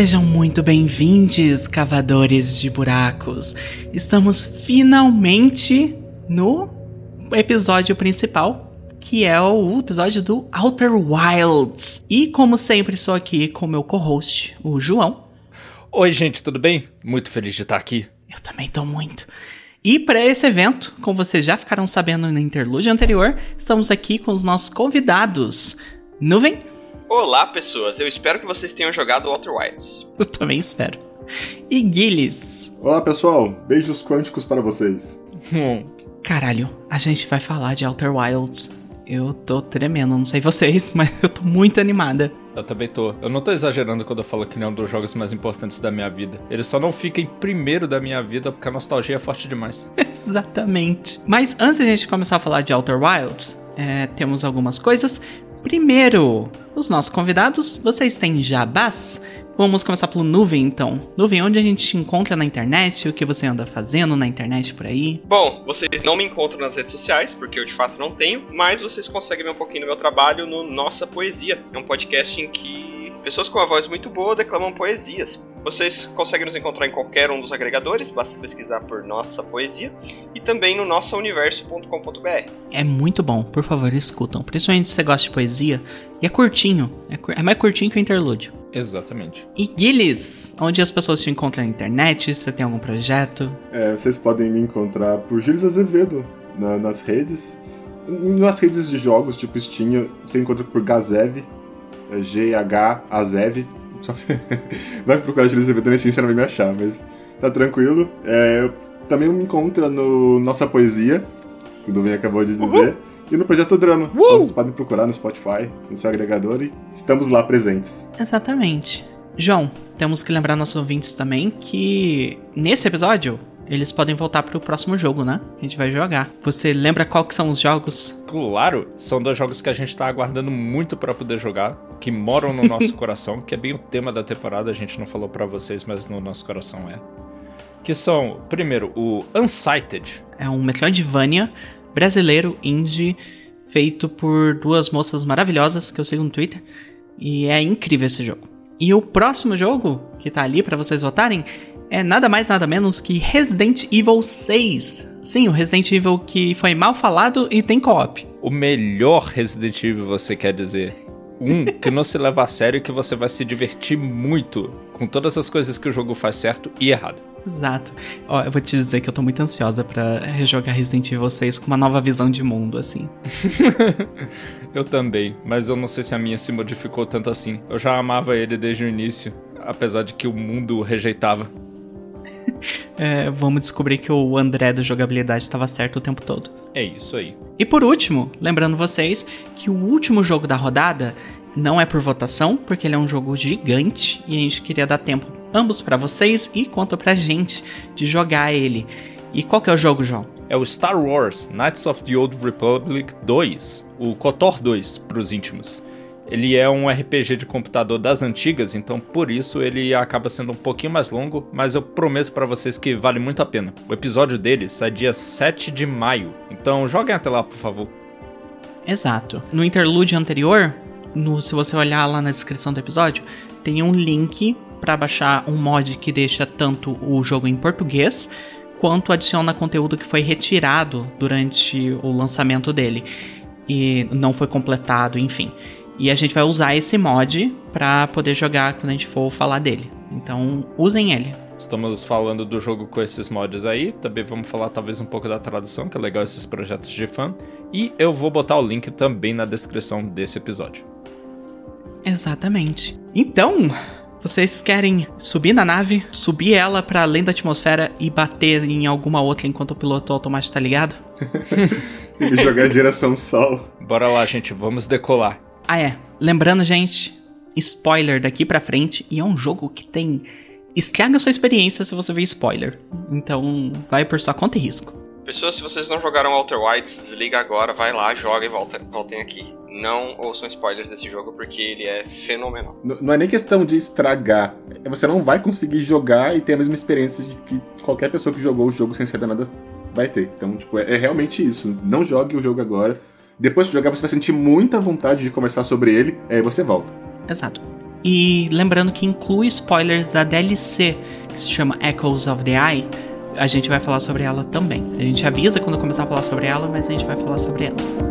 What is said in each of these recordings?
Sejam muito bem-vindos, cavadores de buracos. Estamos finalmente no episódio principal, que é o episódio do Outer Wilds. E como sempre, estou aqui com meu co-host, o João. Oi, gente, tudo bem? Muito feliz de estar aqui. Eu também tô muito. E para esse evento, como vocês já ficaram sabendo no interlúdio anterior, estamos aqui com os nossos convidados. Nuvem. Olá, pessoas. Eu espero que vocês tenham jogado Outer Wilds. Eu também espero. E Gilles. Olá, pessoal. Beijos quânticos para vocês. Hum. Caralho, a gente vai falar de Outer Wilds. Eu tô tremendo, não sei vocês, mas eu tô muito animada. Eu também tô. Eu não tô exagerando quando eu falo que ele é um dos jogos mais importantes da minha vida. Ele só não fica em primeiro da minha vida porque a nostalgia é forte demais. Exatamente. Mas antes de a gente começar a falar de Outer Wilds, é, temos algumas coisas. Primeiro, os nossos convidados, vocês têm jabás? Vamos começar pelo Nuvem, então. Nuvem, onde a gente te encontra na internet? O que você anda fazendo na internet por aí? Bom, vocês não me encontram nas redes sociais, porque eu de fato não tenho, mas vocês conseguem ver um pouquinho do meu trabalho no Nossa Poesia. É um podcast em que pessoas com uma voz muito boa declamam poesias. Vocês conseguem nos encontrar em qualquer um dos agregadores, basta pesquisar por Nossa Poesia, e também no nossauniverso.com.br. É muito bom, por favor, escutam. Principalmente se você gosta de poesia. E é curtinho, é, cur é mais curtinho que o interlúdio. Exatamente. E Gilles, onde as pessoas te encontram na internet? Você tem algum projeto? É, vocês podem me encontrar por Gilles Azevedo na, nas redes. Nas redes de jogos, tipo Steam, você encontra por Gazev, é G-H-Azev. Vai procurar Gilles Azevedo nesse você não vai me achar, mas tá tranquilo. É, também me encontra no Nossa Poesia, que o Duvem acabou de dizer. Uhum. E no Projeto Drama. Uh! Vocês podem procurar no Spotify, no seu agregador, e estamos lá presentes. Exatamente. João, temos que lembrar nossos ouvintes também que nesse episódio eles podem voltar para o próximo jogo, né? A gente vai jogar. Você lembra qual que são os jogos? Claro, são dois jogos que a gente tá aguardando muito para poder jogar, que moram no nosso coração, que é bem o tema da temporada, a gente não falou para vocês, mas no nosso coração é. Que são, primeiro, o Unsighted. É um Metroidvania brasileiro indie feito por duas moças maravilhosas que eu sigo no Twitter. E é incrível esse jogo. E o próximo jogo que tá ali para vocês votarem é nada mais nada menos que Resident Evil 6. Sim, o Resident Evil que foi mal falado e tem co-op. O melhor Resident Evil, você quer dizer? Um que não se leva a sério e que você vai se divertir muito com todas as coisas que o jogo faz certo e errado. Exato. Ó, eu vou te dizer que eu tô muito ansiosa para rejogar Resident Evil 6 com uma nova visão de mundo, assim. eu também, mas eu não sei se a minha se modificou tanto assim. Eu já amava ele desde o início, apesar de que o mundo o rejeitava. é, vamos descobrir que o André da jogabilidade estava certo o tempo todo. É isso aí. E por último, lembrando vocês que o último jogo da rodada não é por votação, porque ele é um jogo gigante e a gente queria dar tempo ambos para vocês e quanto pra gente de jogar ele. E qual que é o jogo, João? É o Star Wars Knights of the Old Republic 2, o KOTOR 2 para os íntimos. Ele é um RPG de computador das antigas, então por isso ele acaba sendo um pouquinho mais longo, mas eu prometo para vocês que vale muito a pena. O episódio dele sai dia 7 de maio, então joguem até lá, por favor. Exato. No interlúdio anterior, no, se você olhar lá na descrição do episódio, tem um link para baixar um mod que deixa tanto o jogo em português quanto adiciona conteúdo que foi retirado durante o lançamento dele e não foi completado, enfim. E a gente vai usar esse mod para poder jogar quando a gente for falar dele. Então, usem ele. Estamos falando do jogo com esses mods aí. Também vamos falar talvez um pouco da tradução, que é legal esses projetos de fã. E eu vou botar o link também na descrição desse episódio. Exatamente. Então, vocês querem subir na nave, subir ela para além da atmosfera e bater em alguma outra enquanto o piloto automático tá ligado? e jogar em direção ao sol. Bora lá, gente, vamos decolar. Ah, é. Lembrando, gente, spoiler daqui pra frente, e é um jogo que tem. Estraga sua experiência se você ver spoiler. Então, vai por sua conta e risco. Pessoas, se vocês não jogaram Outer Wilds, desliga agora, vai lá, joga e volta, voltem aqui. Não ouçam spoilers desse jogo porque ele é fenomenal. Não, não é nem questão de estragar. Você não vai conseguir jogar e ter a mesma experiência de que qualquer pessoa que jogou o jogo sem saber nada vai ter. Então, tipo, é, é realmente isso. Não jogue o jogo agora. Depois de jogar, você vai sentir muita vontade de conversar sobre ele, aí você volta. Exato. E lembrando que inclui spoilers da DLC, que se chama Echoes of the Eye. A gente vai falar sobre ela também. A gente avisa quando começar a falar sobre ela, mas a gente vai falar sobre ela.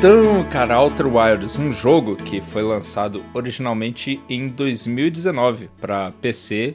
Então, cara, Outer Wilds, um jogo que foi lançado originalmente em 2019 para PC,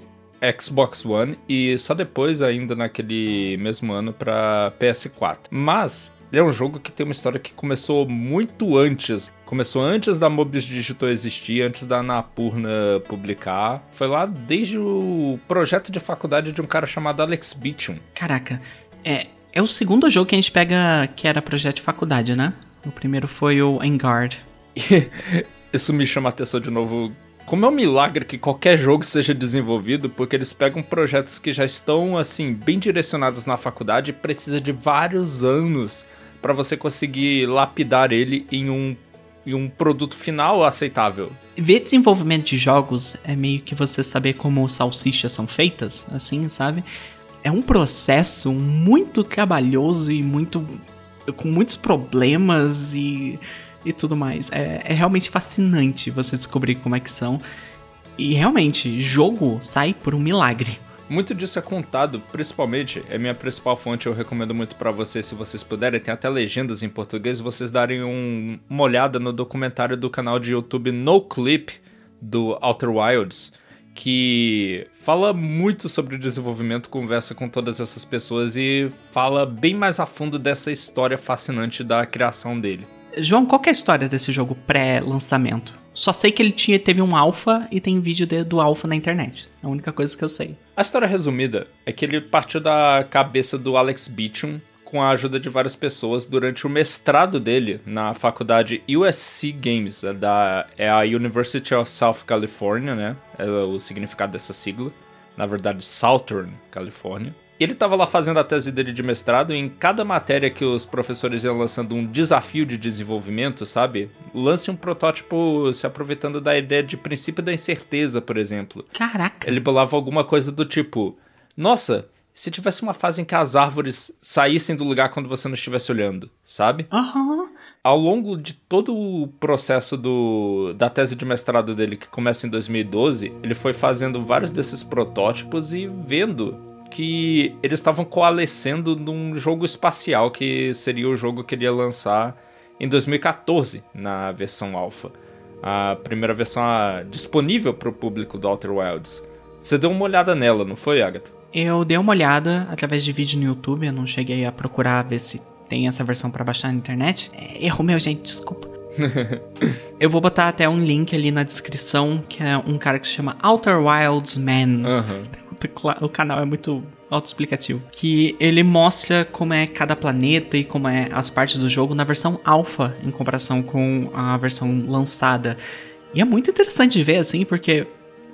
Xbox One e só depois ainda naquele mesmo ano para PS4. Mas ele é um jogo que tem uma história que começou muito antes. Começou antes da Mobius Digital existir, antes da Anapurna publicar. Foi lá desde o projeto de faculdade de um cara chamado Alex Beecham. Caraca, é, é o segundo jogo que a gente pega que era projeto de faculdade, né? O primeiro foi o Engard. Isso me chama a atenção de novo. Como é um milagre que qualquer jogo seja desenvolvido, porque eles pegam projetos que já estão, assim, bem direcionados na faculdade e precisa de vários anos para você conseguir lapidar ele em um, em um produto final aceitável. Ver desenvolvimento de jogos é meio que você saber como salsichas são feitas, assim, sabe? É um processo muito trabalhoso e muito com muitos problemas e, e tudo mais. É, é realmente fascinante você descobrir como é que são. E realmente, jogo sai por um milagre. Muito disso é contado, principalmente, é minha principal fonte, eu recomendo muito para vocês, se vocês puderem, tem até legendas em português, vocês darem um, uma olhada no documentário do canal de YouTube No Clip do Outer Wilds, que fala muito sobre o desenvolvimento, conversa com todas essas pessoas e fala bem mais a fundo dessa história fascinante da criação dele. João, qual é a história desse jogo pré-lançamento? Só sei que ele tinha, teve um alpha e tem vídeo de, do alpha na internet. É a única coisa que eu sei. A história resumida é que ele partiu da cabeça do Alex Beecham, com a ajuda de várias pessoas durante o mestrado dele na faculdade USC Games, é da, é a University of South California, né? É o significado dessa sigla. Na verdade, Southern California. Ele estava lá fazendo a tese dele de mestrado e em cada matéria que os professores iam lançando um desafio de desenvolvimento, sabe? Lance um protótipo se aproveitando da ideia de princípio da incerteza, por exemplo. Caraca! Ele bolava alguma coisa do tipo: Nossa, se tivesse uma fase em que as árvores saíssem do lugar quando você não estivesse olhando, sabe? Aham. Uhum. Ao longo de todo o processo do, da tese de mestrado dele, que começa em 2012, ele foi fazendo vários desses protótipos e vendo que eles estavam coalescendo num jogo espacial que seria o jogo que ele ia lançar em 2014 na versão alpha. A primeira versão disponível para o público do Outer Wilds. Você deu uma olhada nela, não foi, Agatha? Eu dei uma olhada através de vídeo no YouTube, eu não cheguei a procurar ver se tem essa versão para baixar na internet. É, erro meu, gente, desculpa. eu vou botar até um link ali na descrição, que é um cara que se chama Outer Wilds Man. Uhum. O canal é muito autoexplicativo. Que ele mostra como é cada planeta e como é as partes do jogo na versão alpha, em comparação com a versão lançada. E é muito interessante de ver, assim, porque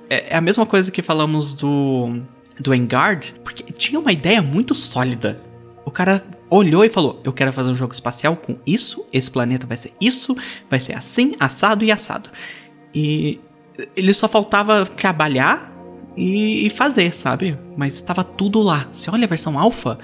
é, é a mesma coisa que falamos do do Engard, porque tinha uma ideia muito sólida. O cara olhou e falou: Eu quero fazer um jogo espacial com isso, esse planeta vai ser isso, vai ser assim, assado e assado. E ele só faltava trabalhar e, fazer, sabe? Mas estava tudo lá. Você olha a versão alpha,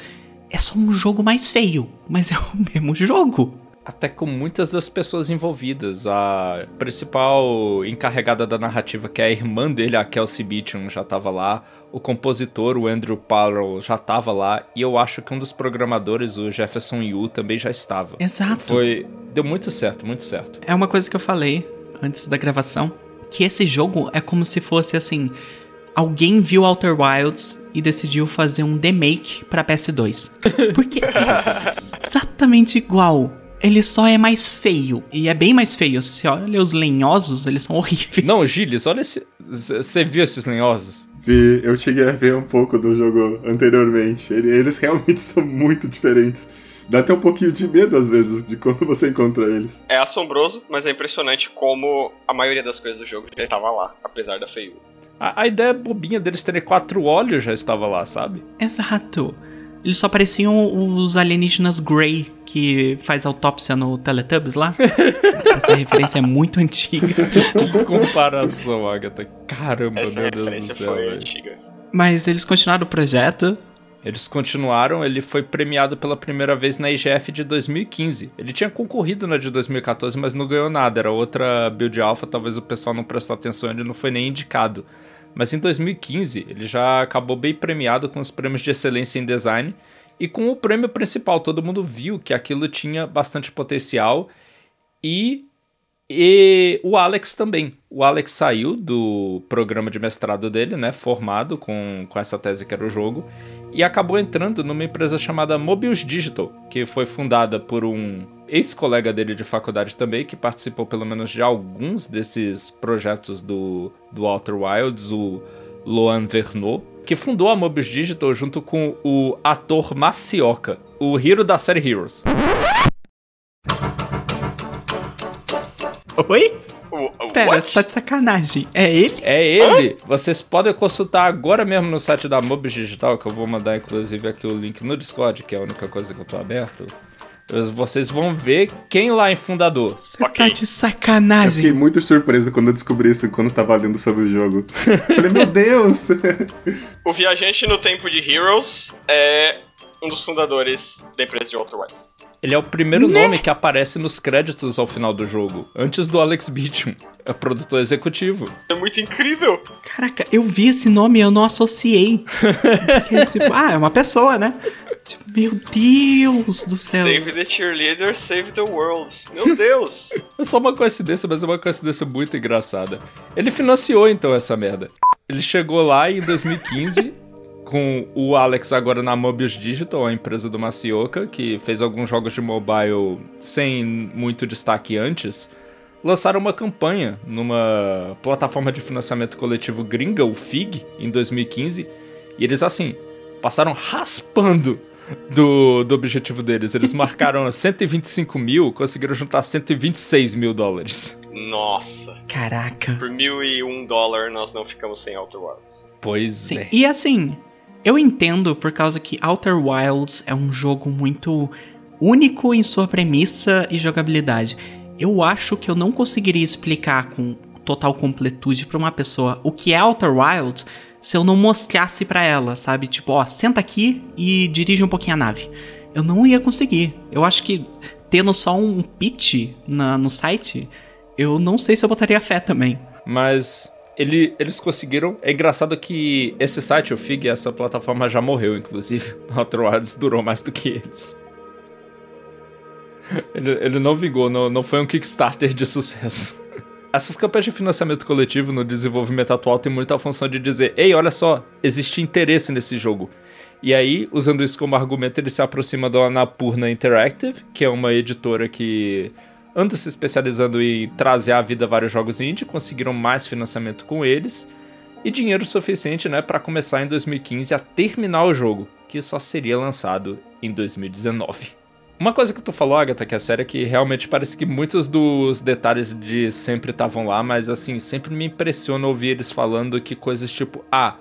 é só um jogo mais feio, mas é o mesmo jogo até com muitas das pessoas envolvidas. A principal encarregada da narrativa, que é a irmã dele, a Kelsey Beecham, já estava lá. O compositor, o Andrew Powell, já estava lá. E eu acho que um dos programadores, o Jefferson Yu, também já estava. Exato. Foi. Deu muito certo, muito certo. É uma coisa que eu falei antes da gravação. Que esse jogo é como se fosse assim. Alguém viu Outer Wilds e decidiu fazer um remake para PS2. Porque é exatamente igual ele só é mais feio. E é bem mais feio. Se olha os lenhosos, eles são horríveis. Não, Gilles, olha esse. Você viu esses lenhosos? Vi, eu cheguei a ver um pouco do jogo anteriormente. Eles realmente são muito diferentes. Dá até um pouquinho de medo, às vezes, de quando você encontra eles. É assombroso, mas é impressionante como a maioria das coisas do jogo já estava lá, apesar da feiura. A, a ideia bobinha deles terem quatro olhos já estava lá, sabe? Exato. Eles só pareciam os alienígenas Grey que faz autópsia no Teletubbies lá. Essa referência é muito antiga. Que comparação, Agatha. Caramba, Essa meu Deus do céu. Mas eles continuaram o projeto. Eles continuaram, ele foi premiado pela primeira vez na IGF de 2015. Ele tinha concorrido na de 2014, mas não ganhou nada. Era outra build alpha, talvez o pessoal não prestou atenção, ele não foi nem indicado. Mas em 2015, ele já acabou bem premiado com os prêmios de excelência em design e com o prêmio principal. Todo mundo viu que aquilo tinha bastante potencial e e o Alex também. O Alex saiu do programa de mestrado dele, né? Formado com, com essa tese que era o jogo. E acabou entrando numa empresa chamada Mobius Digital, que foi fundada por um ex-colega dele de faculdade também, que participou pelo menos de alguns desses projetos do, do Outer Wilds, o Loan Vernot, que fundou a Mobius Digital junto com o ator Macioca, o hero da série Heroes. Oi? O, Pera, what? você tá de sacanagem. É ele? É ele. Vocês podem consultar agora mesmo no site da Mobius Digital, que eu vou mandar inclusive aqui o link no Discord, que é a única coisa que eu tô aberto. Vocês vão ver quem lá é fundador. Você Ok. tá de Eu fiquei sacanagem. muito surpreso quando eu descobri isso quando eu estava lendo sobre o jogo. Falei, meu Deus! O Viajante no Tempo de Heroes é um dos fundadores da empresa de Outer Wilds. Ele é o primeiro nome que aparece nos créditos ao final do jogo, antes do Alex Beecham, é produtor executivo. É muito incrível. Caraca, eu vi esse nome e eu não associei. Porque, tipo, ah, é uma pessoa, né? Tipo, meu Deus do céu. Save the cheerleader, save the world. Meu Deus. É só uma coincidência, mas é uma coincidência muito engraçada. Ele financiou então essa merda. Ele chegou lá em 2015 com o Alex agora na Mobius Digital, a empresa do Macioca, que fez alguns jogos de mobile sem muito destaque antes. Lançaram uma campanha numa plataforma de financiamento coletivo gringa, o FIG, em 2015. E eles, assim, passaram raspando do, do objetivo deles. Eles marcaram 125 mil, conseguiram juntar 126 mil dólares. Nossa. Caraca. Por mil e um dólar nós não ficamos sem Outer Wilds. Pois Sim. é. E assim, eu entendo por causa que Outer Wilds é um jogo muito único em sua premissa e jogabilidade. Eu acho que eu não conseguiria explicar com total completude pra uma pessoa o que é Outer Wilds se eu não mostrasse pra ela, sabe? Tipo, ó, senta aqui e dirige um pouquinho a nave. Eu não ia conseguir. Eu acho que tendo só um pitch na, no site, eu não sei se eu botaria fé também. Mas ele- eles conseguiram. É engraçado que esse site, o FIG, essa plataforma já morreu, inclusive. Outer Wilds durou mais do que eles. Ele, ele não vingou, não, não foi um Kickstarter de sucesso. Essas campanhas de financiamento coletivo no desenvolvimento atual têm muita função de dizer: ei, olha só, existe interesse nesse jogo. E aí, usando isso como argumento, ele se aproxima da Anapurna Interactive, que é uma editora que anda se especializando em trazer à vida vários jogos indie, conseguiram mais financiamento com eles e dinheiro suficiente, né, para começar em 2015 a terminar o jogo, que só seria lançado em 2019. Uma coisa que tu falou, Agatha, que é séria, que realmente parece que muitos dos detalhes de sempre estavam lá, mas assim, sempre me impressiona ouvir eles falando que coisas tipo, ah,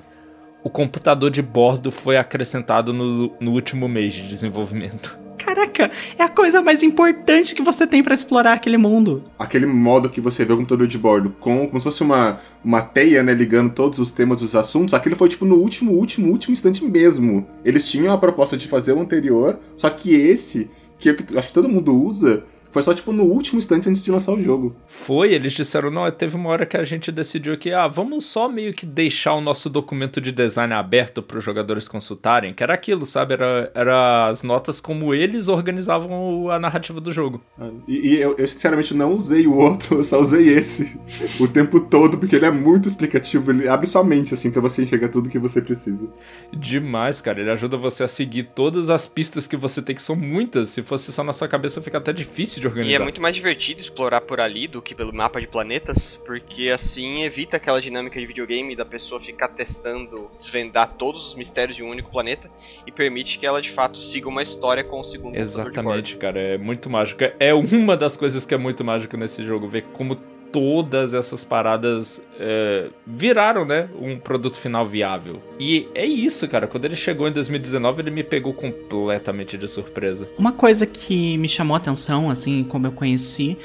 o computador de bordo foi acrescentado no, no último mês de desenvolvimento. Caraca, é a coisa mais importante que você tem pra explorar aquele mundo. Aquele modo que você vê o computador de bordo com como se fosse uma, uma teia, né, ligando todos os temas dos assuntos, aquilo foi tipo no último, último, último instante mesmo. Eles tinham a proposta de fazer o anterior, só que esse, que eu que acho que todo mundo usa, foi só tipo no último instante antes de lançar o jogo. Foi, eles disseram, não, teve uma hora que a gente decidiu que, ah, vamos só meio que deixar o nosso documento de design aberto para os jogadores consultarem, que era aquilo, sabe? Era, era as notas como eles organizavam a narrativa do jogo. E, e eu, eu, sinceramente não usei o outro, eu só usei esse o tempo todo, porque ele é muito explicativo, ele abre sua mente, assim, pra você enxergar tudo que você precisa. Demais, cara, ele ajuda você a seguir todas as pistas que você tem, que são muitas, se fosse só na sua cabeça fica até difícil de organizar. E é muito mais divertido explorar por ali do que pelo mapa de planetas, porque assim evita aquela dinâmica de videogame da pessoa ficar testando, desvendar todos os mistérios de um único planeta e permite que ela de fato siga uma história com o segundo de. Exatamente, cara, é muito mágico. É uma das coisas que é muito mágico nesse jogo, ver como todas essas paradas é, viraram, né, um produto final viável. E é isso, cara. Quando ele chegou em 2019, ele me pegou completamente de surpresa. Uma coisa que me chamou a atenção, assim, como eu conheci,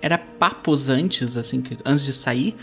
era papos antes, assim, antes de sair,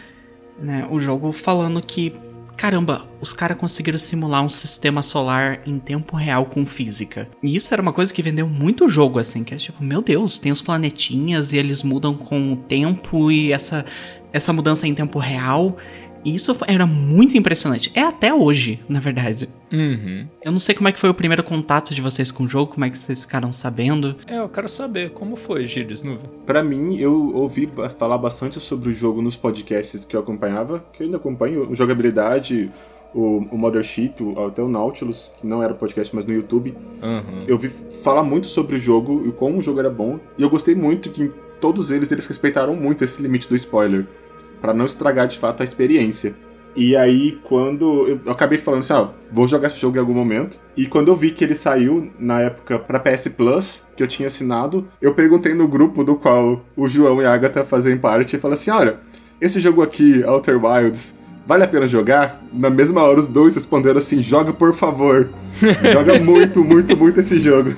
né, o jogo falando que caramba, os caras conseguiram simular um sistema solar em tempo real com física. E isso era uma coisa que vendeu muito o jogo, assim, que é tipo, meu Deus, tem os planetinhas e eles mudam com o tempo e essa, essa mudança em tempo real. E isso era muito impressionante. É até hoje, na verdade. Uhum. Eu não sei como é que foi o primeiro contato de vocês com o jogo, como é que vocês ficaram sabendo. É, eu quero saber como foi, Gilles Nuvem. Para mim, eu ouvi falar bastante sobre o jogo nos podcasts que eu acompanhava, que eu ainda acompanho, jogabilidade, o, o Mothership, o, até o Nautilus, que não era podcast, mas no YouTube. Uhum. Eu vi falar muito sobre o jogo e como o jogo era bom. E eu gostei muito que em todos eles, eles respeitaram muito esse limite do spoiler para não estragar de fato a experiência. E aí, quando. Eu acabei falando assim, ó, vou jogar esse jogo em algum momento. E quando eu vi que ele saiu, na época, pra PS Plus, que eu tinha assinado, eu perguntei no grupo do qual o João e a Agatha fazem parte e falei assim: olha, esse jogo aqui, Outer Wilds, vale a pena jogar? Na mesma hora, os dois responderam assim: joga por favor. joga muito, muito, muito esse jogo.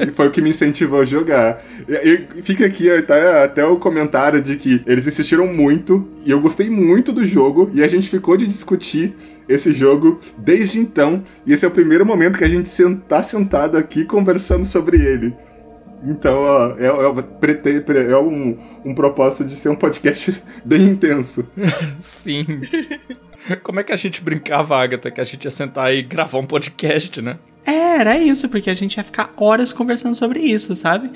e foi o que me incentivou a jogar. E, e fica aqui até, até o comentário de que eles insistiram muito e eu gostei muito do jogo e a gente ficou de discutir esse jogo desde então. E esse é o primeiro momento que a gente tá sentado aqui conversando sobre ele. Então, ó, é, é, é um, um propósito de ser um podcast bem intenso. Sim. Como é que a gente brincava, Agatha, que a gente ia sentar e gravar um podcast, né? É, era isso, porque a gente ia ficar horas conversando sobre isso, sabe?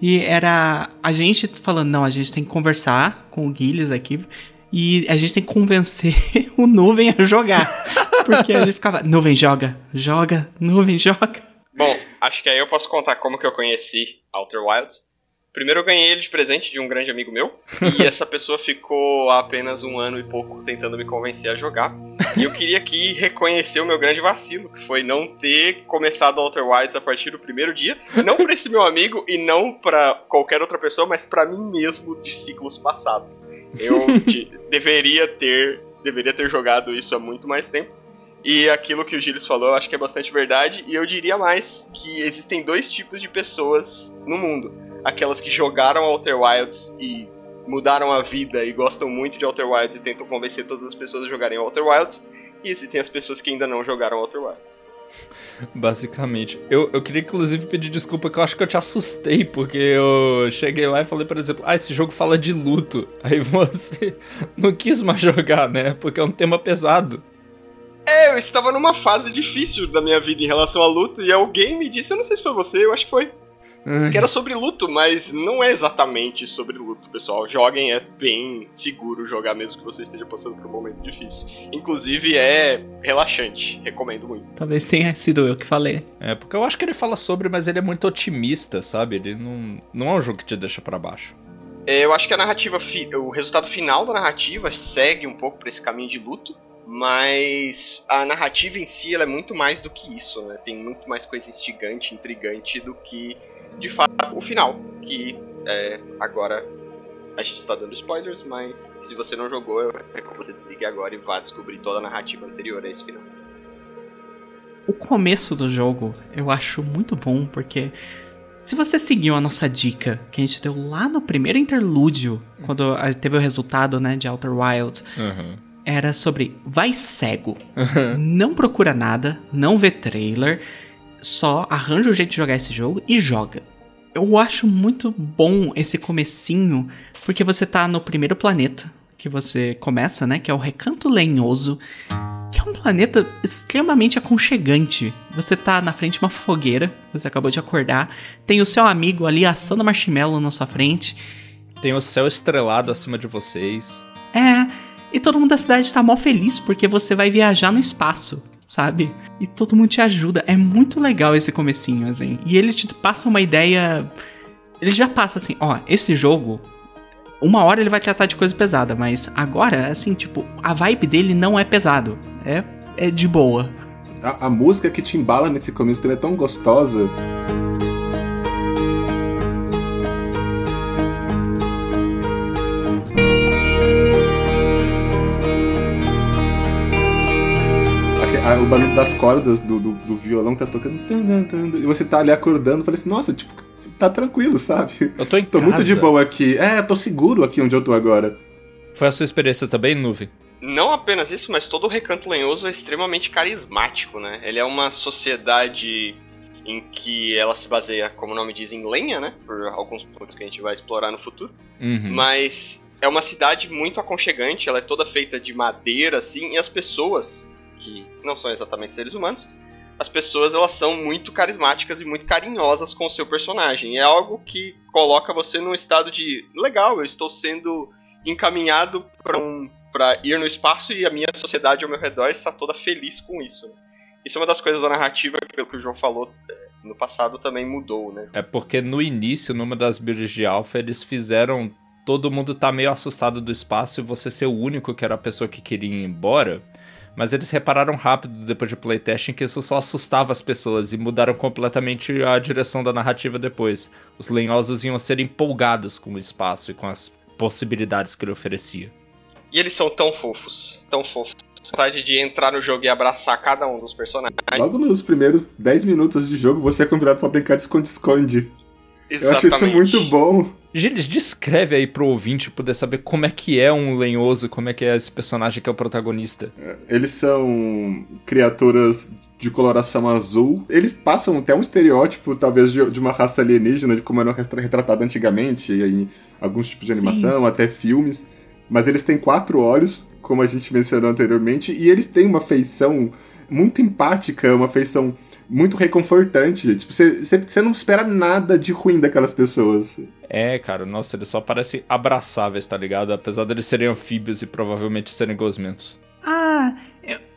E era a gente falando, não, a gente tem que conversar com o Guilherme aqui e a gente tem que convencer o Nuvem a jogar. Porque a gente ficava, Nuvem joga, joga, Nuvem joga. Bom, acho que aí eu posso contar como que eu conheci Outer Wilds. Primeiro eu ganhei ele de presente de um grande amigo meu, e essa pessoa ficou há apenas um ano e pouco tentando me convencer a jogar. E eu queria aqui reconhecer o meu grande vacilo, que foi não ter começado Outer Wilds a partir do primeiro dia, não para esse meu amigo e não para qualquer outra pessoa, mas para mim mesmo de ciclos passados. Eu deveria ter deveria ter jogado isso há muito mais tempo. E aquilo que o Gilles falou, eu acho que é bastante verdade. E eu diria mais que existem dois tipos de pessoas no mundo: aquelas que jogaram Outer Wilds e mudaram a vida e gostam muito de Outer Wilds e tentam convencer todas as pessoas a jogarem Outer Wilds. E existem as pessoas que ainda não jogaram Outer Wilds. Basicamente. Eu, eu queria, inclusive, pedir desculpa que eu acho que eu te assustei, porque eu cheguei lá e falei, por exemplo, ah, esse jogo fala de luto. Aí você não quis mais jogar, né? Porque é um tema pesado. É, eu estava numa fase difícil da minha vida em relação a luto e alguém me disse, eu não sei se foi você, eu acho que foi. Ai. Que era sobre luto, mas não é exatamente sobre luto, pessoal. Joguem, é bem seguro jogar mesmo que você esteja passando por um momento difícil. Inclusive é relaxante, recomendo muito. Talvez tenha sido eu que falei. É, porque eu acho que ele fala sobre, mas ele é muito otimista, sabe? Ele não, não é um jogo que te deixa para baixo. É, eu acho que a narrativa, o resultado final da narrativa segue um pouco para esse caminho de luto mas a narrativa em si é muito mais do que isso, né? Tem muito mais coisa instigante, intrigante do que, de fato, o final, que é, agora a gente está dando spoilers, mas se você não jogou, eu recomendo você desligue agora e vá descobrir toda a narrativa anterior a esse final. O começo do jogo eu acho muito bom, porque se você seguiu a nossa dica que a gente deu lá no primeiro interlúdio, quando teve o resultado né, de Outer Wilds, uhum era sobre vai cego. não procura nada, não vê trailer, só arranja o jeito de jogar esse jogo e joga. Eu acho muito bom esse comecinho, porque você tá no primeiro planeta que você começa, né, que é o Recanto Lenhoso, que é um planeta extremamente aconchegante. Você tá na frente de uma fogueira, você acabou de acordar, tem o seu amigo ali assando marshmallow na sua frente. Tem o céu estrelado acima de vocês. É, e todo mundo da cidade tá mó feliz porque você vai viajar no espaço, sabe? E todo mundo te ajuda. É muito legal esse comecinho, assim. E ele te passa uma ideia. Ele já passa assim, ó, esse jogo. Uma hora ele vai tratar de coisa pesada, mas agora, assim, tipo, a vibe dele não é pesado. É, é de boa. A, a música que te embala nesse começo dele é tão gostosa. A- o barulho das cordas do, do, do violão tá tocando. tan, tan, tan, e você tá ali acordando. Falei assim, nossa, tipo, tá tranquilo, sabe? Eu tô em Tô muito de casa. boa aqui. É, tô seguro aqui onde eu tô agora. Foi a sua experiência também, Nuvem? Não apenas isso, mas todo o Recanto Lenhoso é extremamente carismático, né? Ele é uma sociedade em que ela se baseia, como o nome diz, em lenha, né? Por alguns pontos que a gente vai explorar no futuro. Uhum. Mas é uma cidade muito aconchegante, ela é toda feita de madeira, assim, e as pessoas, que não são exatamente seres humanos, as pessoas elas são muito carismáticas e muito carinhosas com o seu personagem. É algo que coloca você num estado de legal, eu estou sendo encaminhado para um, ir no espaço e a minha sociedade ao meu redor está toda feliz com isso. Isso é uma das coisas da narrativa que, pelo que o João falou, no passado também mudou, né? É porque no início, numa das builds de alpha, eles fizeram todo mundo tá meio assustado do espaço e você ser o único que era a pessoa que queria ir embora. Mas eles repararam rápido, depois de playtesting, que isso só assustava as pessoas e mudaram completamente a direção da narrativa depois. Os lenhosos iam ser empolgados com o espaço e com as possibilidades que ele oferecia. E eles são tão fofos, tão fofos. Vontade de entrar no jogo e abraçar cada um dos personagens. Logo nos primeiros 10 minutos de jogo, você é convidado pra brincar de esconde-esconde. Eu acho isso muito bom. Gilles, descreve aí pro ouvinte poder saber como é que é um lenhoso, como é que é esse personagem que é o protagonista. Eles são criaturas de coloração azul. Eles passam até um estereótipo, talvez, de, de uma raça alienígena, de como era retratada antigamente, em alguns tipos de Sim. animação, até filmes. Mas eles têm quatro olhos, como a gente mencionou anteriormente, e eles têm uma feição muito empática, uma feição muito reconfortante. Tipo, você- não espera nada de ruim daquelas pessoas. É, cara, nossa, eles só parecem abraçáveis, tá ligado? Apesar deles serem anfíbios e provavelmente serem gosmentos. Ah,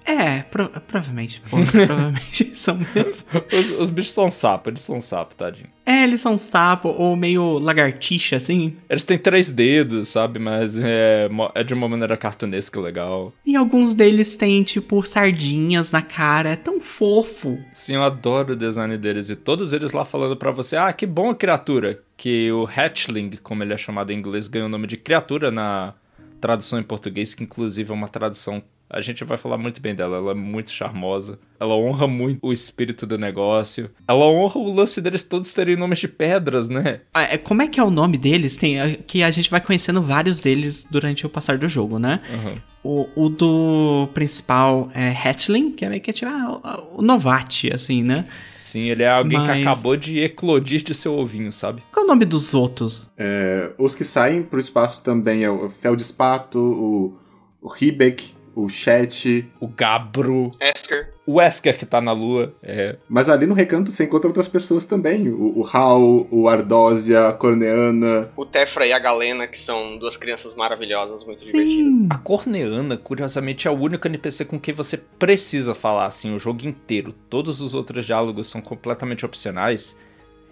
é, pro- provavelmente. pô, provavelmente são mesmo. Os, os bichos são sapo, eles são sapo, tadinho. É, eles são sapo ou meio lagartixa, assim. Eles têm três dedos, sabe? Mas é, é de uma maneira cartunesca legal. E alguns deles têm, tipo, sardinhas na cara. É tão fofo. Sim, eu adoro o design deles. E todos eles lá falando pra você, ah, que bom a criatura. Que o hatchling, como ele é chamado em inglês, ganhou o nome de criatura na tradução em português, que inclusive é uma tradução... A gente vai falar muito bem dela, ela é muito charmosa. Ela honra muito o espírito do negócio. Ela honra o lance deles todos terem nomes de pedras, né? Ah, é, Como é que é o nome deles? Tem, é, que a gente vai conhecendo vários deles durante o passar do jogo, né? Uhum. O, o do principal é Hatchling, que é meio que tipo, ah, o, o Novati, assim, né? Sim, ele é alguém que Mas- acabou de eclodir de seu ovinho, sabe? Qual é o nome dos outros? É, os que saem pro espaço também é o Feldspato, o, o Ribeck, o Chet. O Gabro, Esker. o Wesker que tá na lua, é... Mas ali no recanto você encontra outras pessoas também. O, o Hal, o Ardósia, a Corneana. O Tefra e a Galena, que são duas crianças maravilhosas, muito divertidas. Sim. A Corneana, curiosamente, é o único NPC com quem você precisa falar, assim, o jogo inteiro. Todos os outros diálogos são completamente opcionais.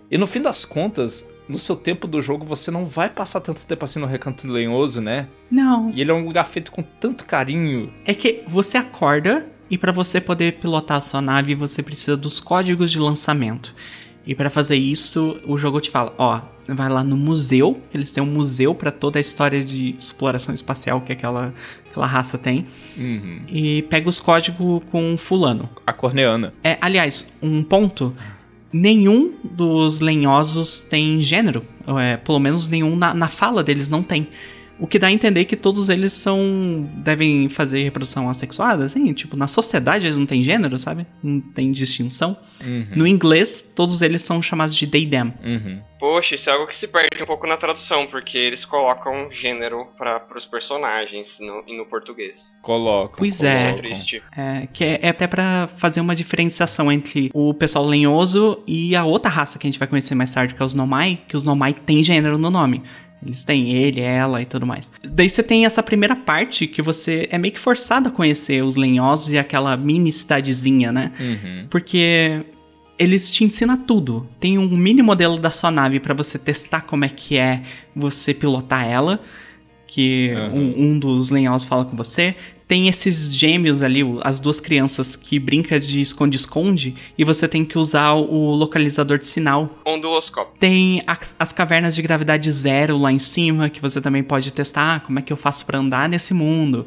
E no fim das contas, no seu tempo do jogo, você não vai passar tanto tempo assim no Recanto Lenhoso, né? Não. E ele é um lugar feito com tanto carinho. É que você acorda e pra você poder pilotar a sua nave, você precisa dos códigos de lançamento. E pra fazer isso, o jogo te fala, ó, vai lá no museu, eles têm um museu pra toda a história de exploração espacial que aquela, aquela raça tem, Uhum. e pega os códigos com fulano. A Corneana. É, aliás, um ponto, nenhum dos lenhosos tem gênero, é, pelo menos nenhum na, na fala deles não tem. O que dá a entender que todos eles são. devem fazer reprodução assexuada, assim, tipo, na sociedade eles não têm gênero, sabe? Não tem distinção. Uhum. No inglês, todos eles são chamados de they them. Uhum. Poxa, isso é algo que se perde um pouco na tradução, porque eles colocam gênero para os personagens no, e no português. Colocam. Pois é. é triste. É, que é, é até pra fazer uma diferenciação entre o pessoal lenhoso e a outra raça que a gente vai conhecer mais tarde, que é os Nomai, que os Nomai têm gênero no nome. Eles têm ele, ela e tudo mais. Daí você tem essa primeira parte que você é meio que forçado a conhecer os lenhosos e aquela mini cidadezinha, né? Uhum. Porque eles te ensinam tudo. Tem um mini modelo da sua nave pra você testar como é que é você pilotar ela. Que Uhum. um, um dos lenhosos fala com você. Tem esses gêmeos ali, as duas crianças que brincam de esconde-esconde. E você tem que usar o localizador de sinal. Onduloscópio. Tem as, as cavernas de gravidade zero lá em cima, que você também pode testar. Como é que eu faço pra andar nesse mundo?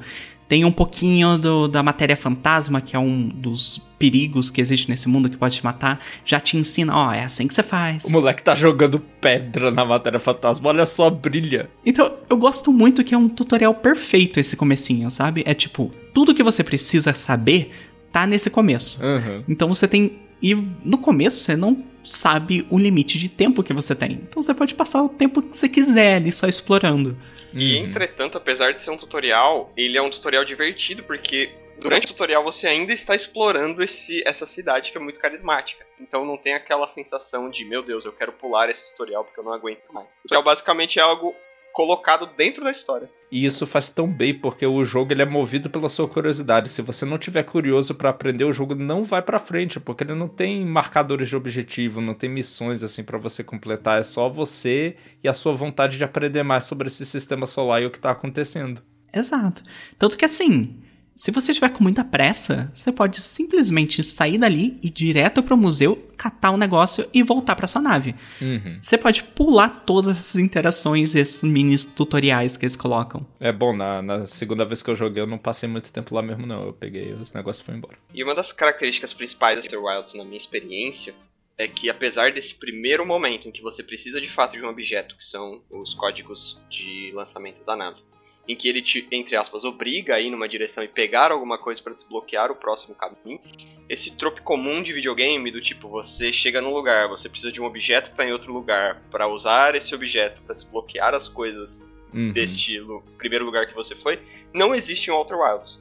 Tem um pouquinho do, da matéria fantasma, que é um dos perigos que existe nesse mundo que pode te matar. Já te ensina, ó, é assim que você faz. O moleque tá jogando pedra na matéria fantasma, olha só, brilha. Então, eu gosto muito que é um tutorial perfeito esse comecinho, sabe? É tipo, tudo que você precisa saber tá nesse começo. Uhum. Então você tem. E no começo você não sabe o limite de tempo que você tem. Então você pode passar o tempo que você quiser ali só explorando. E entretanto, apesar de ser um tutorial, ele é um tutorial divertido porque durante o tutorial você ainda está explorando esse, essa cidade que é muito carismática. Então não tem aquela sensação de, meu Deus, eu quero pular esse tutorial porque eu não aguento mais. O tutorial basicamente é algo colocado dentro da história. E isso faz tão bem porque o jogo ele é movido pela sua curiosidade. Se você não tiver curioso pra aprender, o jogo não vai pra frente, porque ele não tem marcadores de objetivo, não tem missões assim pra você completar, é só você e a sua vontade de aprender mais sobre esse sistema solar e o que tá acontecendo. Exato. Tanto que assim, se você estiver com muita pressa, você pode simplesmente sair dali e ir direto pro museu, catar o negócio e voltar pra sua nave. Uhum. Você pode pular todas essas interações, esses mini tutoriais que eles colocam. É bom, na, na segunda vez que eu joguei eu não passei muito tempo lá mesmo não, eu peguei os negócios e fui embora. E uma das características principais da Outer Wilds, na minha experiência, é que apesar desse primeiro momento em que você precisa de fato de um objeto, que são os códigos de lançamento da nave, em que ele te, entre aspas, obriga a ir numa direção e pegar alguma coisa para desbloquear o próximo caminho, esse trope comum de videogame do tipo você chega num lugar, você precisa de um objeto que está em outro lugar para usar esse objeto para desbloquear as coisas Uhum. deste primeiro lugar que você foi, não existe em Outer Wilds.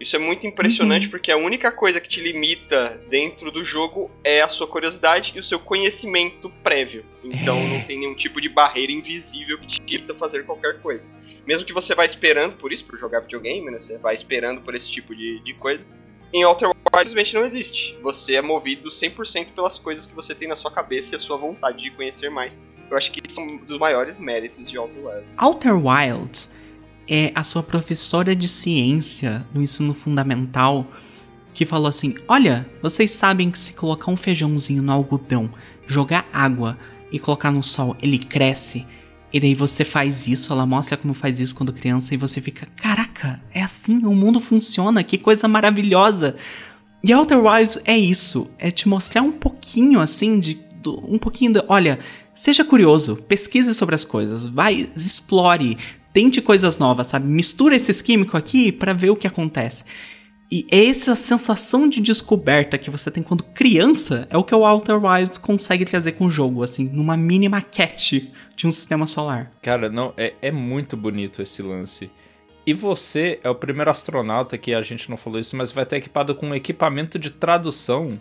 Isso é muito impressionante porque a única coisa que te limita dentro do jogo é a sua curiosidade e o seu conhecimento prévio. Então É. não tem nenhum tipo de barreira invisível que te limita a fazer qualquer coisa. Mesmo que você vá esperando por isso, por jogar videogame, né? Você vai esperando por esse tipo de, de coisa. Em Outer Wilds simplesmente não existe. Você é movido 100% pelas coisas que você tem na sua cabeça e a sua vontade de conhecer mais. Eu acho que isso é um dos maiores méritos de Outer Wilds. Outer Wilds é a sua professora de ciência no ensino fundamental que falou assim: Olha, vocês sabem que se colocar um feijãozinho no algodão, jogar água e colocar no sol, ele cresce. E daí você faz isso, ela mostra como faz isso quando criança e você fica: Caraca, é assim, o mundo funciona, que coisa maravilhosa. E Outer Wilds é isso, é te mostrar um pouquinho assim de um pouquinho de, olha, seja curioso, pesquise sobre as coisas, vai, explore, tente coisas novas, sabe? Mistura esses químicos aqui pra ver o que acontece. E essa sensação de descoberta que você tem quando criança é o que o Outer Wilds consegue trazer com o jogo, assim, numa mini maquete de um sistema solar. Cara, não, é, é muito bonito esse lance. E você é o primeiro astronauta que a gente não falou isso, mas vai estar equipado com um equipamento de tradução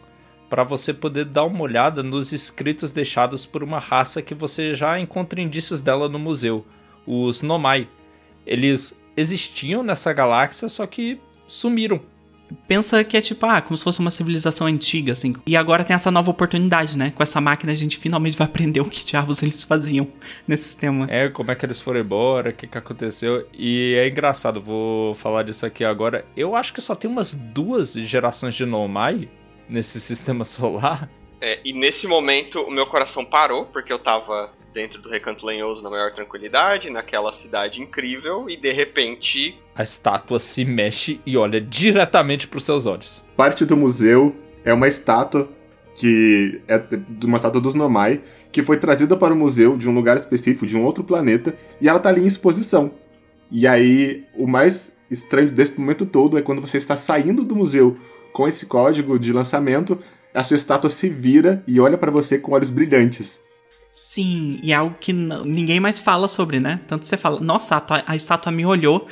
para você poder dar uma olhada nos escritos deixados por uma raça que você já encontra indícios dela no museu, os Nomai. Eles existiam nessa galáxia, só que sumiram. Pensa que é tipo, ah, como se fosse uma civilização antiga, assim. E agora tem essa nova oportunidade, né? Com essa máquina a gente finalmente vai aprender o que diabos eles faziam nesse sistema. É, como é que eles foram embora, o que, que aconteceu. E é engraçado, vou falar disso aqui agora. Eu acho que só tem umas duas gerações de Nomai nesse sistema solar. É, e nesse momento o meu coração parou, porque eu tava dentro do Recanto Lenhoso na maior tranquilidade, naquela cidade incrível, e de repente. A estátua se mexe e olha diretamente para os seus olhos. Parte do museu é uma estátua que é de uma estátua dos Nomai, que foi trazida para o museu de um lugar específico, de um outro planeta, e ela tá ali em exposição. E aí, o mais estranho desse momento todo é quando você está saindo do museu com esse código de lançamento, a sua estátua se vira e olha para você com olhos brilhantes. Sim, e é algo que ninguém mais fala sobre, né? Tanto você fala, nossa, a, a estátua me olhou,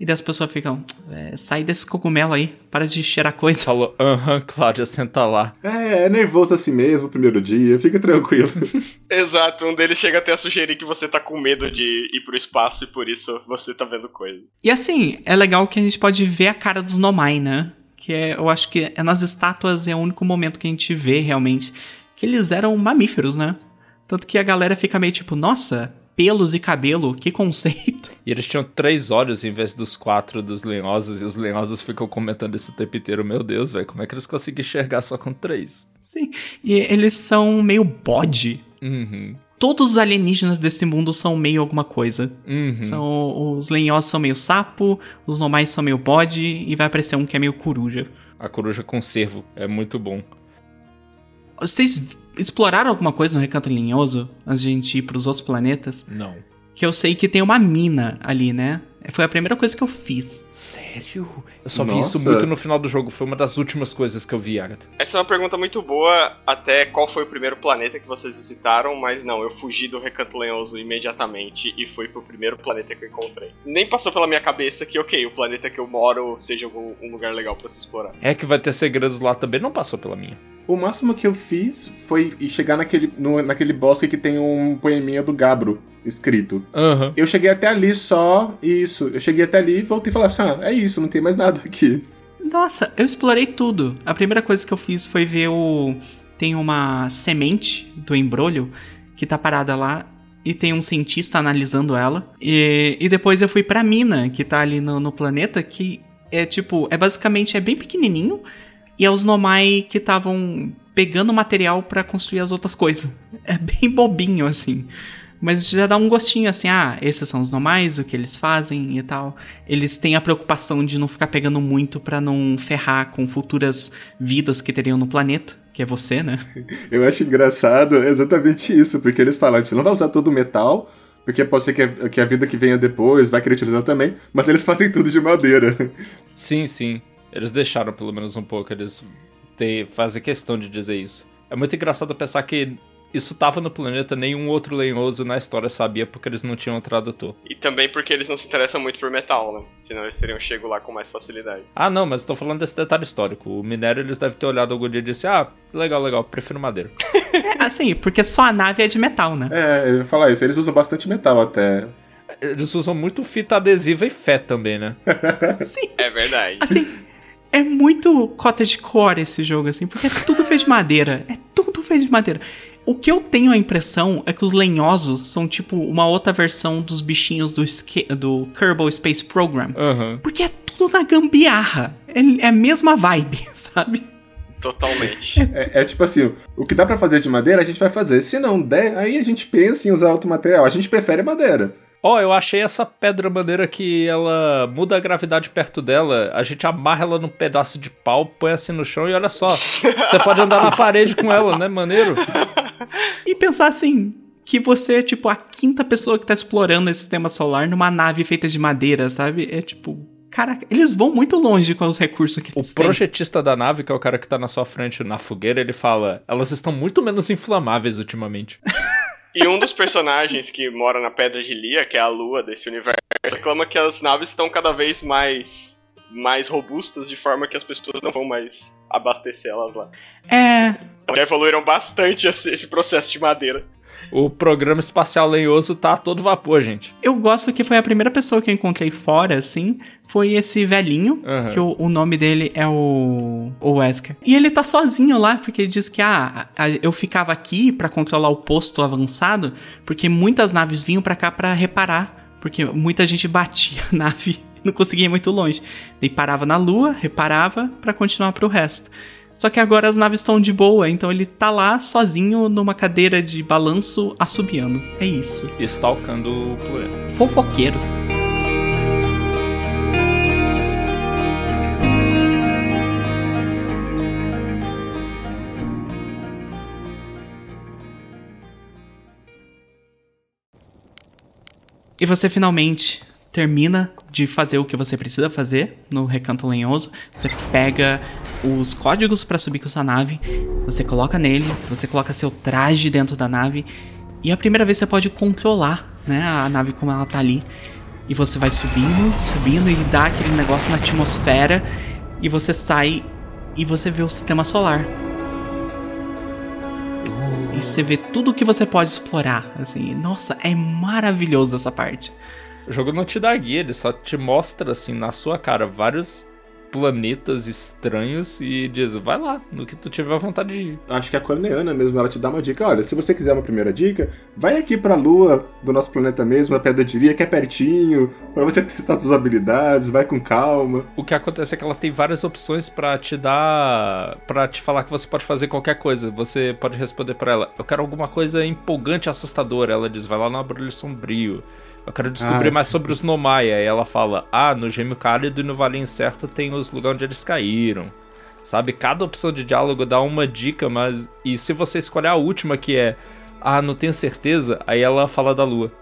e daí as pessoas ficam, é, sai desse cogumelo aí, para de cheirar coisa. Falou, aham, Cláudia, senta lá. É, é nervoso assim mesmo o primeiro dia, fica tranquilo. Exato, um deles chega até a sugerir que você tá com medo de ir pro espaço e por isso você tá vendo coisa. E assim, é legal que a gente pode ver a cara dos Nomai, né? Que é, eu acho que é nas estátuas é o único momento que a gente vê realmente que eles eram mamíferos, né? Tanto que a galera fica meio tipo, nossa, pelos e cabelo, que conceito. E eles tinham três olhos em vez dos quatro dos lenhosos, e os lenhosos ficam comentando isso o tempo inteiro. Meu Deus, velho, como é que eles conseguem enxergar só com três? Sim, e eles são meio bode. Uhum. Todos os alienígenas desse mundo são meio alguma coisa. Uhum. São, os lenhosos são meio sapo, os normais são meio bode, e vai aparecer um que é meio coruja. A coruja conservo é muito bom. Vocês exploraram alguma coisa no Recanto Linhoso antes de a gente ir pros outros planetas? Não. Que eu sei que tem uma mina ali, né? Foi a primeira coisa que eu fiz. Sério? Eu só vi Nossa. isso muito no final do jogo. Foi uma das últimas coisas que eu vi, Agatha. Essa é uma pergunta muito boa, até qual foi o primeiro planeta que vocês visitaram, mas não, eu fugi do Recanto Lenhoso imediatamente e fui pro primeiro planeta que eu encontrei. Nem passou pela minha cabeça que, ok, o planeta que eu moro seja algum- um lugar legal pra se explorar. É que vai ter segredos lá também, não passou pela minha. O máximo que eu fiz foi chegar naquele, no- naquele bosque que tem um poeminha do Gabro escrito. Aham. Eu cheguei até ali só, e isso. Eu cheguei até ali e voltei e falei assim: ah, é isso, não tem mais nada aqui. Nossa, eu explorei tudo. A primeira coisa que eu fiz foi ver o. Tem uma semente do embrulho que tá parada lá e tem um cientista analisando ela. E, e depois eu fui pra mina que tá ali no, no planeta, que é tipo. É basicamente. É bem pequenininho. E é os Nomai que estavam pegando material pra construir as outras coisas. É bem bobinho assim. Mas já dá um gostinho assim, ah, esses são os normais, o que eles fazem e tal. Eles têm a preocupação de não ficar pegando muito pra não ferrar com futuras vidas que teriam no planeta, que é você, né? Eu acho engraçado exatamente isso, porque eles falam: a gente não vai usar todo o metal, porque pode ser que a, que a vida que venha depois vai querer utilizar também, mas eles fazem tudo de madeira. Sim, sim. Eles deixaram pelo menos um pouco, eles têm, fazem questão de dizer isso. É muito engraçado pensar que isso tava no planeta, nenhum outro lenhoso na história sabia porque eles não tinham um tradutor. E também porque eles não se interessam muito por metal, né? Senão eles teriam chego lá com mais facilidade. Ah, não, mas tô falando desse detalhe histórico. O minério eles devem ter olhado algum dia e disse: Ah, legal, legal, prefiro madeira. É, assim, porque só a nave é de metal, né? É, eu ia falar isso, eles usam bastante metal até. Eles usam muito fita adesiva e fé também, né? Sim. É verdade. Assim, é muito cottagecore esse jogo, assim, porque é tudo feito de madeira. É tudo feito de madeira. O que eu tenho a impressão é que os lenhosos são tipo uma outra versão dos bichinhos do, do Kerbal Space Program. Aham. Porque é tudo na gambiarra. É, é a mesma vibe, sabe? Totalmente. É, é tipo assim, o que dá pra fazer de madeira, a gente vai fazer. Se não der, aí a gente pensa em usar outro material. A gente prefere madeira. Ó, eu achei essa pedra maneira que ela muda a gravidade perto dela. A gente amarra ela num pedaço de pau, põe assim no chão e olha só. Você pode andar na parede com ela, né? Maneiro. E pensar assim. Que você é tipo a quinta pessoa que tá explorando esse sistema solar numa nave feita de madeira, sabe? É tipo. Caraca, eles vão muito longe com os recursos que O eles têm. projetista da nave, que é o cara que tá na sua frente na fogueira, ele fala: elas estão muito menos inflamáveis ultimamente. E um dos personagens que mora na Pedra de Lia, que é a lua desse universo, reclama que as naves estão cada vez mais mais robustas, de forma que as pessoas não vão mais abastecer elas lá. É. Então, já evoluíram bastante esse, esse processo de madeira. O programa espacial lenhoso tá a todo vapor, gente. Eu gosto que foi a primeira pessoa que eu encontrei fora, assim. Foi esse velhinho, Aham. que o, o nome dele é o, o Wesker. E ele tá sozinho lá, porque ele diz que, ah, eu ficava aqui pra controlar o posto avançado, porque muitas naves vinham pra cá pra reparar. Porque muita gente batia a nave não conseguia ir muito longe. Daí parava na lua, reparava pra continuar pro resto. Só que agora as naves estão de boa, então ele tá lá sozinho numa cadeira de balanço assobiando. É isso. Stalkando o planeta. Fofoqueiro. E você finalmente termina de fazer o que você precisa fazer no Recanto Lenhoso. Você pega os códigos para subir com sua nave, você coloca nele, você coloca seu traje dentro da nave e a primeira vez você pode controlar, né, a nave como ela tá ali. E você vai subindo, subindo e dá aquele negócio na atmosfera e você sai e você vê o sistema solar. E você vê tudo que você pode explorar, assim. Nossa, é maravilhoso essa parte. O jogo não te dá guia, ele só te mostra, assim, na sua cara, vários planetas estranhos e diz: vai lá, no que tu tiver vontade de ir. Acho que a Corneana mesmo, ela te dá uma dica. Olha, se você quiser uma primeira dica, vai aqui pra lua do nosso planeta mesmo, a Pedra de Iria, que é pertinho, pra você testar suas habilidades, vai com calma. O que acontece é que ela tem várias opções para te dar. para te falar que você pode fazer qualquer coisa. Você pode responder para ela: eu quero alguma coisa empolgante, assustadora. Ela diz: vai lá no Abrolho Sombrio. Eu quero descobrir ah. mais sobre os Nomaya. E ela fala: Ah, no Gêmeo Cálido e no Vale Incerto tem os lugares onde eles caíram. Sabe? Cada opção de diálogo dá uma dica, mas. E se você escolher a última, que é. Ah, não tenho certeza, aí ela fala da lua.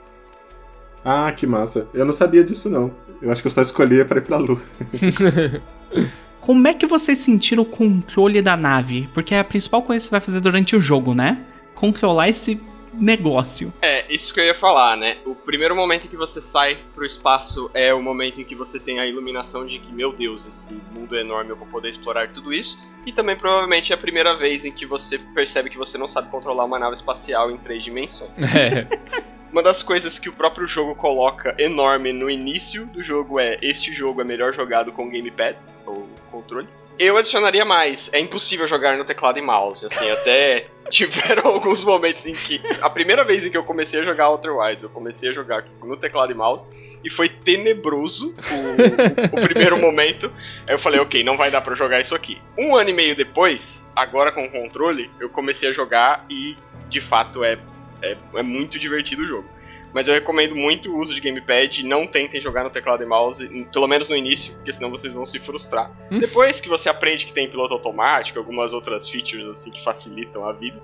Ah, que massa. Eu não sabia disso, não. Eu acho que eu só escolhi pra ir pra lua. Como é que vocês sentiram o controle da nave? Porque é a principal coisa que você vai fazer durante o jogo, né? Controlar esse negócio. É, isso que eu ia falar, né? O primeiro momento em que você sai pro espaço é o momento em que você tem a iluminação de que, meu Deus, esse mundo é enorme, eu vou poder explorar tudo isso. E também provavelmente é a primeira vez em que você percebe que você não sabe controlar uma nave espacial em três dimensões. É. Uma das coisas que o próprio jogo coloca enorme no início do jogo é: este jogo é melhor jogado com gamepads ou controles. Eu adicionaria mais: é impossível jogar no teclado e mouse. Assim, até tiveram alguns momentos em que. A primeira vez em que eu comecei a jogar Outer Wilds, eu comecei a jogar no teclado e mouse. E foi tenebroso o, o, o primeiro momento. Aí eu falei, ok, não vai dar para jogar isso aqui. Um ano e meio depois, agora com o controle, eu comecei a jogar e de fato é é, é muito divertido o jogo. Mas eu recomendo muito o uso de gamepad. Não tentem jogar no teclado e mouse, pelo menos no início, porque senão vocês vão se frustrar. Hum? Depois que você aprende que tem piloto automático, algumas outras features assim que facilitam a vida,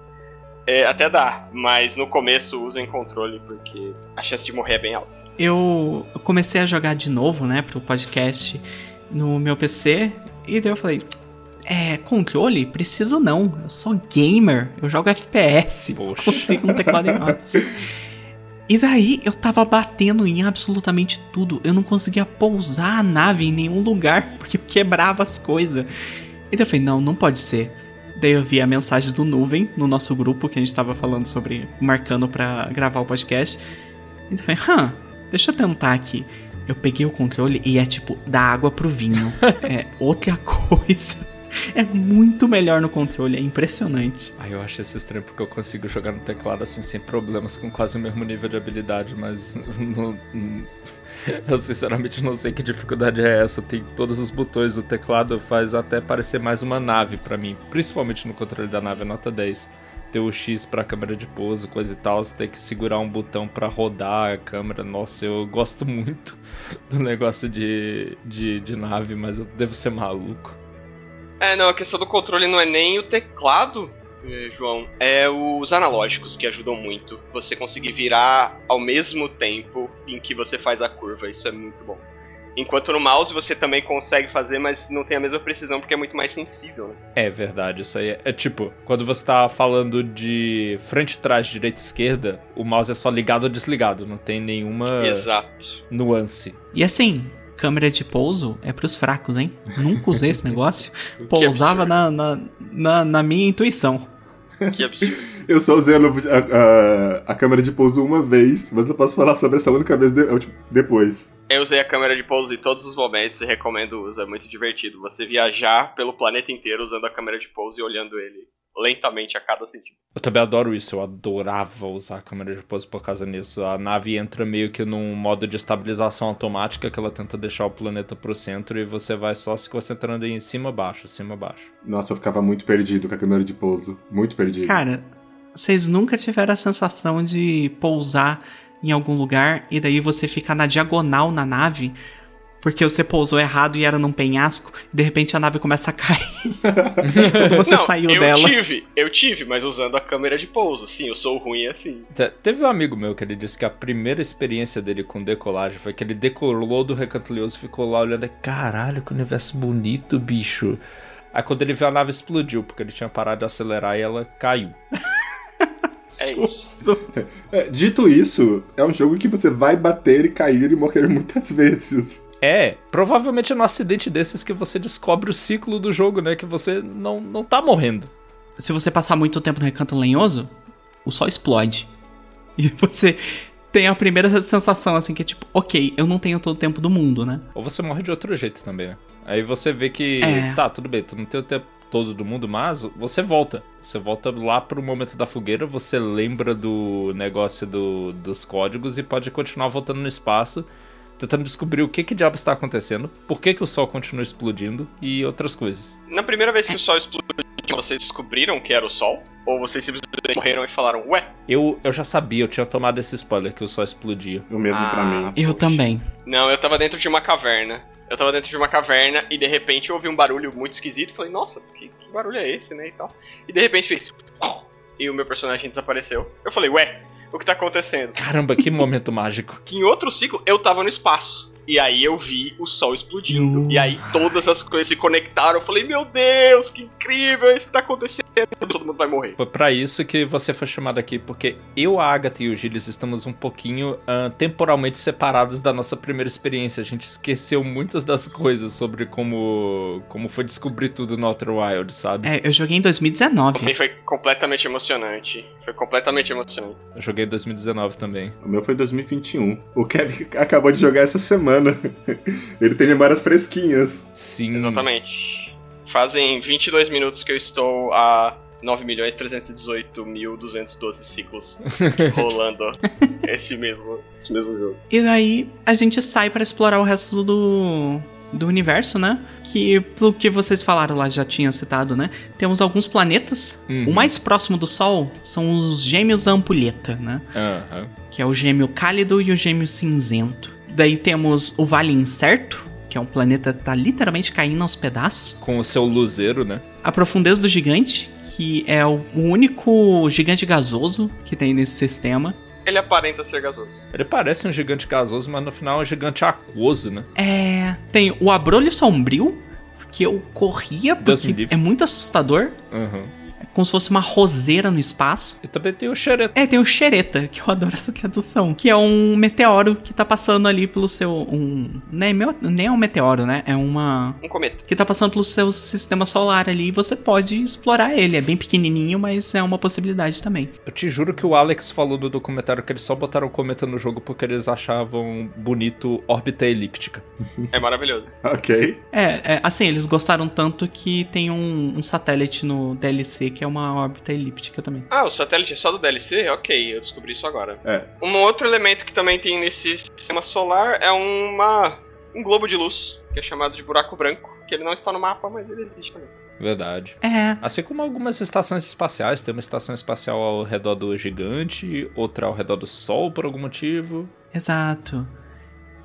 é, até dá. Mas no começo usem controle, porque a chance de morrer é bem alta. Eu comecei a jogar de novo, né, pro podcast no meu PC, e daí eu falei, é, controle? Preciso não. Eu sou gamer. Eu jogo FPS. Poxa. Consigo um teclado e mouse. E daí eu tava batendo em absolutamente tudo. Eu não conseguia pousar a nave em nenhum lugar, porque quebrava as coisas. E daí eu falei, não, não pode ser. Daí eu vi a mensagem do Nuvem no nosso grupo, que a gente tava falando sobre, marcando para gravar o podcast. E eu falei, hã, deixa eu tentar aqui. Eu peguei o controle e é tipo, da água pro vinho. é outra coisa. É muito melhor no controle, é impressionante. Ah, eu acho esse estranho porque eu consigo jogar no teclado assim sem problemas, com quase o mesmo nível de habilidade, mas no, eu sinceramente não sei que dificuldade é essa. Tem todos os botões do teclado, faz até parecer mais uma nave para mim, principalmente no controle da nave nota 10 ter o X pra câmera de pouso, coisa e tal, você tem que segurar um botão para rodar a câmera. Nossa, eu gosto muito do negócio de, de, de nave, mas eu devo ser maluco. É, não, a questão do controle não é nem o teclado, eh, João, é os analógicos que ajudam muito. Você conseguir virar ao mesmo tempo em que você faz a curva, isso é muito bom. Enquanto no mouse você também consegue fazer, mas não tem a mesma precisão porque é muito mais sensível, né? É verdade, isso aí é, é tipo, quando você tá falando de frente, trás, direita, esquerda, o mouse é só ligado ou desligado, não tem nenhuma Exato. nuance. E assim, câmera de pouso é pros fracos, hein? Nunca usei esse negócio. Pousava na, na, na, na, minha intuição. Que absurdo. eu só usei a, a, a, câmera de pouso uma vez, mas eu posso falar sobre essa única vez de, tipo, depois. Eu usei a câmera de pouso em todos os momentos e recomendo o uso, é muito divertido. Você viajar pelo planeta inteiro usando a câmera de pouso e olhando ele lentamente a cada centímetro. Eu também adoro isso, eu adorava usar a câmera de pouso por causa disso. A nave entra meio que num modo de estabilização automática que ela tenta deixar o planeta pro centro e você vai só se concentrando em cima baixo, cima baixo. Nossa, eu ficava muito perdido com a câmera de pouso, muito perdido. Cara, vocês nunca tiveram a sensação de pousar em algum lugar e daí você ficar na diagonal na nave porque você pousou errado e era num penhasco, e de repente a nave começa a cair quando você Não, saiu eu dela. Eu tive, eu tive, mas usando a câmera de pouso. Sim, eu sou ruim assim. Teve um amigo meu que ele disse que a primeira experiência dele com decolagem foi que ele decolou do Recanto Leoso e ficou lá olhando, caralho, que universo bonito, bicho. Aí quando ele viu a nave explodiu, porque ele tinha parado de acelerar e ela caiu. É Susto. É, dito isso, é um jogo que você vai bater e cair e morrer muitas vezes. É, provavelmente é no acidente desses que você descobre o ciclo do jogo, né? Que você não, não tá morrendo. Se você passar muito tempo no recanto lenhoso, o sol explode. E você tem a primeira sensação, assim, que é tipo, ok, eu não tenho todo o tempo do mundo, né? Ou você morre de outro jeito também, né? Aí você vê que, É. tá, tudo bem, tu não tem o tempo todo do mundo, mas você volta. Você volta lá pro momento da fogueira, você lembra do negócio do, dos códigos e pode continuar voltando no espaço, tentando descobrir o que que diabo está acontecendo, por que que o sol continua explodindo e outras coisas. Na primeira vez que o sol explodiu, vocês descobriram que era o sol? Ou vocês simplesmente morreram e falaram, ué? Eu, eu já sabia, eu tinha tomado esse spoiler que o sol explodia. O mesmo pra Ah. mim. Eu Poxa. também. Não, eu tava dentro de uma caverna. Eu tava dentro de uma caverna e de repente eu ouvi um barulho muito esquisito. Falei, nossa, que, que barulho é esse, né? E tal. E de repente fez. E o meu personagem desapareceu. Eu falei, ué, o que tá acontecendo? Caramba, que momento mágico. Que em outro ciclo eu tava no espaço. E aí eu vi o sol explodindo. Nossa. E aí todas as coisas se conectaram. Eu falei, meu Deus, que incrível, é isso que tá acontecendo. Todo mundo vai morrer. Foi pra isso que você foi chamado aqui, porque eu, a Agatha e o Gilles estamos um pouquinho ah, temporalmente separados da nossa primeira experiência. A gente esqueceu muitas das coisas sobre como, como foi descobrir tudo no Outer Wild, sabe? É, eu joguei em Pra 2019. mim foi completamente emocionante. Foi completamente emocionante. Eu joguei em 2019 também. O meu foi 2021. O Kevin acabou de jogar essa semana. Ele tem memórias fresquinhas. Sim. Exatamente. Fazem 22 minutos que eu estou a 9.318.212 ciclos rolando esse mesmo, esse mesmo jogo. E daí a gente sai pra explorar o resto do, do universo, né? Que, pelo que vocês falaram lá, já tinha citado, né? Temos alguns planetas. Uhum. O mais próximo do Sol são os gêmeos da ampulheta, né? Aham. Que é o gêmeo cálido e o gêmeo cinzento. Daí temos o Vale Incerto, que é um planeta que tá literalmente caindo aos pedaços. Com o seu luzeiro, né? A Profundeza do Gigante, que é o único gigante gasoso que tem nesse sistema. Ele aparenta ser gasoso. Ele parece um gigante gasoso, mas no final é um gigante aquoso, né? É. Tem o Abrolho Sombrio, que eu corria porque é muito assustador. Uhum. É como se fosse uma roseira no espaço. E também tem o xereta. É, tem o Xereta, que eu adoro essa tradução. Que é um meteoro que tá passando ali pelo seu. Um, nem, meu- nem é um meteoro, né? É uma. Um cometa. Que tá passando pelo seu sistema solar ali e você pode explorar ele. É bem pequenininho, mas é uma possibilidade também. Eu te juro que o Alex falou no documentário que eles só botaram cometa no jogo porque eles achavam bonito órbita elíptica. É maravilhoso. Ok. É, é, assim, eles gostaram tanto que tem um, um satélite no DLC que é uma órbita elíptica também. Ah, o satélite é só do DLC? Ok, eu descobri isso agora. É. Um outro elemento que também tem nesse sistema solar é uma um globo de luz, que é chamado de buraco branco, que ele não está no mapa, mas ele existe também. Verdade. É, Assim como algumas estações espaciais, tem uma estação espacial ao redor do gigante, outra ao redor do Sol por algum motivo. exato.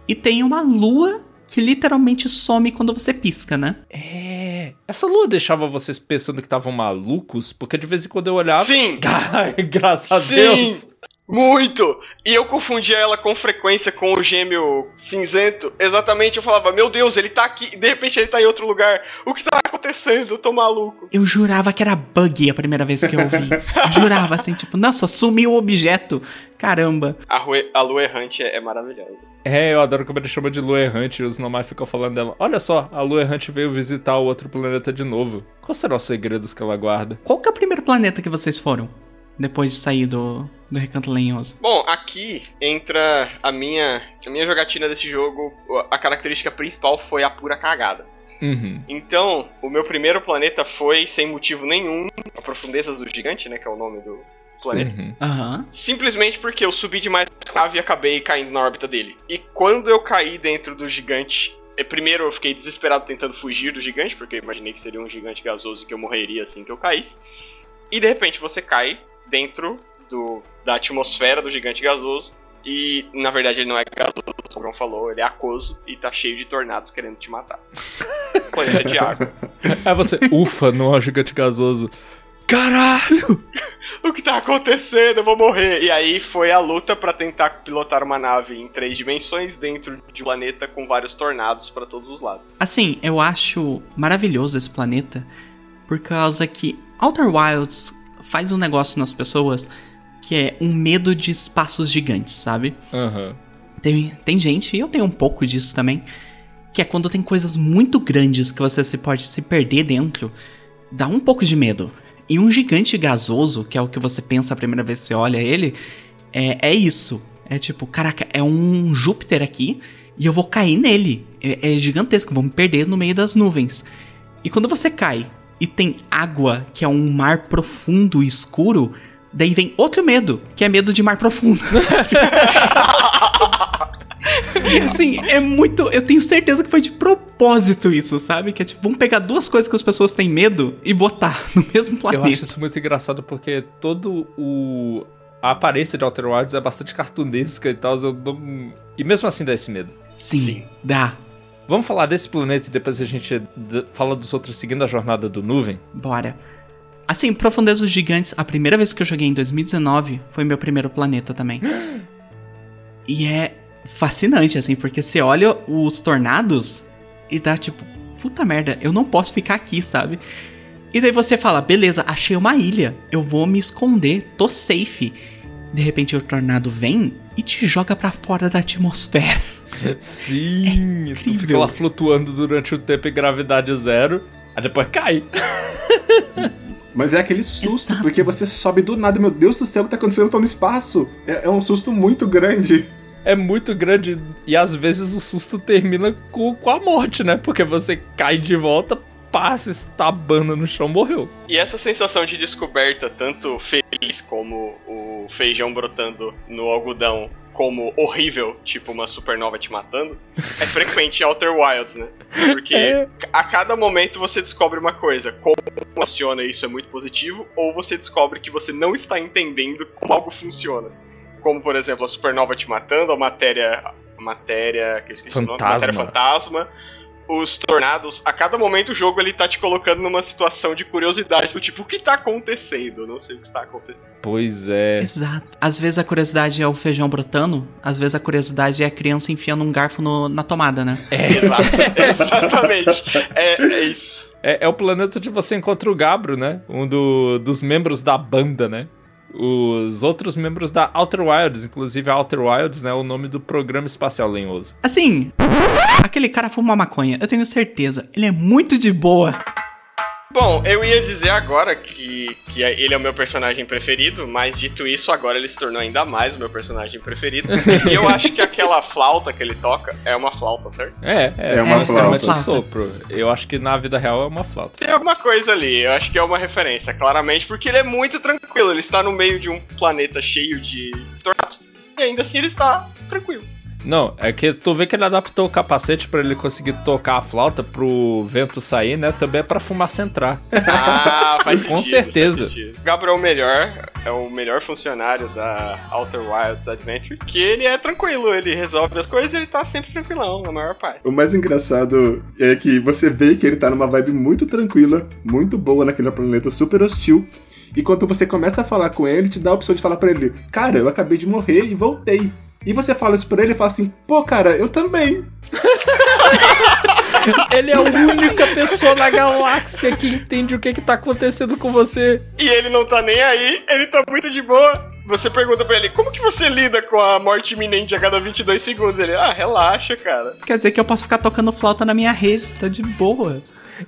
E tem uma lua que literalmente some quando você pisca, né? É. Essa lua deixava vocês pensando que estavam malucos, porque de vez em quando eu olhava. Sim! Graças a Sim! Deus! Muito! E eu confundia ela com frequência com o gêmeo cinzento. Exatamente, eu falava, meu Deus, ele tá aqui, e de repente ele tá em outro lugar. O que tá acontecendo? Eu tô maluco. Eu jurava que era bug a primeira vez que eu vi. Eu jurava assim, tipo, nossa, sumiu o objeto. Caramba. A, rue- a lua errante é, é maravilhosa. É, eu adoro como ele chama de lua errante e os normais ficam falando dela. Olha só, a lua errante veio visitar o outro planeta de novo. Quais serão os segredos que ela guarda? Qual que é o primeiro planeta que vocês foram? Depois de sair do, do Recanto Lenhoso. Bom, aqui entra a minha, a minha jogatina desse jogo. A característica principal foi a pura cagada. Uhum. Então, o meu primeiro planeta foi, sem motivo nenhum, a Profundezas do Gigante, né, que é o nome do planeta. Uhum. Aham. Simplesmente porque eu subi demais com a nave e acabei caindo na órbita dele. E quando eu caí dentro do gigante, eh, primeiro eu fiquei desesperado tentando fugir do gigante, porque eu imaginei que seria um gigante gasoso e que eu morreria assim que eu caísse. E de repente você cai dentro do, da atmosfera do gigante gasoso. E na verdade ele não é gasoso, como o João falou, ele é aquoso e tá cheio de tornados querendo te matar. Planeta de água. Aí você, ufa, não é um gigante gasoso. Caralho! o que tá acontecendo? Eu vou morrer. E aí foi a luta pra tentar pilotar uma nave em três dimensões dentro de um planeta com vários tornados pra todos os lados. Assim, eu acho maravilhoso esse planeta por causa que Outer Wilds faz um negócio nas pessoas que é um medo de espaços gigantes, sabe? Aham. Tem, tem gente, e eu tenho um pouco disso também, que é quando tem coisas muito grandes que você se pode se perder dentro, dá um pouco de medo. E um gigante gasoso, que é o que você pensa a primeira vez que você olha ele, é, é isso. É tipo, caraca, é um Júpiter aqui e eu vou cair nele. é, é gigantesco, vou me perder no meio das nuvens. E quando você cai e tem água, que é um mar profundo e escuro, daí vem outro medo, que é medo de mar profundo. e assim, é muito. Eu tenho certeza que foi de propósito isso, sabe? Que é tipo, vamos pegar duas coisas que as pessoas têm medo e botar no mesmo planeta. Eu acho isso muito engraçado porque todo o. A aparência de Outer Wilds é bastante cartunesca e tal. Eu não... E mesmo assim dá esse medo. Sim, Sim, dá. Vamos falar desse planeta e depois a gente fala dos outros seguindo a jornada do Nuvem? Bora. Assim, Profundezas Gigantes, a primeira vez que eu joguei em 2019 foi meu primeiro planeta também. e é fascinante, assim, porque você olha os tornados e dá tipo, puta merda, eu não posso ficar aqui, sabe? E daí você fala, beleza, achei uma ilha, eu vou me esconder, tô safe. De repente o tornado vem e te joga para fora da atmosfera. Sim, é tu fica lá flutuando durante o tempo em gravidade zero, aí depois cai. Mas é aquele susto, Exato. porque você sobe do nada, meu Deus do céu, o que tá acontecendo? Tô no espaço. É, é um susto muito grande é muito grande e às vezes o susto termina com, com a morte, né? Porque você cai de volta, passa estabando no chão, morreu. E essa sensação de descoberta, tanto feliz como o feijão brotando no algodão, como horrível, tipo uma supernova te matando, é frequente em Outer Wilds, né? Porque é. a cada momento você descobre uma coisa, como funciona isso é muito positivo, ou você descobre que você não está entendendo como algo funciona como por exemplo a supernova te matando, a matéria. A matéria. Que eu esqueci fantasma. O nome, matéria fantasma. Os tornados, a cada momento o jogo ele tá te colocando numa situação de curiosidade do tipo, o que tá acontecendo? Eu não sei o que está acontecendo. Pois é. Exato. Às vezes a curiosidade é o feijão brotando, às vezes a curiosidade é a criança enfiando um garfo no, na tomada, né? É, Exato, exatamente. É, é isso. É, é, o planeta onde você encontra o Gabro, né? Um do, dos membros da banda, né? Os outros membros da Outer Wilds, inclusive a Outer Wilds, né, o nome do programa espacial lenhoso. Assim, aquele cara fuma maconha, eu tenho certeza, ele é muito de boa. Bom, eu ia dizer agora que, que ele é o meu personagem preferido, mas dito isso, agora ele se tornou ainda mais o meu personagem preferido. e eu acho que aquela flauta que ele toca é uma flauta, certo? É, é, é uma é flauta. de sopro. Eu acho que na vida real é uma flauta. Tem alguma coisa ali, eu acho que é uma referência, claramente, porque ele é muito tranquilo. Ele está no meio de um planeta cheio de tornados e ainda assim ele está tranquilo. Não, é que tu vê que ele adaptou o capacete para ele conseguir tocar a flauta pro vento sair, né? Também é pra fumaça entrar. Ah, faz Com certeza. Gabriel é o melhor, é o melhor funcionário da Outer Wilds Adventures, que ele é tranquilo, ele resolve as coisas e ele tá sempre tranquilão, na maior parte. O mais engraçado é que você vê que ele tá numa vibe muito tranquila, muito boa naquele planeta super hostil. E quando você começa a falar com ele, te dá a opção de falar para ele: Cara, eu acabei de morrer e voltei. E você fala isso pra ele e fala assim, pô, cara, eu também. ele é a única pessoa na galáxia que entende o que, que tá acontecendo com você. E ele não tá nem aí, ele tá muito de boa. Você pergunta pra ele, como que você lida com a morte iminente a cada 22 segundos? Ele, ah, relaxa, cara. Quer dizer que eu posso ficar tocando flauta na minha rede, tá de boa.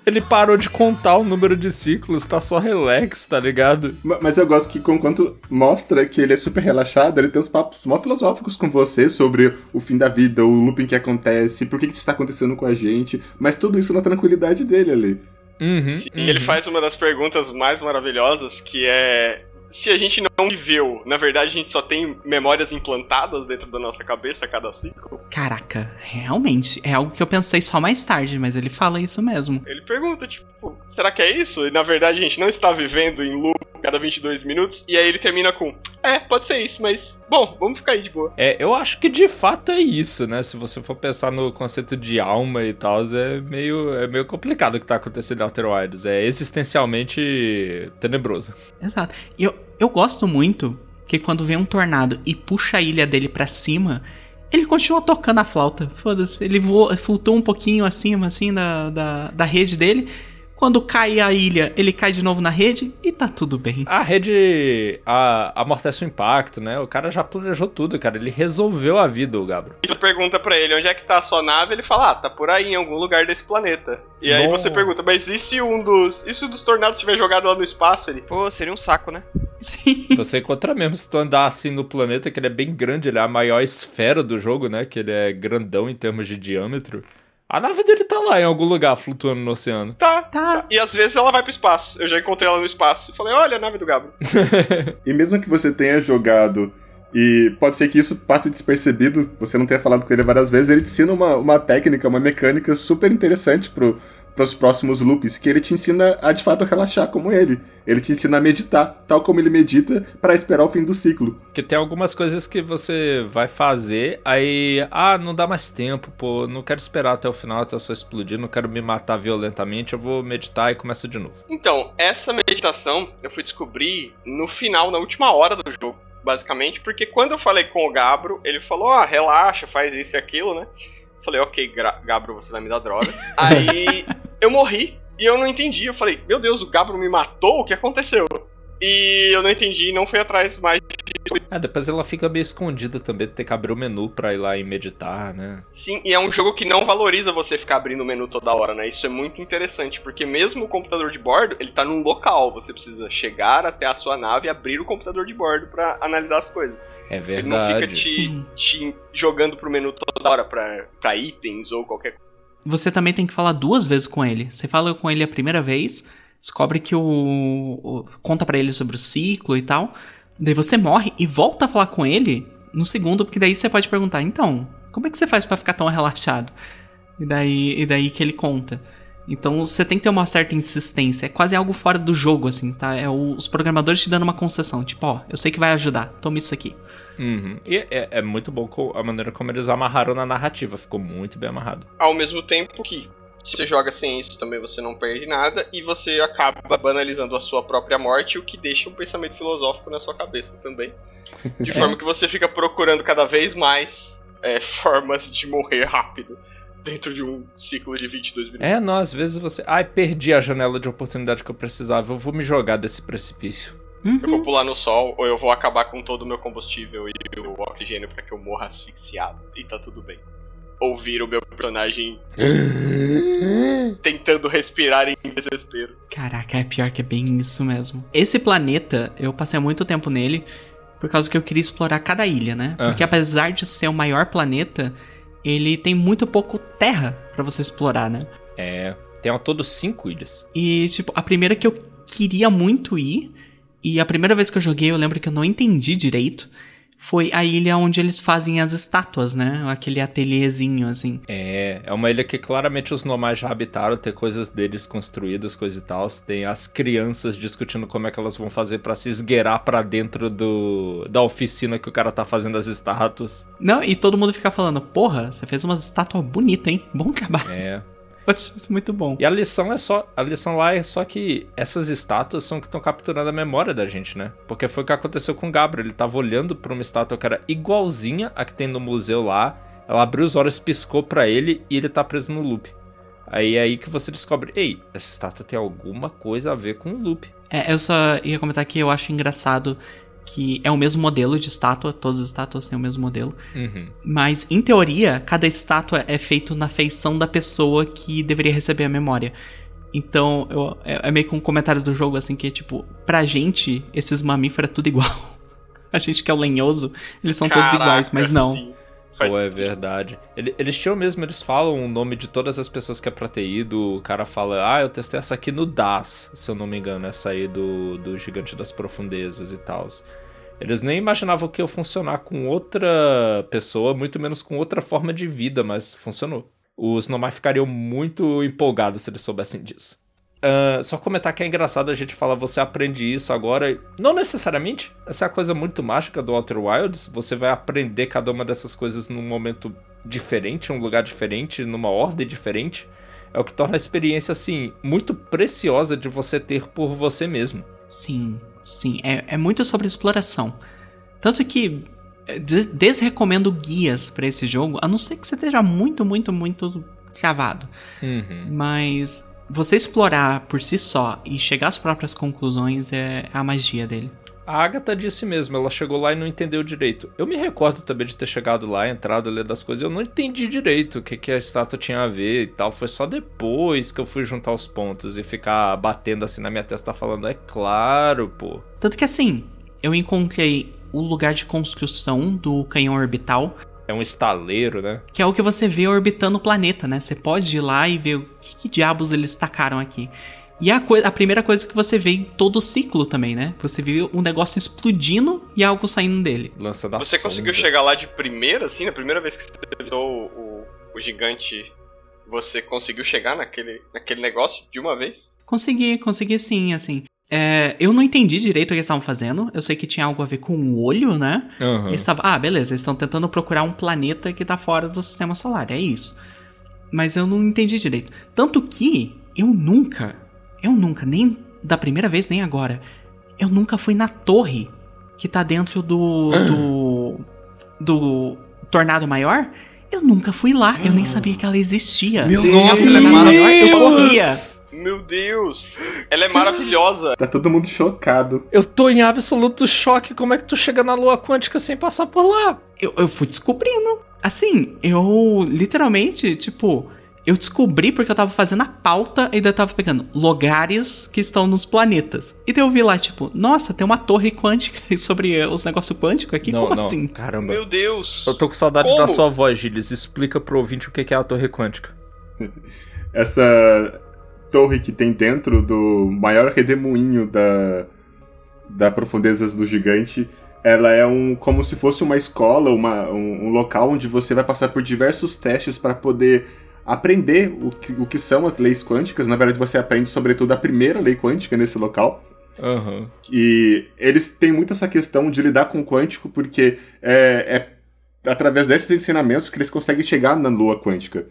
Ele parou de contar o número de ciclos, tá só relax, tá ligado? Mas eu gosto que, enquanto mostra que ele é super relaxado, ele tem os papos mó filosóficos com você sobre o fim da vida, o looping que acontece, por que, que isso tá acontecendo com a gente, mas tudo isso na tranquilidade dele ali. Uhum, Sim, uhum. ele faz uma das perguntas mais maravilhosas, que é se a gente não viveu, na verdade a gente só tem memórias implantadas dentro da nossa cabeça a cada ciclo? Caraca, realmente, é algo que eu pensei só mais tarde, mas ele fala isso mesmo. Ele pergunta, tipo, será que é isso? E na verdade a gente não está vivendo em loop cada 22 minutos? E aí ele termina com, é, pode ser isso, mas, bom, vamos ficar aí de boa. É, eu acho que de fato é isso, né? Se você for pensar no conceito de alma e tal, é meio, é meio complicado o que tá acontecendo em Outer Wilds. É existencialmente tenebroso. Exato. E eu, eu gosto muito que quando vem um tornado e puxa a ilha dele para cima, ele continua tocando a flauta. Foda-se. Ele voa, flutua um pouquinho acima, assim, da, da, da rede dele. Quando cai a ilha, ele cai de novo na rede e tá tudo bem. A rede a, amortece o impacto, né? O cara já planejou tudo, cara. Ele resolveu a vida, o Gabro. E você pergunta para ele onde é que tá a sua nave, ele fala, ah, tá por aí, em algum lugar desse planeta. E aí você pergunta, mas e se um dos. E se um dos tornados estiver jogado lá no espaço? Ele, pô, seria um saco, né? Sim. Você encontra mesmo se tu andar assim no planeta, que ele é bem grande, ele é a maior esfera do jogo, né? Que ele é grandão em termos de diâmetro. A nave dele tá lá em algum lugar, flutuando no oceano. Tá. Tá. E às vezes ela vai pro espaço. Eu já encontrei ela no espaço. E falei, olha a nave do Gabro. E mesmo que você tenha jogado e pode ser que isso passe despercebido, você não tenha falado com ele várias vezes, ele te ensina uma, uma técnica, uma mecânica super interessante pro, pros próximos loops, que ele te ensina a de fato relaxar como ele. Ele te ensina a meditar, tal como ele medita, para esperar o fim do ciclo. Porque tem algumas coisas que você vai fazer, aí, ah, não dá mais tempo, pô, não quero esperar até o final, até eu só explodir, não quero me matar violentamente, eu vou meditar e começa de novo. Então, essa meditação eu fui descobrir no final, na última hora do jogo, basicamente, porque quando eu falei com o Gabro, ele falou: ah, relaxa, faz isso e aquilo, né? Falei, ok, Gabro, você vai me dar drogas. Aí eu morri e eu não entendi. Eu falei, meu Deus, o Gabro me matou? O que aconteceu? E eu não entendi e não fui atrás mais. É, depois ela fica meio escondida também, ter que abrir o menu pra ir lá e meditar, né? Sim, e é um jogo que não valoriza você ficar abrindo o menu toda hora, né? Isso é muito interessante, porque mesmo o computador de bordo, ele tá num local. Você precisa chegar até a sua nave e abrir o computador de bordo pra analisar as coisas. É Ele não fica verdade. te, Sim. te jogando pro menu toda hora pra, pra itens ou qualquer coisa. Você também tem que falar duas vezes com ele. Você fala com ele a primeira vez, descobre que o. o- conta pra ele sobre o ciclo e tal. Daí você morre e volta a falar com ele no segundo, porque daí você pode perguntar: então, como é que você faz pra ficar tão relaxado? E daí, e daí que ele conta. Então você tem que ter uma certa insistência. É quase algo fora do jogo, assim, tá? É o- os programadores te dando uma concessão. Tipo, ó, eu sei que vai ajudar, toma isso aqui. Uhum. E é, é muito bom a maneira como eles amarraram na narrativa, ficou muito bem amarrado. Ao mesmo tempo que você joga sem isso também você não perde nada e você acaba banalizando a sua própria morte, o que deixa um pensamento filosófico na sua cabeça também. De forma que você fica procurando cada vez mais é, formas de morrer rápido dentro de um ciclo de 22 minutos. É, não, às vezes você. Ai, perdi a janela de oportunidade que eu precisava, eu vou me jogar desse precipício. Eu vou pular no sol ou eu vou acabar com todo o meu combustível e o oxigênio pra que eu morra asfixiado. E tá tudo bem. Ouvir o meu personagem tentando respirar em desespero. Caraca, é pior que é bem isso mesmo. Esse planeta, eu passei muito tempo nele por causa que eu queria explorar cada ilha, né? Porque apesar de ser o maior planeta, ele tem muito pouco terra pra você explorar, né? É. Tem ao todo cinco ilhas. E, tipo, a primeira que eu queria muito ir, e a primeira vez que eu joguei eu lembro que eu não entendi direito, foi a ilha onde eles fazem as estátuas, né? Aquele ateliêzinho, assim. É, é uma ilha que claramente os nomais já habitaram, tem coisas deles construídas, coisa e tal. Tem as crianças discutindo como é que elas vão fazer pra se esgueirar pra dentro do da oficina que o cara tá fazendo as estátuas. Não, e todo mundo fica falando, porra, você fez umas estátuas bonitas, hein? Bom trabalho. É. Eu acho isso muito bom. E a lição é só. A lição lá é só que essas estátuas são que estão capturando a memória da gente, né? Porque foi o que aconteceu com o Gabriel. Ele tava olhando pra uma estátua que era igualzinha a que tem no museu lá. Ela abriu os olhos, piscou pra ele e ele tá preso no loop. Aí é aí que você descobre, ei, essa estátua tem alguma coisa a ver com o loop. É, eu só ia comentar que eu acho engraçado que é o mesmo modelo de estátua, todas as estátuas têm o mesmo modelo, Uhum. mas em teoria, cada estátua é feito na feição da pessoa que deveria receber a memória. Então, eu- é, é meio que um comentário do jogo assim que é tipo, pra gente, esses mamíferos é tudo igual. A gente que é o lenhoso, eles são todos Caraca, iguais, mas não. sim. Faz Pô, é verdade. Ele- Eles tinham mesmo, eles falam o nome de todas as pessoas que é pra ter ido. O cara fala, ah, eu testei essa aqui no DAS, se eu não me engano, essa aí do, do Gigante das Profundezas e tal. Eles nem imaginavam que ia funcionar com outra pessoa, muito menos com outra forma de vida, mas funcionou. Os Nomai ficariam muito empolgados se eles soubessem disso. Ah, só comentar que é engraçado a gente falar, você aprende isso agora. Não necessariamente. Essa é a coisa muito mágica do Outer Wilds. Você vai aprender cada uma dessas coisas num momento diferente, um lugar diferente, numa ordem diferente. É o que torna a experiência, assim, muito preciosa de você ter por você mesmo. Sim, sim. É, é muito sobre exploração. Tanto que é, des- desrecomendo guias pra esse jogo, a não ser que você esteja muito, muito, muito cavado. Uhum. Mas você explorar por si só e chegar às próprias conclusões é a magia dele. A Agatha disse mesmo, ela chegou lá e não entendeu direito. Eu me recordo também de ter chegado lá, entrado, ler as coisas, eu não entendi direito o que, que a estátua tinha a ver e tal. Foi só depois que eu fui juntar os pontos e ficar batendo assim na minha testa falando, é claro, pô. Tanto que assim, eu encontrei o lugar de construção do canhão orbital É um estaleiro, né? Que é o que você vê orbitando o planeta, né? Você pode ir lá e ver o que, que diabos eles tacaram aqui. E a, coisa, a primeira coisa que você vê em todo o ciclo também, né? Você vê um negócio explodindo e algo saindo dele. Lança da Você sonda. conseguiu chegar lá de primeira, assim, na primeira vez que você visitou o, o gigante, você conseguiu chegar naquele, naquele negócio de uma vez? Consegui, consegui sim, assim. É, eu não entendi direito o que eles estavam fazendo. Eu sei que tinha algo a ver com o olho, né? Aham. Eles estavam, ah, beleza, eles estão tentando procurar um planeta que tá fora do sistema solar, é isso. Mas eu não entendi direito. Tanto que eu nunca, eu nunca, nem da primeira vez, nem agora, eu nunca fui na torre que tá dentro do. do. do tornado maior. Eu nunca fui lá, eu nem sabia que ela existia. Meu Deus! ela é maior, eu corria. Meu Deus! Ela é maravilhosa! Tá todo mundo chocado. Eu tô em absoluto choque. Como é que tu chega na lua quântica sem passar por lá? Eu, eu fui descobrindo. Assim, eu literalmente, tipo, eu descobri porque eu tava fazendo a pauta e eu tava pegando lugares que estão nos planetas. E daí eu vi lá, tipo, nossa, tem uma torre quântica sobre os negócios quânticos aqui? não, Como não. assim? Caramba. Meu Deus! Eu tô com saudade Como? da sua voz, Gilles. Explica pro ouvinte o que é a torre quântica. Essa torre que tem dentro do maior redemoinho da, da profundezas do gigante, ela é um como se fosse uma escola, uma, um, um local onde você vai passar por diversos testes para poder aprender o que, o que são as leis quânticas. Na verdade, você aprende sobretudo a primeira lei quântica nesse local. Aham. E eles têm muito essa questão de lidar com o quântico, porque é, é através desses ensinamentos que eles conseguem chegar na lua quântica.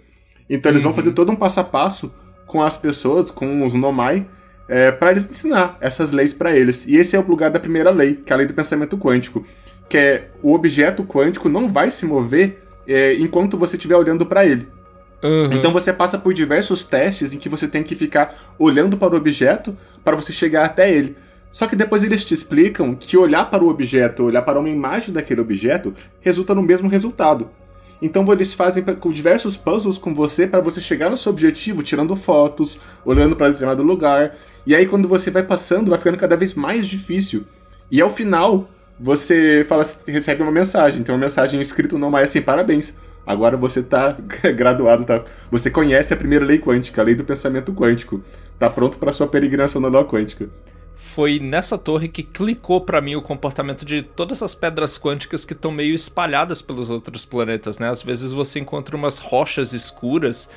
Então eles vão fazer todo um passo a passo com as pessoas, com os Nomai, é, para eles ensinar essas leis para eles. E esse é o lugar da primeira lei, que é a lei do pensamento quântico, que é o objeto quântico não vai se mover é, enquanto você estiver olhando para ele. Aham. Então você passa por diversos testes em que você tem que ficar olhando para o objeto para você chegar até ele. Só que depois eles te explicam que olhar para o objeto, olhar para uma imagem daquele objeto, resulta no mesmo resultado. Então eles fazem diversos puzzles com você para você chegar no seu objetivo, tirando fotos, olhando para determinado lugar. E aí quando você vai passando, vai ficando cada vez mais difícil. E ao final, você fala, recebe uma mensagem. Tem uma mensagem escrita no mais assim, parabéns. Agora você tá graduado, tá? Você conhece a primeira lei quântica, a lei do pensamento quântico. Tá pronto para sua peregrinação na lua quântica. Foi nessa torre que clicou pra mim o comportamento de todas essas pedras quânticas que estão meio espalhadas pelos outros planetas, né? Às vezes você encontra umas rochas escuras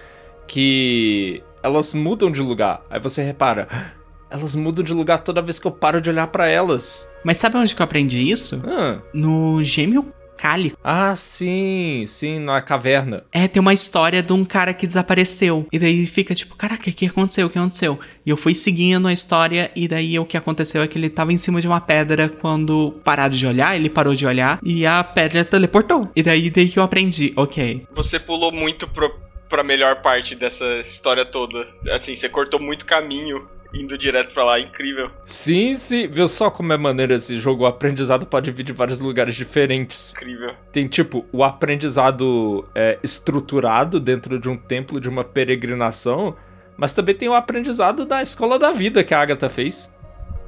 que elas mudam de lugar. Aí você repara, "Ah, elas mudam de lugar toda vez que eu paro de olhar pra elas. Mas sabe onde que eu aprendi isso? Ah, No Gêmeo Cálico. ah, sim, sim, na caverna. É, tem uma história de um cara que desapareceu. E daí fica tipo, caraca, o que aconteceu? O que aconteceu? E eu fui seguindo a história, e daí o que aconteceu é que ele tava em cima de uma pedra quando pararam de olhar, ele parou de olhar, e a pedra teleportou. E daí, daí que eu aprendi, ok. Você pulou muito pro, pra melhor parte dessa história toda. Assim, você cortou muito caminho indo direto pra lá, incrível. Sim, sim, viu só como é maneiro esse jogo? O aprendizado pode vir de vários lugares diferentes. Incrível. Tem tipo o aprendizado é, estruturado dentro de um templo de uma peregrinação, mas também tem o aprendizado da escola da vida que a Agatha fez.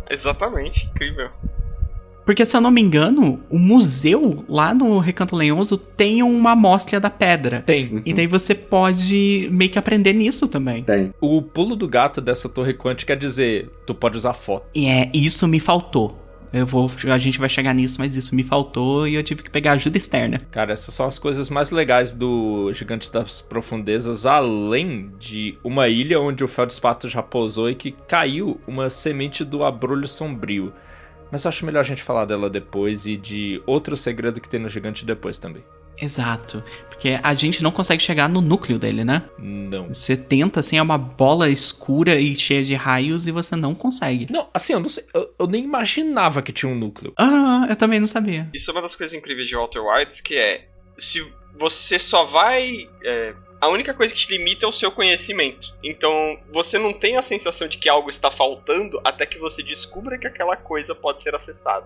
Exatamente, incrível. Porque se eu não me engano, o museu lá no Recanto Lenhoso tem uma amostra da pedra. Tem. E daí você pode meio que aprender nisso também. Tem. O pulo do gato dessa torre quântica é dizer, tu pode usar foto. E é, isso me faltou. Eu vou, a gente vai chegar nisso, mas isso me faltou e eu tive que pegar ajuda externa. Cara, essas são as coisas mais legais do Gigante das Profundezas, além de uma ilha onde o Feldspato já pousou e que caiu uma semente do abrolho sombrio. Mas eu acho melhor a gente falar dela depois e de outro segredo que tem no Gigante depois também. Exato. Porque a gente não consegue chegar no núcleo dele, né? Não. Você tenta, assim, é uma bola escura e cheia de raios e você não consegue. Não, assim, eu não sei. Eu, eu nem imaginava que tinha um núcleo. Ah, eu também não sabia. Isso é uma das coisas incríveis de Walter White, que é se você só vai. é, a única coisa que te limita é o seu conhecimento. Então você não tem a sensação de que algo está faltando até que você descubra que aquela coisa pode ser acessada.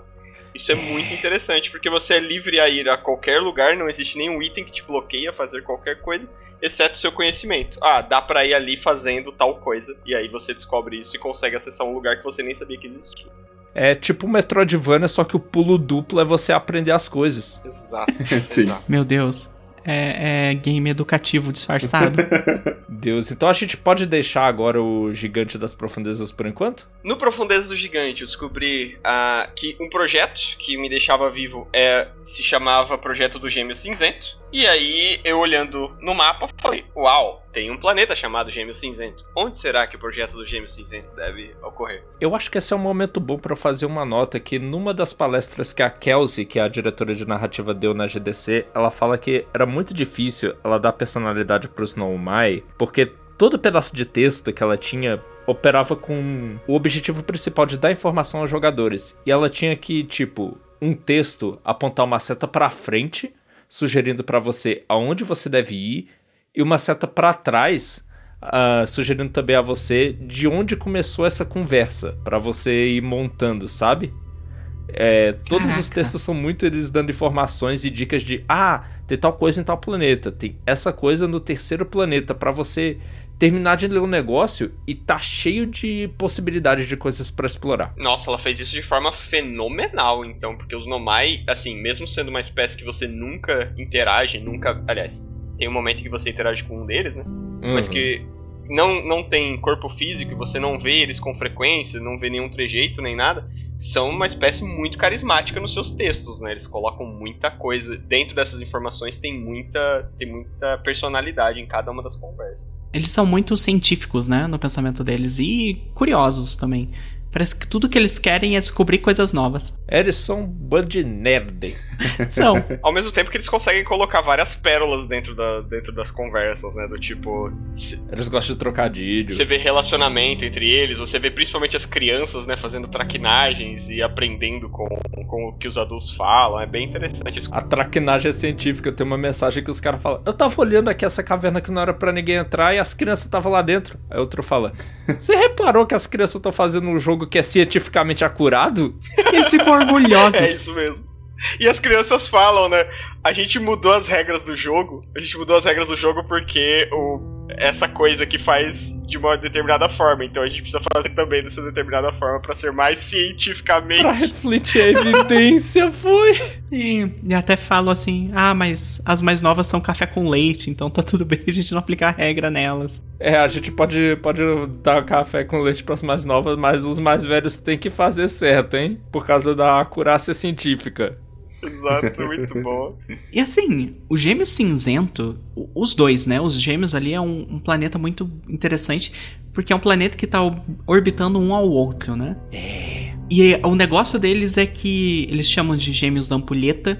Isso é muito interessante, porque você é livre a ir a qualquer lugar, não existe nenhum item que te bloqueia a fazer qualquer coisa, exceto o seu conhecimento. Ah, dá pra ir ali fazendo tal coisa, e aí você descobre isso e consegue acessar um lugar que você nem sabia que existia. É tipo o Metroidvania, só que o pulo duplo é você aprender as coisas. Exato. Sim. exato. Meu Deus. É, é game educativo disfarçado. Deus, então a gente pode deixar agora o Gigante das Profundezas por enquanto? No Profundezas do Gigante, eu descobri ah, que um projeto que me deixava vivo é, se chamava Projeto do Gêmeo Cinzento. E aí, eu olhando no mapa, falei: Uau, tem um planeta chamado Gêmeo Cinzento. Onde será que o projeto do Gêmeo Cinzento deve ocorrer? Eu acho que esse é um momento bom eu fazer uma nota que numa das palestras que a Kelsey, que é a diretora de narrativa, deu na GDC, ela fala que era muito difícil ela dar personalidade pro Snow Mai, porque todo pedaço de texto que ela tinha operava com o objetivo principal de dar informação aos jogadores. E ela tinha que, tipo, um texto apontar uma seta pra frente, sugerindo pra você aonde você deve ir, e uma seta pra trás, ah, sugerindo também a você de onde começou essa conversa, pra você ir montando, sabe? É, todos os Caraca. textos são muito eles dando informações e dicas de ah, tem tal coisa em tal planeta, tem essa coisa no terceiro planeta, pra você terminar de ler o negócio e tá cheio de possibilidades de coisas pra explorar. Nossa, ela fez isso de forma fenomenal, então, porque os Nomai, assim, mesmo sendo uma espécie que você nunca interage, nunca. Aliás, tem um momento que você interage com um deles, né? Mas Uhum. que não, não tem corpo físico, e você não vê eles com frequência, não vê nenhum trejeito nem nada. São uma espécie muito carismática nos seus textos, né? Eles colocam muita coisa. Dentro dessas informações tem muita, tem muita personalidade em cada uma das conversas. eles são muito científicos, né, no pensamento deles e curiosos também. Parece que tudo que eles querem é descobrir coisas novas. Eles são um bando de nerd. São. Ao mesmo tempo que eles conseguem colocar várias pérolas dentro, da, dentro das conversas, né? Do tipo. se- Eles gostam de trocadilho. Você vê relacionamento entre eles, você vê principalmente as crianças, né, fazendo traquinagens e aprendendo com, com o que os adultos falam. É bem interessante isso. A traquinagem é científica. Tem uma mensagem que os caras falam: Eu tava olhando aqui essa caverna que não era pra ninguém entrar e as crianças estavam lá dentro. Aí outro fala: Você reparou que as crianças estão fazendo um jogo que é cientificamente acurado? E eles ficam orgulhosos. É isso mesmo. E as crianças falam, né? A gente mudou as regras do jogo. A gente mudou as regras do jogo porque o, essa coisa que faz de uma determinada forma. Então a gente precisa fazer também dessa determinada forma pra ser mais cientificamente. Pra refletir a evidência, foi. E, e até falo assim: ah, mas as mais novas são café com leite, então tá tudo bem a gente não aplicar regra nelas. É, a gente pode, pode dar café com leite pras mais novas, mas os mais velhos têm que fazer certo, hein? Por causa da acurácia científica. Exato, muito bom. E assim, o Gêmeo Cinzento, os dois, né? Os gêmeos ali é um, um planeta muito interessante, porque é um planeta que tá or- orbitando um ao outro, né? É. E o negócio deles é que eles chamam de gêmeos da ampulheta,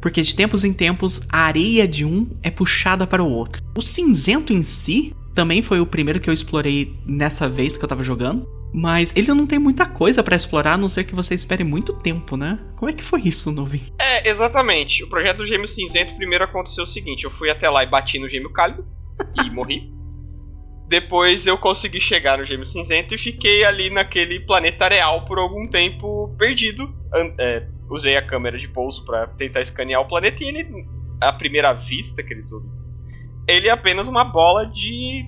porque de tempos em tempos a areia de um é puxada para o outro. O cinzento em si também foi o primeiro que eu explorei nessa vez que eu tava jogando. Mas ele não tem muita coisa pra explorar, a não ser que você espere muito tempo, né? Como é que foi isso, Nuvem? É, exatamente. O projeto do Gêmeo Cinzento primeiro aconteceu o seguinte: eu fui até lá e bati no Gêmeo Cálido e morri. Depois eu consegui chegar no Gêmeo Cinzento e fiquei ali naquele planeta real por algum tempo perdido. É, usei a câmera de pouso pra tentar escanear o planeta e ele, à primeira vista, queridos ouvintes, ele é apenas uma bola de.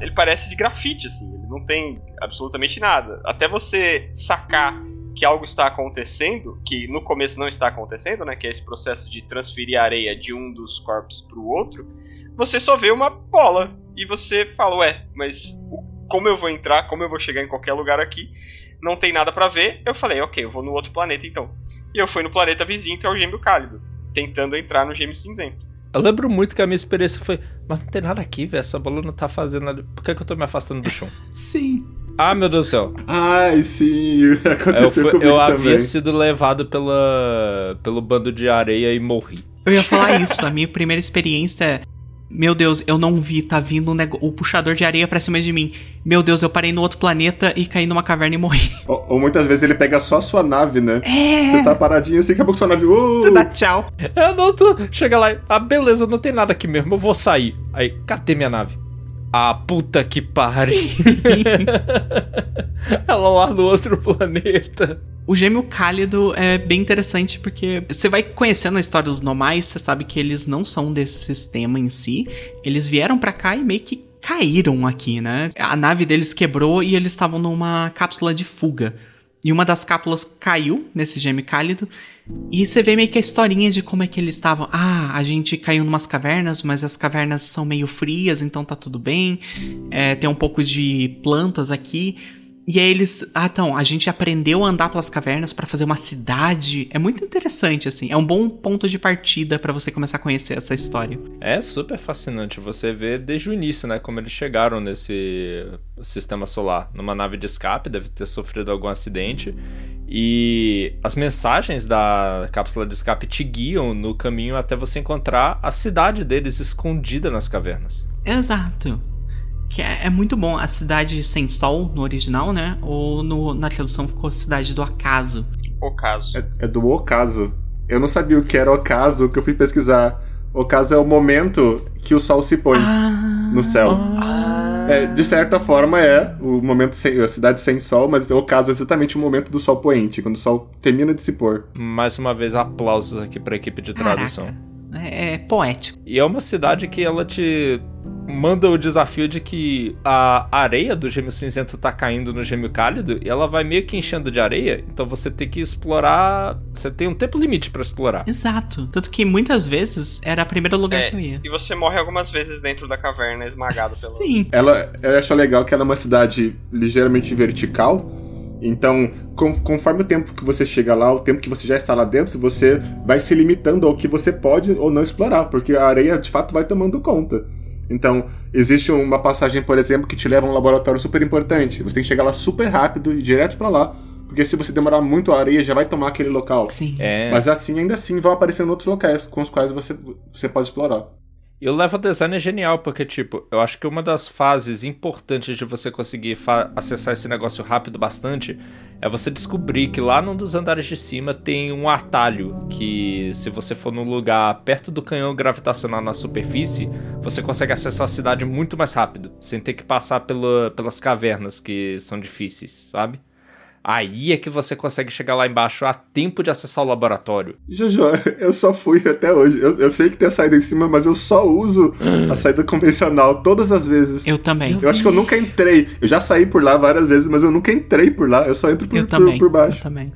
Ele parece de grafite, assim. Ele não tem absolutamente nada. Até você sacar que algo está acontecendo, que no começo não está acontecendo, né? Que é esse processo de transferir a areia de um dos corpos para o outro. Você só vê uma bola e você fala, ué, mas como eu vou entrar? Como eu vou chegar em qualquer lugar aqui? Não tem nada para ver. Eu falei, ok, eu vou no outro planeta então. E eu fui no planeta vizinho que é o Gêmeo Cálido, tentando entrar no Gêmeo Cinzento. Eu lembro muito que a minha experiência foi: Mas não tem nada aqui, velho. Essa bola não tá fazendo nada. Por que, que eu tô me afastando do chão? Sim. Ah, meu Deus do céu. Ai, sim, Eu, aconteceu fui- comigo eu também. havia sido levado pela, pelo bando de areia e morri. Eu ia falar isso, a minha primeira experiência é. Meu Deus, eu não vi, tá vindo um nego- o puxador de areia pra cima de mim. Meu Deus, eu parei no outro planeta e caí numa caverna e morri. Ou, ou muitas vezes ele pega só a sua nave, né? É! Você tá paradinho assim, daqui a pouco sua nave. Uh, Você dá tchau. Eu não tô. Chega lá e. Ah, beleza, não tem nada aqui mesmo. Eu vou sair. Aí, cadê minha nave? Ah, puta que pariu. Ela lá no outro planeta. O gêmeo cálido é bem interessante porque você vai conhecendo a história dos nomais, você sabe que eles não são desse sistema em si. Eles vieram pra cá e meio que caíram aqui, né? A nave deles quebrou e eles estavam numa cápsula de fuga. E uma das cápsulas caiu nesse gêmeo cálido. E você vê meio que a historinha de como é que eles estavam. Ah, a gente caiu numas cavernas, mas as cavernas são meio frias, então tá tudo bem. É, tem um pouco de plantas aqui. E aí eles. Ah, então, a gente aprendeu a andar pelas cavernas para fazer uma cidade. É muito interessante, assim. É um bom ponto de partida para você começar a conhecer essa história. É super fascinante você ver desde o início, né? Como eles chegaram nesse sistema solar. Numa nave de escape, deve ter sofrido algum acidente. E as mensagens da cápsula de escape te guiam no caminho até você encontrar a cidade deles escondida nas cavernas. Exato que é, é, muito bom. A cidade sem sol no original, né? Ou no, na tradução ficou cidade do acaso. Ocaso. É, é do ocaso. Eu não sabia o que era ocaso, que eu fui pesquisar. Ocaso é o momento que o sol se põe ah, no céu. Ah. É, de certa forma é o momento sem, a cidade sem sol, mas o ocaso é exatamente o momento do sol poente, quando o sol termina de se pôr. Mais uma vez, aplausos aqui para a equipe de tradução. É, é poético. E é uma cidade que ela te manda o desafio de que a areia do gêmeo cinzento tá caindo no gêmeo cálido e ela vai meio que enchendo de areia, então você tem que explorar. Você tem um tempo limite para explorar. Exato. Tanto que muitas vezes era o primeiro lugar é, que eu ia. E você morre algumas vezes dentro da caverna, esmagado pelo. Sim. Ela, eu acho legal que ela é uma cidade ligeiramente vertical. Então, com, conforme o tempo que você chega lá, o tempo que você já está lá dentro, você vai se limitando ao que você pode ou não explorar, porque a areia de fato vai tomando conta. Então, existe uma passagem, por exemplo, que te leva a um laboratório super importante. Você tem que chegar lá super rápido e direto para lá. Porque se você demorar muito, a areia já vai tomar aquele local. Sim. É. Mas assim, ainda assim, vão aparecendo outros locais com os quais você, você pode explorar. E o level design é genial, porque, tipo, eu acho que uma das fases importantes de você conseguir acessar esse negócio rápido bastante é você descobrir que lá num dos andares de cima tem um atalho que, se você for num lugar perto do canhão gravitacional na superfície, você consegue acessar a cidade muito mais rápido, sem ter que passar pela, pelas cavernas que são difíceis, sabe? Aí é que você consegue chegar lá embaixo a tempo de acessar o laboratório. Jojo, eu só fui até hoje. Eu, eu sei que tem a saída em cima, mas eu só uso a saída convencional todas as vezes. Eu também. Eu acho que eu nunca entrei. Eu já saí por lá várias vezes, mas eu nunca entrei por lá. Eu só entro por, eu por, por baixo. Eu também.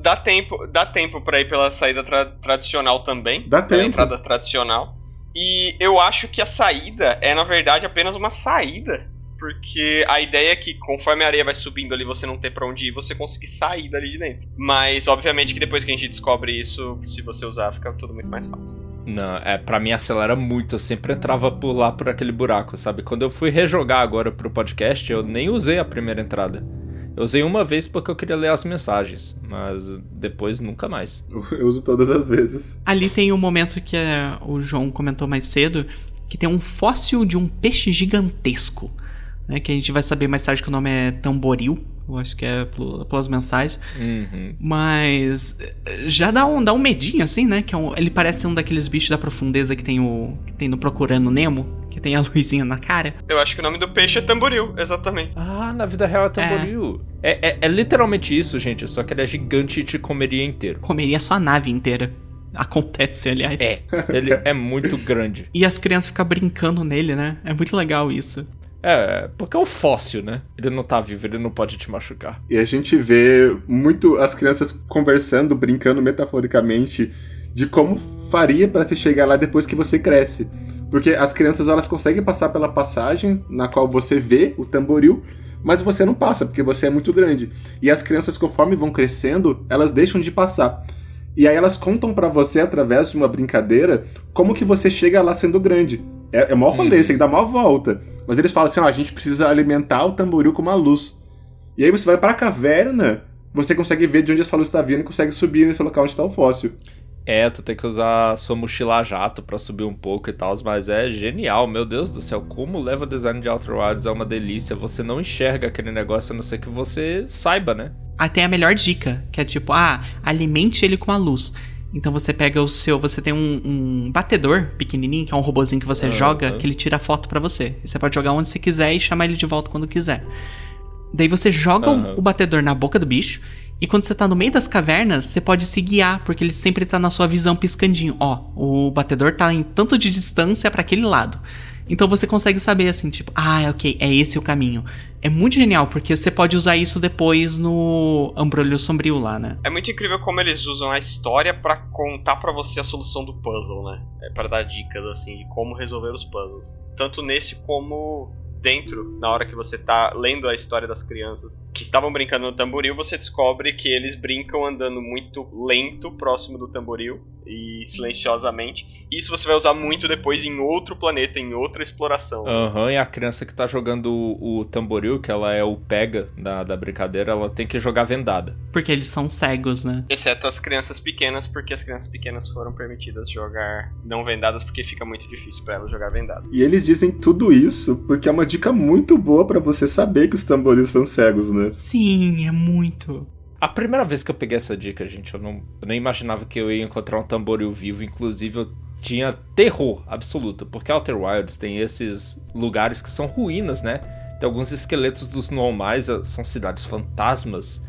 Dá tempo, dá tempo pra ir pela saída tra tradicional também. Dá pela tempo. entrada tradicional. E eu acho que a saída é, na verdade, apenas uma saída porque a ideia é que conforme a areia vai subindo ali, você não ter para onde ir, você conseguir sair dali de dentro. Mas obviamente que depois que a gente descobre isso, se você usar, fica tudo muito mais fácil. Não, é, para mim acelera muito. Eu sempre entrava por lá por aquele buraco, sabe? Quando eu fui rejogar agora pro podcast, eu nem usei a primeira entrada. Eu usei uma vez porque eu queria ler as mensagens, mas depois nunca mais. Eu uso todas as vezes. Ali tem um momento que é, o João comentou mais cedo, que tem um fóssil de um peixe gigantesco né? Que a gente vai saber mais tarde que o nome é Tamboril. Eu acho que é pelas mensagens. Uhum. Mas eh, já dá um, dá um medinho, assim, né? Que é um, ele parece um daqueles bichos da profundeza que tem, o, que tem no Procurando Nemo. Que tem a luzinha na cara. Eu acho que o nome do peixe é tamboril, exatamente. Ah, na vida real é tamboril. É, é, é, é literalmente isso, gente. Só que ele é gigante e te comeria inteiro. Comeria sua nave inteira. Acontece, aliás. É, ele é muito grande. e as crianças ficam brincando nele, né? É muito legal isso. É, porque é um fóssil, né? Ele não tá vivo, ele não pode te machucar. E a gente vê muito as crianças conversando, brincando metaforicamente de como faria para se chegar lá depois que você cresce. Porque as crianças elas conseguem passar pela passagem na qual você vê o tamboril, mas você não passa porque você é muito grande. E as crianças conforme vão crescendo, elas deixam de passar. E aí elas contam para você através de uma brincadeira como que você chega lá sendo grande. É, é maior rolê, uhum. você tem que dar uma volta. Mas eles falam assim: ó, a gente precisa alimentar o tamboril com uma luz. E aí você vai para a caverna, você consegue ver de onde essa luz está vindo e consegue subir nesse local onde está o fóssil. É, tu tem que usar sua mochila jato para subir um pouco e tal, mas é genial, meu Deus do céu, como leva o design de Outer Wilds é uma delícia. Você não enxerga aquele negócio a não ser que você saiba, né? Ah, tem a melhor dica, que é tipo, ah, alimente ele com a luz. Então você pega o seu. Você tem um, um batedor pequenininho, que é um robozinho que você uhum. joga, que ele tira foto para você. E você pode jogar onde você quiser e chamar ele de volta quando quiser. Daí você joga uhum. o, o batedor na boca do bicho. E quando você tá no meio das cavernas, você pode se guiar, porque ele sempre tá na sua visão piscandinho. Ó, o batedor tá em tanto de distância para aquele lado. Então você consegue saber assim, tipo, ah, ok, é esse o caminho. É muito genial, porque você pode usar isso depois no Ambrolho Sombrio lá, né? É muito incrível como eles usam a história pra contar pra você a solução do puzzle, né? É para dar dicas assim de como resolver os puzzles. Tanto nesse como dentro, na hora que você tá lendo a história das crianças que estavam brincando no tamboril, você descobre que eles brincam andando muito lento próximo do tamboril e silenciosamente. Isso você vai usar muito depois em outro planeta, em outra exploração. Aham, uhum, e a criança que tá jogando o, o, tamboril, que ela é o pega da, da brincadeira, ela tem que jogar vendada. Porque eles são cegos, né? Exceto as crianças pequenas, porque as crianças pequenas foram permitidas jogar não vendadas, porque fica muito difícil para elas jogar vendada. E eles dizem tudo isso porque é uma dica muito boa para você saber que os tamboris são cegos, né? Sim, é muito. A primeira vez que eu peguei essa dica, gente, eu não, eu nem imaginava que eu ia encontrar um tamboril vivo. Inclusive, eu tinha terror absoluto, porque Outer Wilds tem esses lugares que são ruínas, né? Tem alguns esqueletos dos normais, eh, são cidades fantasmas.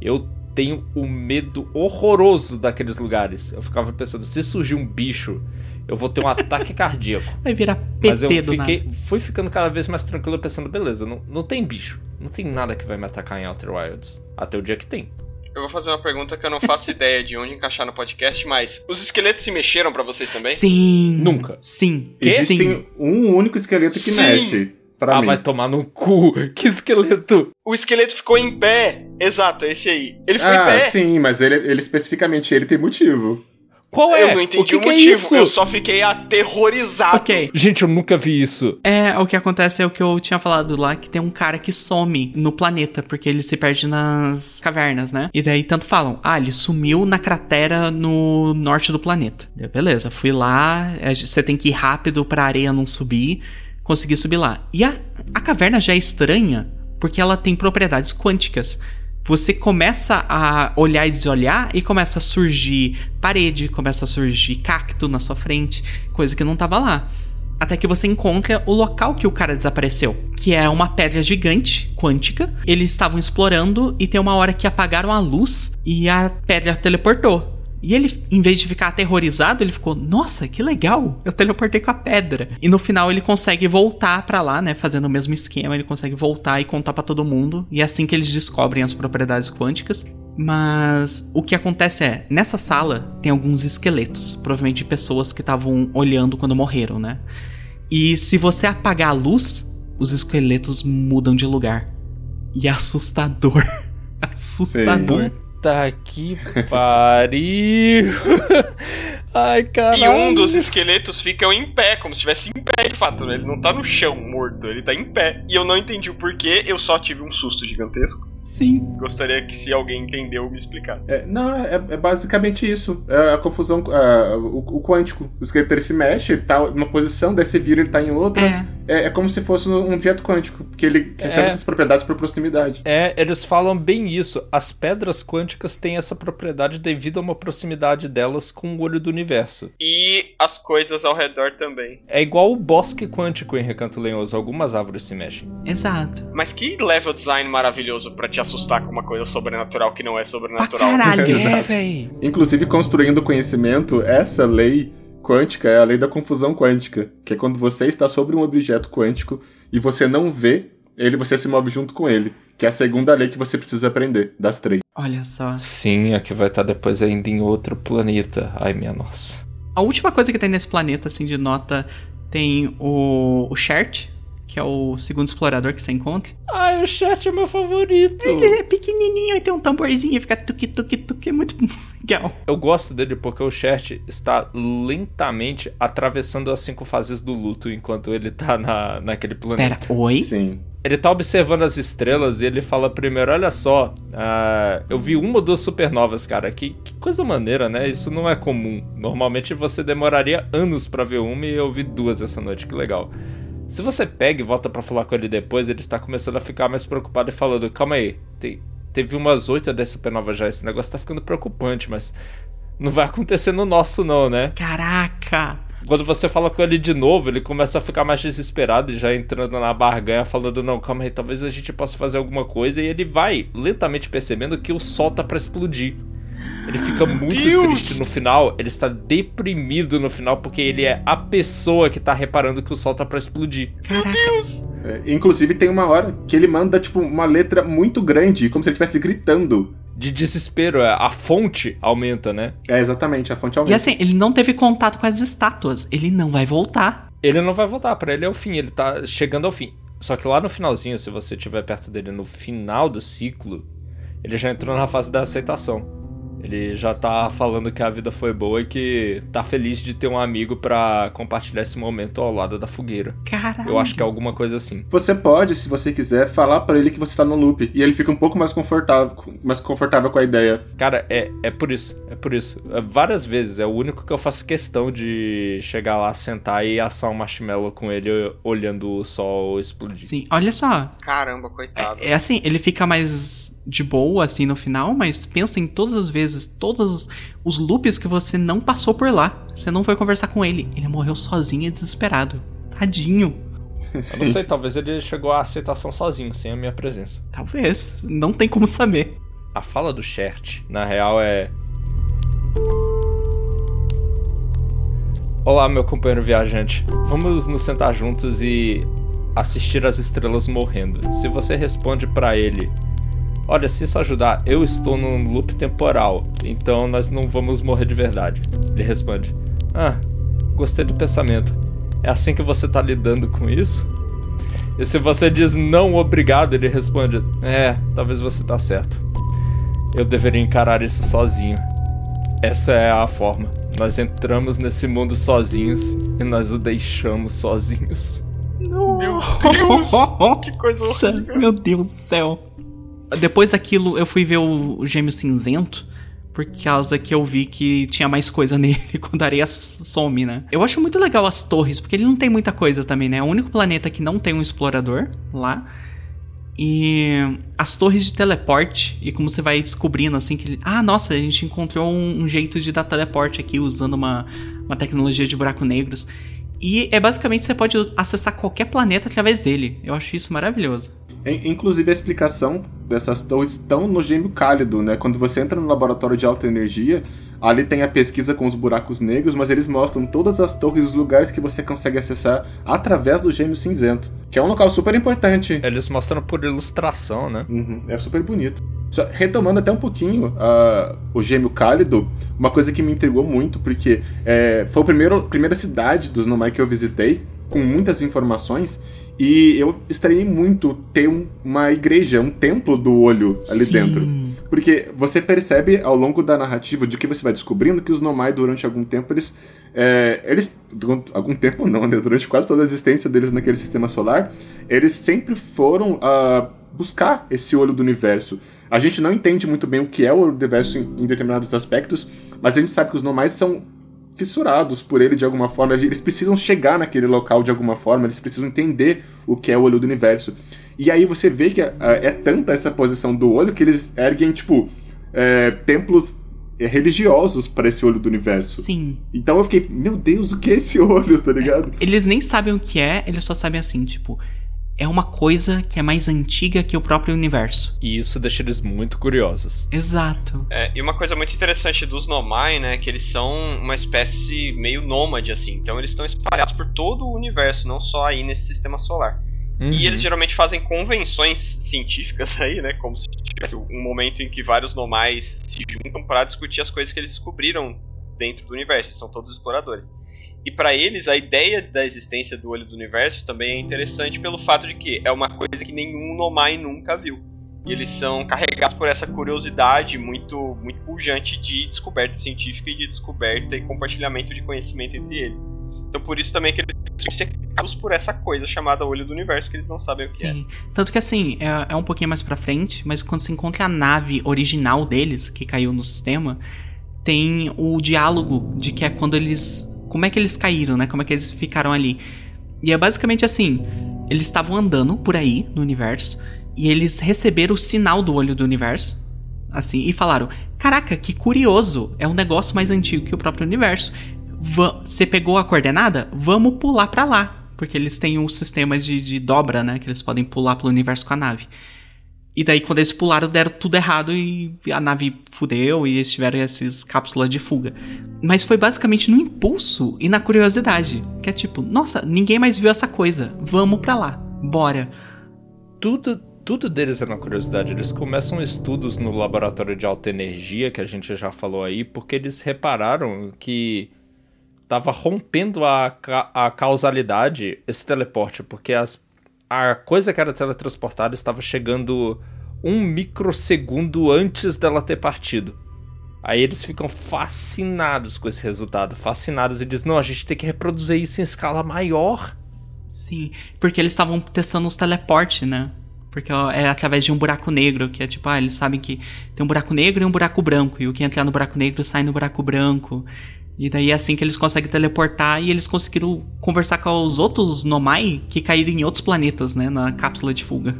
Eu tenho o um medo horroroso daqueles lugares. Eu ficava pensando, se surgir um bicho, eu vou ter um ataque cardíaco. Vai virar PT Mas eu do fiquei, nada. fui ficando cada vez mais tranquilo, pensando, beleza, não, não tem bicho. Não tem nada que vai me atacar em Outer Wilds. Até o dia que tem. Eu vou fazer uma pergunta que eu não faço ideia de onde encaixar no podcast, mas os esqueletos se mexeram para vocês também? Sim. Nunca. Sim. Existe Sim. um único esqueleto que Sim. mexe. Pra ah, mim. vai tomar no cu. Que esqueleto. O esqueleto ficou em pé. Exato, é esse aí. Ele ficou Ah, em pé. sim, mas ele, ele especificamente ele tem motivo. Qual é? Eu não entendi o que o, que é motivo. isso? eu só fiquei aterrorizado. Ok. Gente, eu nunca vi isso. É, o que acontece é o que eu tinha falado lá, que tem um cara que some no planeta, porque ele se perde nas cavernas, né? E daí tanto falam, ah, ele sumiu na cratera no norte do planeta. Daí, beleza, fui lá, é, você tem que ir rápido pra areia não subir, consegui subir lá. E a, a caverna já é estranha, porque ela tem propriedades quânticas. Você começa a olhar e desolhar e começa a surgir parede, começa a surgir cacto na sua frente, coisa que não tava lá. Até que você encontra o local que o cara desapareceu, que é uma pedra gigante, quântica. Eles estavam explorando e tem uma hora que apagaram a luz e a pedra teleportou. E ele, em vez de ficar aterrorizado, ele ficou, nossa, que legal, eu teleportei com a pedra. E no final ele consegue voltar pra lá, né, fazendo o mesmo esquema, ele consegue voltar e contar pra todo mundo. E é assim que eles descobrem as propriedades quânticas. Mas o que acontece é, nessa sala tem alguns esqueletos, provavelmente de pessoas que estavam olhando quando morreram, né? E se você apagar a luz, os esqueletos mudam de lugar. E é assustador. assustador. Puta que pariu. Ai, caralho. E um dos esqueletos fica em pé, como se estivesse em pé, de fato. né? Ele não tá no chão morto, ele tá em pé. E eu não entendi o porquê, eu só tive um susto gigantesco. Sim. Gostaria que se alguém entendeu, me explicasse. É, não, é, é basicamente isso. É a confusão, é, o, o quântico. O esqueleto ele se mexe, ele tá numa posição, daí você vira, ele tá em outra. É. É, é como se fosse um objeto quântico, que ele recebe É. essas propriedades por proximidade. É, eles falam bem isso. As pedras quânticas têm essa propriedade devido a uma proximidade delas com o olho do universo. E as coisas ao redor também. É igual o bosque quântico em Recanto Lenhoso. Algumas árvores se mexem. Exato. Mas que level design maravilhoso pra te assustar com uma coisa sobrenatural que não é Pra sobrenatural. caralho. Exato. véi. Inclusive, construindo conhecimento, essa lei quântica é a lei da confusão quântica, que é quando você está sobre um objeto quântico e você não vê ele, você se move junto com ele. Que é a segunda lei que você precisa aprender, das três. Olha só. Sim, a que vai estar depois ainda em outro planeta. Ai, minha nossa. A última coisa que tem nesse planeta, assim, de nota, tem o, o Shert, que é o segundo explorador que você encontra. Ai, o chat é meu favorito. Ele é pequenininho e tem um tamborzinho e fica tuque, tuque, tuque. É muito legal. Eu gosto dele porque o Shert está lentamente atravessando as cinco fases do luto enquanto ele tá na, naquele planeta. Pera, oi? Sim. Ele tá observando as estrelas e ele fala primeiro: Olha só, ah, eu vi uma ou duas supernovas, cara. Que, que coisa maneira, né? Isso não é comum. Normalmente você demoraria anos pra ver uma e eu vi duas essa noite, que legal. Se você pega e volta pra falar com ele depois, ele está começando a ficar mais preocupado e falando: Calma aí, te- teve umas oito das supernovas já. Esse negócio tá ficando preocupante, mas não vai acontecer no nosso, não, né? Caraca! Quando você fala com ele de novo, ele começa a ficar mais desesperado e já entrando na barganha, falando: Não, calma aí, talvez a gente possa fazer alguma coisa. E ele vai lentamente percebendo que o sol tá pra explodir. Ele fica muito Deus! triste no final, ele está deprimido no final porque ele é a pessoa que tá reparando que o sol tá pra explodir. Caraca. É, inclusive tem uma hora que ele manda, tipo, uma letra muito grande, como se ele estivesse gritando. De desespero, é, a fonte aumenta, né? É, exatamente, a fonte E aumenta. assim, ele não teve contato com as estátuas. Ele não vai voltar. Ele não vai voltar, pra ele é o fim, ele tá chegando ao fim. Só que lá no finalzinho, se você estiver perto dele no final do ciclo, ele já entrou na fase da aceitação. Ele já tá falando que a vida foi boa e que tá feliz de ter um amigo pra compartilhar esse momento ao lado da fogueira. Caralho. Eu acho que é alguma coisa assim. Você pode, se você quiser, falar pra ele que você tá no loop. E ele fica um pouco mais confortável, mais confortável com a ideia. Cara, é, é por isso, é por isso. É, várias vezes, é o único que eu faço questão de chegar lá, sentar e assar um marshmallow com ele olhando o sol explodir. Sim, olha só. Caramba, coitado. É assim, ele fica mais de boa assim no final, mas pensa em todas as vezes, todos os- loops que você não passou por lá. Você não foi conversar com ele. Ele morreu sozinho e desesperado. Tadinho. Eu não sei, talvez ele chegou à aceitação sozinho, sem a minha presença. Talvez. Não tem como saber. A fala do Shert, na real, é. Olá, meu companheiro viajante. Vamos nos sentar juntos e assistir as estrelas morrendo. Se você responde pra ele: Olha, se isso ajudar, eu estou num loop temporal, então nós não vamos morrer de verdade. Ele responde: Ah, gostei do pensamento. É assim que você tá lidando com isso? E se você diz não obrigado, ele responde: É, talvez você tá certo. Eu deveria encarar isso sozinho. Essa é a forma. Nós entramos nesse mundo sozinhos e nós o deixamos sozinhos. Não. Meu Deus, que coisa horrível. Meu Deus do céu. Depois daquilo, eu fui ver o, Gêmeo Cinzento. Por causa que eu vi que tinha mais coisa nele quando a areia some, né? Eu acho muito legal as torres, porque ele não tem muita coisa também, né? É o único planeta que não tem um explorador lá. E as torres de teleporte, e como você vai descobrindo assim que ele. Ah, nossa, a gente encontrou um, um jeito de dar teleporte aqui usando uma, uma tecnologia de buraco negros. E é basicamente você pode acessar qualquer planeta através dele. Eu acho isso maravilhoso. In- Inclusive a explicação dessas torres estão no gêmeo cálido, né? Quando você entra no laboratório de alta energia, ali tem a pesquisa com os buracos negros, mas eles mostram todas as torres e os lugares que você consegue acessar através do gêmeo cinzento, que é um local super importante. Eles mostram por ilustração, né? Uhum, é super bonito. Só retomando até um pouquinho ah, o Gêmeo Cálido, uma coisa que me intrigou muito, porque é, foi a primeiro, primeira cidade dos Nomai que eu visitei, com muitas informações, e eu estranhei muito ter um- uma igreja, um templo do olho ali Sim. dentro. Porque você percebe ao longo da narrativa, de que você vai descobrindo, que os Nomai, durante algum tempo, eles. é, eles. Durante algum tempo não, né? Durante quase toda a existência deles naquele sistema solar, eles sempre foram ah, buscar esse olho do universo. A gente não entende muito bem o que é o universo em, em determinados aspectos, mas a gente sabe que os Nomai são fissurados por ele de alguma forma. Eles precisam chegar naquele local de alguma forma, eles precisam entender o que é o olho do universo. E aí você vê que ah, é tanta essa posição do olho que eles erguem, tipo, é, templos é, religiosos para esse olho do universo. Sim. Então eu fiquei, meu Deus, o que é esse olho, tá ligado? Eles nem sabem o que é, eles só sabem assim, tipo. É uma coisa que é mais antiga que o próprio universo. E isso deixa eles muito curiosos. Exato. É, e uma coisa muito interessante dos Nomai, né, é que eles são uma espécie meio nômade, assim. Então eles estão espalhados por todo o universo, não só aí nesse sistema solar. Uhum. E eles geralmente fazem convenções científicas aí, né, como se tivesse um momento em que vários Nomais se juntam para discutir as coisas que eles descobriram dentro do universo. Eles são todos exploradores. E para eles, a ideia da existência do olho do universo também é interessante pelo fato de que é uma coisa que nenhum Nomai nunca viu. E eles são carregados por essa curiosidade muito, muito pujante de descoberta científica e de descoberta e compartilhamento de conhecimento entre eles. Então por isso também que eles são cercados por essa coisa chamada olho do universo que eles não sabem o que é. Sim. Tanto que assim, é, é um pouquinho mais pra frente, mas quando você encontra a nave original deles, que caiu no sistema, tem o diálogo de que é quando eles. Como é que eles caíram, né? Como é que eles ficaram ali. E é basicamente assim: eles estavam andando por aí no universo e eles receberam o sinal do olho do universo. Assim, e falaram: Caraca, que curioso! É um negócio mais antigo que o próprio universo. Você pegou a coordenada? Vamos pular pra lá. Porque eles têm um sistema de, de dobra, né? Que eles podem pular pelo universo com a nave. E daí, quando eles pularam, deram tudo errado e a nave fudeu e eles tiveram essas cápsulas de fuga. Mas foi basicamente no impulso e na curiosidade. Que é tipo, nossa, ninguém mais viu essa coisa. Vamos pra lá. Bora. Tudo, tudo deles é na curiosidade. Eles começam estudos no laboratório de alta energia, que a gente já falou aí, porque eles repararam que tava rompendo a, ca a causalidade esse teleporte, porque as a coisa que era teletransportada estava chegando um microsegundo antes dela ter partido. Aí eles ficam fascinados com esse resultado, fascinados e dizem: não, a gente tem que reproduzir isso em escala maior. Sim, porque eles estavam testando os teleportes, né? Porque é através de um buraco negro, que é tipo, ah, eles sabem que tem um buraco negro e um buraco branco, e o que entrar no buraco negro sai no buraco branco. E daí é assim que eles conseguem teleportar e eles conseguiram conversar com os outros Nomai que caíram em outros planetas, né? Na cápsula de fuga.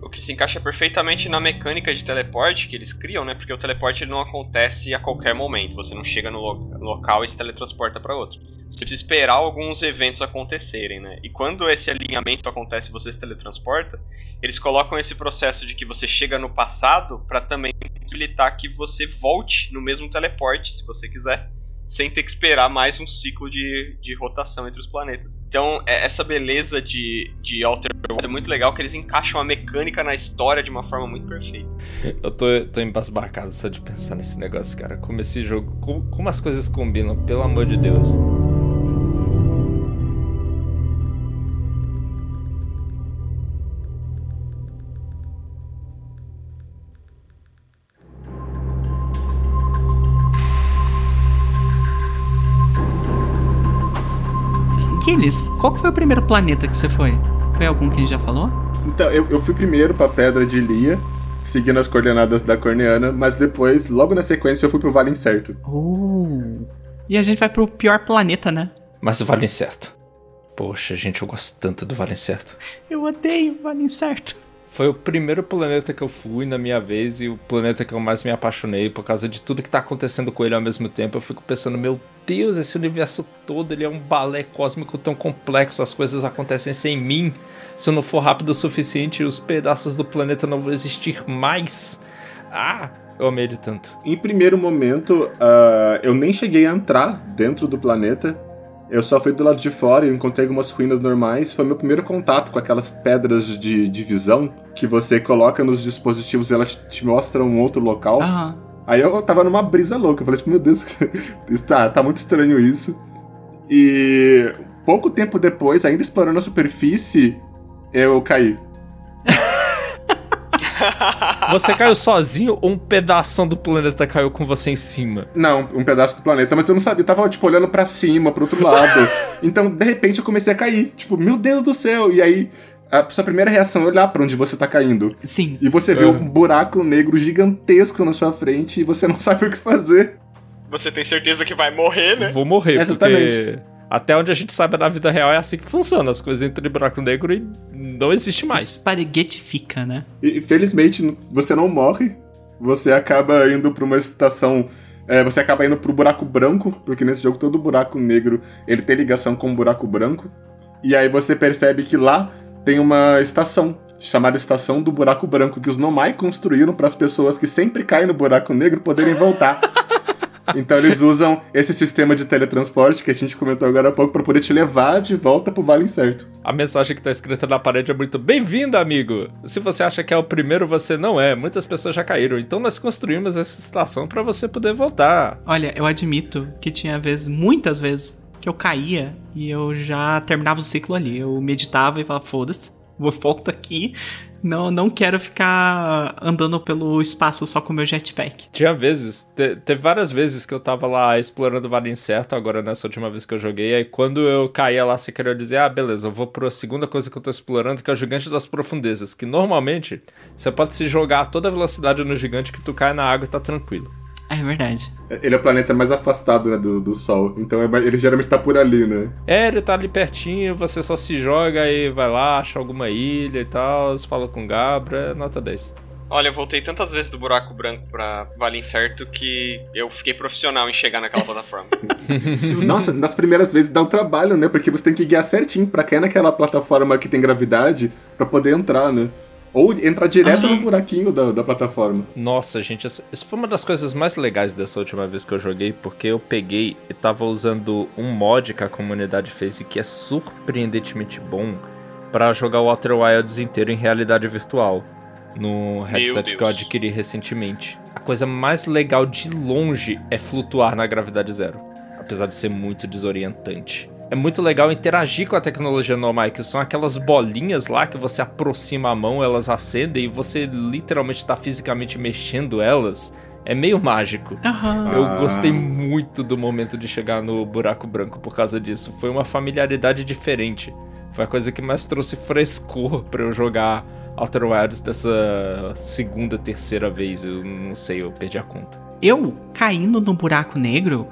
O que se encaixa perfeitamente na mecânica de teleporte que eles criam, né? Porque o teleporte não acontece a qualquer momento. Você não chega no lo local e se teletransporta para outro. Você precisa esperar alguns eventos acontecerem, né? E quando esse alinhamento acontece você se teletransporta, eles colocam esse processo de que você chega no passado para também possibilitar que você volte no mesmo teleporte, se você quiser sem ter que esperar mais um ciclo de, de rotação entre os planetas. Então, é, essa beleza de, de Outer Worlds é muito legal, que eles encaixam a mecânica na história de uma forma muito perfeita. Eu tô, tô embasbacado só de pensar nesse negócio, cara. Como esse jogo, como, como as coisas combinam, pelo amor de Deus. Aquiles, qual foi o primeiro planeta que você foi? Foi algum que a gente já falou? Então, eu, eu fui primeiro pra Pedra de Lia, seguindo as coordenadas da Corneana, mas depois, logo na sequência, eu fui pro Vale Incerto. Oh. E a gente vai pro pior planeta, né? Mas o Vale Incerto. Poxa, gente, eu gosto tanto do Vale Incerto. Eu odeio o Vale Incerto. Foi o primeiro planeta que eu fui na minha vez e o planeta que eu mais me apaixonei por causa de tudo que tá acontecendo com ele ao mesmo tempo. Eu fico pensando, meu Deus, esse universo todo ele é um balé cósmico tão complexo, as coisas acontecem sem mim. Se eu não for rápido o suficiente, os pedaços do planeta não vão existir mais. Ah, eu amei ele tanto. Em primeiro momento, uh, eu nem cheguei a entrar dentro do planeta. Eu só fui do lado de fora e encontrei algumas ruínas normais. Foi meu primeiro contato com aquelas pedras de, de visão que você coloca nos dispositivos e elas te mostram um outro local. Aham. Aí eu tava numa brisa louca. Eu falei, tipo, meu Deus, tá, tá muito estranho isso. E pouco tempo depois, ainda explorando a superfície, eu caí. Você caiu sozinho ou um pedaço do planeta caiu com você em cima? Não, um pedaço do planeta, mas eu não sabia. Eu tava, tipo, olhando pra cima, pro outro lado. então, de repente, eu comecei a cair. Tipo, meu Deus do céu! E aí, a sua primeira reação é olhar pra onde você tá caindo. Sim. E você vê É. um buraco negro gigantesco na sua frente e você não sabe o que fazer. Você tem certeza que vai morrer, né? Vou morrer, Exatamente. porque até onde a gente sabe na vida real é assim que funciona. As coisas entram em buraco negro e não existe mais. Esparguetifica, né? E felizmente você não morre. Você acaba indo pra uma estação. é, você acaba indo pro buraco branco, porque nesse jogo todo buraco negro ele tem ligação com o buraco branco. E aí você percebe que lá tem uma estação chamada Estação do Buraco Branco que os Nomai construíram para as pessoas que sempre caem no buraco negro poderem voltar. Então eles usam esse sistema de teletransporte que a gente comentou agora há pouco para poder te levar de volta pro Vale Incerto. A mensagem que tá escrita na parede é muito bem-vindo, amigo. Se você acha que é o primeiro, você não é. Muitas pessoas já caíram. Então nós construímos essa estação para você poder voltar. Olha, eu admito que tinha vezes, muitas vezes, que eu caía e eu já terminava o ciclo ali. Eu meditava e falava, foda-se, vou volta aqui. Não, não quero ficar andando pelo espaço só com meu jetpack. Tinha vezes, te- teve várias vezes que eu tava lá explorando o Vale Incerto, agora nessa última vez que eu joguei, aí quando eu caía lá, você queria dizer, ah, beleza, eu vou pra segunda coisa que eu tô explorando, que é o Gigante das Profundezas, que normalmente você pode se jogar a toda velocidade no gigante que tu cai na água e tá tranquilo. É verdade. Ele é o planeta mais afastado né, do, do Sol, então é ele geralmente tá por ali, né? É, ele tá ali pertinho, você só se joga e vai lá, acha alguma ilha e tal, fala com o Gabra, é nota 10. Olha, eu voltei tantas vezes do buraco branco pra Vale Incerto que eu fiquei profissional em chegar naquela plataforma. Nossa, nas primeiras vezes dá um trabalho, né? Porque você tem que guiar certinho pra cair naquela plataforma que tem gravidade pra poder entrar, né? Ou entrar direto no buraquinho da, da plataforma. Nossa, gente, essa- isso foi uma das coisas mais legais dessa última vez que eu joguei, porque eu peguei e tava usando um mod que a comunidade fez e que é surpreendentemente bom pra jogar o Outer Wilds inteiro em realidade virtual. No headset que eu adquiri recentemente. A coisa mais legal de longe é flutuar na gravidade zero, apesar de ser muito desorientante. É muito legal interagir com a tecnologia normal, que são aquelas bolinhas lá que você aproxima a mão, elas acendem e você literalmente tá fisicamente mexendo elas. É meio mágico. Aham. Eu Ah. gostei muito do momento de chegar no buraco branco por causa disso. Foi uma familiaridade diferente. Foi a coisa que mais trouxe frescor pra eu jogar Outer Wilds dessa segunda, terceira vez. Eu não sei, eu perdi a conta. Eu caindo no buraco negro,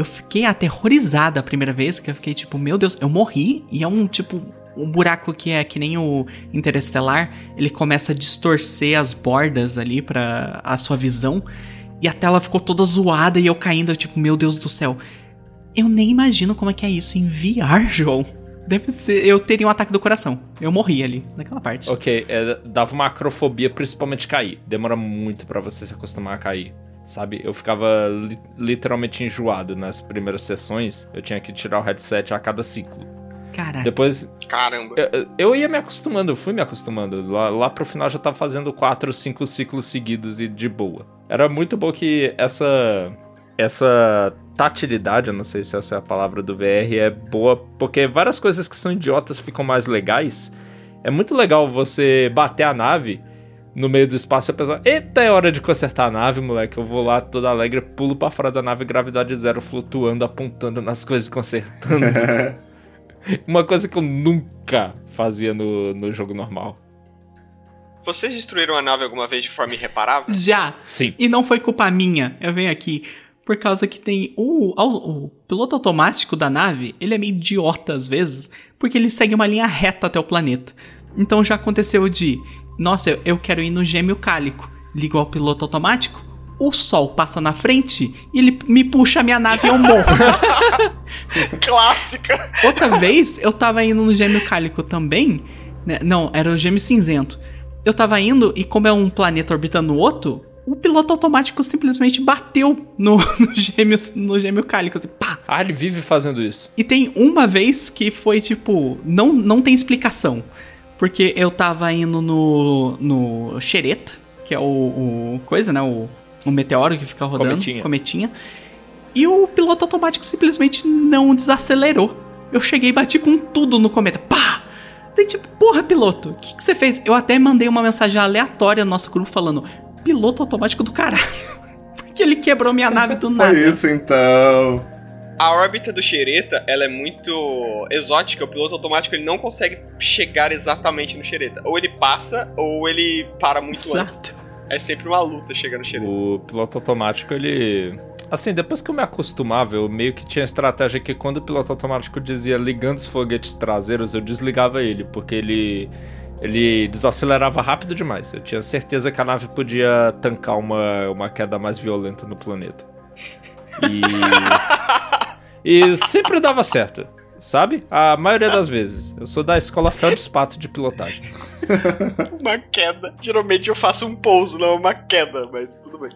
eu fiquei aterrorizada a primeira vez, que eu fiquei tipo, meu Deus, eu morri. E é um tipo. Um buraco que é que nem o Interestelar, ele começa a distorcer as bordas ali pra a sua visão. E a tela ficou toda zoada e eu caindo, eu, tipo, meu Deus do céu. Eu nem imagino como é que é isso em VR, João. Deve ser. Eu teria um ataque do coração. Eu morri ali, naquela parte. Ok, é, dava uma acrofobia, principalmente cair. Demora muito pra você se acostumar a cair. Sabe? Eu ficava li- literalmente enjoado nas primeiras sessões. Eu tinha que tirar o headset a cada ciclo. Caraca. Depois Caramba. Eu, eu ia me acostumando, eu fui me acostumando. Lá, lá pro final já tava fazendo 4, 5 ciclos seguidos e de boa. Era muito bom que essa. Essa tatilidade, eu não sei se essa é a palavra do VR, é boa, porque várias coisas que são idiotas ficam mais legais. É muito legal você bater a nave no meio do espaço e pensar: eita, é hora de consertar a nave, moleque. Eu vou lá todo alegre, pulo pra fora da nave, gravidade zero, flutuando, apontando nas coisas, e consertando. Uma coisa que eu nunca fazia no, no jogo normal. Vocês destruíram a nave alguma vez de forma irreparável? Já! Sim. E não foi culpa minha. Eu venho aqui por causa que tem o, o, o piloto automático da nave, ele é meio idiota às vezes, porque ele segue uma linha reta até o planeta. Então já aconteceu de, nossa, eu, eu quero ir no gêmeo cálico. Ligo ao piloto automático, o sol passa na frente e ele me puxa a minha nave e eu morro. Clássica! Outra vez, eu tava indo no gêmeo cálico também. né? Não, era o gêmeo cinzento. Eu tava indo e, como é um planeta orbitando o outro, o piloto automático simplesmente bateu no, no, gêmeo, no gêmeo cálico. Assim, pá! Ah, ele vive fazendo isso. E tem uma vez que foi tipo. Não, não tem explicação. Porque eu tava indo no. no Xereta, que é o, o coisa, né? O, o meteoro que fica rodando. Cometinha. cometinha. E o piloto automático simplesmente não desacelerou. Eu cheguei e bati com tudo no cometa. Pá! Daí tipo, porra, piloto, o que, que você fez? Eu até mandei uma mensagem aleatória no nosso grupo falando: piloto automático do caralho. Porque ele quebrou minha nave do nada. Foi isso então. A órbita do Xereta, ela é muito exótica. O piloto automático ele não consegue chegar exatamente no Xereta. Ou ele passa, ou ele para muito antes. Exato. É sempre uma luta chegar no Xereta. O piloto automático, ele. Assim, depois que eu me acostumava, eu meio que tinha a estratégia que quando o piloto automático dizia ligando os foguetes traseiros, eu desligava ele, porque ele. Ele desacelerava rápido demais. Eu tinha certeza que a nave podia tancar uma, uma queda mais violenta no planeta. E. e sempre dava certo, sabe? A maioria das vezes. Eu sou da escola Feldspato de pilotagem. Uma queda. Geralmente eu faço um pouso, não uma queda, mas tudo bem.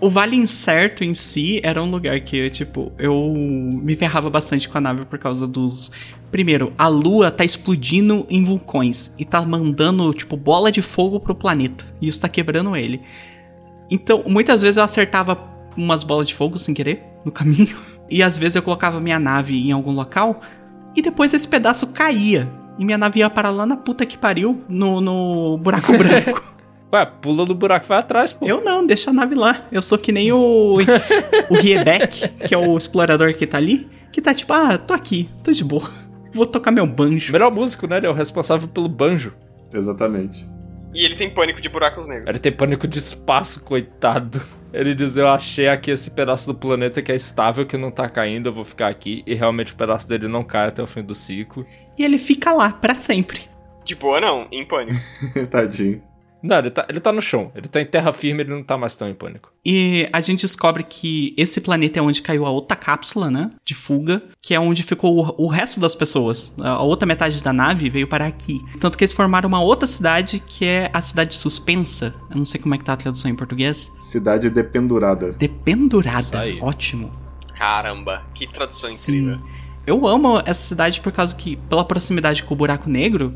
O Vale Incerto em si era um lugar que eu, tipo, eu me ferrava bastante com a nave por causa dos. Primeiro, a lua tá explodindo em vulcões e tá mandando, tipo, bola de fogo pro planeta. E isso tá quebrando ele. Então, muitas vezes eu acertava umas bolas de fogo sem querer no caminho. E às vezes eu colocava minha nave em algum local e depois esse pedaço caía. E minha nave ia parar lá na puta que pariu no, no buraco branco. Ué, pula do buraco e vai atrás, pô. Eu não, deixa a nave lá. Eu sou que nem o. o Riebeck, que é o explorador que tá ali, que tá tipo, ah, tô aqui, tô de boa. Vou tocar meu banjo. Melhor músico, né? Ele é o responsável pelo banjo. Exatamente. E ele tem pânico de buracos negros. Ele tem pânico de espaço, coitado. Ele diz: Eu achei aqui esse pedaço do planeta que é estável, que não tá caindo, eu vou ficar aqui. E realmente o pedaço dele não cai até o fim do ciclo. E ele fica lá pra sempre. De boa não, em pânico. Tadinho. Não, ele tá, ele tá no chão. Ele tá em terra firme, ele não tá mais tão em pânico. E a gente descobre que esse planeta é onde caiu a outra cápsula, né? De fuga, que é onde ficou o, o resto das pessoas. A outra metade da nave veio parar aqui. Tanto que eles formaram uma outra cidade, que é a cidade suspensa. Eu não sei como é que tá a tradução em português. Cidade dependurada. Dependurada. Ótimo. Caramba, que tradução Sim. incrível. Eu amo essa cidade por causa que, pela proximidade com o buraco negro,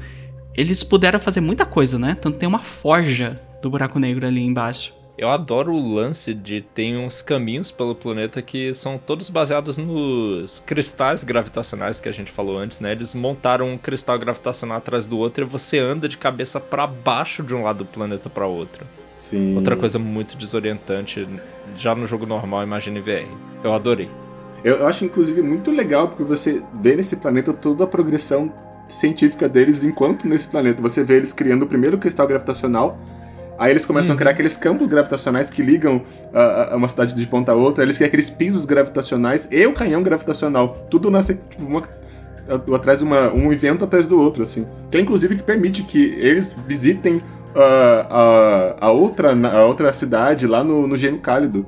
eles puderam fazer muita coisa, né? Tanto tem uma forja do buraco negro ali embaixo. Eu adoro o lance de ter uns caminhos pelo planeta que são todos baseados nos cristais gravitacionais que a gente falou antes, né? Eles montaram um cristal gravitacional atrás do outro e você anda de cabeça para baixo de um lado do planeta para outro. Sim. Outra coisa muito desorientante já no jogo normal, imagine VR. Eu adorei. Eu acho, inclusive, muito legal porque você vê nesse planeta toda a progressão científica deles enquanto nesse planeta. Você vê eles criando o primeiro cristal gravitacional, aí eles começam uhum. a criar aqueles campos gravitacionais que ligam a, a, uma cidade de ponta a outra, eles criam aqueles pisos gravitacionais e o canhão gravitacional. Tudo nasce, tipo, uma, atrás de uma, um evento atrás do outro, assim. Que é, inclusive, que permite que eles visitem a, a, a, outra, a outra cidade lá no, no Gênio Cálido.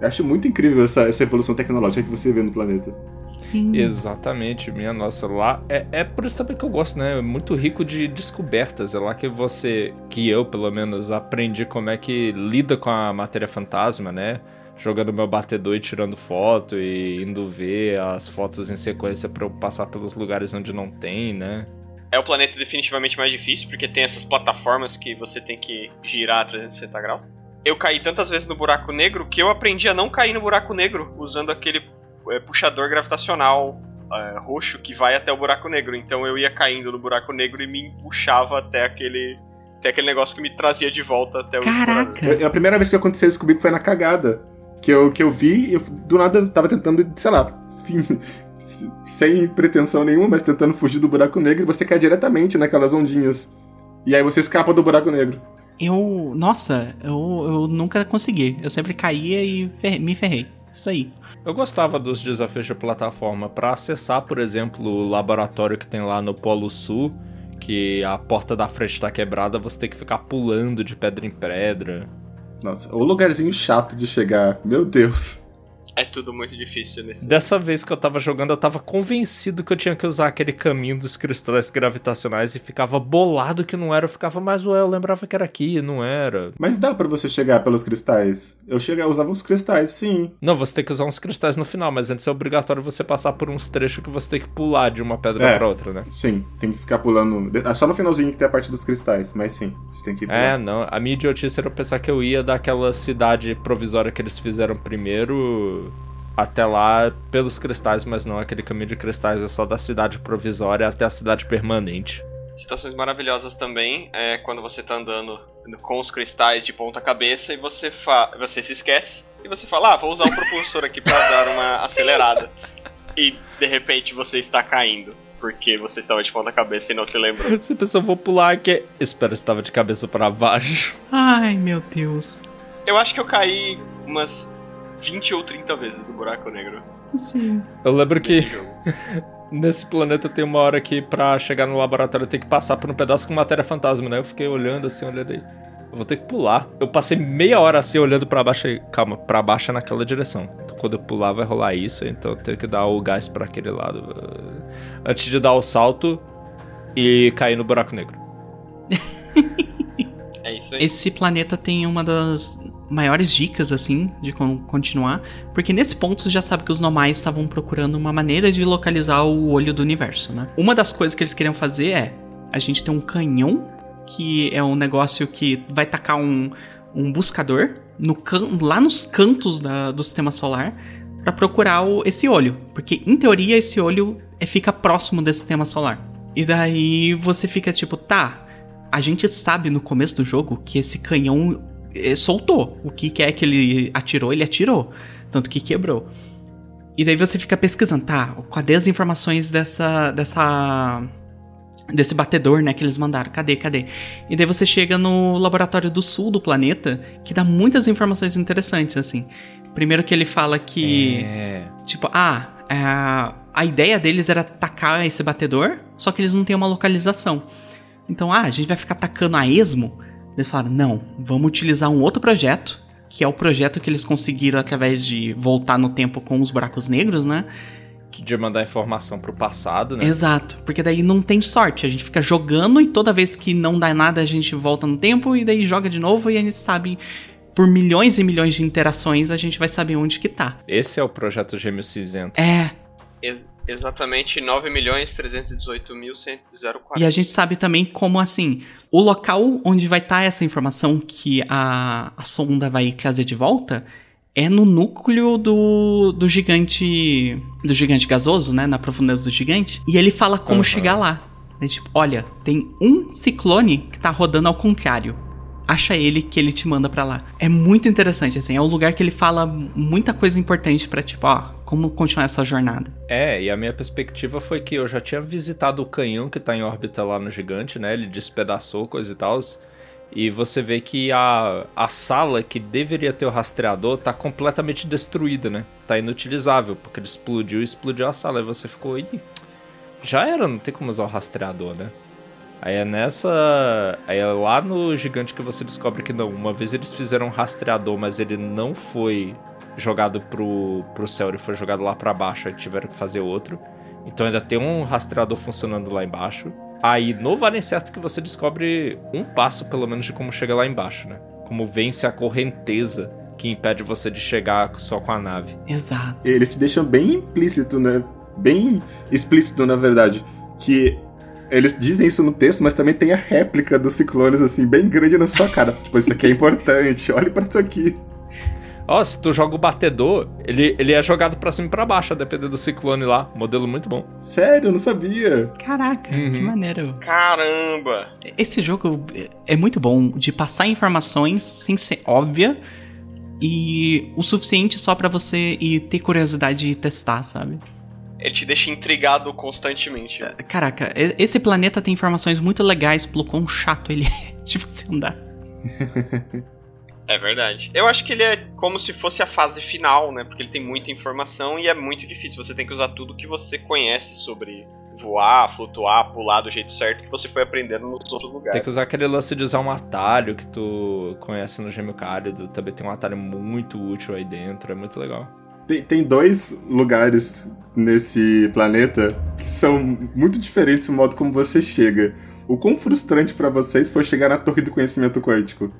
Eu acho muito incrível essa, essa evolução tecnológica que você vê no planeta. Sim. Exatamente, minha nossa. Lá é, é por isso também que eu gosto, né? É muito rico de descobertas. É lá que você, que eu pelo menos, aprendi como é que lida com a matéria fantasma, né? Jogando meu batedor e tirando foto e indo ver as fotos em sequência para eu passar pelos lugares onde não tem, né? É o planeta definitivamente mais difícil, porque tem essas plataformas que você tem que girar a 360 graus eu caí tantas vezes no buraco negro que eu aprendi a não cair no buraco negro usando aquele é, puxador gravitacional é, roxo que vai até o buraco negro. Então eu ia caindo no buraco negro e me puxava até aquele até aquele negócio que me trazia de volta até o Caraca! Eu, a primeira vez que aconteceu isso comigo foi na cagada. Que eu, que eu vi, eu do nada eu tava tentando, sei lá, fim, sem pretensão nenhuma, mas tentando fugir do buraco negro e você cai diretamente naquelas ondinhas. E aí você escapa do buraco negro. Eu. Nossa, eu, eu nunca consegui. Eu sempre caía e fer me ferrei. Isso aí. Eu gostava dos desafios de plataforma. Para acessar, por exemplo, o laboratório que tem lá no Polo Sul, que a porta da frente está quebrada, você tem que ficar pulando de pedra em pedra. Nossa, o lugarzinho chato de chegar. Meu Deus é tudo muito difícil nesse. Dessa vez que eu tava jogando, eu tava convencido que eu tinha que usar aquele caminho dos cristais gravitacionais e ficava bolado que não era. Eu ficava, mas ué, eu lembrava que era aqui, não era. Mas dá para você chegar pelos cristais. Eu cheguei, eu usava uns cristais, sim. Não, você tem que usar uns cristais no final, mas antes é obrigatório você passar por uns trechos que você tem que pular de uma pedra é, pra outra, né? Sim, tem que ficar pulando. É só no finalzinho que tem a parte dos cristais, mas sim, você tem que pular. É, não. A minha idiotice era pensar que eu ia daquela cidade provisória que eles fizeram primeiro até lá pelos cristais, mas não aquele caminho de cristais, é só da cidade provisória até a cidade permanente. Situações maravilhosas também é quando você tá andando com os cristais de ponta cabeça e você, fa você se esquece e você fala, ah, vou usar o propulsor aqui para dar uma acelerada. E de repente você está caindo porque você estava de ponta cabeça e não se lembrou. Você pensou, vou pular aqui. Espero que estava de cabeça para baixo. Ai, meu Deus. Eu acho que eu caí umas 20 ou 30 vezes no buraco negro. Sim. Eu lembro que nesse planeta tem uma hora que pra chegar no laboratório tem que passar por um pedaço com matéria fantasma, né? Eu fiquei olhando assim, olhando aí. Eu vou ter que pular. Eu passei meia hora assim olhando para baixo e calma, para baixo é naquela direção. Então, quando eu pular vai rolar isso, então eu tenho que dar o gás para aquele lado antes de dar o salto e cair no buraco negro. é isso aí. Esse planeta tem uma das maiores dicas, assim, de como continuar. Porque nesse ponto você já sabe que os nomais estavam procurando uma maneira de localizar o olho do universo, né? Uma das coisas que eles queriam fazer é: a gente tem um canhão, que é um negócio que vai tacar um, um buscador no lá nos cantos da, do sistema solar para procurar o, esse olho. Porque, em teoria, esse olho é, fica próximo desse sistema solar. E daí você fica tipo, tá. A gente sabe no começo do jogo que esse canhão soltou. O que quer que ele atirou, ele atirou. Tanto que quebrou. E daí você fica pesquisando, tá? Cadê as informações dessa. dessa. desse batedor, né? Que eles mandaram. Cadê, cadê? E daí você chega no laboratório do sul do planeta, que dá muitas informações interessantes, assim. Primeiro que ele fala que. É... Tipo, ah, a, a ideia deles era atacar esse batedor, só que eles não têm uma localização. Então, ah, a gente vai ficar atacando a esmo Eles falaram: não, vamos utilizar um outro projeto, que é o projeto que eles conseguiram através de voltar no tempo com os buracos negros, né? De mandar informação pro passado, né? Exato, porque daí não tem sorte. A gente fica jogando e toda vez que não dá nada a gente volta no tempo e daí joga de novo e a gente sabe por milhões e milhões de interações a gente vai saber onde que tá. Esse é o projeto Gêmeo Cinzento. É. Ex exatamente 9.318.140. E a gente sabe também como, assim, o local onde vai estar tá essa informação que a, a sonda vai trazer de volta é no núcleo do, do gigante. Do gigante gasoso, né? Na profundeza do gigante. E ele fala como uhum. chegar lá. É tipo, olha, tem um ciclone que tá rodando ao contrário. Acha ele que ele te manda para lá. É muito interessante, assim. É um lugar que ele fala muita coisa importante para tipo, ó, como continuar essa jornada. É, e a minha perspectiva foi que eu já tinha visitado o canhão que tá em órbita lá no gigante, né? Ele despedaçou coisa e tal. E você vê que a, a sala que deveria ter o rastreador tá completamente destruída, né? Tá inutilizável, porque ele explodiu e explodiu a sala. E você ficou aí. Já era, não tem como usar o rastreador, né? Aí é nessa. Aí é lá no gigante que você descobre que não. Uma vez eles fizeram um rastreador, mas ele não foi jogado pro, pro céu, ele foi jogado lá para baixo. Aí tiveram que fazer outro. Então ainda tem um rastreador funcionando lá embaixo. Aí no Vale Certo que você descobre um passo, pelo menos, de como chega lá embaixo, né? Como vence a correnteza que impede você de chegar só com a nave. Exato. Eles te deixam bem implícito, né? Bem explícito, na verdade. Que eles dizem isso no texto, mas também tem a réplica dos ciclones, assim, bem grande na sua cara. tipo, isso aqui é importante, olhe para isso aqui. Ó, oh, se tu joga o batedor, ele, ele é jogado pra cima e pra baixo, a depender do ciclone lá. Modelo muito bom. Sério, eu não sabia. Caraca, uhum. que maneiro. Caramba! Esse jogo é muito bom de passar informações sem ser óbvia e o suficiente só para você ir ter curiosidade de testar, sabe? Ele te deixa intrigado constantemente. É, caraca, esse planeta tem informações muito legais pelo quão chato ele é de você andar. É verdade. Eu acho que ele é como se fosse a fase final, né? Porque ele tem muita informação e é muito difícil. Você tem que usar tudo que você conhece sobre voar, flutuar, pular do jeito certo que você foi aprendendo nos outros lugares. Tem que usar aquele lance de usar um atalho que tu conhece no Gêmeo Cálido. Também tem um atalho muito útil aí dentro. É muito legal. Tem, tem dois lugares nesse planeta que são muito diferentes no modo como você chega. O quão frustrante para vocês foi chegar na Torre do Conhecimento Quântico?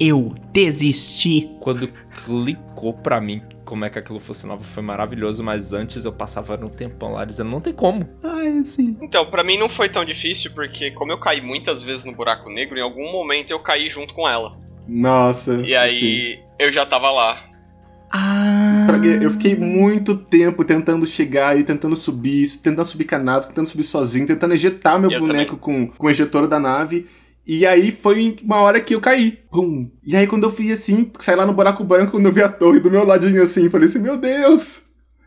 eu desisti. Quando clicou pra mim como é que aquilo funcionava foi maravilhoso, mas antes eu passava um tempão lá dizendo não tem como. Ai, sim. Então, para mim não foi tão difícil porque como eu caí muitas vezes no buraco negro, em algum momento eu caí junto com ela. Nossa. E aí sim. eu já tava lá. Ah. Eu fiquei muito tempo tentando chegar e tentando subir, tentando subir com a nave, tentando subir sozinho, tentando ejetar meu eu boneco com, com o ejetor da nave. E aí foi uma hora que eu caí. Pum. E aí quando eu fui assim, saí lá no buraco branco, quando eu vi a torre do meu ladinho assim, falei assim, meu Deus,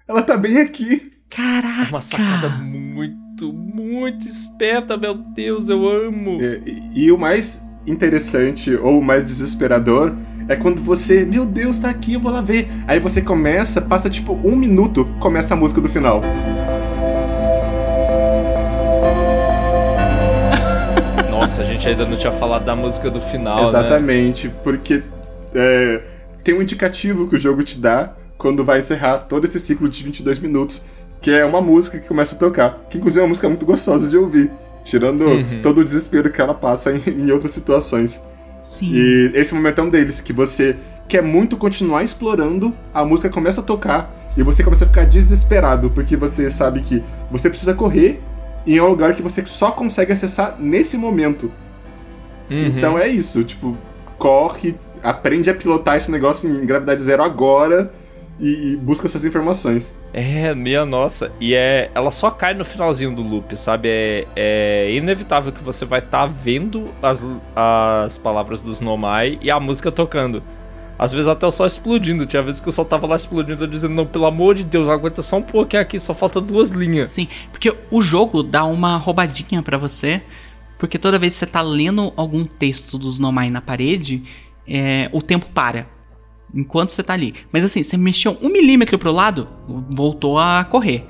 ela tá bem aqui. Caraca. Uma sacada muito, muito esperta, meu Deus, eu amo. É, e, e o mais interessante ou mais desesperador é quando você, meu Deus, tá aqui, eu vou lá ver. Aí você começa, passa tipo um minuto, começa a música do final. Nossa, a gente ainda não tinha falado da música do final, né? Exatamente, né? porque é, tem um indicativo que o jogo te dá quando vai encerrar todo esse ciclo de 22 minutos, que é uma música que começa a tocar, que inclusive é uma música muito gostosa de ouvir, tirando uhum. todo o desespero que ela passa em, em outras situações. Sim. E esse momento é um deles, que você quer muito continuar explorando, a música começa a tocar e você começa a ficar desesperado, porque você sabe que você precisa correr e é um lugar que você só consegue acessar nesse momento. Uhum. Então é isso, tipo, corre, aprende a pilotar esse negócio em gravidade zero agora e, busca essas informações. É, minha nossa. E é. Ela só cai no finalzinho do loop, sabe? É, é inevitável que você vai estar tá vendo as, as palavras dos Nomai e a música tocando. Às vezes até o sol explodindo. Tinha vezes que o sol tava lá explodindo, dizendo, não, pelo amor de Deus, aguenta só um pouquinho aqui, só falta duas linhas. Sim, porque o jogo dá uma roubadinha para você, porque toda vez que você tá lendo algum texto dos Nomai na parede, é, o tempo para. Enquanto você tá ali. Mas assim, você mexeu um milímetro pro lado, voltou a correr.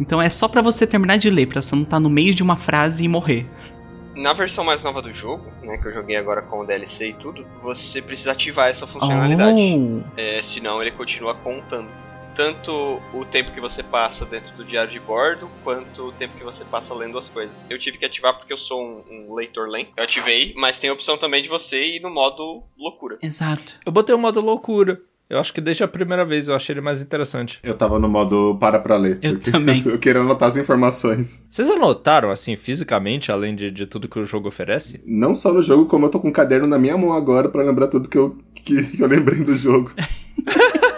Então é só para você terminar de ler, pra você não estar tá no meio de uma frase e morrer. Na versão mais nova do jogo, né, que eu joguei agora com o DLC e tudo, você precisa ativar essa funcionalidade. Oh, É, senão ele continua contando. Tanto o tempo que você passa dentro do diário de bordo, quanto o tempo que você passa lendo as coisas. Eu tive que ativar porque eu sou um, um leitor lento. Eu ativei, mas tem a opção também de você ir no modo loucura. exato. Eu botei o modo loucura. Eu acho que desde a primeira vez eu achei ele mais interessante. Eu tava no modo para pra ler. Eu também. Eu queria anotar as informações. Vocês anotaram, assim, fisicamente, além de, de tudo que o jogo oferece? Não só no jogo, como eu tô com um caderno na minha mão agora pra lembrar tudo que eu, que, que eu lembrei do jogo.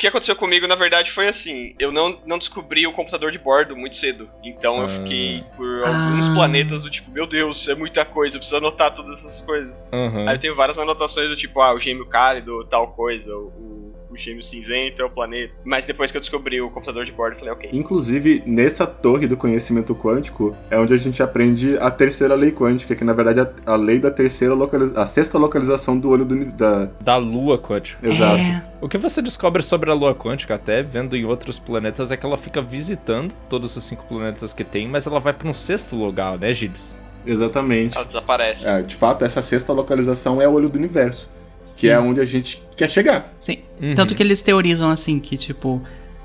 O que aconteceu comigo, na verdade, foi assim: eu não, não descobri o computador de bordo muito cedo. Então eu Ah. fiquei por Ah. alguns planetas do tipo, meu Deus, é muita coisa, eu preciso anotar todas essas coisas. Aham. Aí eu tenho várias anotações do tipo, ah, o gêmeo cálido, tal coisa, o, o, gêmeo cinzento é o planeta. Mas depois que eu descobri o computador de bordo, eu falei, ok. Inclusive, nessa torre do conhecimento quântico é onde a gente aprende a terceira lei quântica, que na verdade é a lei da terceira localização, a sexta localização do olho do da Da lua quântica. Exato. É, O que você descobre sobre a lua quântica, até vendo em outros planetas, é que ela fica visitando todos os cinco planetas que tem, mas ela vai pra um sexto lugar, né, Gilles? Exatamente. Ela desaparece. É, de fato, essa sexta localização é o olho do universo, sim. que é onde a gente quer chegar. Sim. Uhum. Tanto que eles teorizam assim que, tipo,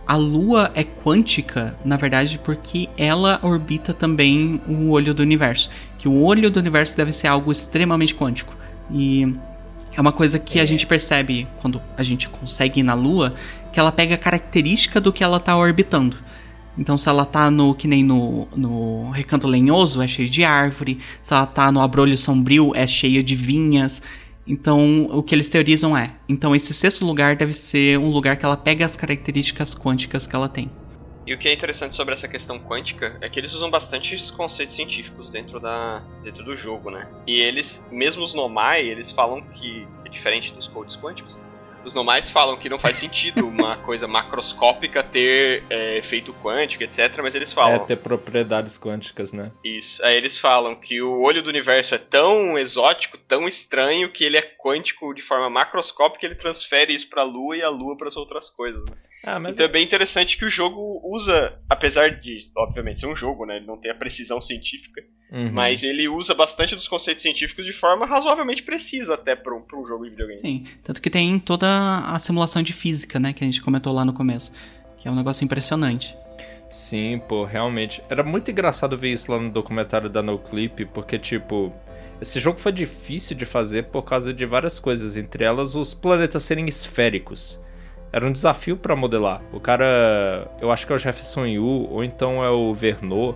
a Lua é quântica, na verdade, porque ela orbita também o olho do universo. Que o olho do universo deve ser algo extremamente quântico. E é uma coisa que a gente percebe quando a gente consegue ir na Lua, que ela pega a característica do que ela tá orbitando. Então, se ela tá no, que nem no, no Recanto Lenhoso, é cheio de árvore. Se ela tá no Abrolho Sombrio, é cheia de vinhas. Então, o que eles teorizam é: então, esse sexto lugar deve ser um lugar que ela pega as características quânticas que ela tem. E o que é interessante sobre essa questão quântica é que eles usam bastante conceitos científicos dentro, da, dentro do jogo, né? E eles, mesmo os Nomai, eles falam que, é diferente dos codes quânticos, os Nomais falam que não faz sentido uma coisa macroscópica ter é, efeito quântico, etc. Mas eles É falam ter propriedades quânticas, né? isso. Aí eles falam que o olho do universo é tão exótico, tão estranho, que ele é quântico de forma macroscópica, ele transfere isso pra Lua e a Lua para as outras coisas. né? Ah, mas Então é bem interessante que o jogo usa, apesar de, obviamente, ser um jogo, né? Ele não tem a precisão científica, Uhum. mas ele usa bastante dos conceitos científicos de forma razoavelmente precisa até para um, um jogo de videogame. Sim, tanto que tem toda a simulação de física, né, que a gente comentou lá no começo, que é um negócio impressionante. Sim, pô, realmente. Era muito engraçado ver isso lá no documentário da NoClip, porque, tipo, esse jogo foi difícil de fazer por causa de várias coisas, entre elas os planetas serem esféricos. Era um desafio pra modelar. O cara, eu acho que é o Jefferson Yu, ou então é o Vernon,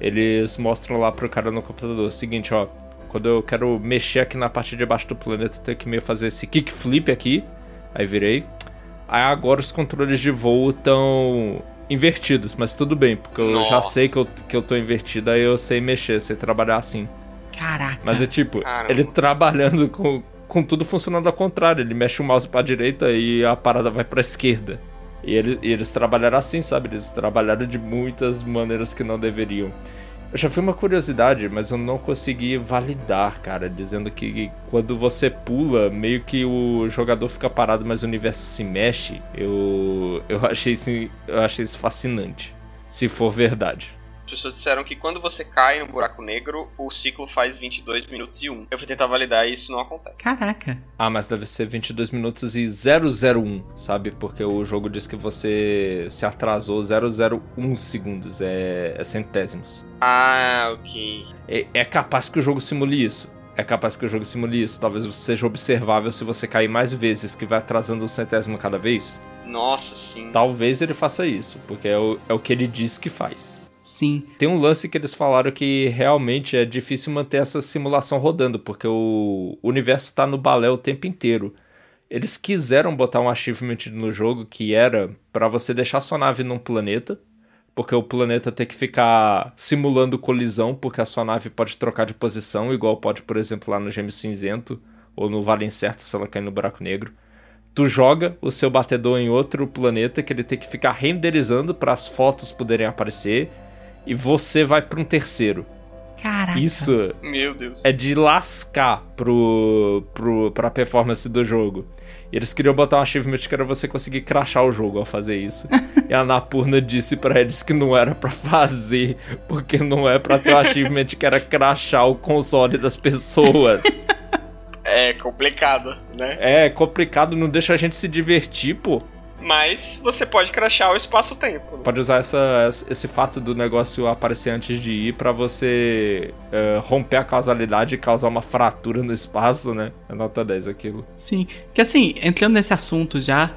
eles mostram lá pro cara no computador o seguinte, ó. Quando eu quero mexer aqui na parte de baixo do planeta, eu tenho que meio fazer esse kickflip aqui. Aí virei. Aí agora os controles de voo estão invertidos, mas tudo bem, porque eu já Nossa. sei que eu, que eu tô invertido, aí eu sei mexer, sei trabalhar assim. Caraca. Mas é tipo, Caramba. ele trabalhando com, com tudo funcionando ao contrário. Ele mexe o mouse pra direita e a parada vai pra esquerda. E, ele- e eles trabalharam assim, sabe? Eles trabalharam de muitas maneiras que não deveriam. Eu já vi uma curiosidade, mas eu não consegui validar, cara, dizendo que quando você pula, meio que o jogador fica parado, mas o universo se mexe. Eu, eu, achei, isso, eu achei isso fascinante. Se for verdade. As pessoas disseram que quando você cai no buraco negro, o ciclo faz 22 minutos e 1. Eu fui tentar validar e isso não acontece. Caraca. Ah, mas deve ser 22 minutos e 001, sabe? Porque o jogo diz que você se atrasou 001 segundos, é, é centésimos. Ah, ok. É, é capaz que o jogo simule isso. É capaz que o jogo simule isso. Talvez seja observável se você cair mais vezes, que vai atrasando um centésimo cada vez. Nossa, sim. Talvez ele faça isso, porque é o, é o que ele diz que faz. Sim. Tem um lance que eles falaram que realmente é difícil manter essa simulação rodando, porque o universo tá no balé o tempo inteiro. Eles quiseram botar um achievement no jogo que era pra você deixar sua nave num planeta, porque o planeta tem que ficar simulando colisão, porque a sua nave pode trocar de posição, igual pode, por exemplo, lá no Gêmeo Cinzento, ou no Vale Incerto se ela cair no Buraco Negro. Tu joga o seu batedor em outro planeta que ele tem que ficar renderizando para as fotos poderem aparecer e você vai para um terceiro. Caraca. Isso Meu Deus. é de lascar pro, pro, pra performance do jogo. E eles queriam botar um achievement que era você conseguir crachar o jogo ao fazer isso. e a Napurna disse para eles que não era para fazer, porque não é para ter um achievement que era crachar o console das pessoas. É complicado, né? É complicado, não deixa a gente se divertir, pô. Mas você pode crachar o espaço-tempo. Né? Pode usar essa, esse fato do negócio aparecer antes de ir para você uh, romper a causalidade e causar uma fratura no espaço, né? É nota 10 aquilo. Sim. Que assim, entrando nesse assunto já,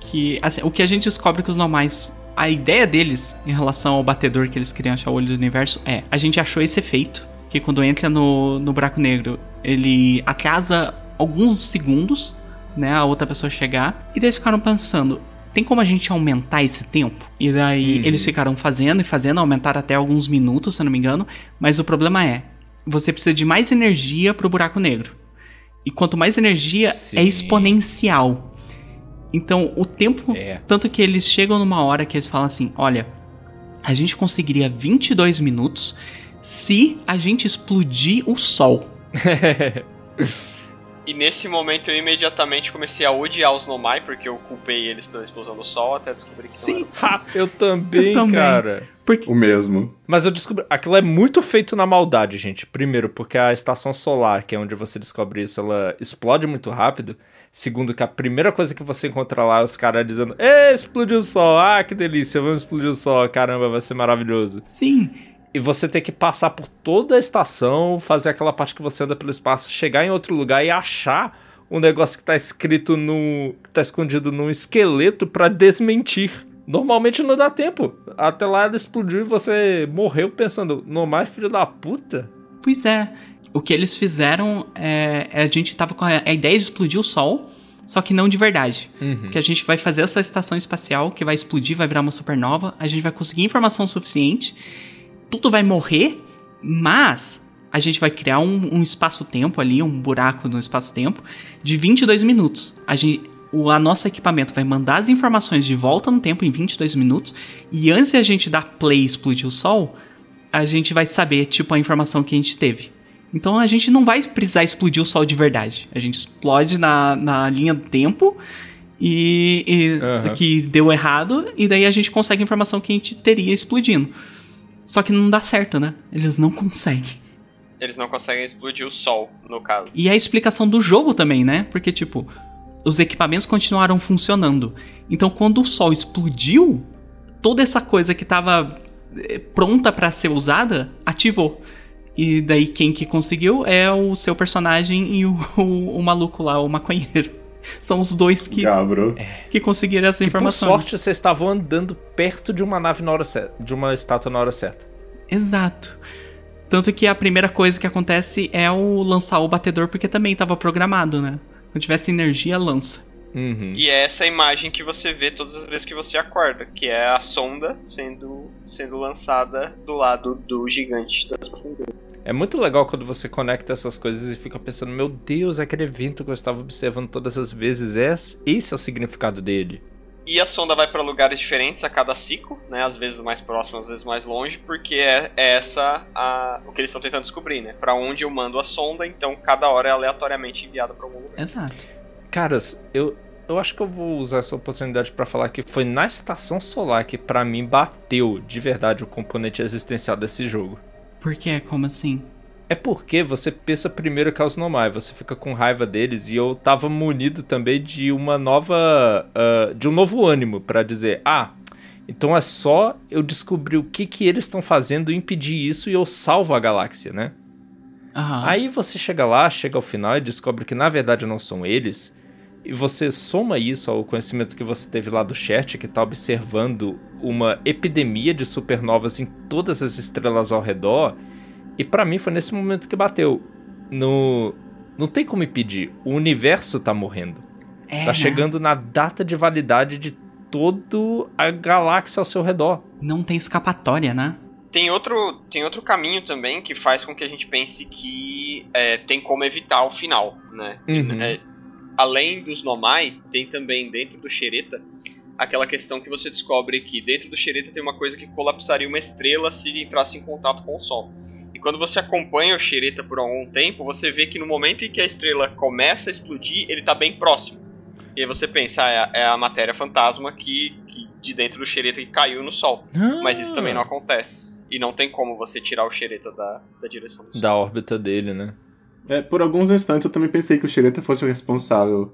que assim, o que a gente descobre que os normais. A ideia deles em relação ao batedor que eles queriam achar o olho do universo é: a gente achou esse efeito, que quando entra no, no buraco negro, ele atrasa alguns segundos, né, a outra pessoa chegar, e eles ficaram pensando, tem como a gente aumentar esse tempo? E daí uhum. eles ficaram fazendo e fazendo, aumentar até alguns minutos, se eu não me engano, mas o problema é, você precisa de mais energia pro buraco negro. E quanto mais energia, é Sim. é exponencial. Então, o tempo. É. Tanto que eles chegam numa hora que eles falam assim: olha, a gente conseguiria 22 minutos se a gente explodir o Sol. e nesse momento eu imediatamente comecei a odiar os Nomai, porque eu culpei eles pela explosão do Sol até descobrir que Sim, ha, eu, também, eu também, cara. Porque... O mesmo. Mas eu descobri. Aquilo é muito feito na maldade, gente. Primeiro, porque a estação solar, que é onde você descobre isso, ela explode muito rápido. Segundo, que a primeira coisa que você encontra lá é os caras dizendo: Ê, explodiu o sol, ah, que delícia, vamos explodir o sol, caramba, vai ser maravilhoso. Sim e você ter que passar por toda a estação, fazer aquela parte que você anda pelo espaço, chegar em outro lugar e achar um negócio que tá escrito no. que tá escondido num esqueleto para desmentir. Normalmente não dá tempo. Até lá ela explodiu e você morreu pensando, não mais filho da puta. Pois é. O que eles fizeram é. A gente tava com a, a ideia de explodir o Sol, só que não de verdade. Uhum. Que a gente vai fazer essa estação espacial que vai explodir, vai virar uma supernova, a gente vai conseguir informação suficiente tudo vai morrer, mas a gente vai criar um, um espaço-tempo ali, um buraco no espaço-tempo de 22 minutos. A gente, o a nosso equipamento vai mandar as informações de volta no tempo em 22 minutos e antes de a gente dar play e explodir o sol, a gente vai saber tipo a informação que a gente teve. Então a gente não vai precisar explodir o sol de verdade. A gente explode na, na linha do tempo e, e uhum. que deu errado e daí a gente consegue a informação que a gente teria explodindo. Só que não dá certo, né? Eles não conseguem. Eles não conseguem explodir o sol, no caso. E a explicação do jogo também, né? Porque, tipo, os equipamentos continuaram funcionando. Então, quando o sol explodiu, toda essa coisa que tava eh, pronta para ser usada ativou. E daí quem que conseguiu é o seu personagem e o, o, o maluco lá, o maconheiro. São os dois que, Cabro. que conseguiram essa informação. Por sorte, vocês estavam andando perto de uma nave na hora certa, de uma estátua na hora certa. Exato. Tanto que a primeira coisa que acontece é o lançar o batedor, porque também estava programado, né? Quando tivesse energia, lança. Uhum. E é essa imagem que você vê todas as vezes que você acorda, que é a sonda sendo, sendo lançada do lado do gigante das profundezas. É muito legal quando você conecta essas coisas e fica pensando, meu Deus, é aquele evento que eu estava observando todas as vezes, é, esse é o significado dele. E a sonda vai para lugares diferentes a cada ciclo, né? Às vezes mais próximo, às vezes mais longe, porque é, é essa a, o que eles estão tentando descobrir, né? Para onde eu mando a sonda, então cada hora é aleatoriamente enviada para algum lugar. Exato. Caras, eu, eu acho que eu vou usar essa oportunidade para falar que foi na estação solar que para mim bateu de verdade o componente existencial desse jogo. Por quê? Como assim? É porque você pensa primeiro que é os Nomai, você fica com raiva deles e eu tava munido também de uma nova. Uh, de um novo ânimo para dizer: ah, então é só eu descobrir o que, que eles estão fazendo, impedir isso e eu salvo a galáxia, né? Uhum. Aí você chega lá, chega ao final e descobre que na verdade não são eles. E você soma isso ao conhecimento que você teve lá do chat, que está observando uma epidemia de supernovas em todas as estrelas ao redor. E para mim foi nesse momento que bateu. No não tem como impedir. O universo tá morrendo. É, tá chegando na data de validade de toda a galáxia ao seu redor. Não tem escapatória, né? Tem outro, tem outro caminho também que faz com que a gente pense que é, tem como evitar o final, né? Uhum. É, além dos Nomai, tem também dentro do Xereta aquela questão que você descobre que dentro do Xereta tem uma coisa que colapsaria uma estrela se entrasse em contato com o Sol. E quando você acompanha o Xereta por algum tempo, você vê que no momento em que a estrela começa a explodir, ele está bem próximo. E aí você pensa, ah, é, é a matéria fantasma que, que de dentro do xereta que caiu no Sol. Mas isso também não acontece. E não tem como você tirar o xereta da, da direção do Sol. Da órbita dele, né? É, por alguns instantes eu também pensei que o Xereta fosse o responsável.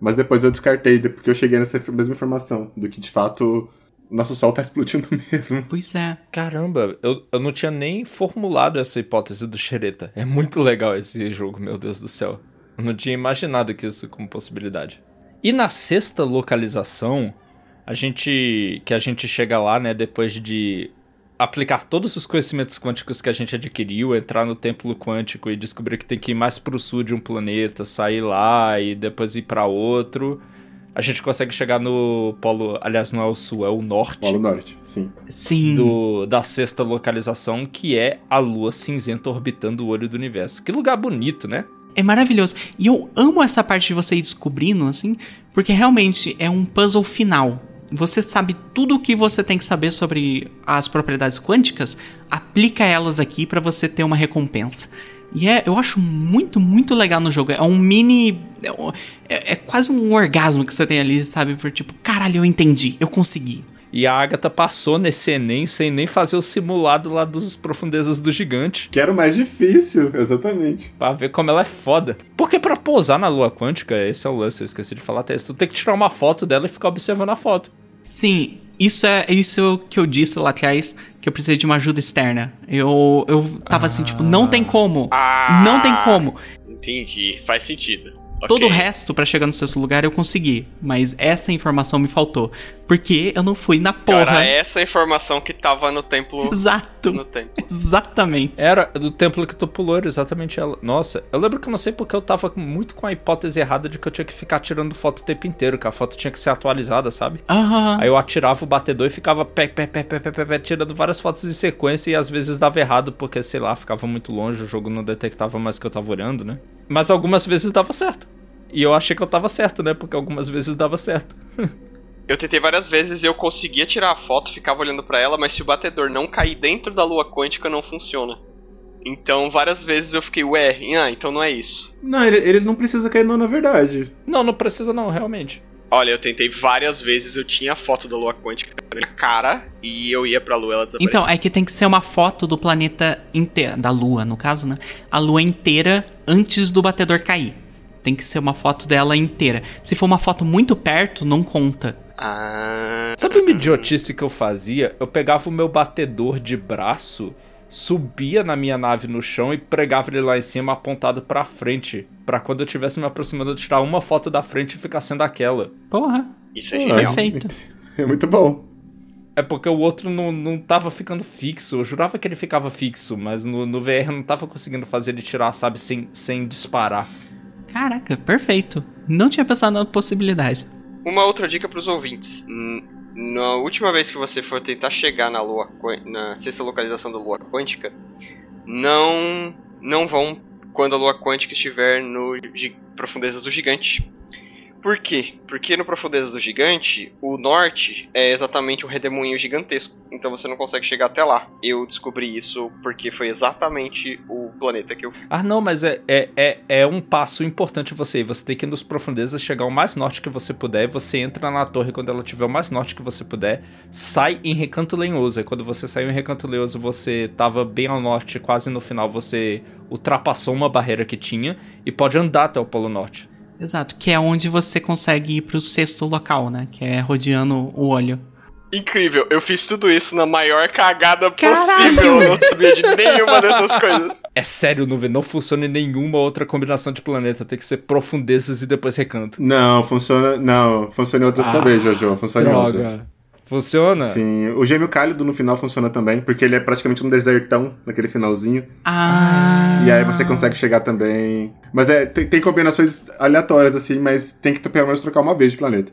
Mas depois eu descartei, porque eu cheguei nessa mesma informação. Do que de fato nosso Sol tá explodindo mesmo. Pois é. Caramba, eu, eu não tinha nem formulado essa hipótese do Xereta. É muito legal esse jogo, meu Deus do céu. Eu não tinha imaginado que isso como possibilidade. E na sexta localização, a gente. que a gente chega lá, né, depois de aplicar todos os conhecimentos quânticos que a gente adquiriu, entrar no templo quântico e descobrir que tem que ir mais pro sul de um planeta, sair lá e depois ir para outro. A gente consegue chegar no polo, aliás, não é o sul, é o norte. Polo Norte, sim. Sim. Do, da sexta localização, que é a lua cinzenta orbitando o olho do universo. Que lugar bonito, né? É maravilhoso. E eu amo essa parte de você ir descobrindo, assim, porque realmente é um puzzle final. Você sabe tudo o que você tem que saber sobre as propriedades quânticas, aplica elas aqui para você ter uma recompensa. E é, eu acho muito, muito legal no jogo. É um mini. É, é- é quase um orgasmo que você tem ali, sabe? Por tipo, caralho, eu entendi, eu consegui. E a Agatha passou nesse Enem sem nem fazer o simulado lá dos profundezas do gigante. Que era o mais difícil, exatamente. Pra ver como ela é foda. Porque pra pousar na lua quântica, esse é o lance, eu esqueci de falar até isso. Tu tem que tirar uma foto dela e ficar observando a foto. Sim, isso é isso que eu disse lá atrás, que eu precisei de uma ajuda externa. Eu, eu tava assim, tipo, não tem como. Ah, Não tem como. Entendi, faz sentido. Todo o resto pra chegar no sexto lugar eu consegui, mas essa informação me faltou. Porque eu não fui na porra. Cara, é essa informação que tava no templo. Exato. No templo. Exatamente. Era do templo que tu pulou, era exatamente ela. Nossa, eu lembro que eu não sei porque eu tava muito com a hipótese errada de que eu tinha que ficar tirando foto o tempo inteiro, que a foto tinha que ser atualizada, sabe? Aham. Aí eu atirava o batedor e ficava pé, pé, pé, pé, pé, pé, pé, tirando várias fotos em sequência e às vezes dava errado porque, sei lá, ficava muito longe, o jogo não detectava mais que eu tava olhando, né? Mas algumas vezes dava certo. E eu achei que eu tava certo, né? Porque algumas vezes dava certo. Eu tentei várias vezes e eu conseguia tirar a foto, ficava olhando pra ela, mas se o batedor não cair dentro da lua quântica, não funciona. Então, várias vezes eu fiquei, ué, ah, então não é isso. Não, ele, ele não precisa cair não, na verdade. Não, não precisa não, realmente. Olha, eu tentei várias vezes, eu tinha a foto da lua quântica na minha cara e eu ia pra lua ela desaparecia. Então, é que tem que ser uma foto do planeta inteiro, da Lua, no caso, né? A Lua inteira antes do batedor cair. Tem que ser uma foto dela inteira. Se for uma foto muito perto, não conta. Ah. Sabe uma idiotice que eu fazia? Eu pegava o meu batedor de braço, subia na minha nave no chão e pregava ele lá em cima apontado pra frente. Pra quando eu estivesse me aproximando, eu tirar uma foto da frente e ficar sendo aquela. Porra, Isso é genial. perfeito. É muito bom. É porque o outro não, não tava ficando fixo. Eu jurava que ele ficava fixo, mas no, no VR eu não tava conseguindo fazer ele tirar, sabe, sem, sem disparar. Caraca, perfeito. Não tinha pensado na possibilidade. Uma outra dica pros ouvintes. Na última vez que você for tentar chegar na lua na sexta localização da lua quântica, não não vão quando a lua quântica estiver no profundezas do gigante. Por quê? Porque no Profundezas do Gigante, o norte é exatamente um redemoinho gigantesco. Então você não consegue chegar até lá. Eu descobri isso porque foi exatamente o planeta que eu fui. Ah, não, mas é, é, é, é um passo importante você ir. Você tem que ir nos profundezas, chegar o mais norte que você puder. e Você entra na torre quando ela tiver o mais norte que você puder. Sai em Recanto Lenhoso. Aí quando você saiu em Recanto Lenhoso, você tava bem ao norte. Quase no final, você ultrapassou uma barreira que tinha. E pode andar até o Polo Norte. Exato, que é onde você consegue ir pro sexto local, né? Que é rodeando o olho. Incrível, eu fiz tudo isso na maior cagada Caralho! possível. Eu não sabia de nenhuma dessas coisas. É sério, Nuvem, não funciona em nenhuma outra combinação de planeta. Tem que ser profundezas e depois recanto. Não, funciona. Não, funciona em outras Ah, também, Jojo. Funciona em outras. Funciona? Sim, o gêmeo cálido no final funciona também, porque ele é praticamente um desertão naquele finalzinho. Ah. E aí você consegue chegar também. Mas é, tem, tem combinações aleatórias, assim, mas tem que pelo menos trocar uma vez de planeta.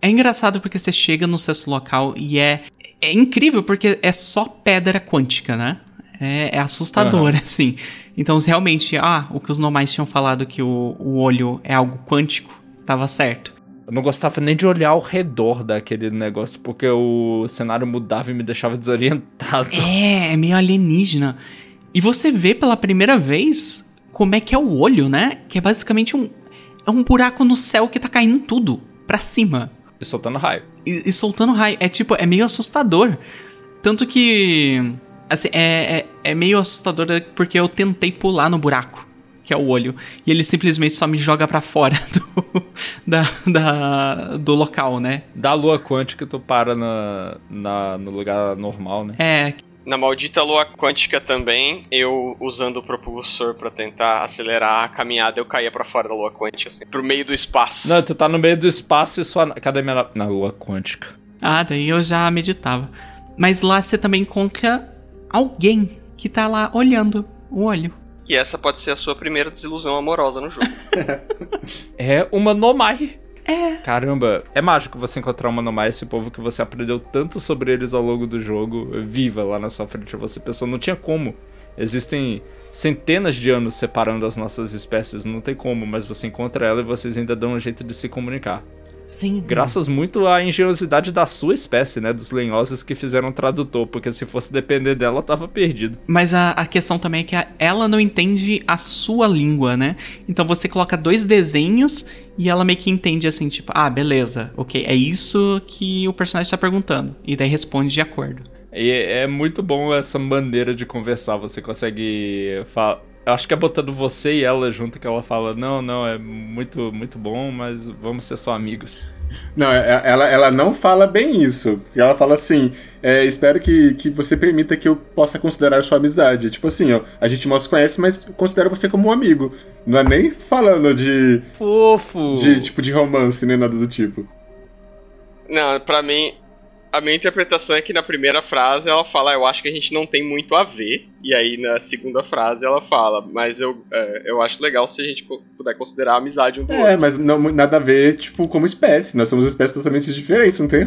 É engraçado porque você chega no sexto local e é, é incrível porque é só pedra quântica, né? É, é assustador, assim. Então, se realmente, ah, o que os normais tinham falado que o, o olho é algo quântico, tava certo. Eu não gostava nem de olhar ao redor daquele negócio, porque o cenário mudava e me deixava desorientado. É, é meio alienígena. E você vê pela primeira vez como é que é o olho, né? Que é basicamente um. é um buraco no céu que tá caindo tudo pra cima. E soltando raio. E, e soltando raio. É tipo, é meio assustador. Tanto que. Assim, é, é, é meio assustador porque eu tentei pular no buraco, que é o olho. E ele simplesmente só me joga pra fora do, da, da, do local, né? Da lua quântica, tu para na, na, no lugar normal, né? É, Na maldita lua quântica também, eu usando o propulsor pra tentar acelerar a caminhada, eu caía pra fora da lua quântica, assim, pro meio do espaço. Não, tu tá no meio do espaço e sua. Cadê minha. na- Na lua quântica. Ah, daí eu já meditava. Mas lá você também encontra alguém que tá lá olhando o olho. E essa pode ser a sua primeira desilusão amorosa no jogo. É uma Nomai. É. Caramba, é mágico você encontrar uma Nomai, esse povo que você aprendeu tanto sobre eles ao longo do jogo, viva lá na sua frente. Você pensou, não tinha como. Existem centenas de anos separando as nossas espécies, não tem como, mas você encontra ela e vocês ainda dão um jeito de se comunicar. Sim. Graças muito à engenhosidade da sua espécie, né? Dos lenhosos que fizeram tradutor, porque se fosse depender dela, eu tava perdido. Mas a, a questão também é que a- ela não entende a sua língua, né? Então você coloca dois desenhos e ela meio que entende assim, tipo, ah, beleza, ok, é isso que o personagem tá perguntando. E daí responde de acordo. E é muito bom essa maneira de conversar. Você consegue. Fa... Eu acho que é botando você e ela junto que ela fala: Não, não, é muito, muito bom, mas vamos ser só amigos. Não, é- ela, ela não fala bem isso. Porque ela fala assim: é, espero que, que você permita que eu possa considerar sua amizade. Tipo assim, ó, a gente mal se conhece, mas considero você como um amigo. Não é nem falando de, Fofo! de tipo de romance, nem nada do tipo. Não, pra mim, a minha interpretação é que na primeira frase ela fala, eu acho que a gente não tem muito a ver. E aí na segunda frase ela fala, mas eu, é, eu acho legal se a gente puder considerar a amizade um do É, outro. mas não, nada a ver, tipo, como espécie. Nós somos espécies totalmente diferentes, não tem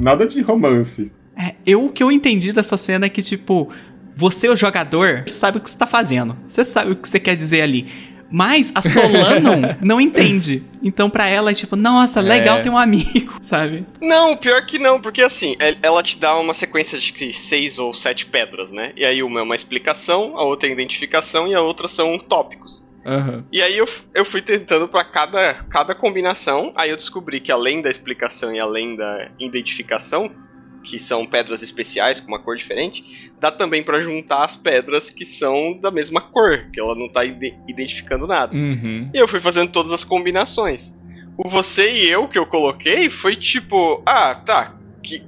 nada de romance. É, eu, o que eu entendi dessa cena é que, tipo, você, o jogador, sabe o que você tá fazendo. Você sabe o que você quer dizer ali. Mas a Solanon não entende. Então, pra ela é tipo, nossa, legal É. ter um amigo, sabe? Não, pior que não, porque assim, el- ela te dá uma sequência de seis ou sete pedras, né? E aí uma é uma explicação, a outra é identificação e a outra são tópicos. Aham. E aí eu, eu fui tentando pra cada, cada combinação, aí eu descobri que além da explicação e além da identificação, que são pedras especiais com uma cor diferente, dá também pra juntar as pedras que são da mesma cor, que ela não tá ide- identificando nada. Uhum. E eu fui fazendo todas as combinações. O você e eu que eu coloquei foi tipo, ah, tá, que,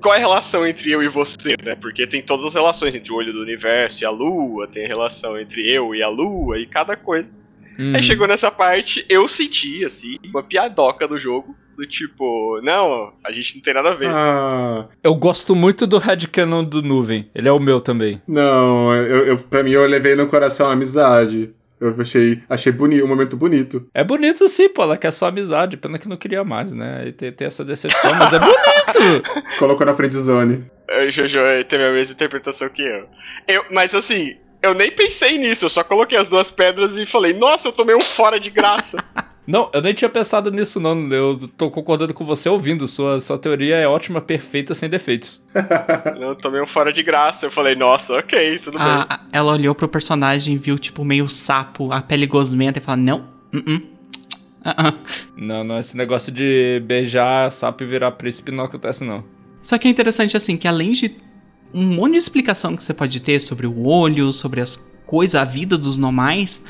qual é a relação entre eu e você, né? Porque tem todas as relações entre o olho do universo e a lua, tem a relação entre eu e a lua e cada coisa. Uhum. Aí chegou nessa parte, eu senti, assim, uma piadoca do jogo, do tipo, não, a gente não tem nada a ver. Ah, Eu gosto muito do headcanon do Nuvem. Ele é o meu também. não, eu, eu, pra mim eu levei no coração a amizade. Eu achei, achei bonito, um momento bonito. É bonito sim, pô. Ela quer só amizade. Pena que não queria mais, né? Aí tem, tem essa decepção, mas é bonito! Colocou na friend zone. O Jojo teve a mesma interpretação que eu. eu. Mas assim, eu nem pensei nisso, eu só coloquei as duas pedras e falei, nossa, eu tomei um fora de graça. Não, eu nem tinha pensado nisso, não. Eu tô concordando com você ouvindo. Sua, sua teoria é ótima, perfeita, sem defeitos. eu tomei um fora de graça. Eu falei, nossa, ok, tudo bem. A- a- ela olhou pro personagem e viu, tipo, meio sapo, a pele gosmenta e falou, não, uh -uh, uh -uh. Não, não, esse negócio de beijar sapo e virar príncipe não acontece, não. Só que é interessante, assim, que além de um monte de explicação que você pode ter sobre o olho, sobre as coisas, a vida dos normais,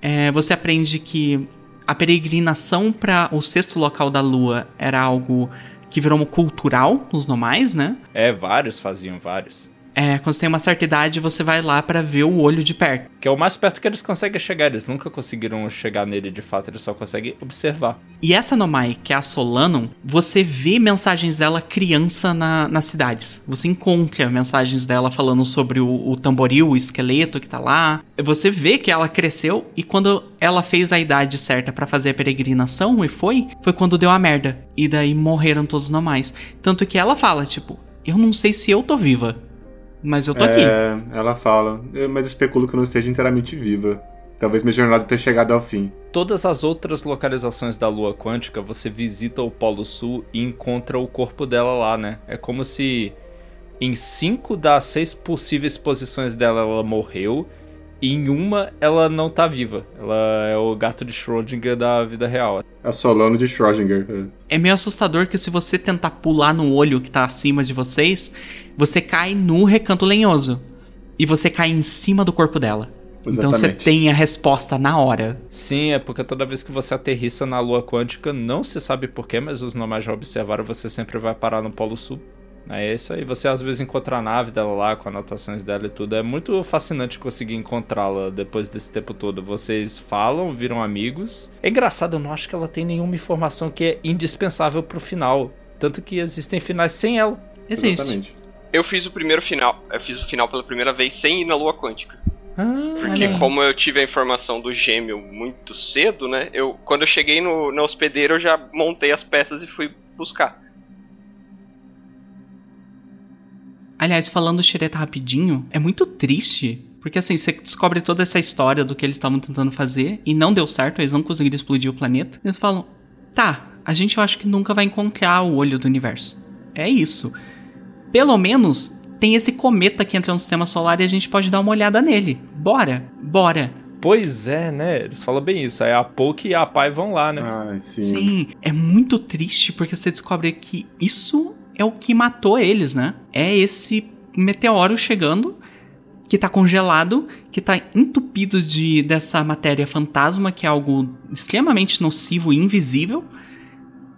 é, você aprende que a peregrinação para o sexto local da lua era algo que virou cultural nos normais, né? É, vários faziam, vários. É, quando você tem uma certa idade, você vai lá para ver o olho de perto. Que é o mais perto que eles conseguem chegar. Eles nunca conseguiram chegar nele de fato, eles só conseguem observar. E essa Nomai, que é a Solanon, você vê mensagens dela criança na, nas cidades. Você encontra mensagens dela falando sobre o, o tamboril, o esqueleto que tá lá. Você vê que ela cresceu e quando ela fez a idade certa para fazer a peregrinação e foi, foi quando deu a merda. E daí morreram todos os Nomais. Tanto que ela fala, tipo, eu não sei se eu tô viva. Mas eu tô aqui. É, ela fala. Eu- Mas especulo que eu não esteja inteiramente viva. Talvez minha jornada tenha chegado ao fim. Todas as outras localizações da Lua Quântica, você visita o Polo Sul e encontra o corpo dela lá, né? É como se em cinco das seis possíveis posições dela ela morreu E em uma, ela não tá viva. Ela é o gato de Schrödinger da vida real. A Solano de Schrödinger. É meio assustador que se você tentar pular no olho que tá acima de vocês, você cai no recanto lenhoso. E você cai em cima do corpo dela. Então você Exatamente. tem a resposta na hora. Sim, é porque toda vez que você aterrissa na lua quântica, não se sabe porquê, mas os normais já observaram, você sempre vai parar no Polo Sul. É isso aí. Você às vezes encontra a nave dela lá, com anotações dela e tudo. É muito fascinante conseguir encontrá-la depois desse tempo todo. Vocês falam, viram amigos. É engraçado, eu não acho que ela tem nenhuma informação que é indispensável pro final. Tanto que existem finais sem ela. Existe. Exatamente. Eu fiz o primeiro final. Eu fiz o final pela primeira vez sem ir na lua quântica. Porque olha aí. como eu tive a informação do gêmeo muito cedo, né? Eu, quando eu cheguei no, na hospedeira, eu já montei as peças e fui buscar. Aliás, falando xereta rapidinho, é muito triste. Porque assim, você descobre toda essa história do que eles estavam tentando fazer e não deu certo, eles não conseguiram explodir o planeta. Eles falam: tá, a gente eu acho que nunca vai encontrar o olho do universo. É isso. Pelo menos tem esse cometa que entra no sistema solar e a gente pode dar uma olhada nele. Bora, bora. Pois é, né? Eles falam bem isso. Aí a Poke e a Pai vão lá, né? Ai, sim. Sim, é muito triste porque você descobre que isso é o que matou eles, né? É esse meteoro chegando que tá congelado, que tá entupido de dessa matéria fantasma, que é algo extremamente nocivo e invisível.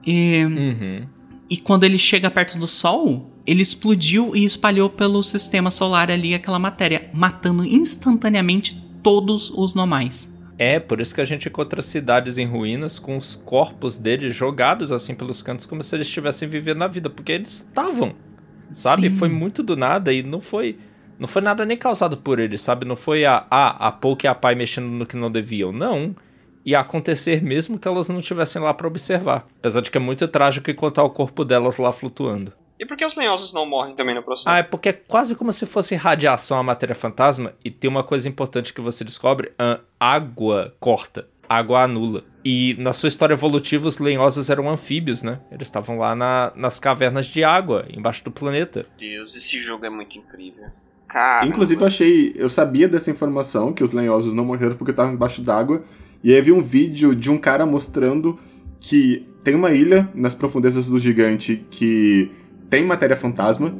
E, Uhum. e quando ele chega perto do Sol, ele explodiu e espalhou pelo sistema solar ali aquela matéria, matando instantaneamente todos os normais. É, por isso que a gente encontra cidades em ruínas com os corpos deles jogados assim pelos cantos, como se eles estivessem vivendo a vida, porque eles estavam. Sabe? Sim. Foi muito do nada e não foi. Não foi nada nem causado por eles, sabe? Não foi a, a, a Poke e a Pai mexendo no que não deviam. Não. Ia acontecer mesmo que elas não estivessem lá pra observar. Apesar de que é muito trágico encontrar o corpo delas lá flutuando. E por que os lenhosos não morrem também no processo? Ah, é porque é quase como se fosse radiação a matéria fantasma. E tem uma coisa importante que você descobre: a água corta, água anula. E na sua história evolutiva, os lenhosos eram anfíbios, né? Eles estavam lá na- nas cavernas de água, embaixo do planeta. Deus, esse jogo é muito incrível. Cara. Inclusive, eu achei. Eu sabia dessa informação, que os lenhosos não morreram porque estavam embaixo d'água. E aí vi um vídeo de um cara mostrando que tem uma ilha nas profundezas do gigante que tem matéria fantasma.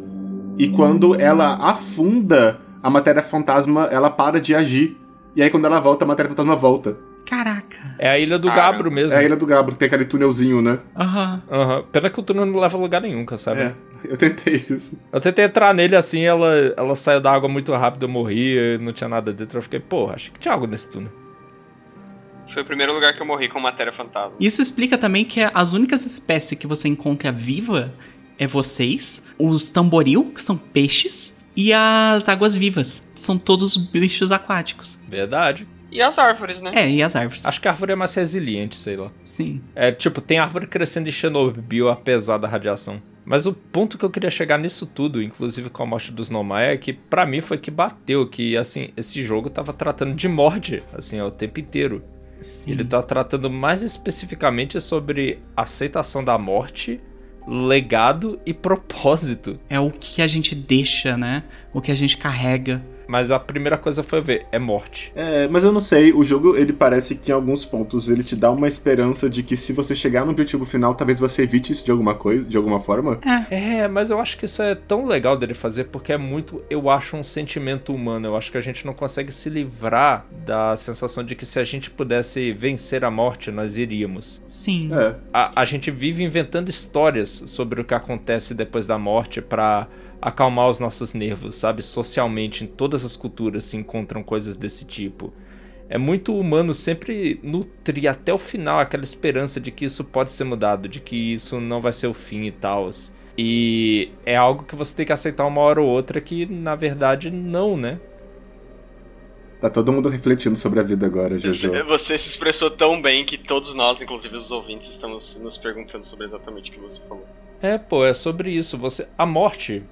E quando ela afunda, a matéria fantasma ela para de agir. E aí quando ela volta, a matéria fantasma volta. Caraca. É a ilha do Caramba. Gabro mesmo. É a ilha do Gabro, que tem aquele túnelzinho, né? Aham. Aham. Pena que o túnel não leva a lugar nenhum, cara, sabe? É, eu tentei isso. Eu tentei entrar nele assim, ela, ela saiu da água muito rápido, eu morri, não tinha nada dentro. Eu fiquei, porra, achei que tinha algo nesse túnel. Foi o primeiro lugar que eu morri com matéria fantasma. Isso explica também que as únicas espécies que você encontra viva é vocês, os tamboril, que são peixes, e as águas vivas, que são todos bichos aquáticos. Verdade. E as árvores, né? É, e as árvores. Acho que a árvore é mais resiliente, sei lá. Sim. É, tipo, tem árvore crescendo em Chernobyl, apesar da radiação. Mas o ponto que eu queria chegar nisso tudo, inclusive com a morte dos Nomai, é que pra mim foi que bateu, que, assim, esse jogo tava tratando de morte, assim, o tempo inteiro. Sim. Ele tá tratando mais especificamente sobre aceitação da morte, legado e propósito. É o que a gente deixa, né? O que a gente carrega. Mas a primeira coisa foi ver, é morte. É, mas eu não sei, o jogo ele parece que em alguns pontos ele te dá uma esperança de que se você chegar no objetivo final, talvez você evite isso de alguma coisa, de alguma forma. É, mas eu acho que isso é tão legal dele fazer porque é muito, eu acho, um sentimento humano. Eu acho que a gente não consegue se livrar da sensação de que se a gente pudesse vencer a morte, nós iríamos. Sim. É. A, a gente vive inventando histórias sobre o que acontece depois da morte pra acalmar os nossos nervos, sabe? Socialmente, em todas as culturas se encontram coisas desse tipo. É muito humano sempre nutrir até o final aquela esperança de que isso pode ser mudado, de que isso não vai ser o fim e tal. E é algo que você tem que aceitar uma hora ou outra que, na verdade, não, né? Tá todo mundo refletindo sobre a vida agora, Jojo. Você, você se expressou tão bem que todos nós, inclusive os ouvintes, estamos nos perguntando sobre exatamente o que você falou. É, pô, é sobre isso. Você, a morte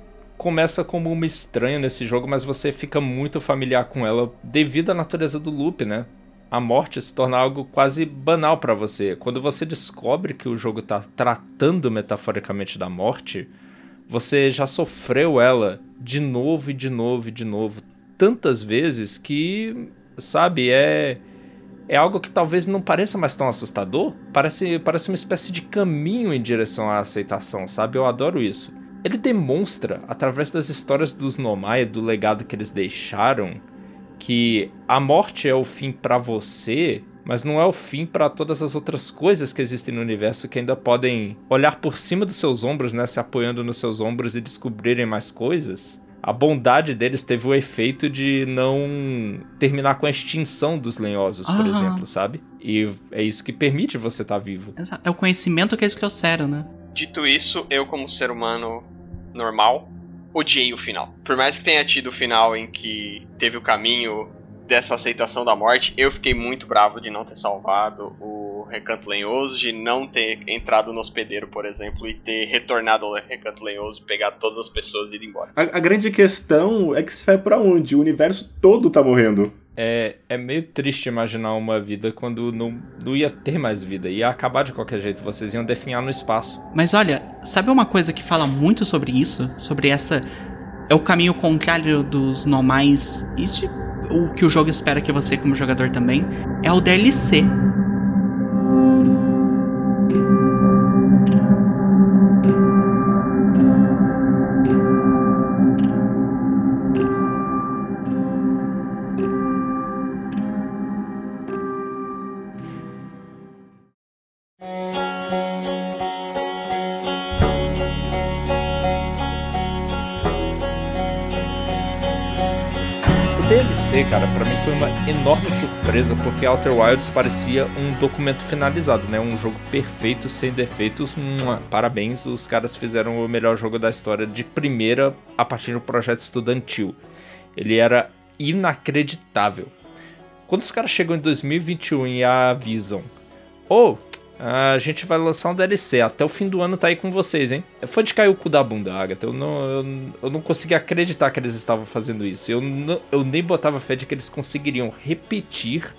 começa como uma estranha nesse jogo, mas você fica muito familiar com ela devido à natureza do loop, né? A morte se torna algo quase banal pra você. Quando você descobre que o jogo tá tratando metaforicamente da morte, você já sofreu ela de novo e de novo e de novo tantas vezes que sabe? É é algo que talvez não pareça mais tão assustador. Parece, parece uma espécie de caminho em direção à aceitação, sabe? Eu adoro isso. Ele demonstra, através das histórias dos Nomai, do legado que eles deixaram, que a morte é o fim para você, mas não é o fim para todas as outras coisas que existem no universo que ainda podem olhar por cima dos seus ombros, né, se apoiando nos seus ombros e descobrirem mais coisas a bondade deles teve o efeito de não terminar com a extinção dos lenhosos, por exemplo, sabe? E é isso que permite você estar tá vivo. É o conhecimento que eles trouxeram, né? Dito isso, eu, como ser humano normal, odiei o final. Por mais que tenha tido o final em que teve o caminho dessa aceitação da morte, eu fiquei muito bravo de não ter salvado o Recanto Lenhoso, de não ter entrado no hospedeiro, por exemplo, e ter retornado ao Recanto Lenhoso, pegado todas as pessoas e ido embora. A, a grande questão é que você vai para onde? O universo todo tá morrendo. É, é meio triste imaginar uma vida quando não, não ia ter mais vida, ia acabar de qualquer jeito, vocês iam definhar no espaço. Mas olha, sabe uma coisa que fala muito sobre isso? Sobre essa. É o caminho contrário dos normais e de o que o jogo espera que você, como jogador, também, é o DLC. Cara, para mim foi uma enorme surpresa porque Outer Wilds parecia um documento finalizado, né? Um jogo perfeito, sem defeitos. Parabéns, os caras fizeram o melhor jogo da história de primeira a partir do projeto estudantil. Ele era inacreditável. Quando os caras chegam em 2021 e avisam: "Oh, a gente vai lançar um DLC. Até o fim do ano tá aí com vocês, hein? Foi de cair o cu da bunda, Agatha. Eu não, eu, eu não conseguia acreditar que eles estavam fazendo isso. Eu, não, eu nem botava fé de que eles conseguiriam repetir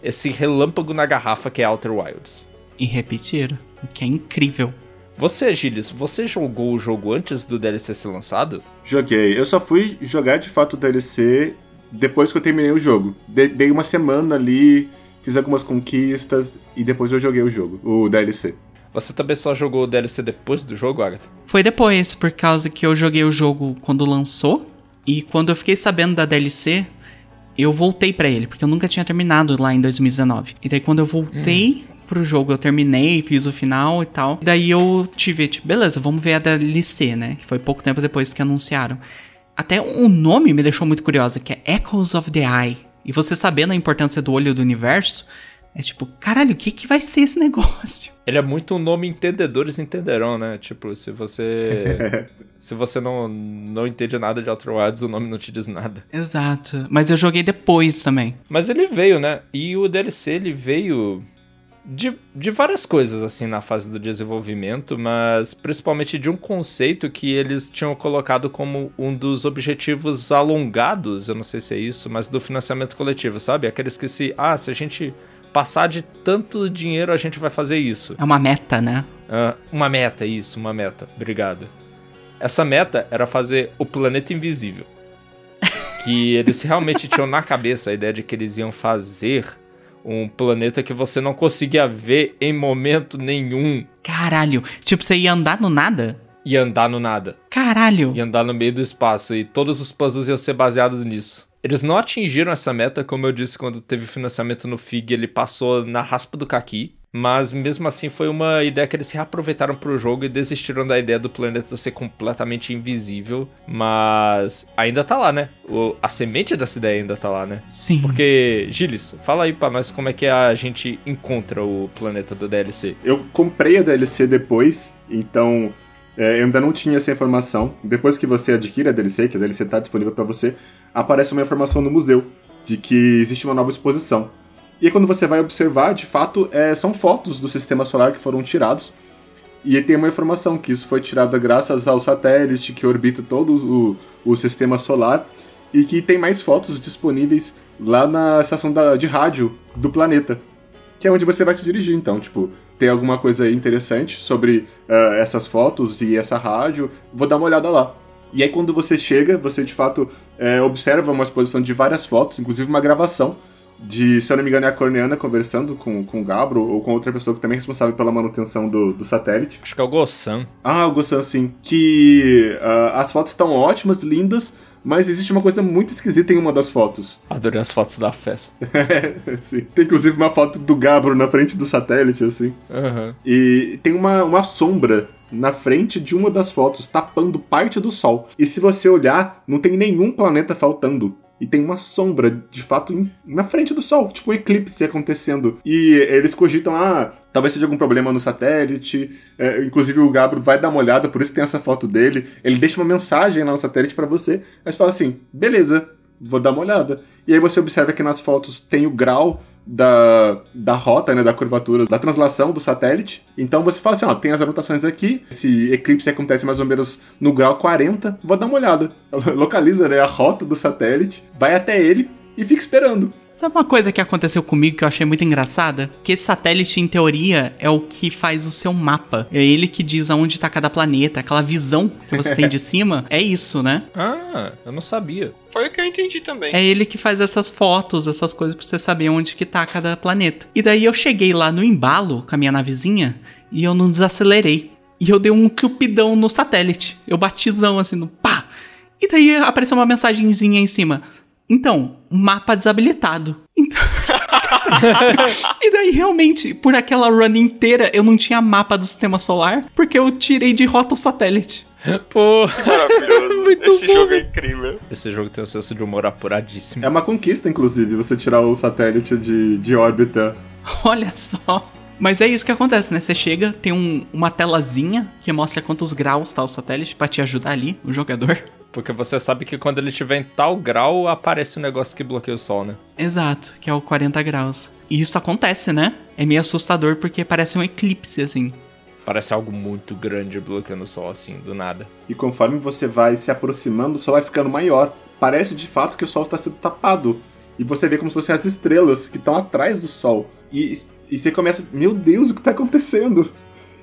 esse relâmpago na garrafa que é Outer Wilds. E repetir, o que é incrível. Você, Gilles, você jogou o jogo antes do DLC ser lançado? Joguei. Eu só fui jogar de fato o DLC depois que eu terminei o jogo. dei uma semana ali fiz algumas conquistas e depois eu joguei o jogo, o DLC. Você também só jogou o DLC depois do jogo, Agatha? Foi depois, por causa que eu joguei o jogo quando lançou. E quando eu fiquei sabendo da DLC, eu voltei para ele, porque eu nunca tinha terminado lá em 2019. E daí quando eu voltei hum. pro jogo, eu terminei, fiz o final e tal. E daí eu tive, tipo, beleza, vamos ver a DLC, né? Que foi pouco tempo depois que anunciaram. Até o nome me deixou muito curiosa, que é Echoes of the Eye. E você sabendo a importância do olho do universo, é tipo, caralho, o que, que vai ser esse negócio? Ele é muito um nome entendedores entenderão, né? Tipo, se você. se você não, não entende nada de Outer Wilds, o nome não te diz nada. Exato. Mas eu joguei depois também. Mas ele veio, né? E o DLC ele veio de, de várias coisas, assim, na fase do desenvolvimento, mas principalmente de um conceito que eles tinham colocado como um dos objetivos alongados, eu não sei se é isso, mas do financiamento coletivo, sabe? Aqueles que se, ah, se a gente passar de tanto dinheiro, a gente vai fazer isso. É uma meta, né? Uh, uma meta, isso, uma meta. Obrigado. Essa meta era fazer o planeta invisível. que eles realmente tinham na cabeça a ideia de que eles iam fazer um planeta que você não conseguia ver em momento nenhum. Caralho, tipo, você ia andar no nada? Ia andar no nada. Caralho! Ia andar no meio do espaço e todos os puzzles iam ser baseados nisso. Eles não atingiram essa meta, como eu disse quando teve financiamento no FIG, ele passou na raspa do caqui. Mas mesmo assim foi uma ideia que eles reaproveitaram para o jogo e desistiram da ideia do planeta ser completamente invisível. Mas ainda tá lá, né? O, a semente dessa ideia ainda tá lá, né? Sim. Porque, Gilles, fala aí para nós como é que a gente encontra o planeta do DLC. Eu comprei a DLC depois, então é, eu ainda não tinha essa informação. Depois que você adquire a DLC, que a DLC tá disponível para você, aparece uma informação no museu de que existe uma nova exposição. E quando você vai observar, de fato, é, são fotos do sistema solar que foram tirados. E tem uma informação que isso foi tirado graças ao satélite que orbita todo o, o sistema solar e que tem mais fotos disponíveis lá na estação da, de rádio do planeta. Que é onde você vai se dirigir, então. Tipo, tem alguma coisa interessante sobre uh, essas fotos e essa rádio, vou dar uma olhada lá. E aí, quando você chega, você de fato é, observa uma exposição de várias fotos, inclusive uma gravação de, se eu não me engano, é a Corneana conversando com, com o Gabro ou com outra pessoa que também é responsável pela manutenção do, do satélite. Acho que é o Gossan. Ah, o Gossan, sim. Que uh, as fotos estão ótimas, lindas, mas existe uma coisa muito esquisita em uma das fotos. Adorei as fotos da festa. sim. Tem inclusive uma foto do Gabro na frente do satélite, assim. Uhum. E tem uma, uma sombra na frente de uma das fotos, tapando parte do Sol. E se você olhar, não tem nenhum planeta faltando e tem uma sombra, de fato, na frente do Sol, tipo um eclipse acontecendo. E eles cogitam, ah, talvez seja algum problema no satélite. É, inclusive o Gabro vai dar uma olhada, por isso tem essa foto dele. Ele deixa uma mensagem lá no satélite para você, mas fala assim: beleza, vou dar uma olhada. E aí você observa que nas fotos tem o grau da, da rota, né, da curvatura, da translação do satélite. Então você fala assim, ó, tem as anotações aqui, esse eclipse acontece mais ou menos no grau 40, vou dar uma olhada. Localiza né, a rota do satélite, vai até ele e fica esperando. Sabe uma coisa que aconteceu comigo que eu achei muito engraçada? Que esse satélite, em teoria, é o que faz o seu mapa. É ele que diz aonde está cada planeta. Aquela visão que você tem de cima é isso, né? Ah, eu não sabia. Foi o que eu entendi também. É ele que faz essas fotos, essas coisas pra você saber onde que tá cada planeta. E daí eu cheguei lá no embalo com a minha navezinha e eu não desacelerei. E eu dei um cupidão no satélite. Eu batizão assim no pá. E daí apareceu uma mensagenzinha em cima. Então, mapa desabilitado. Então. e daí, realmente, por aquela run inteira, eu não tinha mapa do sistema solar, porque eu tirei de rota o satélite. Pô, Maravilhoso. Muito Esse bom. jogo é incrível. esse jogo tem um senso de humor apuradíssimo. É uma conquista, inclusive, você tirar o satélite de, de órbita. Olha só. Mas é isso que acontece, né? Você chega, tem um- uma telazinha que mostra quantos graus tá o satélite pra te ajudar ali, o jogador. Porque você sabe que quando ele estiver em tal grau, aparece um negócio que bloqueia o sol, né? Exato, que é o 40 graus. E isso acontece, né? É meio assustador porque parece um eclipse, assim. Parece algo muito grande bloqueando o sol, assim, do nada. E conforme você vai se aproximando, o sol vai ficando maior. Parece de fato que o sol está sendo tapado. E você vê como se fossem as estrelas que estão atrás do sol. E, e você começa, meu Deus, o que está acontecendo?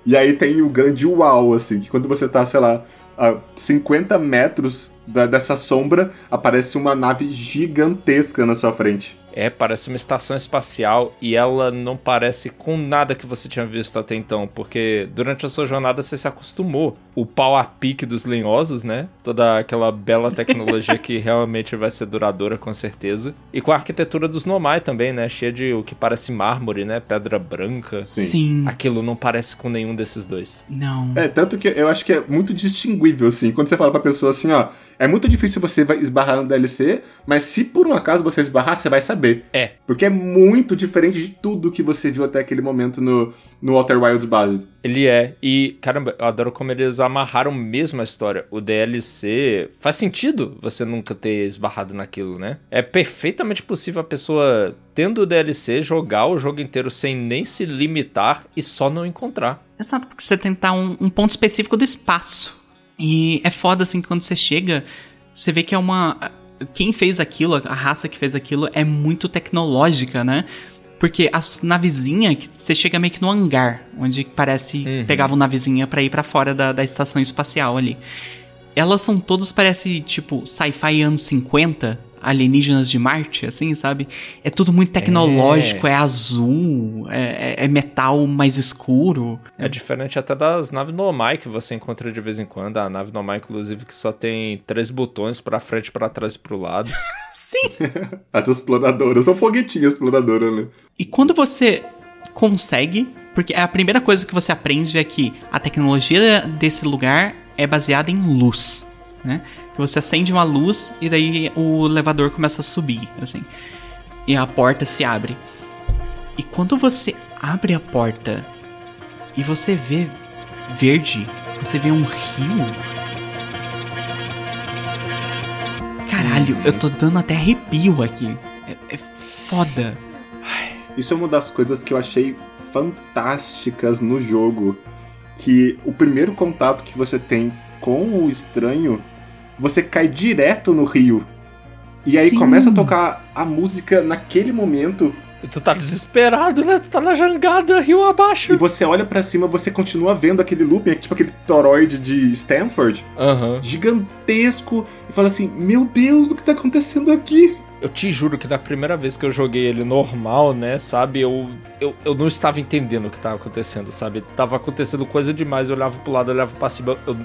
E aí tem o grande uau, assim, que quando você tá, sei lá, a 50 metros da- dessa sombra, aparece uma nave gigantesca na sua frente. É, parece uma estação espacial e ela não parece com nada que você tinha visto até então, porque durante a sua jornada você se acostumou. O pau a pique dos lenhosos, né? Toda aquela bela tecnologia que realmente vai ser duradoura, com certeza. E com a arquitetura dos Nomai também, né? Cheia de o que parece mármore, né? Pedra branca. Sim. Aquilo não parece com nenhum desses dois. Não. É, tanto que eu acho que é muito distinguível, assim. Quando você fala pra pessoa assim, ó, é muito difícil você vai esbarrar no DLC, mas se por um acaso você esbarrar, você vai saber. É. Porque é muito diferente de tudo que você viu até aquele momento no, no Outer Wilds base. Ele é. E, caramba, eu adoro como eles amarraram mesmo a história. O DLC. Faz sentido você nunca ter esbarrado naquilo, né? É perfeitamente possível a pessoa, tendo o DLC, jogar o jogo inteiro sem nem se limitar e só não encontrar. Exato, porque você tentar um, um ponto específico do espaço. E é foda assim que quando você chega, você vê que é uma. Quem fez aquilo, a raça que fez aquilo, é muito tecnológica, né? Porque as navezinha, você chega meio que no hangar, onde parece Uhum. pegava uma navezinha pra ir pra fora da, da estação espacial ali. Elas são todas, parece, tipo, sci-fi anos 50, alienígenas de Marte, assim, sabe? É tudo muito tecnológico, é, azul, é, é- é metal mais escuro. É diferente até das naves Nomai que você encontra de vez em quando. A nave Nomai, inclusive, que só tem três botões pra frente, pra trás e pro lado. Sim! As exploradoras, são foguetinhas exploradoras, né? E quando você consegue, porque a primeira coisa que você aprende é que a tecnologia desse lugar é baseada em luz, né? Que você acende uma luz e daí o elevador começa a subir, assim. E a porta se abre. E quando você abre a porta e você vê verde, você vê um rio. Caralho, eu tô dando até arrepio aqui. É, é foda. Isso é uma das coisas que eu achei fantásticas no jogo. Que o primeiro contato que você tem com o estranho, você cai direto no rio. E aí Sim. começa a tocar a música naquele momento. E tu tá desesperado, né? Tu tá na jangada, rio abaixo. E você olha pra cima, você continua vendo aquele looping, tipo aquele toroide de Stanford, Aham. gigantesco, e fala assim: Meu Deus, o que tá acontecendo aqui? eu te juro que da primeira vez que eu joguei ele normal, né, sabe, eu, eu, eu não estava entendendo o que estava acontecendo, sabe? Tava acontecendo coisa demais, eu olhava pro lado, eu olhava pra cima, eu,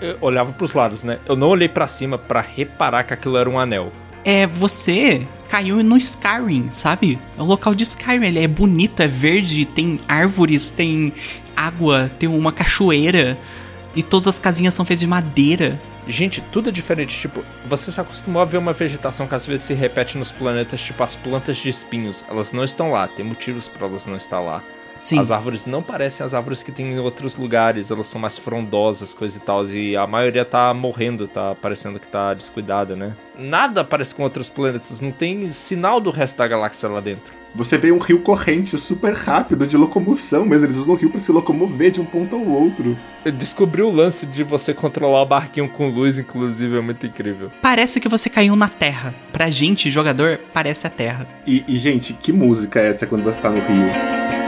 eu olhava pros lados, né? Eu não olhei para cima para reparar que aquilo era um anel. É, você caiu no Skyrim, sabe? É o local de Skyrim, ele é bonito, é verde, tem árvores, tem água, tem uma cachoeira. E todas as casinhas são feitas de madeira. Gente, tudo é diferente. Tipo, você se acostumou a ver uma vegetação que às vezes se repete nos planetas, tipo as plantas de espinhos. Elas não estão lá, tem motivos para elas não estar lá. Sim. As árvores não parecem as árvores que tem em outros lugares, elas são mais frondosas, coisa e tal. E a maioria tá morrendo, tá parecendo que tá descuidada, né? Nada parece com outros planetas, não tem sinal do resto da galáxia lá dentro. Você vê um rio corrente super rápido de locomoção, mas eles usam o rio para se locomover de um ponto ao outro. Eu descobri o lance de você controlar o barquinho com luz, inclusive, é muito incrível. Parece que você caiu na Terra. Pra gente, jogador, parece a Terra. E, e gente, que música é essa quando você tá no rio?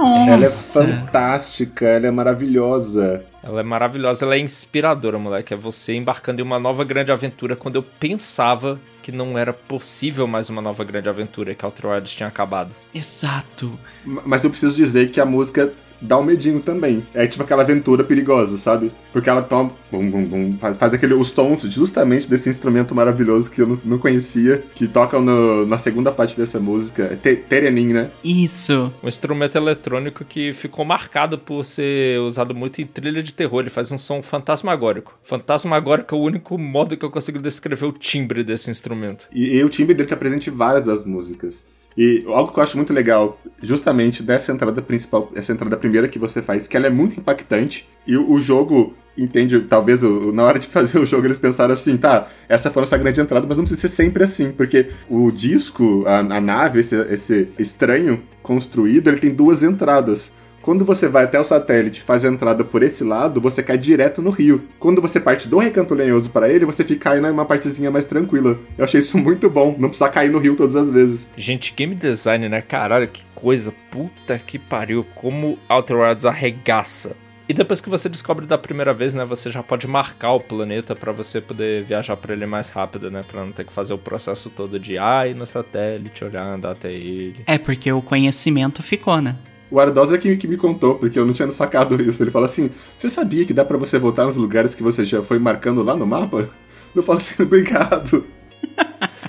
Nossa. Ela é fantástica, ela é maravilhosa. Ela é maravilhosa, ela é inspiradora, moleque. É você embarcando em uma nova grande aventura quando eu pensava que não era possível mais uma nova grande aventura, que Outer Wilds tinha acabado. Exato. Mas eu preciso dizer que a música dá um medinho também. É tipo aquela aventura perigosa, sabe? Porque ela toma. bum, bum, bum, faz, faz aquele, os tons justamente desse instrumento maravilhoso que eu não, não conhecia, que tocam no- na segunda parte dessa música. É Te- Terenin, né? Isso. Um instrumento eletrônico que ficou marcado por ser usado muito em trilha de terror. Ele faz um som fantasmagórico. Fantasmagórico é o único modo que eu consigo descrever o timbre desse instrumento. E, e o timbre dele tá presente em várias das músicas. E algo que eu acho muito legal, justamente dessa entrada principal, essa entrada primeira que você faz, que ela é muito impactante. E o, o jogo entende, talvez o- na hora de fazer o jogo eles pensaram assim, tá, essa foi a nossa grande entrada, mas não precisa ser sempre assim, porque o disco, a, a nave, esse, esse estranho construído, ele tem duas entradas. Quando você vai até o satélite e faz a entrada por esse lado, você cai direto no rio. Quando você parte do recanto lenhoso para ele, você fica aí numa partezinha mais tranquila. Eu achei isso muito bom, não precisar cair no rio todas as vezes. Gente, game design, né? Caralho, que coisa. Puta que pariu. Como Outer Wilds arregaça. E depois que você descobre da primeira vez, né, você já pode marcar o planeta pra você poder viajar pra ele mais rápido, né, Pra não ter que fazer o processo todo de ai no satélite, olhar, andar até ele. É porque o conhecimento ficou, né? O Ardosa é que, que me contou, porque eu não tinha sacado isso. Ele fala assim: Você sabia que dá pra você voltar nos lugares que você já foi marcando lá no mapa? Eu falo assim: Obrigado.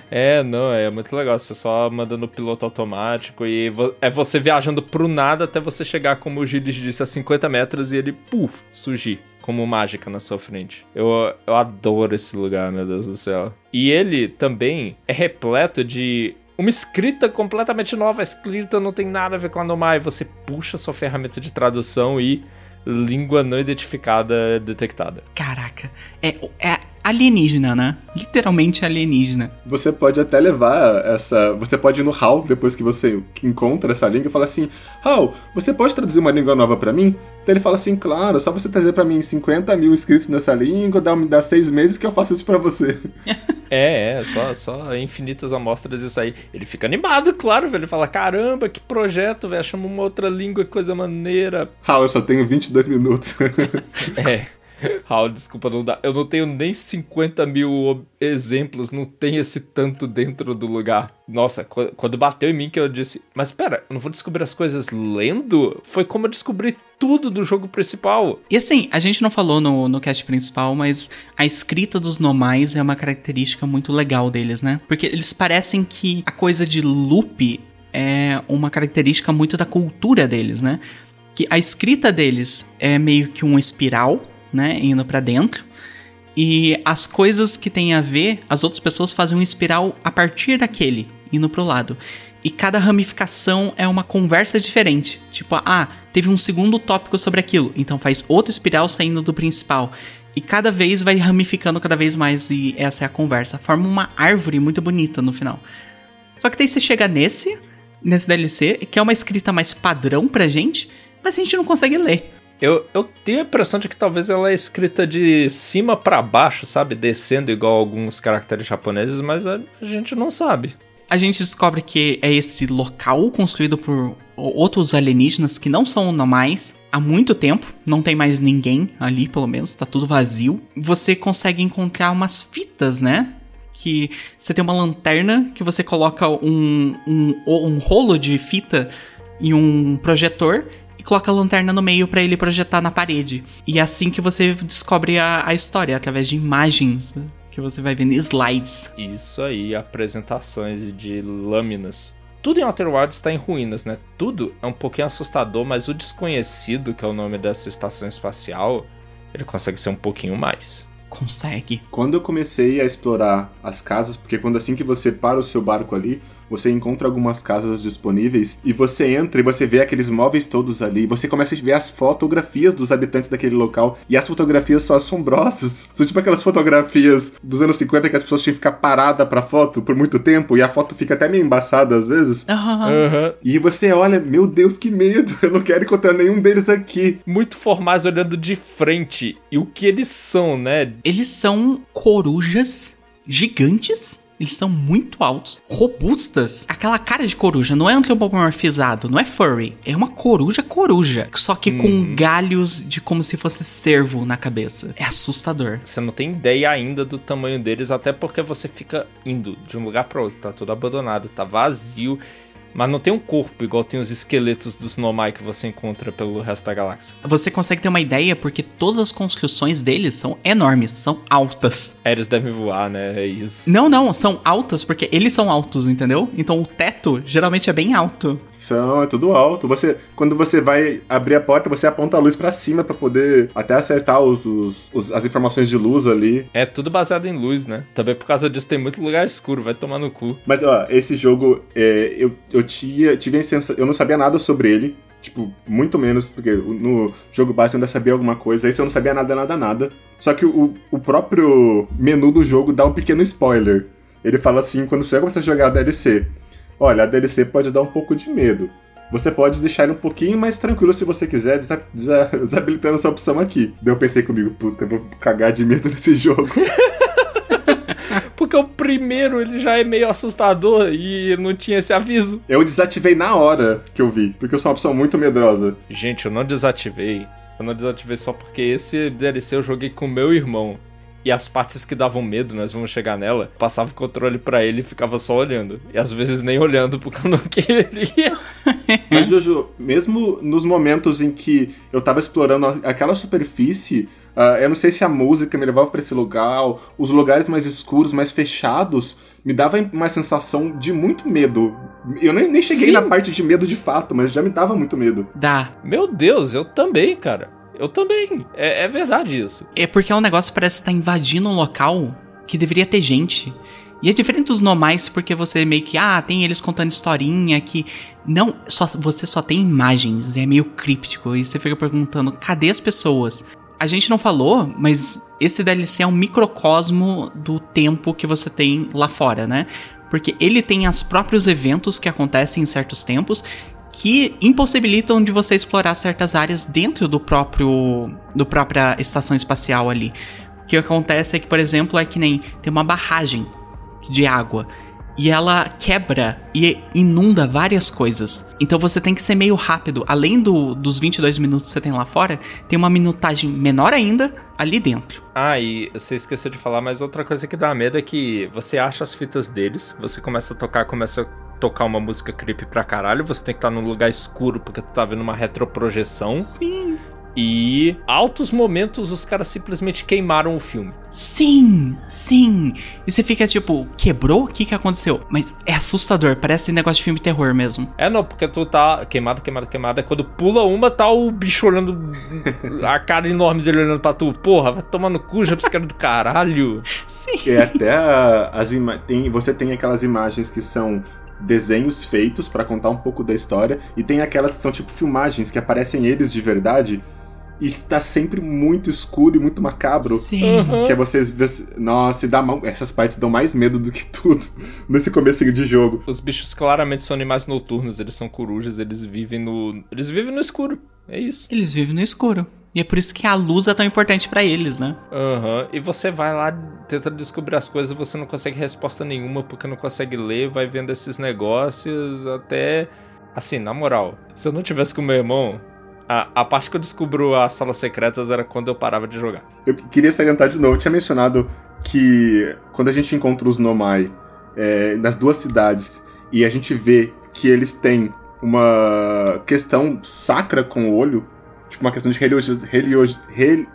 É, não, é muito legal. Você só manda no piloto automático e vo- é você viajando pro nada até você chegar, como o Gilles disse, a 50 metros e ele, puf, surgir. Como mágica na sua frente. Eu, eu adoro esse lugar, meu Deus do céu. E ele também é repleto de uma escrita completamente nova. A escrita não tem nada a ver com a Nomai. Você puxa sua ferramenta de tradução e língua não identificada detectada. Caraca. É, é alienígena, né? Literalmente alienígena. Você pode até levar essa. Você pode ir no HAL depois que você encontra essa língua e falar assim: HAL, você pode traduzir uma língua nova pra mim? Então ele fala assim: Claro, só você trazer pra mim 50 mil inscritos nessa língua, dá, me dá seis meses que eu faço isso pra você. É, é, só, só infinitas amostras isso aí. Ele fica animado, claro, velho. Ele fala: caramba, que projeto, velho. Chama uma outra língua, que coisa maneira. HAL, eu só tenho 22 minutos. É. Raul, desculpa, não dá. Eu não tenho nem 50 mil exemplos, não tem esse tanto dentro do lugar. Nossa, qu- quando bateu em mim que eu disse, mas pera, eu não vou descobrir as coisas lendo? Foi como eu descobri tudo do jogo principal. E assim, a gente não falou no, no cast principal, mas a escrita dos nomais é uma característica muito legal deles, né? Porque eles parecem que a coisa de loop é uma característica muito da cultura deles, né? Que a escrita deles é meio que um espiral, né? Indo pra dentro. E as coisas que tem a ver, as outras pessoas fazem um espiral a partir daquele, indo pro lado. E cada ramificação é uma conversa diferente. Tipo, ah, teve um segundo tópico sobre aquilo, então faz outro espiral saindo do principal. E cada vez vai ramificando cada vez mais e essa é a conversa. Forma uma árvore muito bonita no final. Só que daí você chega nesse, nesse DLC, que é uma escrita mais padrão pra gente, mas a gente não consegue ler. Eu, eu tenho a impressão de que talvez ela é escrita de cima pra baixo, sabe? Descendo igual alguns caracteres japoneses, mas a, a gente não sabe. A gente descobre que é esse local construído por outros alienígenas que não são normais. há muito tempo, não tem mais ninguém ali, pelo menos, tá tudo vazio. Você consegue encontrar umas fitas, né? Que você tem uma lanterna que você coloca um, um, um rolo de fita em um projetor e coloca a lanterna no meio para ele projetar na parede. E é assim que você descobre a, a história, através de imagens que você vai vendo slides. Isso aí, apresentações de lâminas. Tudo em Outer Wilds está em ruínas, né? Tudo é um pouquinho assustador, mas o desconhecido, que é o nome dessa estação espacial, ele consegue ser um pouquinho mais. Consegue. Quando eu comecei a explorar as casas, porque quando assim que você para o seu barco ali, você encontra algumas casas disponíveis e você entra e você vê aqueles móveis todos ali. Você começa a ver as fotografias dos habitantes daquele local e as fotografias são assombrosas. São tipo aquelas fotografias dos anos 50 que as pessoas tinham que ficar parada pra foto por muito tempo e a foto fica até meio embaçada às vezes. Uhum. E você olha, meu Deus, que medo, eu não quero encontrar nenhum deles aqui. Muito formais olhando de frente. E o que eles são, né? Eles são corujas gigantes eles são muito altos, robustas. Aquela cara de coruja não é antropomorfizado, não é furry. É uma coruja coruja. Só que com Uhum. galhos de como se fosse cervo na cabeça. É assustador. Você não tem ideia ainda do tamanho deles, até porque você fica indo de um lugar para outro, tá tudo abandonado, tá vazio, mas não tem um corpo igual tem os esqueletos dos Nomai que você encontra pelo resto da galáxia. Você consegue ter uma ideia porque todas as construções deles são enormes, são altas. É, eles devem voar, né? É isso. Não, não, são altas porque eles são altos, entendeu? Então o teto geralmente é bem alto. São, é tudo alto. Você, quando você vai abrir a porta, você aponta a luz pra cima pra poder até acertar os, os- os- as informações de luz ali. É tudo baseado em luz, né? Também por causa disso tem muito lugar escuro, vai tomar no cu. Mas, ó, esse jogo, é, eu, eu tinha, tive a sensação, eu não sabia nada sobre ele. Tipo, muito menos, porque no jogo base eu ainda sabia alguma coisa, esse eu não sabia nada, nada, nada. Só que o, o próprio menu do jogo dá um pequeno spoiler. Ele fala assim, quando você começa a jogar a DLC, olha, a DLC pode dar um pouco de medo. Você pode deixar ele um pouquinho mais tranquilo se você quiser, desa- desa- desabilitando essa opção aqui. Daí eu pensei comigo, puta, eu vou cagar de medo nesse jogo. Porque o primeiro ele já é meio assustador e não tinha esse aviso. Eu desativei na hora que eu vi, porque eu sou uma pessoa muito medrosa. Gente, eu não desativei. Eu não desativei só porque esse DLC eu joguei com meu irmão. E as partes que davam medo, nós vamos chegar nela, passava o controle pra ele e ficava só olhando. E às vezes nem olhando porque eu não queria. Mas, Jojo, mesmo nos momentos em que eu tava explorando aquela superfície, ah, eu não sei se a música me levava pra esse lugar, os lugares mais escuros, mais fechados, me dava uma sensação de muito medo. Eu nem, nem cheguei Sim. na parte de medo de fato, mas já me dava muito medo. Dá. Meu Deus, eu também, cara. Eu também. É, é verdade isso. É porque é um negócio que parece estar invadindo um local que deveria ter gente. E é diferente dos normais porque você meio que, ah, tem eles contando historinha que. Não, só, você só tem imagens, é meio críptico. E você fica perguntando, cadê as pessoas? A gente não falou, mas esse DLC é um microcosmo do tempo que você tem lá fora, né? Porque ele tem os próprios eventos que acontecem em certos tempos que impossibilitam de você explorar certas áreas dentro do próprio do própria estação espacial ali. O que acontece é que, por exemplo, é que nem tem uma barragem de água e ela quebra e inunda várias coisas. Então você tem que ser meio rápido. Além do, dos 22 minutos que você tem lá fora, tem uma minutagem menor ainda ali dentro. Ah, e você esqueceu de falar, mas outra coisa que dá medo é que você acha as fitas deles, você começa a tocar, começa a tocar uma música creepy pra caralho, você tem que estar num lugar escuro porque tu tá vendo uma retroprojeção. Sim. E altos momentos os caras simplesmente queimaram o filme. Sim, sim. E você fica tipo, quebrou? O que que aconteceu? Mas é assustador, parece negócio de filme de terror mesmo. É não, porque tu tá queimado, queimado, queimado. É quando pula uma, tá o bicho olhando. a cara enorme dele olhando pra tu. Porra, vai tomar no cu, já do caralho. Sim. E até a- as tem, você tem aquelas imagens que são desenhos feitos pra contar um pouco da história e tem aquelas que são tipo filmagens que aparecem eles de verdade e está sempre muito escuro e muito macabro. Sim. Uhum. Que é vocês. Nossa, e dá mal- essas partes dão mais medo do que tudo nesse começo de jogo. Os bichos claramente são animais noturnos, eles são corujas, eles vivem no. Eles vivem no escuro. É isso. Eles vivem no escuro. E é por isso que a luz é tão importante pra eles, né? Aham. E você vai lá tentando descobrir as coisas, você não consegue resposta nenhuma porque não consegue ler, vai vendo esses negócios até. Assim, na moral, se eu não tivesse com meu irmão, A, a parte que eu descubro as salas secretas era quando eu parava de jogar. Eu queria salientar de novo, eu tinha mencionado que quando a gente encontra os Nomai é, nas duas cidades e a gente vê que eles têm uma questão sacra com o olho, tipo uma questão de religiosidade. Religios, rel...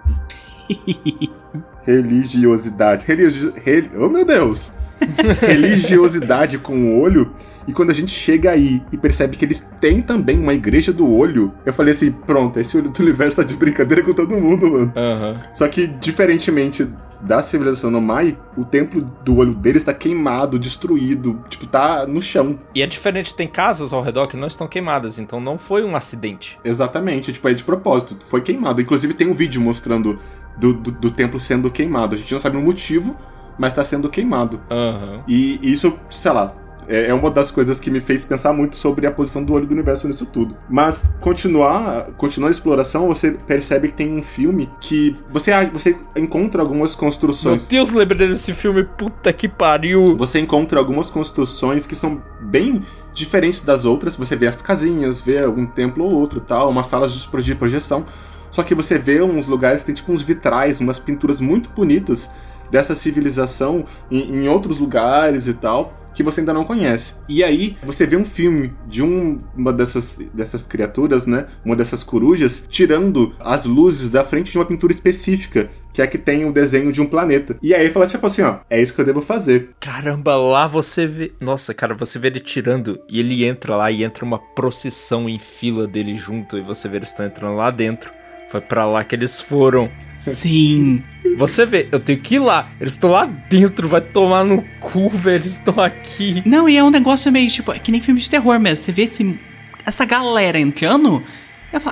religiosidade. Religio, rel... Oh meu Deus! religiosidade com o olho. E quando a gente chega aí e percebe que eles têm também uma igreja do olho, eu falei assim: pronto, esse olho do universo tá de brincadeira com todo mundo, mano. Uhum. Só que, diferentemente da civilização Nomai, o templo do olho deles tá queimado, destruído, tipo, tá no chão. E é diferente, tem casas ao redor que não estão queimadas, então não foi um acidente. Exatamente, tipo, é de propósito, foi queimado. Inclusive tem um vídeo mostrando do, do, do templo sendo queimado. A gente não sabe o motivo, mas tá sendo queimado. Uhum. E isso, sei lá, é, é uma das coisas que me fez pensar muito sobre a posição do olho do universo nisso tudo. Mas continuar, continuar a exploração, você percebe que tem um filme que você, você encontra algumas construções. Meu Deus, lembrei desse filme, puta que pariu. Você encontra algumas construções que são bem diferentes das outras. Você vê as casinhas, vê algum templo ou outro, tal, umas salas de projeção. Só que você vê uns lugares que tem tipo uns vitrais, umas pinturas muito bonitas dessa civilização em, em outros lugares e tal que você ainda não conhece. E aí você vê um filme de um, uma dessas, dessas criaturas, né? Uma dessas corujas, tirando as luzes da frente de uma pintura específica, que é que tem o desenho de um planeta. E aí fala tipo assim, ó, é isso que eu devo fazer. Caramba, lá você vê. Nossa, cara, você vê ele tirando e ele entra lá e entra uma procissão em fila dele junto, e você vê eles estão entrando lá dentro. Foi para lá que eles foram. Sim. Você vê, eu tenho que ir lá. Eles estão lá dentro, vai tomar no cu, velho. Eles estão aqui. Não, e é um negócio meio tipo, é que nem filme de terror mesmo. Você vê esse, essa galera entrando.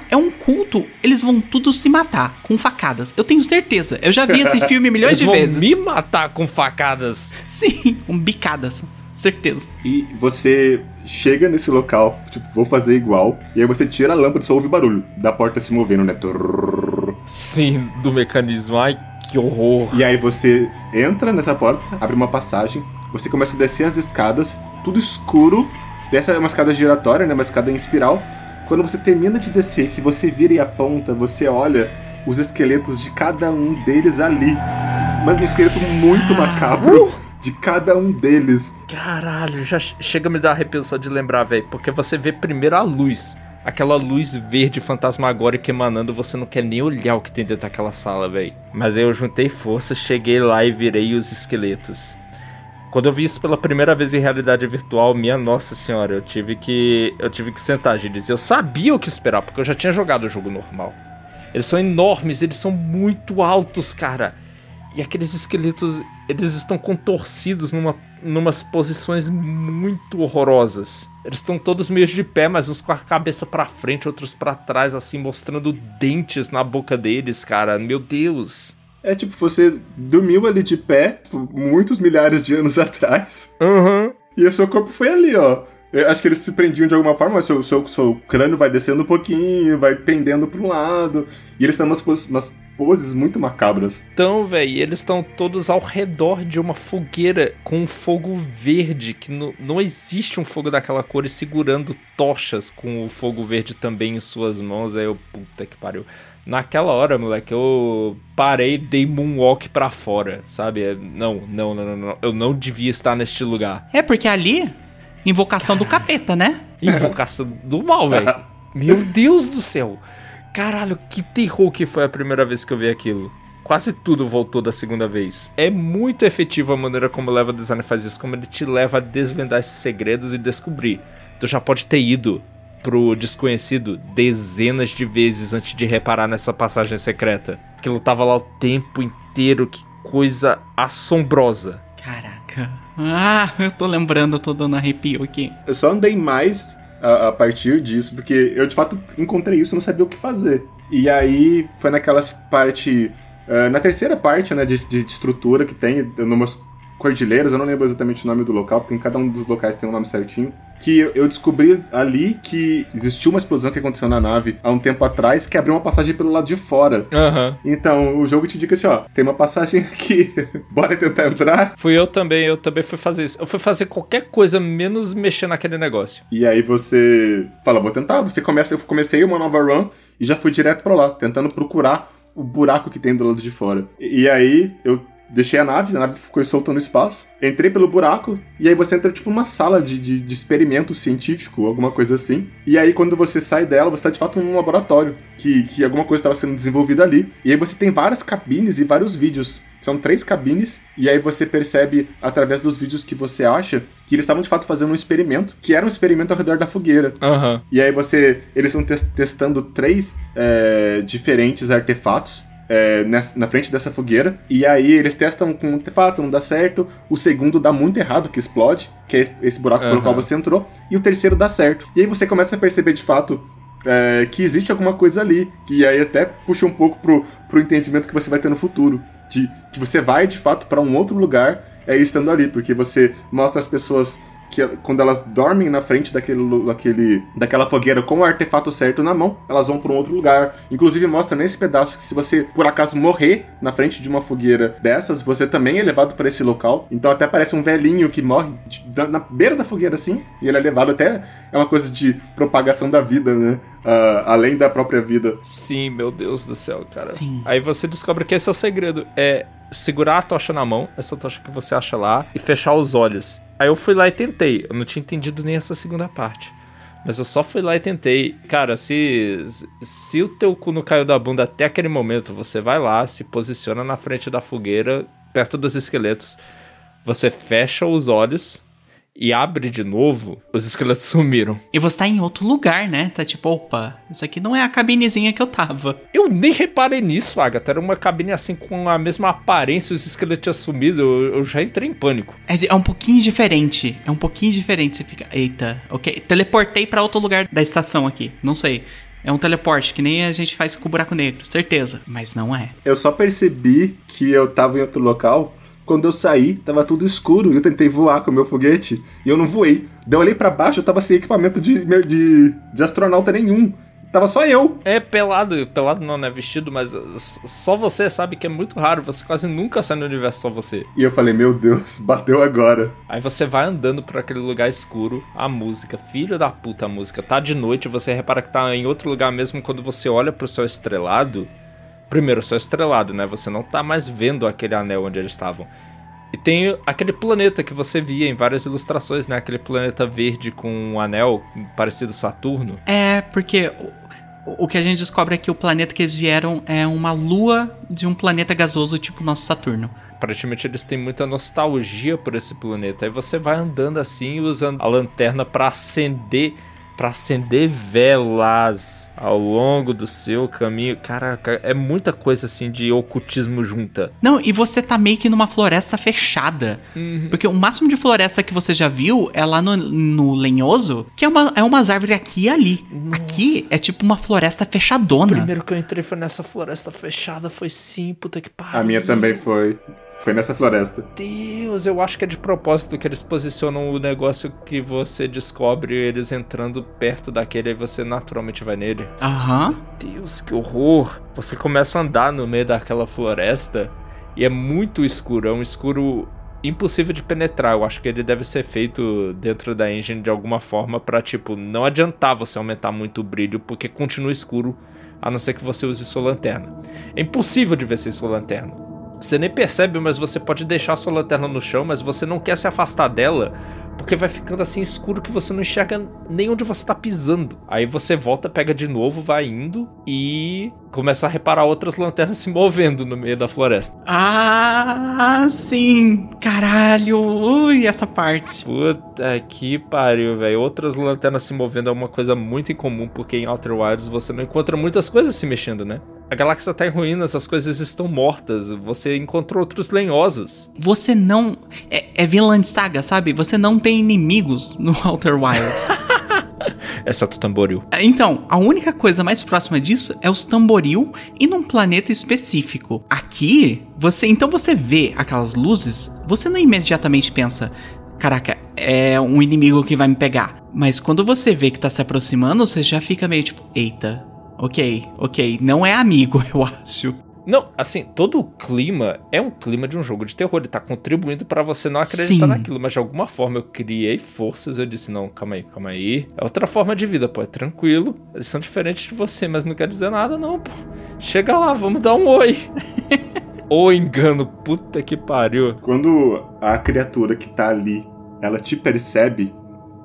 É um culto, eles vão tudo se matar com facadas. Eu tenho certeza. Eu já vi esse filme milhões eles de vão vezes. Me matar com facadas. Sim, com bicadas. Certeza. E você chega nesse local, tipo, vou fazer igual. E aí você tira a lâmpada e só ouve barulho da porta se movendo, né? Sim, do mecanismo. Ai, que horror. E aí você entra nessa porta, abre uma passagem, você começa a descer as escadas, tudo escuro. Dessa é uma escada giratória, né? Uma escada em espiral. Quando você termina de descer, que você vira e aponta, você olha os esqueletos de cada um deles ali. Mas um esqueleto muito macabro. Uh! De cada um deles. Caralho, já chega a me dar arrepio só de lembrar, velho. Porque você vê primeiro a luz. Aquela luz verde fantasmagórica emanando, você não quer nem olhar o que tem dentro daquela sala, velho. Mas aí eu juntei forças, cheguei lá e virei os esqueletos. Quando eu vi isso pela primeira vez em realidade virtual, minha nossa senhora, eu tive que eu tive que sentar, Gilles. Eu sabia o que esperar, porque eu já tinha jogado o jogo normal. Eles são enormes, eles são muito altos, cara. E aqueles esqueletos, eles estão contorcidos numa numas posições muito horrorosas. Eles estão todos meio de pé, mas uns com a cabeça para frente, outros para trás, assim, mostrando dentes na boca deles, cara. Meu Deus. É tipo, você dormiu ali de pé por muitos milhares de anos atrás. Uhum. E o seu corpo foi ali, ó. Eu acho que eles se prendiam de alguma forma, mas seu, seu, seu crânio vai descendo um pouquinho, vai pendendo para um lado. E eles estão umas, umas poses muito macabras. Então, velho, eles estão todos ao redor de uma fogueira com um fogo verde, que não, não existe um fogo daquela cor, e segurando tochas com o fogo verde também em suas mãos. Aí eu, puta que pariu. Naquela hora, moleque, eu parei, dei moonwalk pra fora, sabe? Não, não, não, não, não. Eu não devia estar neste lugar. É, porque ali, invocação do capeta, né? Invocação do mal, velho. Meu Deus do céu. Caralho, que terror que foi a primeira vez que eu vi aquilo. Quase tudo voltou da segunda vez. É muito efetiva a maneira como o level design faz isso, como ele te leva a desvendar esses segredos e descobrir. Tu já pode ter ido pro desconhecido dezenas de vezes antes de reparar nessa passagem secreta. Aquilo tava lá o tempo inteiro, que coisa assombrosa. Caraca. Ah, eu tô lembrando, eu tô dando arrepio aqui. Eu só andei mais a, a, partir disso, porque eu de fato encontrei isso e não sabia o que fazer. E aí foi naquelas parte. Uh, na terceira parte, né, de, de, estrutura que tem, numas Cordilheiras, eu não lembro exatamente o nome do local, porque em cada um dos locais tem um nome certinho. Que eu descobri ali que existiu uma explosão que aconteceu na nave há um tempo atrás que abriu uma passagem pelo lado de fora. Aham. Então o jogo te diz assim: ó, tem uma passagem aqui, bora tentar entrar. Fui eu também, eu também fui fazer isso. Eu fui fazer qualquer coisa menos mexer naquele negócio. E aí você fala, vou tentar. Você começa, eu comecei uma nova run e já fui direto pra lá, tentando procurar o buraco que tem do lado de fora. E aí eu deixei a nave, a nave ficou soltando espaço, entrei pelo buraco, e aí você entra tipo numa sala de, de, de experimento científico, alguma coisa assim. E aí quando você sai dela, você tá de fato num laboratório, que, que alguma coisa estava sendo desenvolvida ali. E aí você tem várias cabines e vários vídeos. São três cabines, e aí você percebe, através dos vídeos que você acha, que eles estavam de fato fazendo um experimento, que era um experimento ao redor da fogueira. Aham. E aí você. Eles estão tes- testando três é, diferentes artefatos. É, nessa- na frente dessa fogueira. E aí eles testam com um artefato, não dá certo. O segundo dá muito errado, que explode, que é esse buraco pelo Aham. qual você entrou. E o terceiro dá certo. E aí você começa a perceber de fato é, que existe alguma coisa ali. Que aí até puxa um pouco pro, pro entendimento que você vai ter no futuro. De que você vai de fato para um outro lugar é estando ali. Porque você mostra as pessoas que quando elas dormem na frente daquele, daquele, daquela fogueira com o artefato certo na mão, elas vão para um outro lugar. Inclusive mostra nesse pedaço que se você por acaso morrer na frente de uma fogueira dessas, você também é levado para esse local. Então até parece um velhinho que morre de- da- na beira da fogueira assim, e ele é levado até é uma coisa de propagação da vida, né? Ah, além da própria vida. Sim, meu Deus do céu, cara. Sim. Aí você descobre que esse é o segredo. É segurar a tocha na mão, essa tocha que você acha lá, e fechar os olhos. Aí eu fui lá e tentei. Eu não tinha entendido nem essa segunda parte. Mas eu só fui lá e tentei. Cara, se, se o teu cu não caiu da bunda até aquele momento, você vai lá, se posiciona na frente da fogueira, perto dos esqueletos. Você fecha os olhos e abre de novo, os esqueletos sumiram. E você tá em outro lugar, né? Tá tipo, opa, isso aqui não é a cabinezinha que eu tava. Eu nem reparei nisso, Agatha. Era uma cabine assim com a mesma aparência, os esqueletos tinham sumido. Eu, eu já entrei em pânico. É, é um pouquinho diferente. É um pouquinho diferente. Você fica, eita, ok. Teleportei pra outro lugar da estação aqui. Não sei. É um teleporte, que nem a gente faz com o buraco negro, certeza. Mas não é. Eu só percebi que eu tava em outro local quando eu saí, tava tudo escuro e eu tentei voar com o meu foguete e eu não voei. Daí eu olhei pra baixo, eu tava sem equipamento de, de, de astronauta nenhum. Tava só eu. É pelado, pelado não, né? Vestido, mas só você sabe que é muito raro. Você quase nunca sai no universo só você. E eu falei, meu Deus, bateu agora. Aí você vai andando por aquele lugar escuro, a música, filho da puta a música, tá de noite, você repara que tá em outro lugar mesmo quando você olha pro céu estrelado. Primeiro, o céu estrelado, né? Você não tá mais vendo aquele anel onde eles estavam. E tem aquele planeta que você via em várias ilustrações, né? Aquele planeta verde com um anel parecido Saturno. É, porque o, o que a gente descobre é que o planeta que eles vieram é uma lua de um planeta gasoso tipo nosso Saturno. Aparentemente eles têm muita nostalgia por esse planeta. Aí você vai andando assim, usando a lanterna pra acender, para acender velas ao longo do seu caminho. Caraca, é muita coisa assim de ocultismo junta. Não, e você tá meio que numa floresta fechada. Porque o máximo de floresta que você já viu é lá no, no lenhoso, que é, uma, é umas árvores aqui e ali. Aqui é tipo uma floresta fechadona. Primeiro que eu entrei foi nessa floresta fechada, foi sim, puta que pariu. A minha também foi. Foi nessa floresta. Deus, eu acho que é de propósito que eles posicionam o negócio que você descobre eles entrando perto daquele e você naturalmente vai nele. Aham. Deus, que horror! Você começa a andar no meio daquela floresta e é muito escuro, é um escuro impossível de penetrar. Eu acho que ele deve ser feito dentro da engine de alguma forma pra, tipo, não adiantar você aumentar muito o brilho, porque continua escuro, a não ser que você use sua lanterna. É impossível de ver sem sua lanterna. Você nem percebe, mas você pode deixar sua lanterna no chão, mas você não quer se afastar dela, porque vai ficando assim escuro que você não enxerga nem onde você tá pisando. Aí você volta, pega de novo, vai indo e começa a reparar outras lanternas se movendo no meio da floresta. Ah, sim. Caralho. Ui, essa parte. Puta que pariu, velho. Outras lanternas se movendo é uma coisa muito incomum, porque em Outer Wilds você não encontra muitas coisas se mexendo, né? A galáxia tá em ruínas, as coisas estão mortas. Você encontrou outros lenhosos. Você não. É, é Vinland Saga, sabe? Você não tem inimigos no Outer Wilds. Exceto o tamboril. Então, a única coisa mais próxima disso é os tamboril e num planeta específico. Aqui, você. Então você vê aquelas luzes, você não imediatamente pensa. Caraca, é um inimigo que vai me pegar. Mas quando você vê que tá se aproximando, você já fica meio tipo, eita, ok, ok, não é amigo, eu acho. Não, assim, todo o clima é um clima de um jogo de terror. Ele tá contribuindo para você não acreditar Sim. naquilo. Mas de alguma forma eu criei forças. Eu disse: não, calma aí, calma aí. É outra forma de vida, pô. É tranquilo. Eles são diferentes de você, mas não quer dizer nada, não, pô. Chega lá, vamos dar um oi. Ô engano, puta que pariu. Quando a criatura que tá ali, ela te percebe,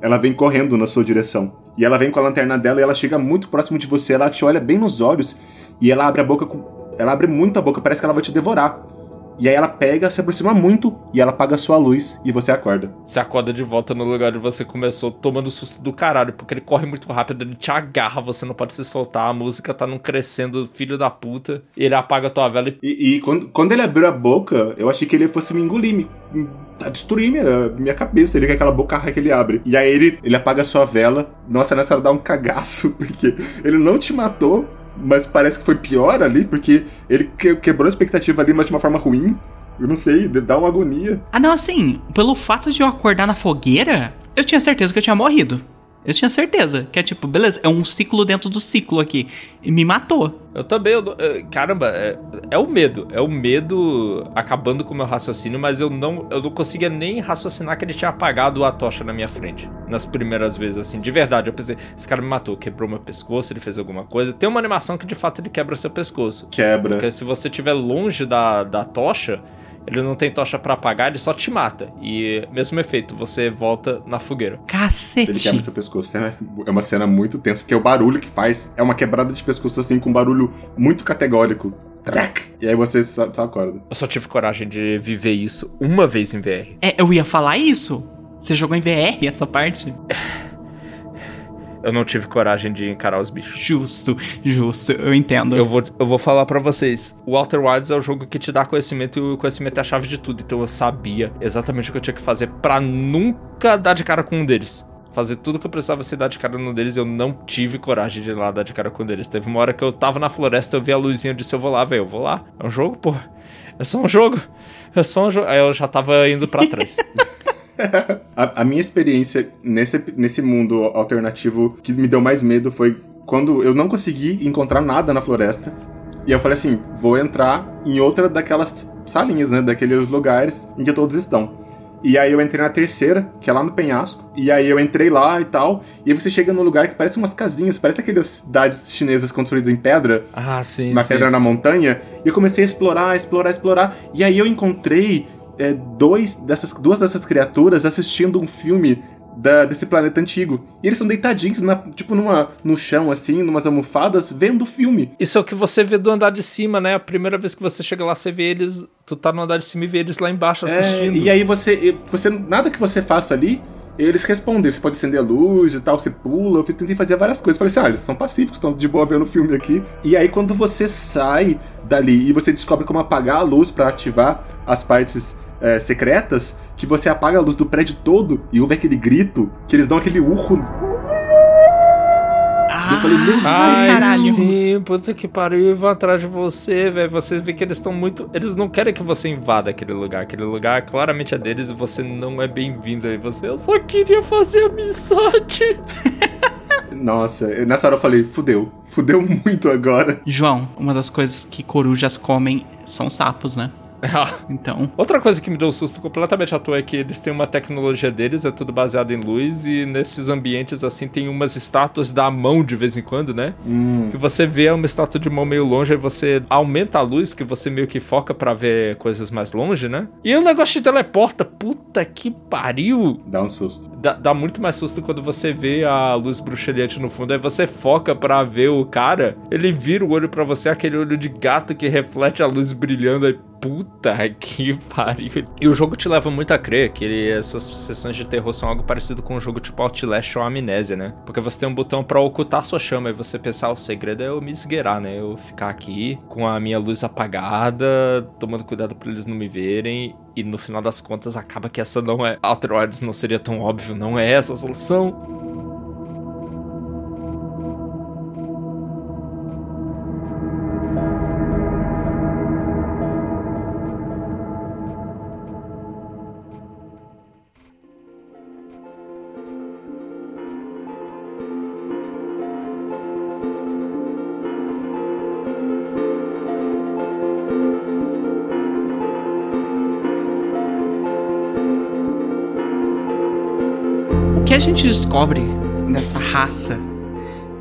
ela vem correndo na sua direção. E ela vem com a lanterna dela e ela chega muito próximo de você, ela te olha bem nos olhos e ela abre a boca com. Ela abre muito a boca, parece que ela vai te devorar. E aí ela pega, se aproxima muito e ela apaga a sua luz e você acorda. Você acorda de volta no lugar onde você começou, tomando susto do caralho, porque ele corre muito rápido, ele te agarra, você não pode se soltar, a música tá num crescendo, filho da puta, e ele apaga a tua vela e. E, e quando, quando ele abriu a boca, eu achei que ele fosse me engolir, me, me destruir minha, minha cabeça. Ele com aquela boca que ele abre. E aí ele, ele apaga a sua vela. Nossa, nessa hora dá um cagaço, porque ele não te matou, mas parece que foi pior ali, porque ele que- quebrou a expectativa ali, mas de uma forma ruim. Eu não sei, dá uma agonia. Ah, não, assim, pelo fato de eu acordar na fogueira, eu tinha certeza que eu tinha morrido. Eu tinha certeza. Que é tipo, beleza, é um ciclo dentro do ciclo aqui. E me matou. Eu também, eu não- eh, caramba, é, é o medo, é o medo acabando com o meu raciocínio, mas eu não, eu não conseguia nem raciocinar que ele tinha apagado a tocha na minha frente. Nas primeiras vezes, assim, de verdade, eu pensei, esse cara me matou, quebrou meu pescoço, ele fez alguma coisa. Tem uma animação que de fato ele quebra seu pescoço. Quebra. Porque se você estiver longe da, da tocha, ele não tem tocha pra apagar, ele só te mata. E mesmo efeito, você volta na fogueira. Cacete. Ele quebra seu pescoço. É é uma cena muito tensa, porque o barulho que faz é uma quebrada de pescoço, assim, com um barulho muito categórico. Trac! E aí você só, só acorda. Eu só tive coragem de viver isso uma vez em VR. É, eu ia falar isso. Você jogou em VR essa parte? Eu não tive coragem de encarar os bichos. Justo, justo, eu entendo. Eu vou, eu vou falar pra vocês. O Outer Wilds é o jogo que te dá conhecimento e o conhecimento é a chave de tudo. Então eu sabia exatamente o que eu tinha que fazer pra nunca dar de cara com um deles. Fazer tudo que eu precisava ser dar de cara num deles, eu não tive coragem de ir lá dar de cara com um deles. Teve uma hora que eu tava na floresta, eu vi a luzinha, eu disse, eu vou lá, velho, eu vou lá. É um jogo, porra. É só um jogo. É só um jogo. Aí eu já tava indo pra trás. A, a minha experiência nesse, nesse mundo alternativo que me deu mais medo foi quando eu não consegui encontrar nada na floresta. E eu falei assim: vou entrar em outra daquelas salinhas, né? Daqueles lugares em que todos estão. E aí eu entrei na terceira, que é lá no penhasco. E aí eu entrei lá e tal. E aí você chega num lugar que parece umas casinhas, parece aquelas cidades chinesas construídas em pedra ah, sim, uma sim, pedra sim. na montanha, e eu comecei a explorar, explorar, explorar, e aí eu encontrei é, dois dessas, duas dessas criaturas assistindo um filme da- desse planeta antigo. E eles são deitadinhos, na, tipo numa, no chão, assim, numas almofadas, vendo o filme. Isso é o que você vê do andar de cima, né? A primeira vez que você chega lá, você vê eles. Tu tá no andar de cima e vê eles lá embaixo É, assistindo. e aí você, você. Nada que você faça ali. Eles respondem, você pode acender a luz e tal, você pula. Eu tentei fazer várias coisas. Falei assim, ah, eles são pacíficos, estão de boa vendo o filme aqui. E aí, quando você sai dali e você descobre como apagar a luz pra ativar as partes é, secretas, que você apaga a luz do prédio todo e ouve aquele grito, que eles dão aquele urro. Ah, Eu falei, meu Deus. Ai, caralho. sim, puta que pariu, e vão atrás de você, velho. Você vê que eles estão muito. Eles não querem que você invada aquele lugar. Aquele lugar claramente é deles e você não é bem-vindo aí. Você, eu só queria fazer amizade. Nossa, nessa hora eu falei, fudeu. Fudeu muito agora. João, uma das coisas que corujas comem são sapos, né? Então. Outra coisa que me deu um susto completamente à toa é que eles têm uma tecnologia deles, é tudo baseado em luz, e nesses ambientes assim tem umas estátuas da mão de vez em quando, né? Hum. Que você vê uma estátua de mão meio longe, aí você aumenta a luz, que você meio que foca pra ver coisas mais longe, né? E o negócio te teleporta, puta que pariu! Dá um susto. Dá, dá muito mais susto quando você vê a luz bruxeliante no fundo, aí você foca pra ver o cara, ele vira o olho pra você, aquele olho de gato que reflete a luz brilhando, aí puta que pariu. E o jogo te leva muito a crer que ele- essas sessões de terror são algo parecido com um jogo tipo Outlast ou Amnésia, né? Porque você tem um botão pra ocultar sua chama e você pensar, "Ah, o segredo é eu me esgueirar, né? Eu ficar aqui com a minha luz apagada, tomando cuidado pra eles não me verem. E no final das contas acaba que essa não é. Outer Wilds não seria tão óbvio, não é essa a solução. Que a gente descobre dessa raça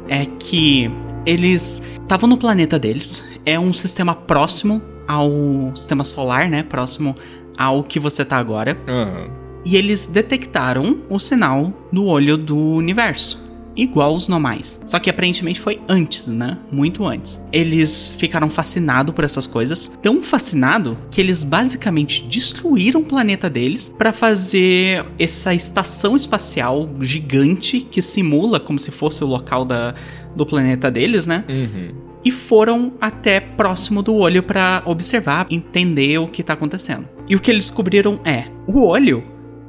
é que eles estavam no planeta deles. É um sistema próximo ao sistema solar, né? Próximo ao que você tá agora. Aham. E eles detectaram o sinal do olho do universo. Igual os normais. Só que aparentemente foi antes, né? Muito antes. Eles ficaram fascinados por essas coisas. Tão fascinados que eles basicamente destruíram o planeta deles para fazer essa estação espacial gigante que simula como se fosse o local da, do planeta deles, né? Uhum. e foram até próximo do olho para observar, entender o que tá acontecendo. E o que eles descobriram é: o olho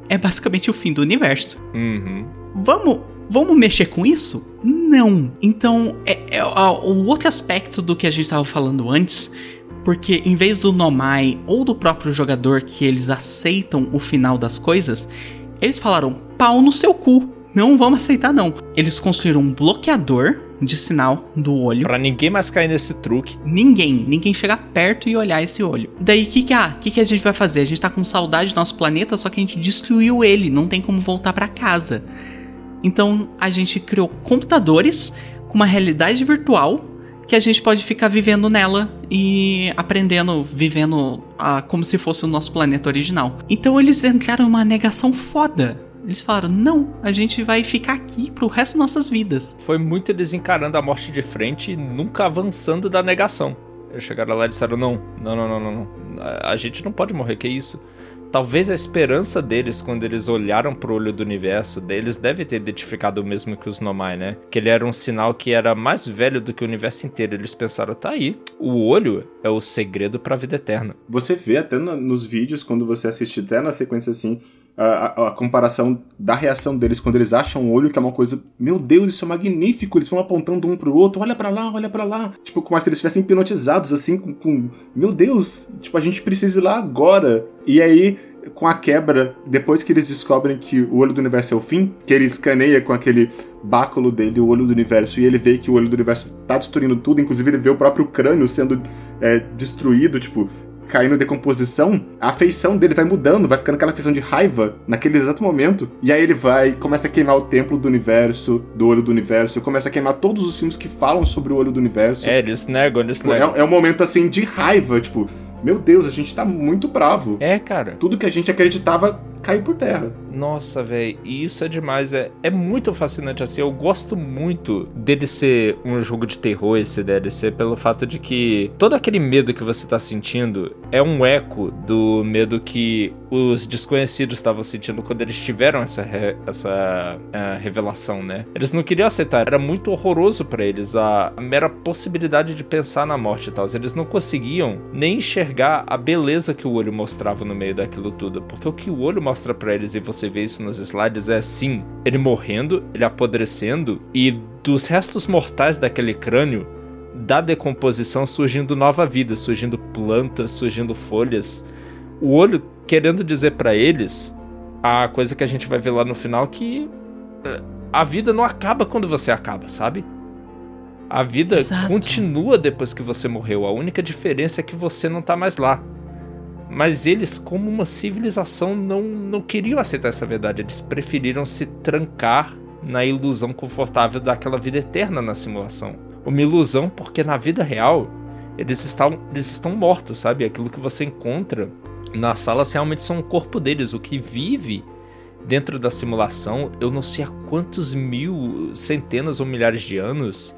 é basicamente o fim do universo. Uhum. Vamos, vamos mexer com isso? Não. Então, é, é o outro aspecto do que a gente estava falando antes, porque em vez do Nomai ou do próprio jogador que eles aceitam o final das coisas, eles falaram pau no seu cu. Não vamos aceitar não. Eles construíram um bloqueador de sinal do olho. Pra ninguém mais cair nesse truque. Ninguém, ninguém chegar perto e olhar esse olho. Daí, o que, que, ah, que, que a gente vai fazer? A gente tá com saudade do nosso planeta, só que a gente destruiu ele, não tem como voltar pra casa. Então, a gente criou computadores com uma realidade virtual que a gente pode ficar vivendo nela e aprendendo, vivendo ah, como se fosse o nosso planeta original. Então, eles entraram numa negação foda. Eles falaram: não, a gente vai ficar aqui pro resto das nossas vidas. Foi muito eles encarando a morte de frente e nunca avançando da negação. Eles chegaram lá e disseram: não, não, não, não, não, a gente não pode morrer, que isso? Talvez a esperança deles, quando eles olharam pro olho do universo, deles deve ter identificado o mesmo que os Nomai, né? Que ele era um sinal que era mais velho do que o universo inteiro. Eles pensaram, tá aí, o olho é o segredo pra vida eterna. Você vê até na- nos vídeos, quando você assiste até na sequência assim, a, a- comparação da reação deles quando eles acham o olho, que é uma coisa, meu Deus, isso é magnífico. Eles vão apontando um pro outro, olha pra lá, olha pra lá. Tipo, como se eles estivessem hipnotizados, assim, com, com, meu Deus, tipo, a gente precisa ir lá agora. E aí, com a quebra, depois que eles descobrem que o olho do universo é o fim, que ele escaneia com aquele báculo dele, o olho do universo, e ele vê que o olho do universo tá destruindo tudo, inclusive ele vê o próprio crânio sendo é, destruído, tipo, caindo em decomposição, a feição dele vai mudando, vai ficando aquela feição de raiva naquele exato momento. E aí ele vai, começa a queimar o templo do universo, do olho do universo, começa a queimar todos os filmes que falam sobre o olho do universo. É, eles negam, eles Tipo, negam. é, é um momento assim de raiva, tipo, meu Deus, a gente tá muito bravo. É, cara. Tudo que a gente acreditava caiu por terra. Nossa, velho, isso é demais. É, é muito fascinante assim. Eu gosto muito dele ser um jogo de terror, esse DLC, pelo fato de que todo aquele medo que você tá sentindo é um eco do medo que os desconhecidos estavam sentindo quando eles tiveram essa, re- essa ah, revelação, né? Eles não queriam aceitar, era muito horroroso pra eles a, a mera possibilidade de pensar na morte e tal. Eles não conseguiam nem enxergar a beleza que o olho mostrava no meio daquilo tudo, porque o que o olho mostra pra eles e você vê isso nos slides é assim, ele morrendo, ele apodrecendo e dos restos mortais daquele crânio da decomposição surgindo nova vida, surgindo plantas, surgindo folhas. O olho querendo dizer pra eles a coisa que a gente vai ver lá no final que eh, a vida não acaba quando você acaba, sabe? A vida Exato. continua depois que você morreu. A única diferença é que você não tá mais lá. Mas eles, como uma civilização, não, não queriam aceitar essa verdade. Eles preferiram se trancar na ilusão confortável daquela vida eterna na simulação. Uma ilusão porque na vida real eles estão, eles estão mortos, sabe? Aquilo que você encontra nas salas realmente são o corpo deles. O que vive dentro da simulação, eu não sei há quantos mil, centenas ou milhares de anos,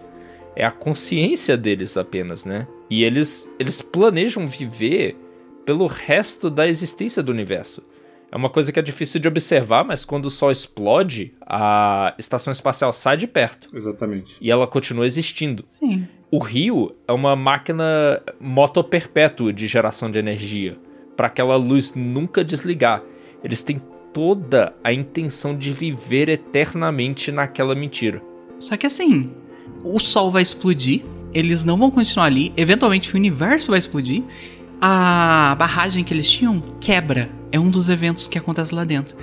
é a consciência deles apenas, né? E eles, eles planejam viver pelo resto da existência do universo. É uma coisa que é difícil de observar, mas quando o Sol explode, a estação espacial sai de perto Exatamente. e ela continua existindo. Sim. O rio é uma máquina motoperpétua de geração de energia, para aquela luz nunca desligar. Eles têm toda a intenção de viver eternamente naquela mentira. Só que assim, o sol vai explodir, eles não vão continuar ali, eventualmente o universo vai explodir, a barragem que eles tinham quebra. É um dos eventos que acontece lá dentro.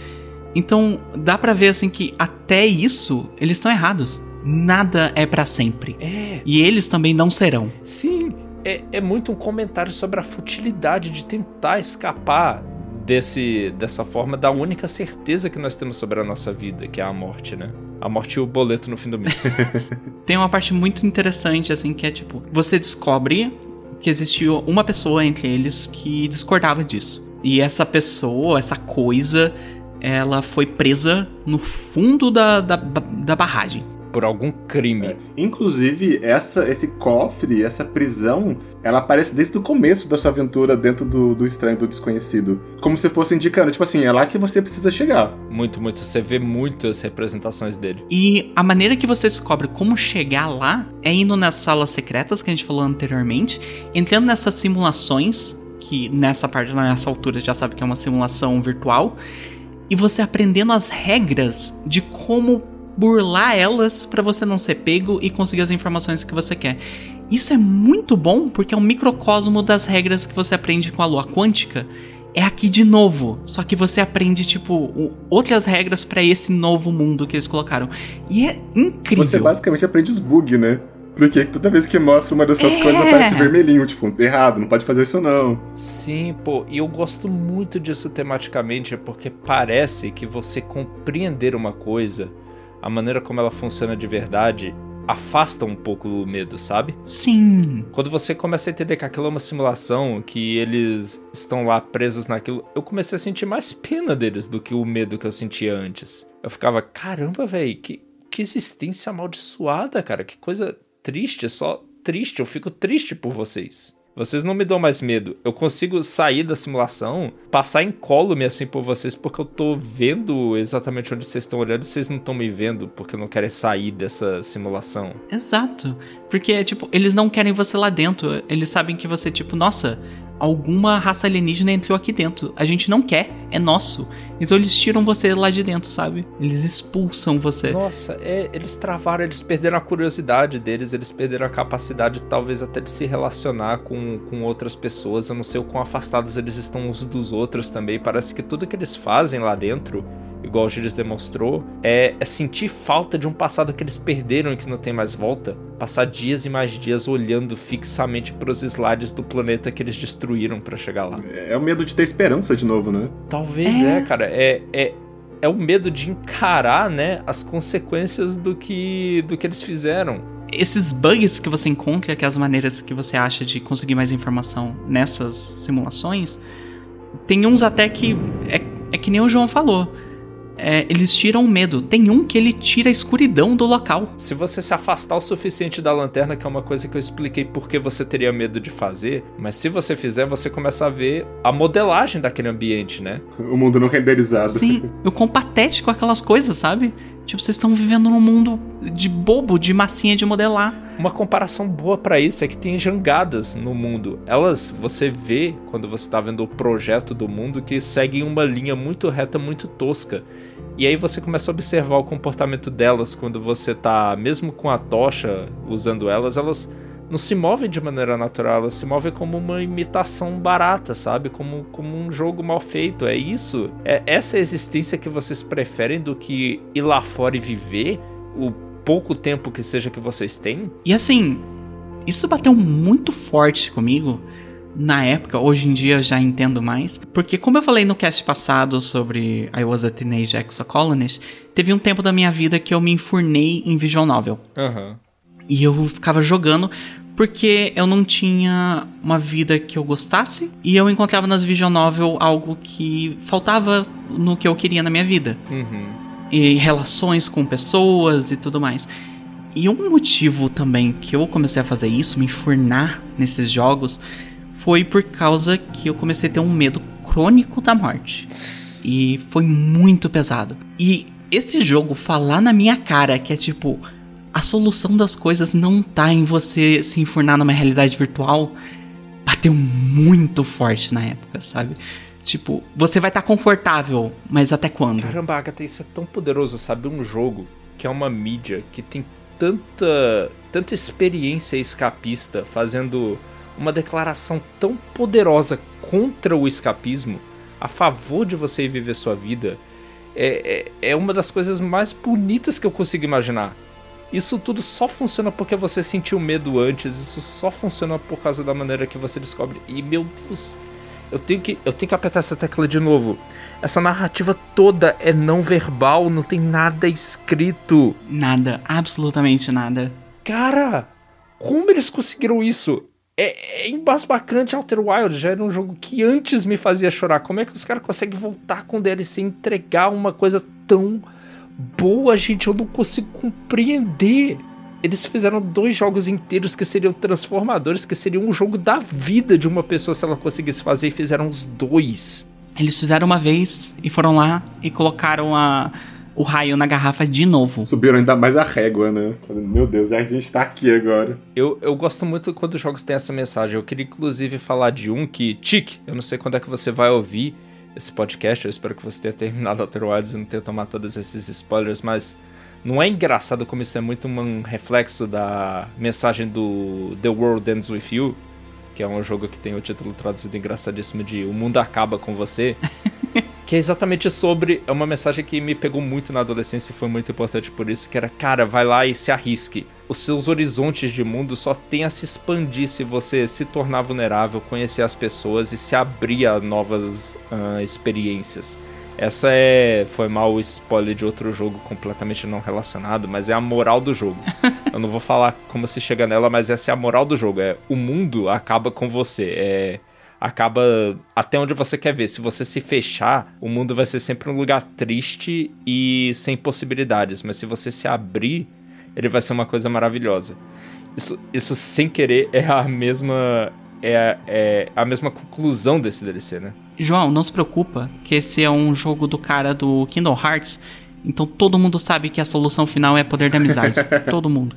Então, dá pra ver assim que até isso eles estão errados. Nada é pra sempre. É, E eles também não serão. sim, é, é muito um comentário sobre a futilidade de tentar escapar desse dessa forma da única certeza que nós temos sobre a nossa vida, que é a morte, né? A morte e o boleto no fim do mês. Tem uma parte muito interessante, assim, que é tipo: você descobre que existiu uma pessoa entre eles que discordava disso. E essa pessoa, essa coisa, ela foi presa no fundo da, da, da barragem por algum crime. É. Inclusive, essa, esse cofre, essa prisão, ela aparece desde o começo da sua aventura dentro do, do estranho, do desconhecido. Como se fosse indicando, tipo assim, é lá que você precisa chegar. Muito, muito. Você vê muitas representações dele. E a maneira que você descobre como chegar lá é indo nas salas secretas que a gente falou anteriormente, entrando nessas simulações, que nessa parte, nessa altura, já sabe que é uma simulação virtual, e você aprendendo as regras de como burlar elas para você não ser pego e conseguir as informações que você quer. Isso é muito bom porque é um microcosmo das regras que você aprende com a lua quântica. É aqui de novo, só que você aprende tipo outras regras para esse novo mundo que eles colocaram. E é incrível. Você basicamente aprende os bugs, né? Porque toda vez que mostra uma dessas é. coisas aparece vermelhinho, tipo, errado, não pode fazer isso não. Sim, pô, e eu gosto muito disso tematicamente, porque parece que você compreender uma coisa a maneira como ela funciona de verdade afasta um pouco o medo, sabe? Sim. Quando você começa a entender que aquilo é uma simulação, que eles estão lá presos naquilo, eu comecei a sentir mais pena deles do que o medo que eu sentia antes. Eu ficava, caramba, velho, que, que existência amaldiçoada, cara, que coisa triste, só triste, eu fico triste por vocês. Vocês não me dão mais medo. Eu consigo sair da simulação, passar incólume assim por vocês, porque eu tô vendo exatamente onde vocês estão olhando e vocês não estão me vendo, porque não querem sair dessa simulação. Exato. Porque, tipo, eles não querem você lá dentro. Eles sabem que você, tipo, nossa, alguma raça alienígena entrou aqui dentro. A gente não quer, é nosso. Então eles tiram você lá de dentro, sabe? Eles expulsam você. Nossa, é, eles travaram, eles perderam a curiosidade deles, eles perderam a capacidade, talvez, até de se relacionar com, com outras pessoas. Eu não sei o quão afastados eles estão uns dos outros também. Parece que tudo que eles fazem lá dentro igual o Gilles demonstrou, é, é, sentir falta de um passado que eles perderam e que não tem mais volta. Passar dias e mais dias olhando fixamente para os slides do planeta que eles destruíram para chegar lá. É, é o medo de ter esperança de novo, né? Talvez é, é cara. É, é, é o medo de encarar, né, as consequências do que, do que eles fizeram esses bugs que você encontra, que é as maneiras que você acha de conseguir mais informação nessas simulações, tem uns até que é, é que nem o João falou é, eles tiram o medo. Tem um que ele tira a escuridão do local. Se você se afastar o suficiente da lanterna, que é uma coisa que eu expliquei porque você teria medo de fazer, mas se você fizer, você começa a ver a modelagem daquele ambiente, né? O mundo não renderizado. Sim, o quão patético aquelas coisas, sabe? Tipo, vocês estão vivendo num mundo de bobo, de massinha de modelar. Uma comparação boa para isso é que tem jangadas no mundo. Elas, você vê quando você está vendo o projeto do mundo que seguem uma linha muito reta, muito tosca. E aí você começa a observar o comportamento delas quando você tá, mesmo com a tocha usando elas, elas não se movem de maneira natural, elas se movem como uma imitação barata, sabe? Como, como um jogo mal feito. É isso. É essa existência que vocês preferem do que ir lá fora e viver o pouco tempo que seja que vocês têm. E assim, isso bateu muito forte comigo na época, hoje em dia eu já entendo mais, porque como eu falei no cast passado sobre I Was a Teenage Exocolonist, teve um tempo da minha vida que eu me enfurnei em visual novel. Uhum. E eu ficava jogando porque eu não tinha uma vida que eu gostasse e eu encontrava nas visual novel algo que faltava no que eu queria na minha vida. Uhum. E relações com pessoas e tudo mais. E um motivo também que eu comecei a fazer isso, me enfurnar nesses jogos, foi por causa que eu comecei a ter um medo crônico da morte. E foi muito pesado. E esse jogo falar na minha cara que é tipo a solução das coisas não tá em você se enfurnar numa realidade virtual, bateu muito forte na época, sabe? Tipo, você vai estar tá confortável, mas até quando? Caramba, Agatha, isso é tão poderoso, sabe? Um jogo que é uma mídia que tem tanta, tanta experiência escapista fazendo uma declaração tão poderosa contra o escapismo, a favor de você viver sua vida, é, é, é uma das coisas mais bonitas que eu consigo imaginar. Isso tudo só funciona porque você sentiu medo antes, isso só funciona por causa da maneira que você descobre. E meu Deus, Eu tenho que, eu tenho que apertar essa tecla de novo. Essa narrativa toda é não verbal, não tem nada escrito. Nada, absolutamente nada. Cara, como eles conseguiram isso? É, é embasbacante Outer Wild, já era um jogo que antes me fazia chorar. Como é que os caras conseguem voltar com DLC e entregar uma coisa tão boa, gente? Eu não consigo compreender. Eles fizeram dois jogos inteiros que seriam transformadores, que seriam um jogo da vida de uma pessoa se ela conseguisse fazer, e fizeram os dois. Eles fizeram uma vez e foram lá e colocaram a, o raio na garrafa de novo. Subiram ainda mais a régua, né? Meu Deus, a gente tá aqui agora. Eu, eu gosto muito quando os jogos têm essa mensagem. Eu queria inclusive falar de um que, Tic, eu não sei quando é que você vai ouvir esse podcast. Eu espero que você tenha terminado Outer Wilds e não tenha tomado todos esses spoilers, mas não é engraçado como isso é muito um reflexo da mensagem do The World Ends With You, que é um jogo que tem o título traduzido engraçadíssimo de O Mundo Acaba Com Você. que é exatamente sobre. É uma mensagem que me pegou muito na adolescência e foi muito importante por isso, que era, cara, vai lá e se arrisque. Os seus horizontes de mundo só tem a se expandir se você se tornar vulnerável, conhecer as pessoas e se abrir a novas uh, experiências. Essa é. Foi mal o spoiler de outro jogo completamente não relacionado, mas é a moral do jogo. Eu não vou falar como se chega nela, mas essa é a moral do jogo. É o mundo acaba com você. É. Acaba até onde você quer ver. Se você se fechar, o mundo vai ser sempre um lugar triste e sem possibilidades. Mas se você se abrir, ele vai ser uma coisa maravilhosa. Isso, isso sem querer é a mesma. É, é a mesma conclusão desse DLC, né? João, não se preocupa, que esse é um jogo do cara do Kingdom Hearts, então todo mundo sabe que a solução final é poder da amizade. todo mundo.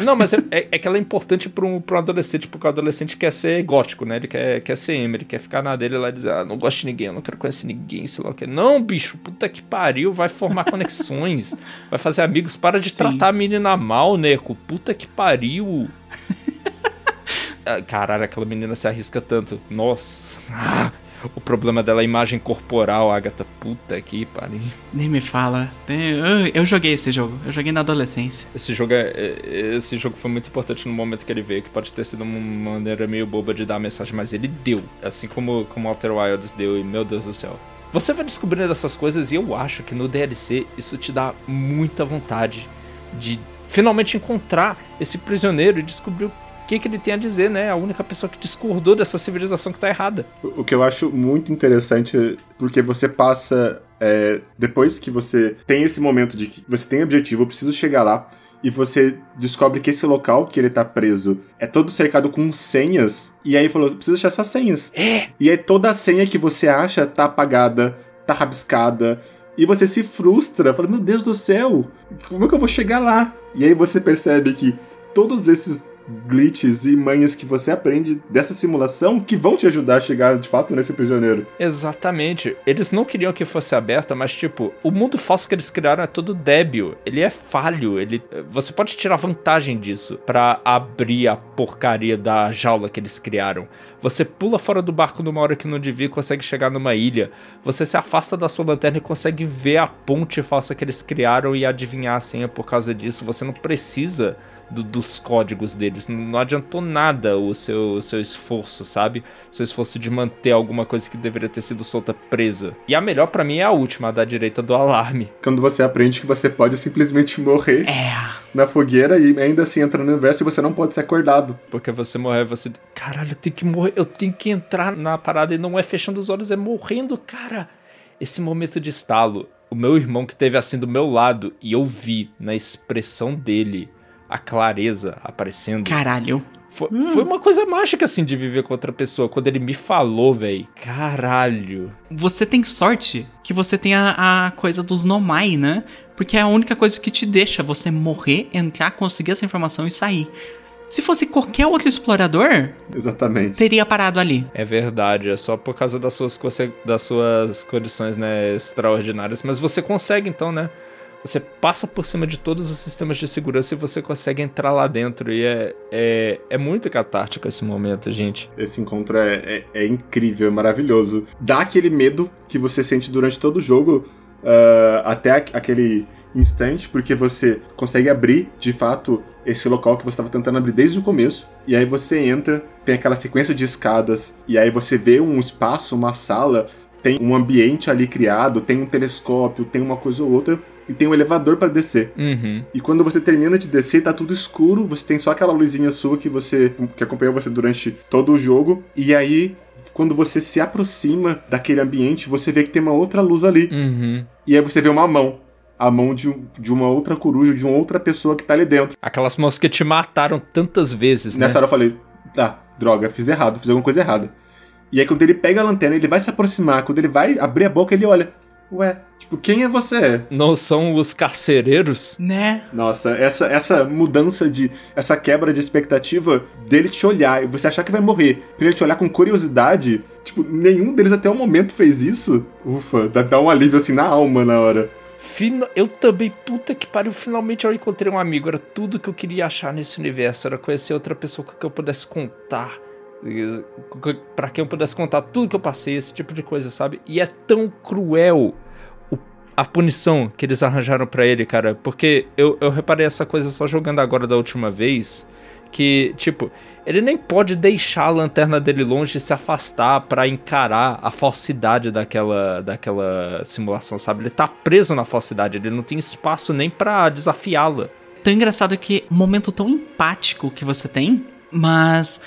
Não, mas é, é, é, que ela é importante para um, pra um adolescente, porque o adolescente quer ser gótico, né? Ele quer, quer ser emo, ele quer ficar na dele lá e dizer, ah, não gosto de ninguém, eu não quero conhecer ninguém, sei lá o que. Não, bicho, puta que pariu, vai formar conexões, vai fazer amigos, para de Sim. tratar a menina mal, Neco, puta que pariu. Ah, caralho, aquela menina se arrisca tanto. Nossa. Ah, o problema dela é a imagem corporal, Agatha. Puta que pariu. Nem me fala. Eu, joguei esse jogo. Eu joguei na adolescência. Esse jogo, é, é, esse jogo foi muito importante no momento que ele veio, que pode ter sido uma maneira meio boba de dar a mensagem, mas ele deu. Assim como, como Outer Wilds deu, e meu Deus do céu. Você vai descobrindo essas coisas e eu acho que no DLC isso te dá muita vontade de finalmente encontrar esse prisioneiro e descobrir o que, que ele tem a dizer, né? A única pessoa que discordou dessa civilização que tá errada. O que eu acho muito interessante, porque você passa. É, depois que você tem esse momento de que você tem objetivo, eu preciso chegar lá, e você descobre que esse local que ele tá preso é todo cercado com senhas, e aí falou: precisa achar essas senhas. É. E aí toda a senha que você acha tá apagada, tá rabiscada. E você se frustra, fala, meu Deus do céu, como é que eu vou chegar lá? E aí você percebe que todos esses glitches e manhas que você aprende dessa simulação que vão te ajudar a chegar de fato nesse prisioneiro. Exatamente. Eles não queriam que fosse aberta, mas tipo, o mundo falso que eles criaram é todo débil. Ele é falho. Ele, você pode tirar vantagem disso para abrir a porcaria da jaula que eles criaram. Você pula fora do barco numa hora que não devia e consegue chegar numa ilha. Você se afasta da sua lanterna e consegue ver a ponte falsa que eles criaram e adivinhar a senha por causa disso. Você não precisa do, dos códigos deles. Não adiantou nada o seu, o seu esforço, sabe? Seu esforço de manter alguma coisa que deveria ter sido solta presa. E a melhor para mim é a última, a da direita do alarme. Quando você aprende que você pode simplesmente morrer é. na fogueira e ainda assim entrar no universo e você não pode ser acordado. Porque você morrer, você. Caralho, eu tenho que morrer, eu tenho que entrar na parada e não é fechando os olhos, é morrendo, cara. Esse momento de estalo. O meu irmão que teve assim do meu lado e eu vi na expressão dele a clareza aparecendo. Caralho. Foi, hum. foi, uma coisa mágica, assim, de viver com outra pessoa. Quando ele me falou, velho. Caralho. Você tem sorte que você tem a, a, coisa dos nomai, né? Porque é a única coisa que te deixa você morrer, entrar, conseguir essa informação e sair. Se fosse qualquer outro explorador, exatamente, teria parado ali. É verdade, é só por causa das suas, das suas condições, né, extraordinárias. Mas você consegue, então, né? Você passa por cima de todos os sistemas de segurança e você consegue entrar lá dentro. E é, é, é muito catártico esse momento, gente. Esse encontro é, é, é incrível, é maravilhoso. Dá aquele medo que você sente durante todo o jogo, uh, até aquele instante, porque você consegue abrir, de fato, esse local que você estava tentando abrir desde o começo. E aí você entra, tem aquela sequência de escadas, e aí você vê um espaço, uma sala, tem um ambiente ali criado, tem um telescópio, tem uma coisa ou outra, e tem um elevador para descer. Uhum. E quando você termina de descer, tá tudo escuro, você tem só aquela luzinha sua que você que acompanhou você durante todo o jogo, e aí quando você se aproxima daquele ambiente, você vê que tem uma outra luz ali. Uhum. E aí você vê uma mão. A mão de, de uma outra coruja, de uma outra pessoa que tá ali dentro. Aquelas mãos que te mataram tantas vezes, né? Nessa hora eu falei, ah, droga, fiz errado, fiz alguma coisa errada. E aí quando ele pega a lanterna, ele vai se aproximar, quando ele vai abrir a boca, ele olha, ué, tipo, quem é você? Não são os carcereiros? Né? Nossa, essa, essa mudança de. essa quebra de expectativa dele te olhar e você achar que vai morrer, pra ele te olhar com curiosidade. Tipo, nenhum deles até o momento fez isso. Ufa, dá, dá um alívio assim na alma na hora. Fina... Eu também, puta que pariu, finalmente eu encontrei um amigo. Era tudo que eu queria achar nesse universo. Era conhecer outra pessoa com quem eu pudesse contar. E- Pra quem eu pudesse contar tudo que eu passei, esse tipo de coisa, sabe? E é tão cruel a punição que eles arranjaram pra ele, cara. Porque eu, eu reparei essa coisa só jogando agora da última vez. Que, tipo, ele nem pode deixar a lanterna dele longe e se afastar pra encarar a falsidade daquela, daquela simulação, sabe? Ele tá preso na falsidade, ele não tem espaço nem pra desafiá-la. Tão engraçado que momento tão empático que você tem, mas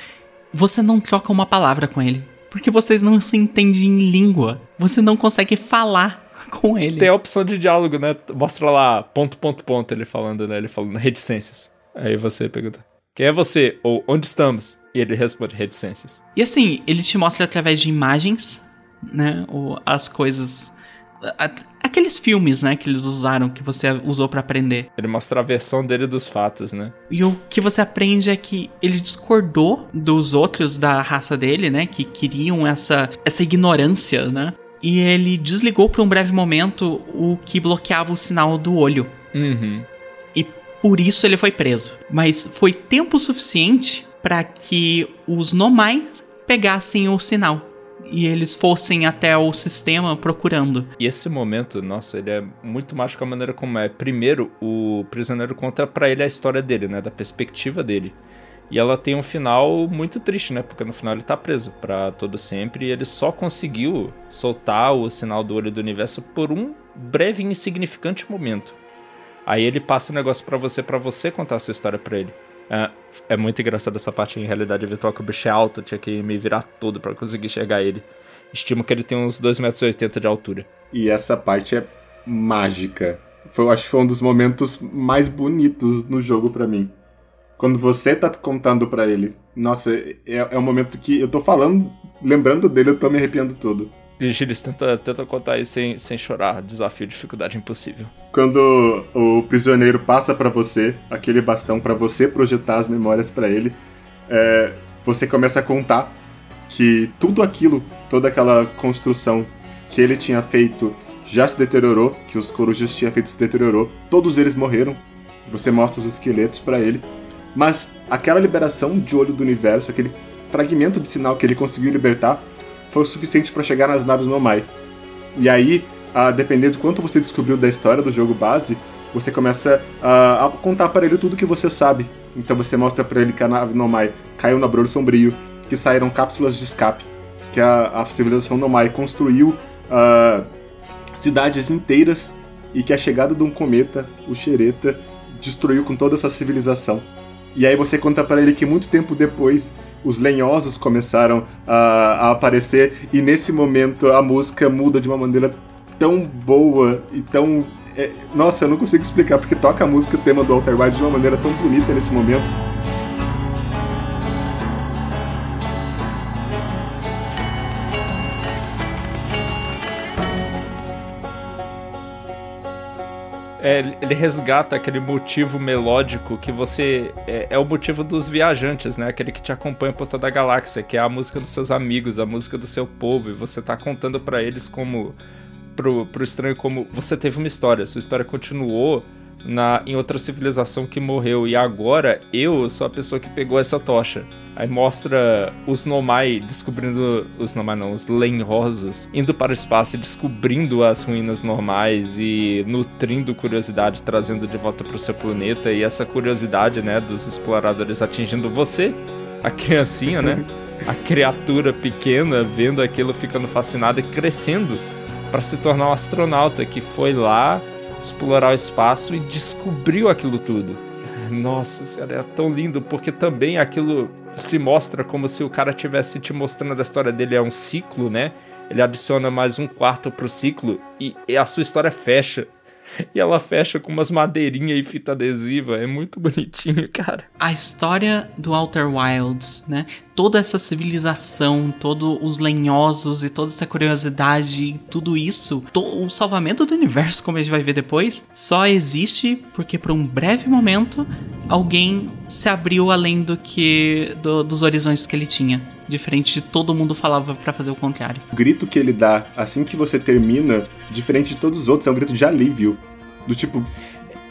você não troca uma palavra com ele. Porque vocês não se entendem em língua. Você não consegue falar com ele. Tem a opção de diálogo, né? Mostra lá, ponto, ponto, ponto, ele falando, né? Ele falando reticências. Aí você pergunta, quem é você? Ou onde estamos? E ele responde reticências. E assim, ele te mostra através de imagens, né? Ou as coisas. aqueles filmes, né? Que eles usaram, que você usou pra aprender. Ele mostra a versão dele dos fatos, né? E o que você aprende é que ele discordou dos outros da raça dele, né? Que queriam essa, essa ignorância, né? E ele desligou por um breve momento o que bloqueava o sinal do olho. Uhum. E por isso ele foi preso. Mas foi tempo suficiente para que os Nomai pegassem o sinal. E eles fossem até o sistema procurando. E esse momento, nossa, ele é muito mágico a maneira como é. Primeiro, o prisioneiro conta pra ele a história dele, né? Da perspectiva dele. E ela tem um final muito triste, né? Porque no final ele tá preso pra todo sempre e ele só conseguiu soltar o sinal do olho do universo por um breve e insignificante momento. Aí ele passa o negócio pra você, pra você contar a sua história pra ele. É, é muito engraçado essa parte em realidade virtual que o bicho é alto, tinha que me virar todo pra conseguir chegar ele. Estimo que ele tem uns 2,80 metros de altura. E essa parte é mágica. Foi, acho que foi um dos momentos mais bonitos no jogo pra mim. Quando você tá contando pra ele. Nossa, é, é um momento que eu tô falando, lembrando dele, eu tô me arrepiando todo. Giles, tenta, tenta contar aí sem, sem chorar. Desafio, dificuldade impossível. Quando o prisioneiro passa pra você aquele bastão pra você projetar as memórias pra ele, é, você começa a contar que tudo aquilo, toda aquela construção que ele tinha feito já se deteriorou, que os corujas tinham feito se deteriorou, todos eles morreram. Você mostra os esqueletos pra ele, mas aquela liberação de olho do universo, aquele fragmento de sinal que ele conseguiu libertar, foi o suficiente pra chegar nas naves Nomai. E aí, a depender de quanto você descobriu da história do jogo base, você começa a, a contar para ele tudo que você sabe. Então você mostra para ele que a nave Nomai caiu no Abrolho Sombrio, que saíram cápsulas de escape, que a, a civilização Nomai construiu ah, cidades inteiras e que a chegada de um cometa, o Xereta, destruiu com toda essa civilização. E aí você conta para ele que muito tempo depois os lenhosos começaram a, a aparecer e nesse momento a música muda de uma maneira tão boa e tão é, nossa, eu não consigo explicar porque toca a música o tema do Alter Wilde de uma maneira tão bonita nesse momento. É, ele resgata aquele motivo melódico que você. É, é, o motivo dos viajantes, né? Aquele que te acompanha por toda a galáxia, que é a música dos seus amigos, a música do seu povo. E você tá contando para eles como. Pro, pro estranho, como você teve uma história, sua história continuou na, em outra civilização que morreu. E agora eu sou a pessoa que pegou essa tocha. Aí mostra os Nomai descobrindo. Os Nomai não, os Lenrosos indo para o espaço e descobrindo as ruínas normais e nutrindo curiosidade, trazendo de volta para o seu planeta. E essa curiosidade, né, dos exploradores atingindo você, a criancinha, né? A criatura pequena vendo aquilo, ficando fascinada e crescendo para se tornar um astronauta que foi lá explorar o espaço e descobriu aquilo tudo. Nossa senhora, é tão lindo porque também aquilo se mostra como se o cara tivesse te mostrando a história dele é um ciclo, né? Ele adiciona mais um quarto pro ciclo e, e a sua história fecha. E ela fecha com umas madeirinhas e fita adesiva. É muito bonitinho, cara. A história do Outer Wilds, né? Toda essa civilização, todos os lenhosos e toda essa curiosidade, tudo isso, o salvamento do universo, como a gente vai ver depois, só existe porque por um breve momento alguém se abriu além do que do, dos horizontes que ele tinha diferente de todo mundo falava para fazer o contrário. O grito que ele dá assim que você termina, diferente de todos os outros, é um grito de alívio. Do tipo.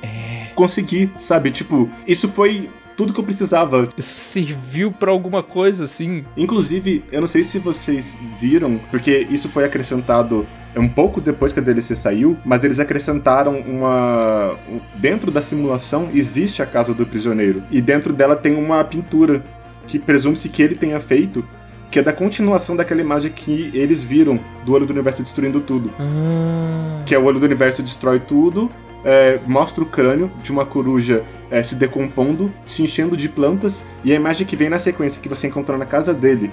É... Consegui, sabe? Tipo, isso foi tudo que eu precisava. Isso serviu para alguma coisa, assim. Inclusive, eu não sei se vocês viram, porque isso foi acrescentado um pouco depois que a DLC saiu, mas eles acrescentaram uma. Dentro da simulação existe a casa do prisioneiro. E dentro dela tem uma pintura que presume-se que ele tenha feito, que é da continuação daquela imagem que eles viram do olho do universo destruindo tudo. Ah. Que é o olho do universo destrói tudo, é, mostra o crânio de uma coruja é, se decompondo, se enchendo de plantas, e a imagem que vem na sequência que você encontrou na casa dele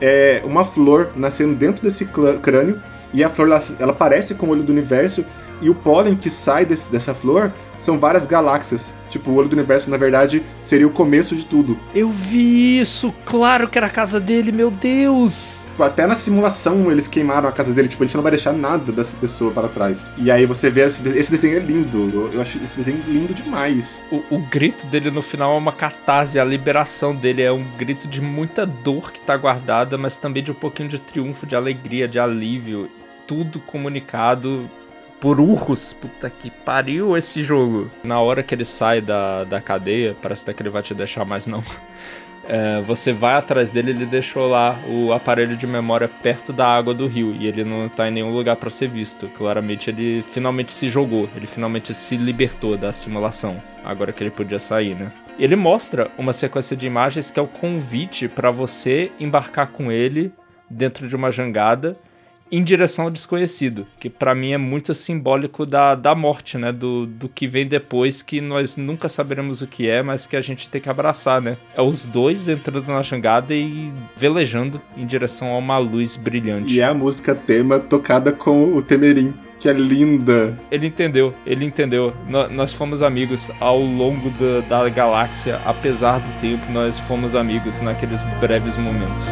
é uma flor nascendo dentro desse crânio, e a flor ela, ela parece com o olho do universo, e o pólen que sai desse, dessa flor são várias galáxias. Tipo, o olho do universo, na verdade, seria o começo de tudo. Eu vi isso! Claro que era a casa dele, meu Deus! Tipo, até na simulação eles queimaram a casa dele. Tipo, a gente não vai deixar nada dessa pessoa para trás. E aí você vê esse, esse desenho é lindo. Eu acho esse desenho lindo demais. O, o grito dele no final é uma catarse. A liberação dele é um grito de muita dor que tá guardada, mas também de um pouquinho de triunfo, de alegria, de alívio. Tudo comunicado por urros. Puta que pariu esse jogo. Na hora que ele sai da, da cadeia, parece até que ele vai te deixar mais não. É, você vai atrás dele, ele deixou lá o aparelho de memória perto da água do rio e ele não tá em nenhum lugar para ser visto. Claramente ele finalmente se jogou, ele finalmente se libertou da simulação, agora que ele podia sair, né? Ele mostra uma sequência de imagens que é o convite para você embarcar com ele dentro de uma jangada em direção ao desconhecido, que para mim é muito simbólico da, da morte, né? Do, do que vem depois, que nós nunca saberemos o que é, mas que a gente tem que abraçar, né? É os dois entrando na jangada e velejando em direção a uma luz brilhante. E é a música tema tocada com o Temerim, que é linda. Ele entendeu, ele entendeu. nós fomos amigos ao longo da, da galáxia, apesar do tempo, nós fomos amigos naqueles breves momentos.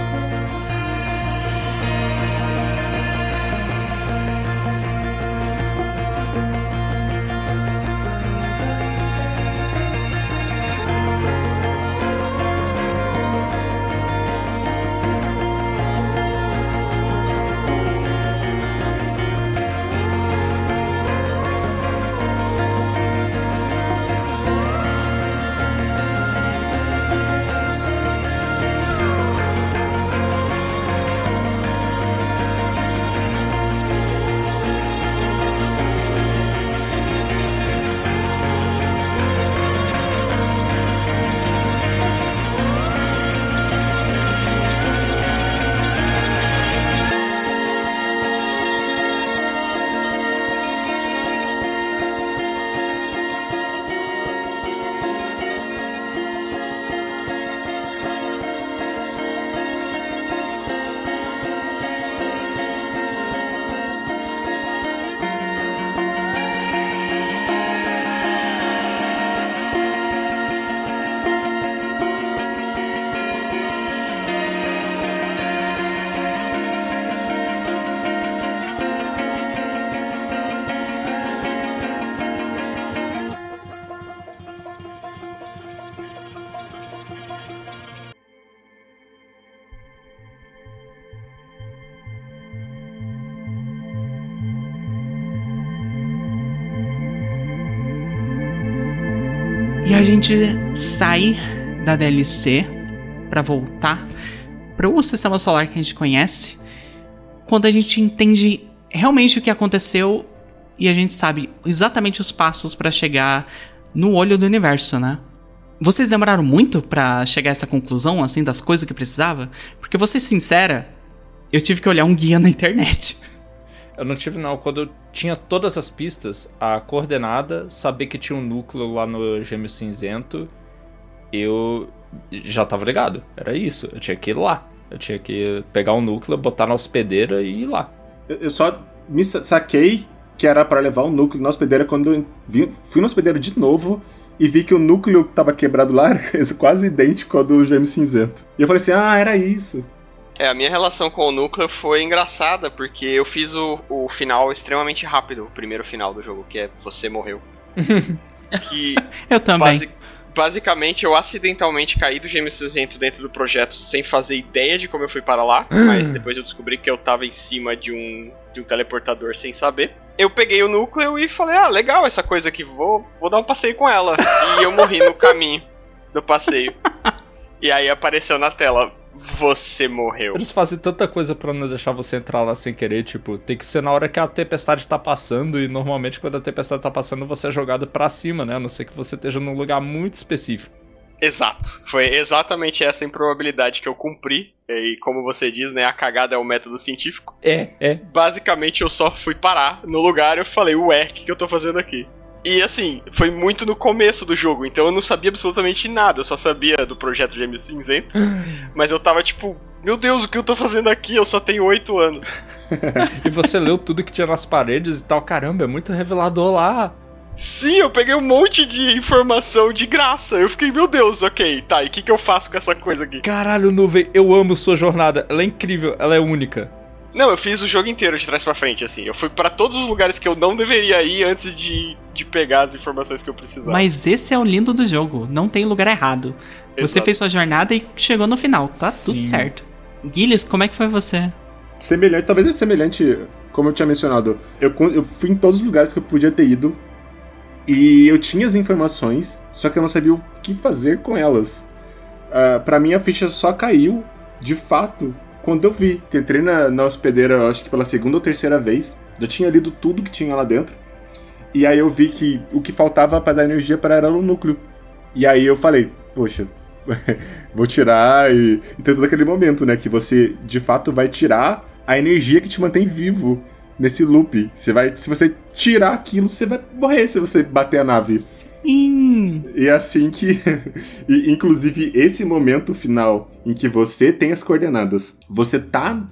Gente sai da DLC para voltar para o sistema solar que a gente conhece, quando a gente entende realmente o que aconteceu e a gente sabe exatamente os passos para chegar no olho do universo, né? Vocês demoraram muito para chegar a essa conclusão, assim, das coisas que precisava? Porque, vou ser sincera, eu tive que olhar um guia na internet. Eu não tive, não. Quando eu tinha todas as pistas, a coordenada, saber que tinha um núcleo lá no Gêmeo Cinzento, eu já tava ligado. Era isso. Eu tinha que ir lá. Eu tinha que pegar um núcleo, botar na hospedeira e ir lá. Eu só me saquei que era para levar o um núcleo na hospedeira quando eu fui na hospedeira de novo e vi que o núcleo que tava quebrado lá era quase idêntico ao do Gêmeo Cinzento. E eu falei assim: ah, era isso. É, a minha relação com o núcleo foi engraçada, porque eu fiz o, o final extremamente rápido, o primeiro final do jogo, que é Você Morreu. que eu também. Basic, basicamente, eu acidentalmente caí do Gêmeo Cinzento dentro do projeto sem fazer ideia de como eu fui para lá, mas depois eu descobri que eu tava em cima de um, de um teleportador sem saber. Eu peguei o núcleo e falei, ah, legal essa coisa aqui, vou, vou dar um passeio com ela. e eu morri no caminho do passeio. E aí apareceu na tela, você morreu. Eles fazem tanta coisa para não deixar você entrar lá sem querer, tipo, tem que ser na hora que a tempestade tá passando e normalmente quando a tempestade tá passando você é jogado para cima, né? A não ser que você esteja num lugar muito específico. Exato. Foi exatamente essa improbabilidade que eu cumpri. E como você diz, né, a cagada é o método científico. É, é. Basicamente eu só fui parar no lugar e eu falei, ué, o que, que eu tô fazendo aqui? E assim, foi muito no começo do jogo, então eu não sabia absolutamente nada, eu só sabia do projeto Gêmeo Cinzento, mas eu tava tipo, meu Deus, o que eu tô fazendo aqui? Eu só tenho oito anos. e você leu tudo que tinha nas paredes e tal, caramba, é muito revelador lá. Sim, eu peguei um monte de informação de graça. Eu fiquei, meu Deus, ok, tá, e o que, que eu faço com essa coisa aqui? Caralho, Nuvem, eu amo sua jornada. Ela é incrível, ela é única. Não, eu fiz o jogo inteiro de trás para frente, assim. Eu fui para todos os lugares que eu não deveria ir antes de, de pegar as informações que eu precisava. Mas esse é o lindo do jogo. Não tem lugar errado. Exato. Você fez sua jornada e chegou no final. Tá Sim. tudo certo. Gilles, como é que foi você? Semelhante, talvez é semelhante, como eu tinha mencionado. Eu, eu fui em todos os lugares que eu podia ter ido. E eu tinha as informações, só que eu não sabia o que fazer com elas. Uh, ah, para mim a ficha só caiu, de fato, quando eu vi, que entrei na, na hospedeira, acho que pela segunda ou terceira vez, já tinha lido tudo que tinha lá dentro. E aí eu vi que o que faltava para dar energia para era o núcleo. E aí eu falei, poxa, vou tirar e, e tem todo aquele momento, né, que você de fato vai tirar a energia que te mantém vivo nesse loop. Você vai, se você tirar aquilo, você vai morrer se você bater a nave. E assim que, e, inclusive esse momento final em que você tem as coordenadas, você tá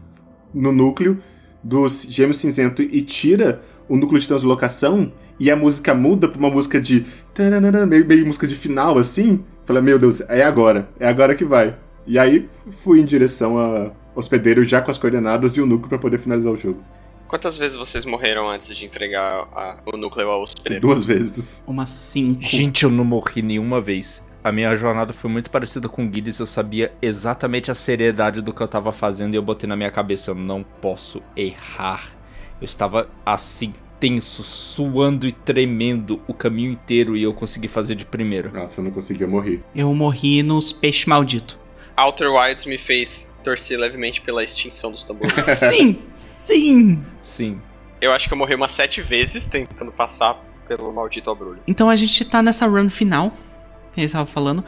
no núcleo do gêmeo cinzento e tira o núcleo de translocação e a música muda pra uma música de meio, meio música de final assim. Fala, meu Deus, é agora, é agora que vai. E aí fui em direção a hospedeiro já com as coordenadas e o núcleo para poder finalizar o jogo. Quantas vezes vocês morreram antes de entregar a, o núcleo ao hospedeiro? Duas vezes. Umas cinco. Gente, eu não morri nenhuma vez. A minha jornada foi muito parecida com o Guinness, eu sabia exatamente a seriedade do que eu tava fazendo e eu botei na minha cabeça, eu não posso errar. Eu estava assim, tenso, suando e tremendo o caminho inteiro e eu consegui fazer de primeiro. Nossa, eu não conseguia morrer. Eu morri nos peixes malditos. Outer Wilds me fez torcer levemente pela extinção dos tambores. sim, sim. Sim. Eu acho que eu morri umas sete vezes tentando passar pelo maldito abrulho. Então a gente tá nessa run final, que a gente tava falando.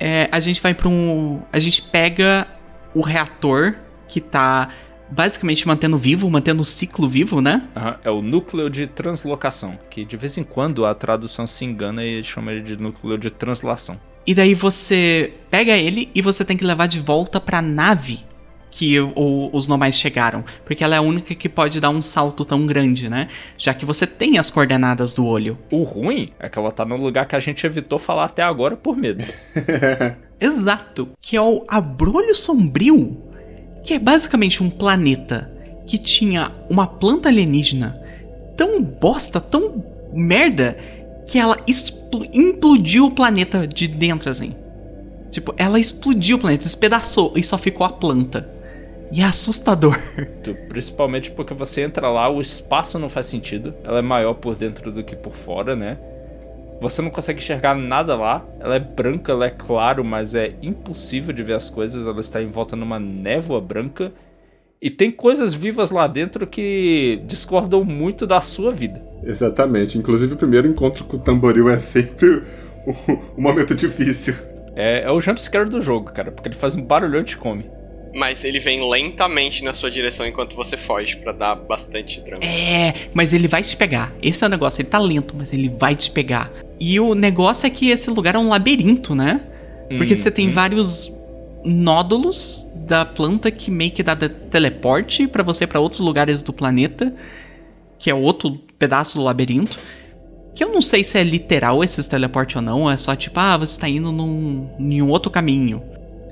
É, a gente vai pra um. A gente pega o reator que tá basicamente mantendo vivo, mantendo o ciclo vivo, né? Uhum, é o núcleo de translocação, que de vez em quando a tradução se engana e chama ele de núcleo de translação. E daí você pega ele e você tem que levar de volta pra nave que o, os nomais chegaram. Porque ela é a única que pode dar um salto tão grande, né? Já que você tem as coordenadas do olho. O ruim é que ela tá no lugar que a gente evitou falar até agora por medo. Exato. Que é o Abrolho Sombrio. Que é basicamente um planeta que tinha uma planta alienígena tão bosta, tão merda, que ela implodiu o planeta de dentro, assim. Tipo, ela explodiu o planeta, despedaçou e só ficou a planta. E é assustador. Principalmente porque você entra lá, o espaço não faz sentido. Ela é maior por dentro do que por fora, né? Você não consegue enxergar nada lá. Ela é branca, ela é claro, mas é impossível de ver as coisas. Ela está em volta numa névoa branca. E tem coisas vivas lá dentro que discordam muito da sua vida. Exatamente. Inclusive, o primeiro encontro com o tamboril é sempre um, um momento difícil. É, é o jumpscare do jogo, cara, porque ele faz um barulhão e te come. Mas ele vem lentamente na sua direção enquanto você foge para dar bastante drama. É, mas ele vai te pegar. Esse é o negócio, ele tá lento, mas ele vai te pegar. E o negócio é que esse lugar é um labirinto, né? Porque Hum, você tem hum. vários nódulos da planta que meio que dá teleporte pra você pra outros lugares do planeta, que é outro pedaço do labirinto. Que eu não sei se é literal esses teleporte ou não, é só tipo, ah, você tá indo num, em um outro caminho.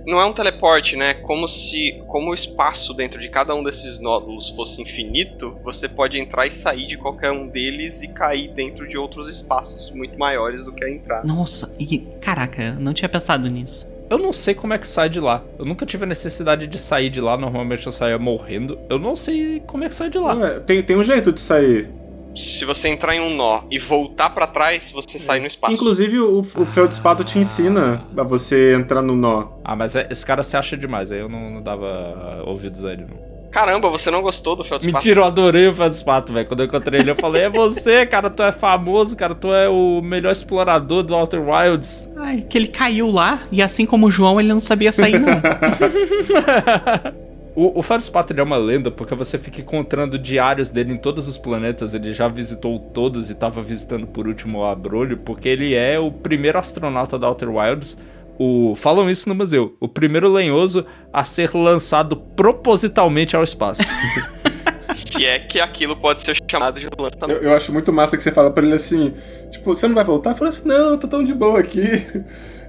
Não é um teleporte, né? Como se como o espaço dentro de cada um desses nódulos fosse infinito, você pode entrar e sair de qualquer um deles e cair dentro de outros espaços muito maiores do que a entrada. Nossa, e caraca, eu não tinha pensado nisso. Eu não sei como é que sai de lá. Eu nunca tive a necessidade de sair de lá. Normalmente eu saía morrendo. Eu não sei como é que sai de lá. Ué, tem, tem um jeito de sair. Se você entrar em um nó e voltar pra trás, você sai no espaço. Inclusive, o, o Feldspato te ensina a você entrar no nó. Ah, mas é- esse cara se acha demais. Aí eu não, não dava ah, ouvidos a ele, não. Caramba, você não gostou do Feldspato? Mentira, eu adorei o Feldspato, velho. Quando eu encontrei ele, eu falei: é você, cara. Tu é famoso, cara. Tu é o melhor explorador do Outer Wilds. Ai, que ele caiu lá e assim como o João, ele não sabia sair, não. O, o ele é uma lenda porque você fica encontrando diários dele em todos os planetas. Ele já visitou todos e tava visitando por último o Abrolho, porque ele é o primeiro astronauta da Outer Wilds. O, falam isso no museu. O primeiro lenhoso a ser lançado propositalmente ao espaço. Se é que aquilo pode ser chamado de lançamento. Eu, eu acho muito massa que você fala pra ele assim: Tipo, você não vai voltar? Fala assim: Não, eu tô tão de boa aqui.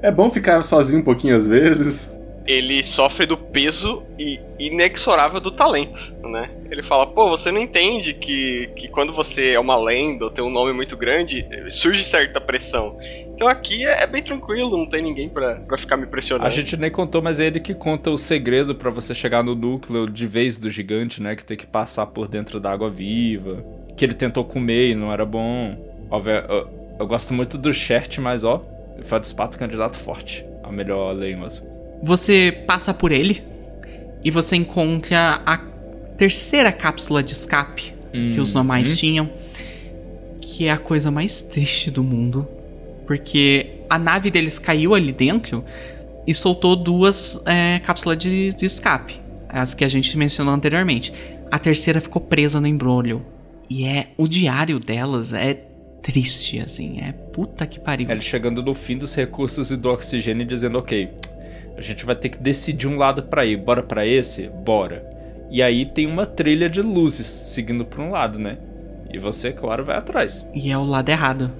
É bom ficar sozinho um pouquinho às vezes. Ele sofre do peso e inexorável do talento, né? Ele fala, pô, você não entende que, que quando você é uma lenda ou tem um nome muito grande, surge certa pressão. Então aqui é, é bem tranquilo, não tem ninguém pra, ficar me pressionando. A gente nem contou, mas é ele que conta o segredo pra você chegar no núcleo de vez do gigante, né? Que tem que passar por dentro da água viva. Que ele tentou comer e não era bom. Ó, eu, eu gosto muito do Shert, mas ó, o Feldspato é candidato forte a melhor lenhoso. Você passa por ele e você encontra a terceira cápsula de escape que os normais Uhum. tinham, que é a coisa mais triste do mundo, porque a nave deles caiu ali dentro e soltou duas é, cápsulas de, de escape, as que a gente mencionou anteriormente. A terceira ficou presa no embrulho e é o diário delas é triste, assim, é puta que pariu. Ele chegando no fim dos recursos e do oxigênio e dizendo, ok, a gente vai ter que decidir um lado pra ir. Bora pra esse? Bora. E aí tem uma trilha de luzes seguindo pra um lado, né? E você, claro, vai atrás. E é o lado errado.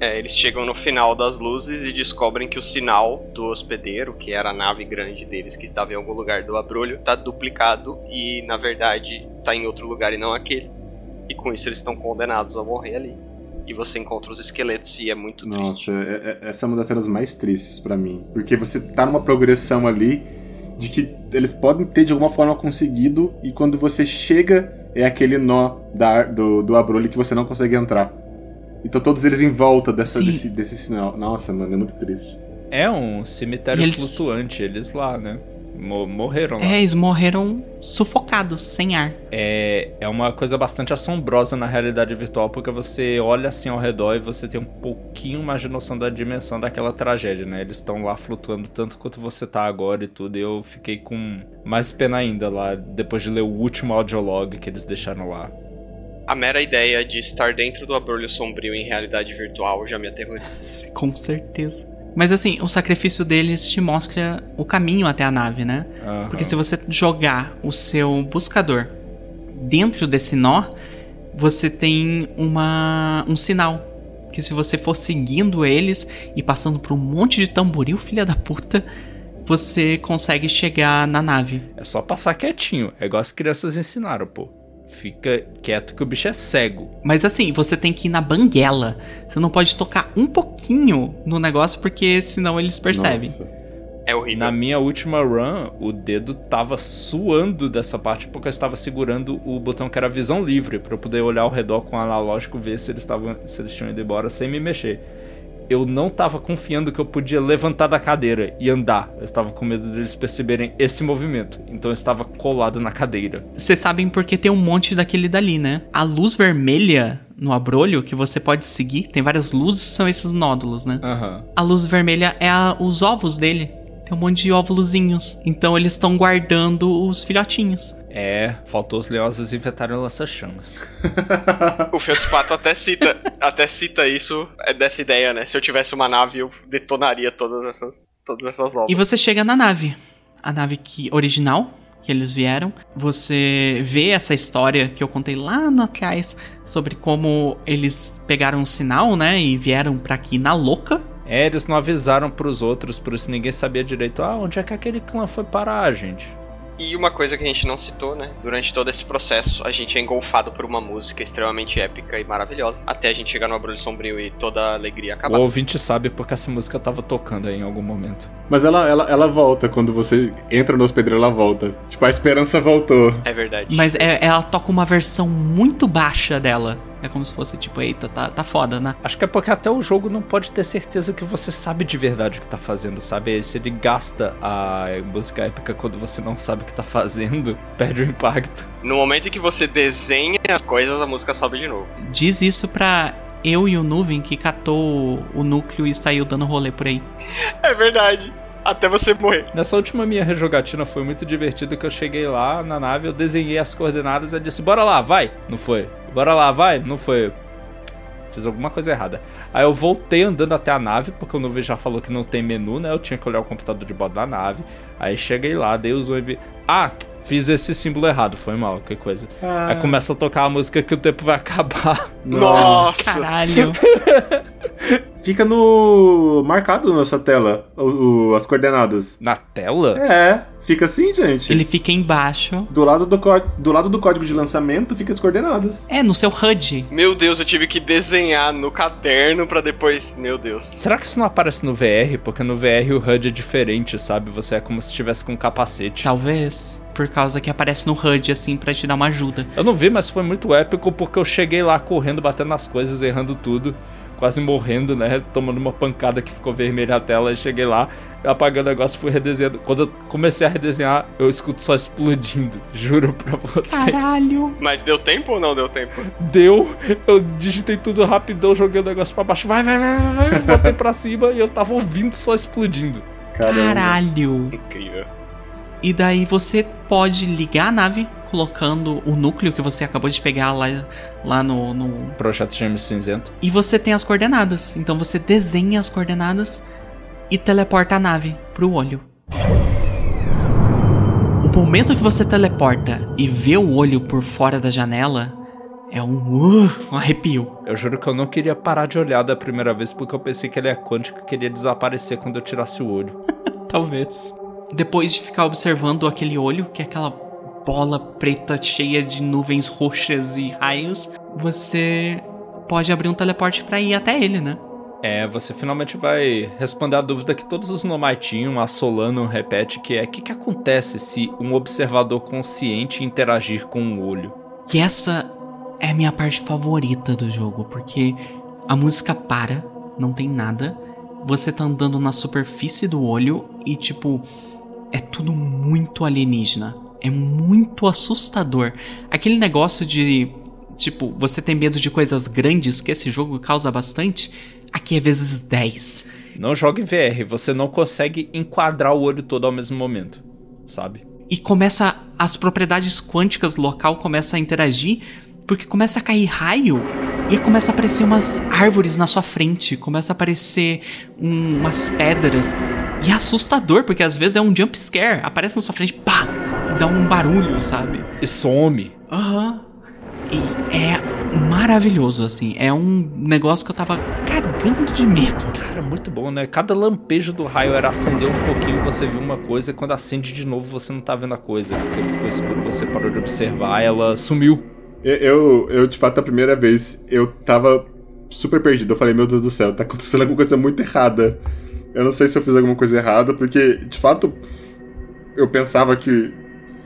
É, eles chegam no final das luzes e descobrem que o sinal do hospedeiro, que era a nave grande deles que estava em algum lugar do abrolho, tá duplicado e na verdade tá em outro lugar e não aquele. E com isso eles estão condenados a morrer ali. E você encontra os esqueletos e é muito triste. Nossa, é- é- essa é uma das cenas mais tristes pra mim. Porque você tá numa progressão ali de que eles podem ter de alguma forma conseguido, e quando você chega, é aquele nó da, do, do abrolho que você não consegue entrar. Então todos eles em volta dessa, desse, desse sinal. Nossa, mano, é muito triste. É um cemitério eles- flutuante, eles lá, né? Mo- morreram lá. É, eles morreram sufocados, sem ar. É, é uma coisa bastante assombrosa na realidade virtual, porque você olha assim ao redor e você tem um pouquinho mais de noção da dimensão daquela tragédia, né? Eles estão lá flutuando tanto quanto você tá agora e tudo, e eu fiquei com mais pena ainda lá, depois de ler o último audiolog que eles deixaram lá. A mera ideia de estar dentro do abrolho sombrio em realidade virtual já me aterroriza. Com certeza. Mas assim, o sacrifício deles te mostra o caminho até a nave, né? Aham. Porque se você jogar o seu buscador dentro desse nó, você tem uma um sinal que se você for seguindo eles e passando por um monte de tamboril, filha da puta, você consegue chegar na nave. É só passar quietinho, é igual as crianças ensinaram, pô. Fica quieto que o bicho é cego. Mas assim, você tem que ir na banguela. Você não pode tocar um pouquinho no negócio porque senão eles percebem. Nossa. É horrível. Na minha última run, o dedo tava suando dessa parte porque eu estava segurando o botão que era visão livre pra eu poder olhar ao redor com o analógico ver se eles estavam se eles tinham ido embora sem me mexer. Eu não tava confiando que eu podia levantar da cadeira e andar. Eu estava com medo deles perceberem esse movimento. Então eu estava colado na cadeira. Vocês sabem porque tem um monte daquele dali, né? A luz vermelha no abrolho que você pode seguir, tem várias luzes, são esses nódulos, né? Aham. A luz vermelha é a- os ovos dele. Tem um monte de óvulozinhos. Então eles estão guardando os filhotinhos. É, faltou os leosos inventarem lança-chamas. O Feldspato até cita, até cita isso é dessa ideia, né? Se eu tivesse uma nave, eu detonaria todas essas, todas essas obras. E você chega na nave. A nave que original que eles vieram. Você vê essa história que eu contei lá no atrás sobre como eles pegaram um sinal, né, e vieram pra aqui na louca. É, eles não avisaram pros outros, por isso ninguém sabia direito. Ah, onde é que aquele clã foi parar, gente? E uma coisa que a gente não citou, né? Durante todo esse processo, a gente é engolfado por uma música extremamente épica e maravilhosa. Até a gente chegar no Abrolho Sombrio e toda a alegria O acabar. ouvinte sabe porque essa música tava tocando aí em algum momento. Mas ela, ela, ela volta, quando você entra no hospedeiro, ela volta. Tipo, a esperança voltou. É verdade. Mas é- ela toca uma versão muito baixa dela. É como se fosse tipo, eita, tá, tá foda, né? Acho que é porque até o jogo não pode ter certeza que você sabe de verdade o que tá fazendo, sabe? Se ele gasta a música épica quando você não sabe o que tá fazendo, perde o impacto. No momento em que você desenha as coisas, a música sobe de novo. Diz isso pra eu e o Nuvem que catou o núcleo e saiu dando rolê por aí. É verdade. Até você morrer. Nessa última minha rejogatina foi muito divertido que eu cheguei lá na nave, eu desenhei as coordenadas e disse, bora lá, vai! Não foi. Bora lá, vai! Não foi. Fiz alguma coisa errada. Aí eu voltei andando até a nave, porque o Nuvem já falou que não tem menu, né? Eu tinha que olhar o computador de bordo da nave. Aí cheguei lá, dei o zoom e vi. Ah! Fiz esse símbolo errado, foi mal, que coisa. Aí começa a tocar a música que o tempo vai acabar. Nossa! Caralho. Fica no. marcado na sua tela, o- o- as coordenadas. Na tela? É, fica assim, gente. Ele fica embaixo. Do, lado do, do lado do código de lançamento fica as coordenadas. É, no seu HUD. Meu Deus, eu tive que desenhar no caderno pra depois. Meu Deus. Será que isso não aparece no VR? Porque no VR o HUD é diferente, sabe? Você é como se estivesse com um capacete. Talvez. Por causa que aparece no HUD, assim, pra te dar uma ajuda. Eu não vi, mas foi muito épico porque eu cheguei lá correndo, batendo nas coisas, errando tudo, quase morrendo, né? Tomando uma pancada que ficou vermelha a tela. E cheguei lá, eu apaguei o negócio fui redesenhando. Quando eu comecei a redesenhar, eu escuto só explodindo. Juro pra vocês. Caralho. Mas deu tempo ou não deu tempo? Deu, eu digitei tudo rapidão, joguei o negócio pra baixo. Vai, vai, vai, vai, vai. Botei pra cima e eu tava ouvindo só explodindo. Caramba. Caralho. Incrível. E daí você pode ligar a nave colocando o núcleo que você acabou de pegar lá, lá no, no. Projeto Gêmeos Cinzento. E você tem as coordenadas. Então você desenha as coordenadas e teleporta a nave pro olho. O momento que você teleporta e vê o olho por fora da janela é um, uh, um arrepio. Eu juro que eu não queria parar de olhar da primeira vez porque eu pensei que ele é quântico e queria desaparecer quando eu tirasse o olho. Talvez. Depois de ficar observando aquele olho, que é aquela bola preta cheia de nuvens roxas e raios, você pode abrir um teleporte pra ir até ele, né? É, você finalmente vai responder a dúvida que todos os Nomai tinham, a Solano repete, que é o que, que acontece se um observador consciente interagir com um olho? E essa é a minha parte favorita do jogo, porque a música para, não tem nada, você tá andando na superfície do olho e, tipo, é tudo muito alienígena. É muito assustador. Aquele negócio de, tipo, você tem medo de coisas grandes que esse jogo causa bastante, aqui é vezes 10. Não joga em VR, você não consegue enquadrar o olho todo ao mesmo momento, sabe? E começa. As propriedades quânticas local começam a interagir, porque começa a cair raio e começa a aparecer umas árvores na sua frente, começa a aparecer um- umas pedras. E é assustador, porque às vezes é um jump scare, aparece na sua frente, pá! E dá um barulho, sabe? E some. Aham. E é maravilhoso, assim. É um negócio que eu tava cagando de medo. Cara, muito bom, né? Cada lampejo do raio era acender um pouquinho, você viu uma coisa, e quando acende de novo você não tá vendo a coisa, porque ficou escuro, você parou de observar, ela sumiu. Eu, eu, eu, de fato, a primeira vez, eu tava super perdido. Eu falei, meu Deus do céu, tá acontecendo alguma coisa muito errada. Eu não sei se eu fiz alguma coisa errada, porque, de fato, eu pensava que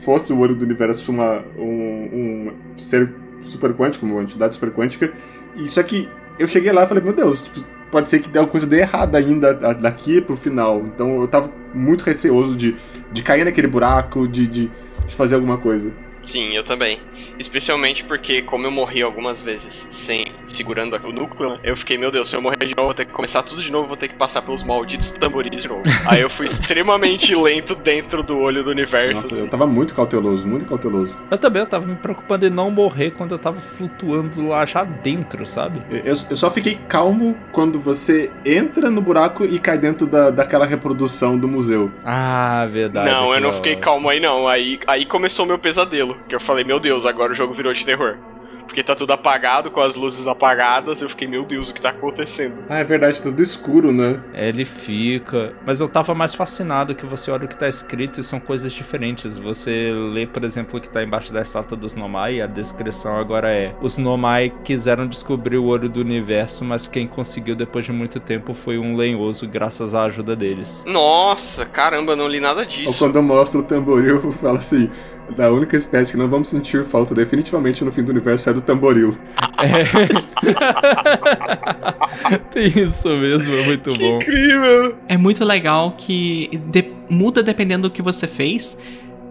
fosse o olho do universo uma, um, um ser super quântico, uma entidade super quântica. E só que eu cheguei lá e falei, meu Deus, tipo, pode ser que dê alguma coisa de errada ainda daqui pro final. Então eu tava muito receoso de, de cair naquele buraco, de, de, de fazer alguma coisa. Sim, eu também. Especialmente porque, como eu morri algumas vezes sem segurando o núcleo, né, eu fiquei, meu Deus, se eu morrer de novo, vou ter que começar tudo de novo, vou ter que passar pelos malditos tamboris de novo. Aí eu fui extremamente lento dentro do olho do universo. Nossa, assim. eu tava muito cauteloso, muito cauteloso. Eu também, eu tava me preocupando em não morrer quando eu tava flutuando lá já dentro, sabe? Eu, eu só fiquei calmo quando você entra no buraco e cai dentro da, daquela reprodução do museu. Ah, verdade. Não, eu não fiquei calmo aí não. Aí, aí começou meu pesadelo. Que eu falei, meu Deus, agora o jogo virou de terror. Porque tá tudo apagado, com as luzes apagadas. Eu fiquei, meu Deus, o que tá acontecendo? Ah, é verdade, tudo escuro, né? Ele fica. Mas eu tava mais fascinado que você olha o que tá escrito e são coisas diferentes. Você lê, por exemplo, o que tá embaixo da estátua dos Nomai e a descrição agora é: Os Nomai quiseram descobrir o olho do universo, mas quem conseguiu depois de muito tempo foi um lenhoso, graças à ajuda deles. Nossa, caramba, eu não li nada Ou disso. quando mostra o tamboril, fala assim: da única espécie que não vamos sentir falta definitivamente no fim do universo é do tamboril. É. Tem isso mesmo, é muito Que bom. incrível! É muito legal que de- muda dependendo do que você fez,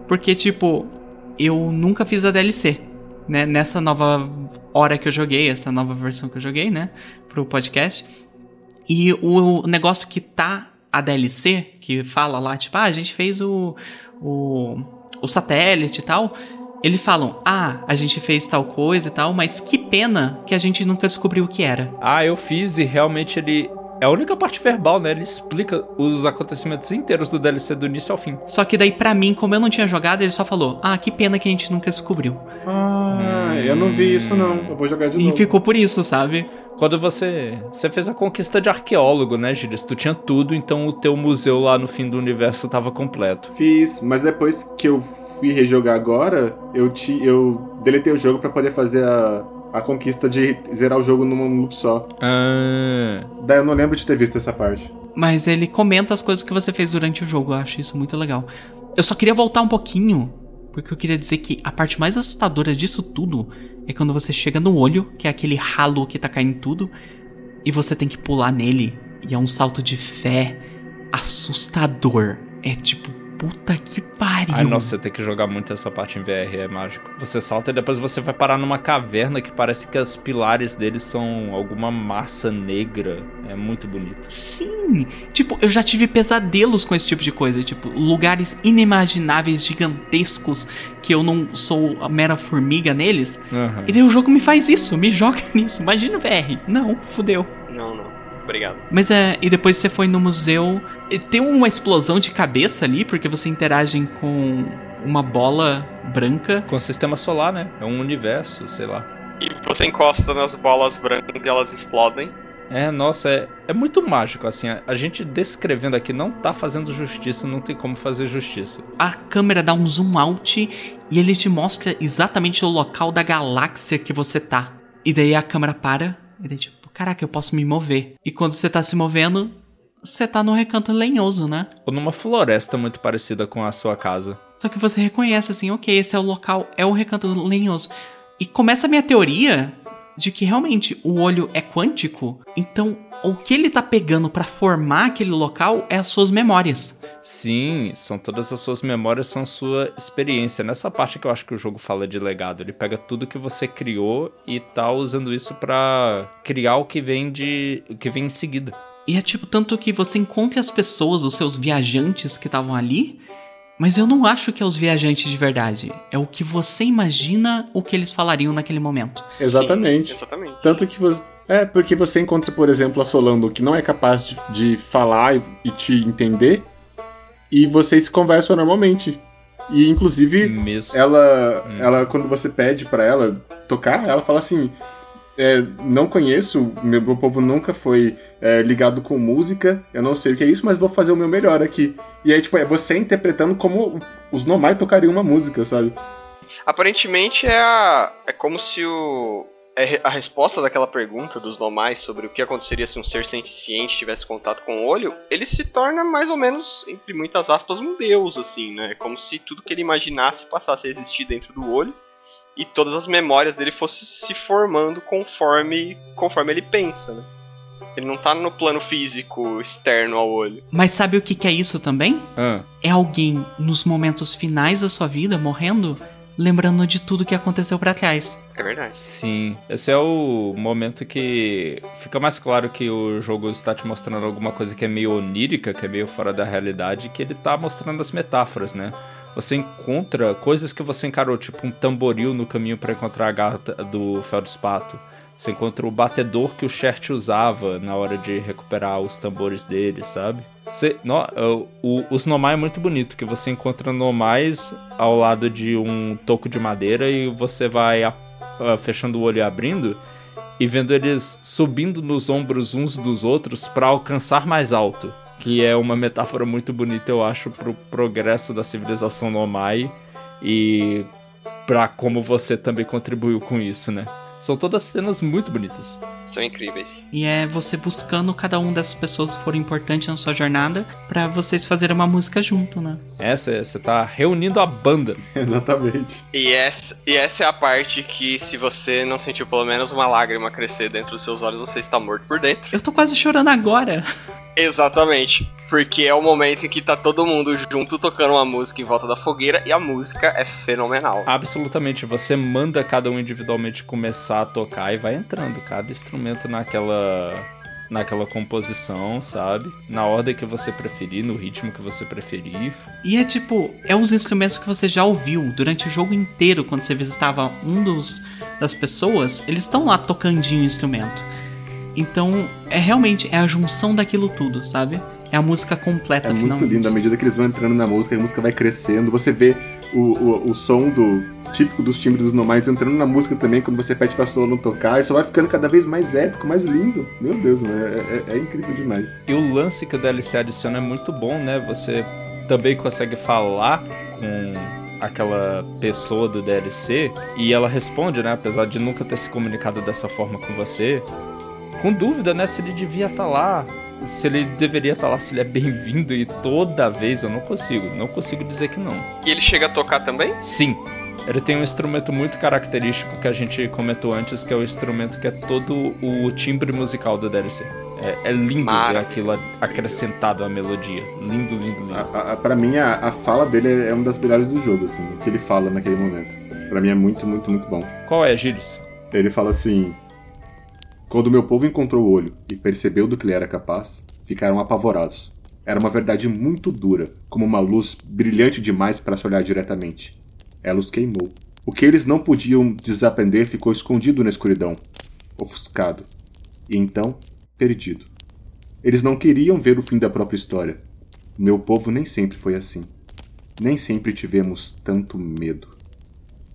porque, tipo, eu nunca fiz a DLC, né? Nessa nova hora que eu joguei, essa nova versão que eu joguei, né? Pro podcast. E o negócio que tá a DLC, que fala lá, tipo, ah, a gente fez o, o, o satélite e tal. Eles falam, ah, a gente fez tal coisa e tal, mas que pena que a gente nunca descobriu o que era. Ah, eu fiz e realmente ele. É a única parte verbal, né? Ele explica os acontecimentos inteiros do DLC do início ao fim. Só que daí, pra mim, como eu não tinha jogado, ele só falou: Ah, que pena que a gente nunca descobriu. Ah, eu não vi isso não. Eu vou jogar de E novo. ficou por isso, sabe? Quando você. Você fez a conquista de arqueólogo, né, Gilles? Tu tinha tudo, então o teu museu lá no fim do universo tava completo. Fiz, mas depois que eu fui rejogar agora, eu, ti, eu deletei o jogo pra poder fazer a, a conquista de zerar o jogo num loop só. Ah. Daí eu não lembro de ter visto essa parte. Mas ele comenta as coisas que você fez durante o jogo. Eu acho isso muito legal. Eu só queria voltar um pouquinho, porque eu queria dizer que a parte mais assustadora disso tudo é quando você chega no olho, que é aquele ralo que tá caindo tudo, e você tem que pular nele. E é um salto de fé assustador. É tipo, puta que pariu. Ai, nossa, você tem que jogar muito essa parte em VR, é mágico. Você salta e depois você vai parar numa caverna que parece que os pilares dele são alguma massa negra. É muito bonito. Sim! Tipo, eu já tive pesadelos com esse tipo de coisa. Tipo, lugares inimagináveis, gigantescos, que eu não sou a mera formiga neles. Aham. E daí o jogo me faz isso, me joga nisso. Imagina o VR. Não, fudeu. Não, não. Obrigado. Mas é, e depois você foi no museu. e Tem uma explosão de cabeça ali, porque você interage com uma bola branca. Com o sistema solar, né? É um universo, sei lá. E você encosta nas bolas brancas e elas explodem. É, nossa, é, é muito mágico, assim. A, a gente descrevendo aqui não tá fazendo justiça, não tem como fazer justiça. A câmera dá um zoom out e ele te mostra exatamente o local da galáxia que você tá. E daí a câmera para e daí tipo, caraca, eu posso me mover. E quando você tá se movendo, você tá num recanto lenhoso, né? Ou numa floresta muito parecida com a sua casa. Só que você reconhece assim, ok, esse é o local, é o recanto lenhoso. E começa a minha teoria de que realmente o olho é quântico, então o que ele tá pegando pra formar aquele local é as suas memórias. Sim, são todas as suas memórias, são sua experiência. Nessa parte que eu acho que o jogo fala de legado. Ele pega tudo que você criou e tá usando isso pra criar o que vem de. o que vem em seguida. E é tipo tanto que você encontra as pessoas, os seus viajantes que estavam ali, mas eu não acho que é os viajantes de verdade. É o que você imagina o que eles falariam naquele momento. Exatamente. Sim, exatamente. Tanto que você. É, porque você encontra, por exemplo, a Solando que não é capaz de, de falar e, e te entender, e vocês conversam normalmente. E inclusive, Mesmo. ela, Hum. ela quando você pede pra ela tocar, ela fala assim: é, não conheço, meu, meu povo nunca foi é, ligado com música, eu não sei o que é isso, mas vou fazer o meu melhor aqui. E aí, tipo, é você interpretando como os normais tocariam uma música, sabe? Aparentemente é a. É como se o. é A resposta daquela pergunta dos nomais sobre o que aconteceria se um ser senciente tivesse contato com o olho, ele se torna mais ou menos, entre muitas aspas, um deus, assim, né? É como se tudo que ele imaginasse passasse a existir dentro do olho e todas as memórias dele fossem se formando conforme, conforme ele pensa, né? Ele não tá no plano físico externo ao olho. Mas sabe o que, que é isso também? Ah, É alguém nos momentos finais da sua vida, morrendo, lembrando de tudo que aconteceu pra trás. É verdade. sim. Esse é o momento que fica mais claro que o jogo está te mostrando alguma coisa que é meio onírica, que é meio fora da realidade, que ele tá mostrando as metáforas, né? Você encontra coisas que você encarou, tipo um tamboril no caminho para encontrar a gata do Feldspato. Você encontra o batedor que o Shert usava na hora de recuperar os tambores dele, sabe? Você, no, o- o- os nomai é muito bonito, que você encontra nomais ao lado de um toco de madeira e você vai a- a- fechando o olho e abrindo e vendo eles subindo nos ombros uns dos outros para alcançar mais alto. Que é uma metáfora muito bonita, eu acho, pro progresso da civilização nomai e pra como você também contribuiu com isso, né? São todas cenas muito bonitas. São incríveis. E é você buscando cada uma dessas pessoas que foram importantes na sua jornada pra vocês fazerem uma música junto, né? Essa, você tá reunindo a banda. Exatamente. E essa, e essa é a parte que, se você não sentiu pelo menos uma lágrima crescer dentro dos seus olhos, você está morto por dentro. Eu tô quase chorando agora. Exatamente. Porque é o momento em que tá todo mundo junto tocando uma música em volta da fogueira e a música é fenomenal. Absolutamente, você manda cada um individualmente começar a tocar e vai entrando cada instrumento naquela naquela composição, sabe? Na ordem que você preferir, no ritmo que você preferir. E é tipo, é os instrumentos que você já ouviu durante o jogo inteiro quando você visitava um dos das pessoas, eles estão lá tocandinho o instrumento. Então, é realmente é a junção daquilo tudo, sabe? É a música completa É muito finalmente. lindo. À medida que eles vão entrando na música, a música vai crescendo. Você vê o, o, o som do típico dos timbres dos nomads entrando na música também, quando você pede pra solo não tocar. Isso vai ficando cada vez mais épico, mais lindo. Meu Deus, mano, é, é- é incrível demais. E o lance que o DLC adiciona é muito bom, né? Você também consegue falar com aquela pessoa do DLC e ela responde, né? Apesar de nunca ter se comunicado dessa forma com você, com dúvida, né? Se ele devia estar lá, se ele deveria estar lá, se ele é bem-vindo e toda vez eu não consigo, não consigo dizer que não. E ele chega a tocar também? Sim. Ele tem um instrumento muito característico que a gente comentou antes, que é o instrumento que é todo o timbre musical do DLC. É, é lindo ver aquilo acrescentado à melodia. Lindo, lindo, lindo. A, a, pra mim, a, a fala dele é uma das melhores do jogo, assim, o que ele fala naquele momento. Pra mim é muito, muito, muito bom. Qual é, Gilles? Ele fala assim: Quando meu povo encontrou o olho e percebeu do que ele era capaz, ficaram apavorados. Era uma verdade muito dura, como uma luz brilhante demais para se olhar diretamente. Ela os queimou. O que eles não podiam desaprender ficou escondido na escuridão, ofuscado. E então, perdido. Eles não queriam ver o fim da própria história. Meu povo nem sempre foi assim. Nem sempre tivemos tanto medo.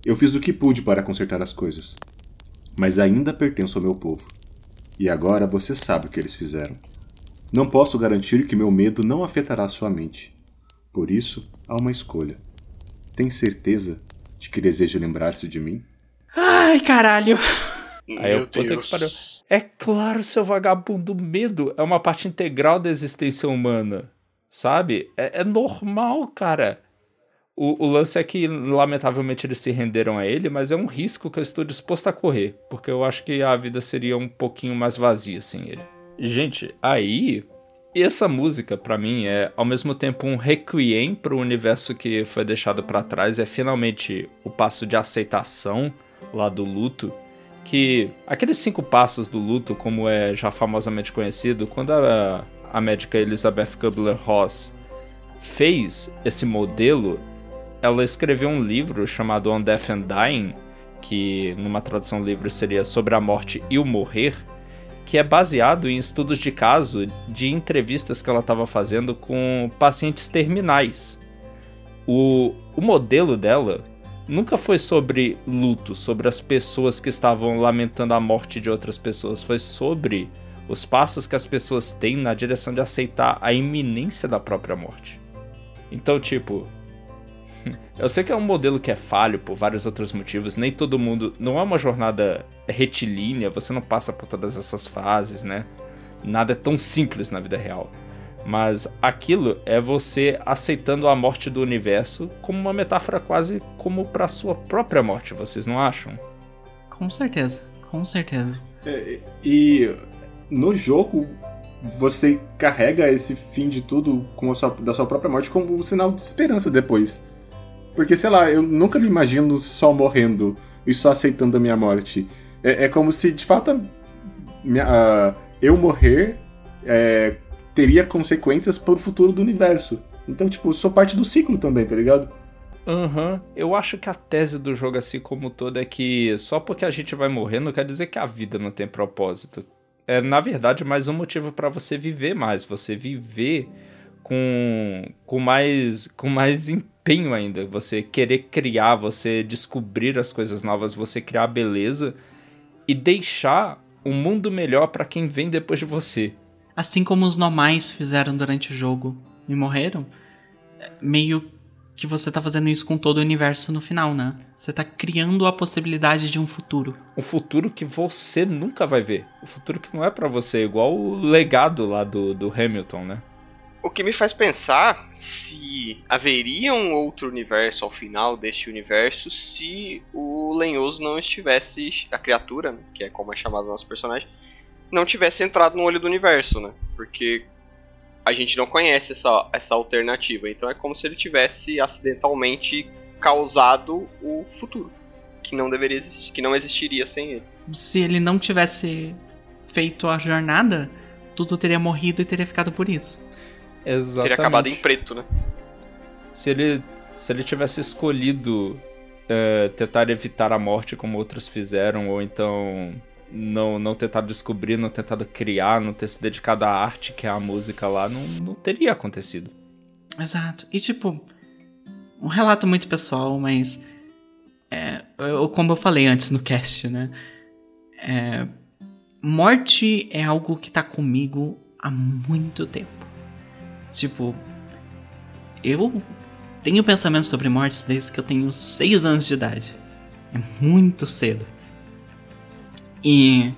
Eu fiz o que pude para consertar as coisas mas ainda pertenço ao meu povo. E agora você sabe o que eles fizeram. Não posso garantir que meu medo não afetará sua mente. Por isso, há uma escolha. Tem certeza de que deseja lembrar-se de mim? Ai, caralho. Aí eu, puta que pariu. É claro, seu vagabundo, medo é uma parte integral da existência humana. Sabe? É, é normal, cara. O, o lance é que, lamentavelmente, eles se renderam a ele, mas é um risco que eu estou disposto a correr. Porque eu acho que a vida seria um pouquinho mais vazia sem ele. Gente, aí. Essa música, pra mim, é ao mesmo tempo um requiem pro universo que foi deixado pra trás. É finalmente o passo de aceitação lá do luto que aqueles cinco passos do luto, como é já famosamente conhecido, quando a, a médica Elizabeth Kubler-Ross fez esse modelo, ela escreveu um livro chamado On Death and Dying, que numa tradução livre seria sobre a morte e o morrer, que é baseado em estudos de caso de entrevistas que ela estava fazendo com pacientes terminais. O, o modelo dela nunca foi sobre luto, sobre as pessoas que estavam lamentando a morte de outras pessoas, foi sobre os passos que as pessoas têm na direção de aceitar a iminência da própria morte. Então, tipo, eu sei que é um modelo que é falho por vários outros motivos, nem todo mundo. Não é uma jornada retilínea, você não passa por todas essas fases, né? Nada é tão simples na vida real. Mas aquilo é você aceitando a morte do universo como uma metáfora quase como para sua própria morte, vocês não acham? Com certeza, com certeza. É, e no jogo você carrega esse fim de tudo com a sua, da sua própria morte como um sinal de esperança depois. Porque, sei lá, eu nunca me imagino só morrendo e só aceitando a minha morte. É, é como se, de fato, minha, uh, eu morrer é, teria consequências para o futuro do universo. Então, tipo, sou parte do ciclo também, tá ligado? Aham. Uhum. Eu acho que a tese do jogo, assim como todo, é que só porque a gente vai morrer não quer dizer que a vida não tem propósito é, na verdade, mais um motivo para você viver mais, você viver com, com, mais, com mais empenho ainda, você querer criar, você descobrir as coisas novas, você criar beleza e deixar um mundo melhor para quem vem depois de você. Assim como os normais fizeram durante o jogo e morreram, meio que você tá fazendo isso com todo o universo no final, né? Você tá criando a possibilidade de um futuro. Um futuro que você nunca vai ver. O um futuro que não é para você, igual o legado lá do, do Hamilton, né? O que me faz pensar se haveria um outro universo ao final deste universo se o lenhoso não estivesse, a criatura, né, que é como é chamado o nosso personagem, não tivesse entrado no olho do universo, né? Porque a gente não conhece essa, essa alternativa. Então é como se ele tivesse acidentalmente causado o futuro, que não deveria existir, que não existiria sem ele. Se ele não tivesse feito a jornada, tudo teria morrido e teria ficado por isso. Exatamente. Teria acabado em preto, né? Se ele, se ele tivesse escolhido é, tentar evitar a morte como outros fizeram, ou então não, não tentado descobrir, não tentado criar, não ter se dedicado à arte, que é a música lá, não, não teria acontecido. Exato. E tipo, um relato muito pessoal, mas. É, eu, como eu falei antes no cast, né? É, morte é algo que tá comigo há muito tempo. Tipo, eu tenho pensamentos sobre mortes desde que eu tenho 6 anos de idade. É muito cedo. E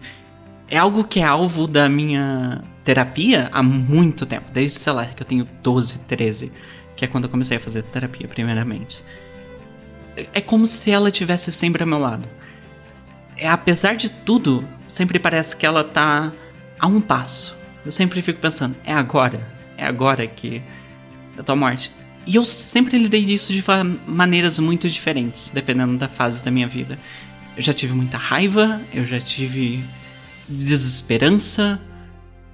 é algo que é alvo da minha terapia há muito tempo, desde, sei lá, que eu tenho 12, 13, que é quando eu comecei a fazer terapia, primeiramente. É como se ela tivesse sempre ao meu lado. É, apesar de tudo, sempre parece que ela tá a um passo. Eu sempre fico pensando, é agora, é agora que eu tô morte. E eu sempre lidei disso de maneiras muito diferentes, dependendo da fase da minha vida. Eu já tive muita raiva, eu já tive desesperança,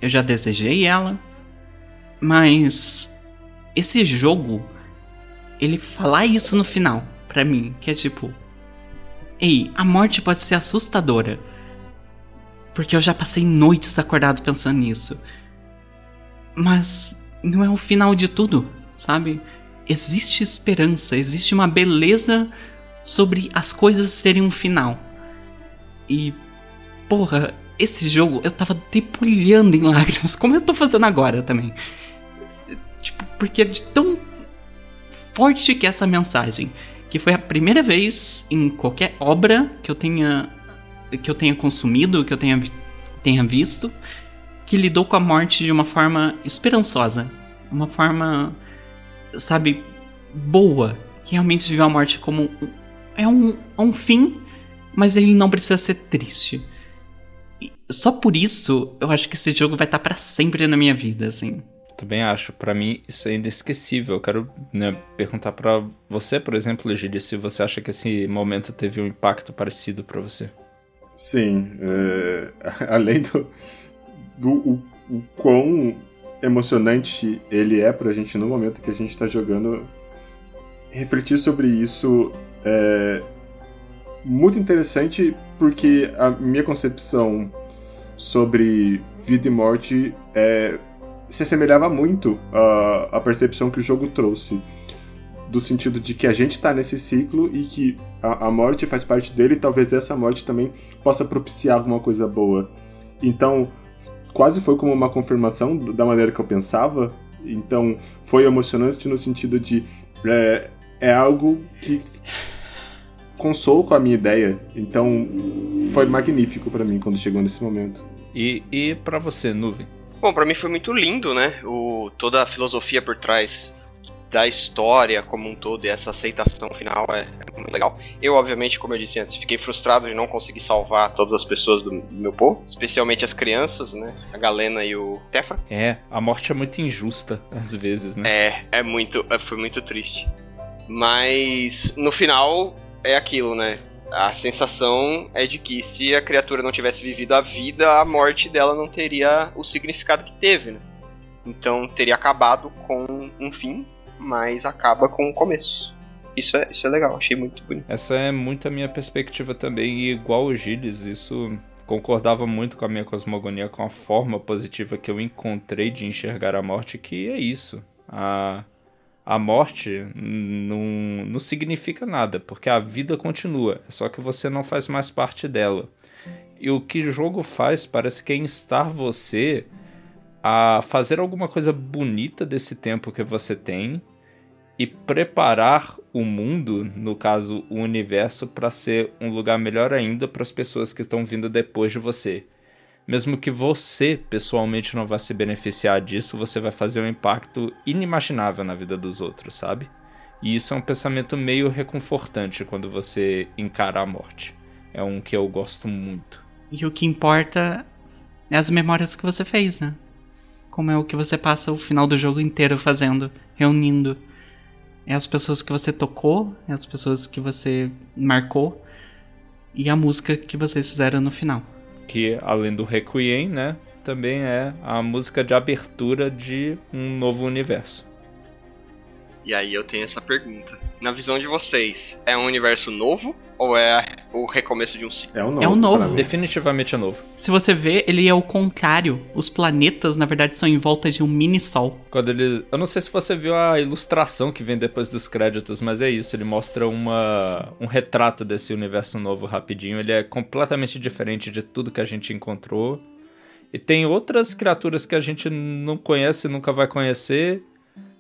eu já desejei ela. Mas esse jogo, ele falar isso no final, pra mim, que é tipo. Ei, a morte pode ser assustadora. Porque eu já passei noites acordado pensando nisso. Mas não é o final de tudo, sabe? Existe esperança, existe uma beleza sobre as coisas terem um final. E, porra, esse jogo eu tava debulhando em lágrimas, como eu tô fazendo agora também. Tipo, porque é de tão forte que é essa mensagem, que foi a primeira vez em qualquer obra que eu tenha que eu tenha consumido, que eu tenha, tenha visto, que lidou com a morte de uma forma esperançosa, uma forma, sabe, boa, que realmente viu a morte como é um, é um fim, mas ele não precisa ser triste. E só por isso, eu acho que esse jogo vai estar para sempre na minha vida, assim. Também acho. para mim, isso é inesquecível. Eu quero né, perguntar para você, por exemplo, Legídio, se você acha que esse momento teve um impacto parecido para você. Sim. É... Além do, do o, o quão emocionante ele é pra gente no momento que a gente tá jogando, refletir sobre isso é muito interessante porque a minha concepção sobre vida e morte é, se assemelhava muito à, à percepção que o jogo trouxe. Do sentido de que a gente está nesse ciclo e que a, a, morte faz parte dele e talvez essa morte também possa propiciar alguma coisa boa. Então, quase foi como uma confirmação da maneira que eu pensava. Então, foi emocionante no sentido de é, é algo que consou com a minha ideia. Então foi magnífico para mim quando chegou nesse momento. E, e para você, Nuvem? Bom, para mim foi muito lindo, né? O, toda a filosofia por trás da história como um todo e essa aceitação final é, é, muito legal. Eu, obviamente, como eu disse antes, fiquei frustrado de não conseguir salvar todas as pessoas do, meu povo, especialmente as crianças, né? A Galena e o Tefra. É, a morte é muito injusta às vezes, né? É, é muito, é, foi muito triste. Mas no final é aquilo, né? A sensação é de que se a criatura não tivesse vivido a vida, a morte dela não teria o significado que teve, né? Então teria acabado com um fim, mas acaba com um começo. Isso é, isso é legal, achei muito bonito. Essa é muito a minha perspectiva também, e igual o Gilles, isso concordava muito com a minha cosmogonia, com a forma positiva que eu encontrei de enxergar a morte, que é isso. A a morte não, não significa nada, porque a vida continua, é só que você não faz mais parte dela. E o que o jogo faz parece que é instar você a fazer alguma coisa bonita desse tempo que você tem e preparar o mundo, no caso o universo, para ser um lugar melhor ainda para as pessoas que estão vindo depois de você mesmo que você pessoalmente não vá se beneficiar disso, você vai fazer um impacto inimaginável na vida dos outros, sabe? E isso é um pensamento meio reconfortante quando você encara a morte. É um que eu gosto muito. E o que importa é as memórias que você fez, né? Como é o que você passa o final do jogo inteiro fazendo, reunindo. É as pessoas que você tocou, é as pessoas que você marcou e a música que vocês fizeram no final que além do Requiem, né, também é a música de abertura de um novo universo. E aí eu tenho essa pergunta. Na visão de vocês, é um universo novo ou é o recomeço de um ciclo? É um novo. É um novo. Definitivamente é novo. Se você vê, ele é o contrário. Os planetas, na verdade, estão em volta de um mini sol. Quando ele, eu não sei se você viu a ilustração que vem depois dos créditos, mas é isso, ele mostra uma um retrato desse universo novo rapidinho. Ele é completamente diferente de tudo que a gente encontrou. E tem outras criaturas que a gente não conhece, nunca vai conhecer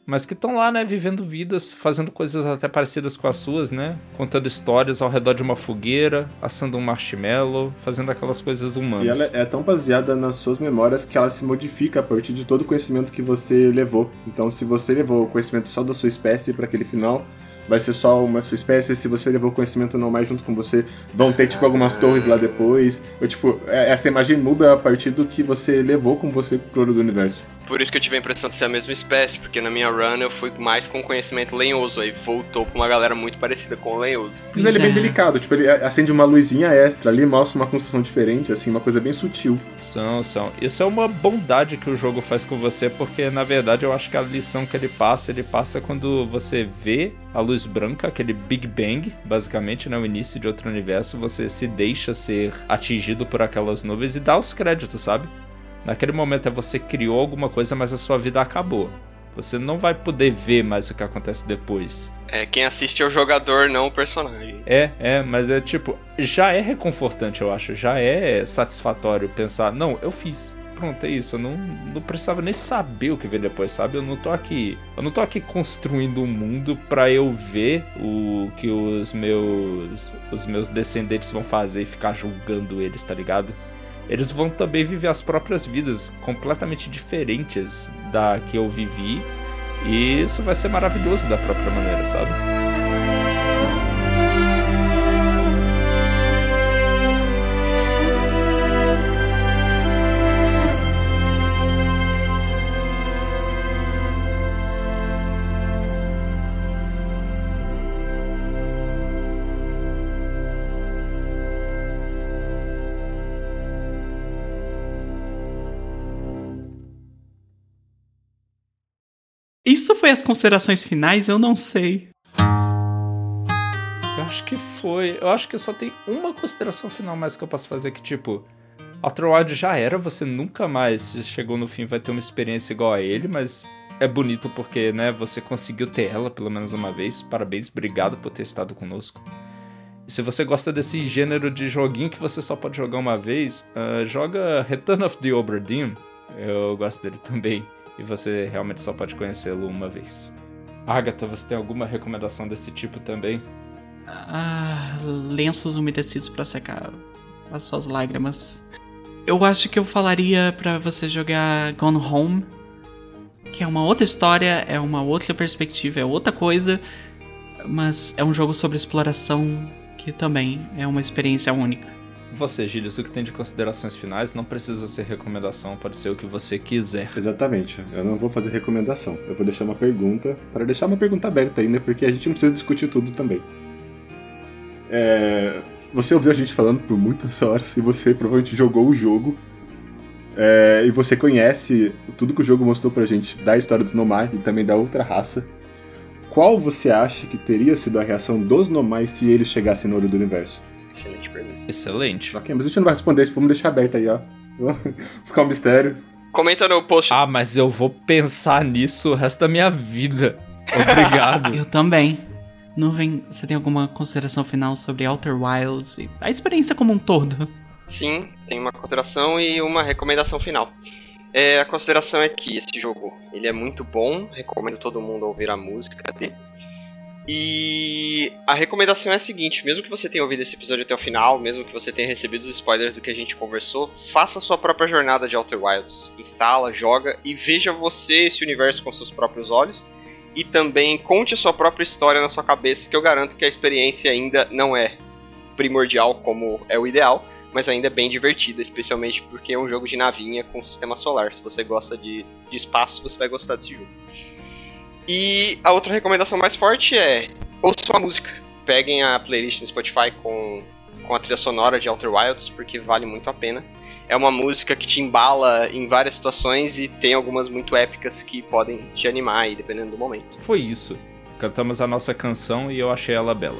mas que estão lá, né, vivendo vidas, fazendo coisas até parecidas com as suas, né? Contando histórias ao redor de uma fogueira, assando um marshmallow, fazendo aquelas coisas humanas. E ela é tão baseada nas suas memórias que ela se modifica a partir de todo o conhecimento que você levou. Então, se você levou o conhecimento só da sua espécie para aquele final, vai ser só uma sua espécie. Se você levou conhecimento não mais junto com você, vão ter, tipo, algumas torres lá depois. Ou, tipo, é, essa imagem muda a partir do que você levou com você pro do universo. Por isso que eu tive a impressão de ser a mesma espécie, porque na minha run eu fui mais com conhecimento lenhoso, aí voltou pra uma galera muito parecida com o lenhoso. Mas ele é bem delicado, tipo, ele acende uma luzinha extra ali, mostra uma construção diferente, assim, uma coisa bem sutil. São, são. Isso é uma bondade que o jogo faz com você, porque na verdade eu acho que a lição que ele passa, ele passa quando você vê a luz branca, aquele Big Bang, basicamente, né, o início de outro universo, você se deixa ser atingido por aquelas nuvens e dá os créditos, sabe? Naquele momento é você criou alguma coisa, mas a sua vida acabou. Você não vai poder ver mais o que acontece depois. É, quem assiste é o jogador, não o personagem. É, é, mas é tipo, já é reconfortante, eu acho. Já é satisfatório pensar, não, eu fiz. Pronto, é isso. Eu não, não precisava nem saber o que vem depois, sabe? Eu não tô aqui. Eu não tô aqui construindo um mundo para eu ver o que os meus. os meus descendentes vão fazer e ficar julgando eles, tá ligado? Eles vão também viver as próprias vidas completamente diferentes da que eu vivi. E isso vai ser maravilhoso da própria maneira, sabe? Foi as considerações finais? Eu não sei. Eu acho que foi. Eu acho que só tem uma consideração final mais que eu posso fazer que, tipo, Outer Wild já era, você nunca mais chegou no fim vai ter uma experiência igual a ele, mas é bonito porque, né, você conseguiu ter ela pelo menos uma vez. Parabéns, obrigado por ter estado conosco. E se você gosta desse gênero de joguinho que você só pode jogar uma vez, uh, joga Return of the Obra Dinn. Eu gosto dele também e você realmente só pode conhecê-lo uma vez. Agatha, você tem alguma recomendação desse tipo também? Ah, lenços umedecidos para secar as suas lágrimas. Eu acho que eu falaria para você jogar Gone Home, que é uma outra história, é uma outra perspectiva, é outra coisa, mas é um jogo sobre exploração que também é uma experiência única. Você, Gílio, o que tem de considerações finais não precisa ser recomendação, pode ser o que você quiser. Exatamente. Eu não vou fazer recomendação. Eu vou deixar uma pergunta, para deixar uma pergunta aberta ainda, porque a gente não precisa discutir tudo também. É... Você ouviu a gente falando por muitas horas e você provavelmente jogou o jogo. É... E você conhece tudo que o jogo mostrou pra gente da história dos Nomai e também da outra raça. Qual você acha que teria sido a reação dos Nomai se eles chegassem no olho do universo? Excelente. Excelente. Ok, mas a gente não vai responder, vamos deixar aberto aí, ó. Ficar um mistério. Comenta no post. Ah, mas eu vou pensar nisso o resto da minha vida. Obrigado. eu também. Nuvem, você tem alguma consideração final sobre Outer Wilds e a experiência como um todo? Sim, tem uma consideração e uma recomendação final. É, a consideração é que esse jogo ele é muito bom, recomendo todo mundo ouvir a música dele. E a recomendação é a seguinte: mesmo que você tenha ouvido esse episódio até o final, mesmo que você tenha recebido os spoilers do que a gente conversou, faça a sua própria jornada de Outer Wilds. Instala, joga e veja você esse universo com seus próprios olhos. E também conte a sua própria história na sua cabeça, que eu garanto que a experiência ainda não é primordial como é o ideal, mas ainda é bem divertida, especialmente porque é um jogo de navinha com sistema solar. Se você gosta de, de espaço, você vai gostar desse jogo. E a outra recomendação mais forte é ouçam a música. Peguem a playlist no Spotify com, com a trilha sonora de Outer Wilds, porque vale muito a pena. É uma música que te embala em várias situações e tem algumas muito épicas que podem te animar aí, dependendo do momento. Foi isso. Cantamos a nossa canção e eu achei ela bela.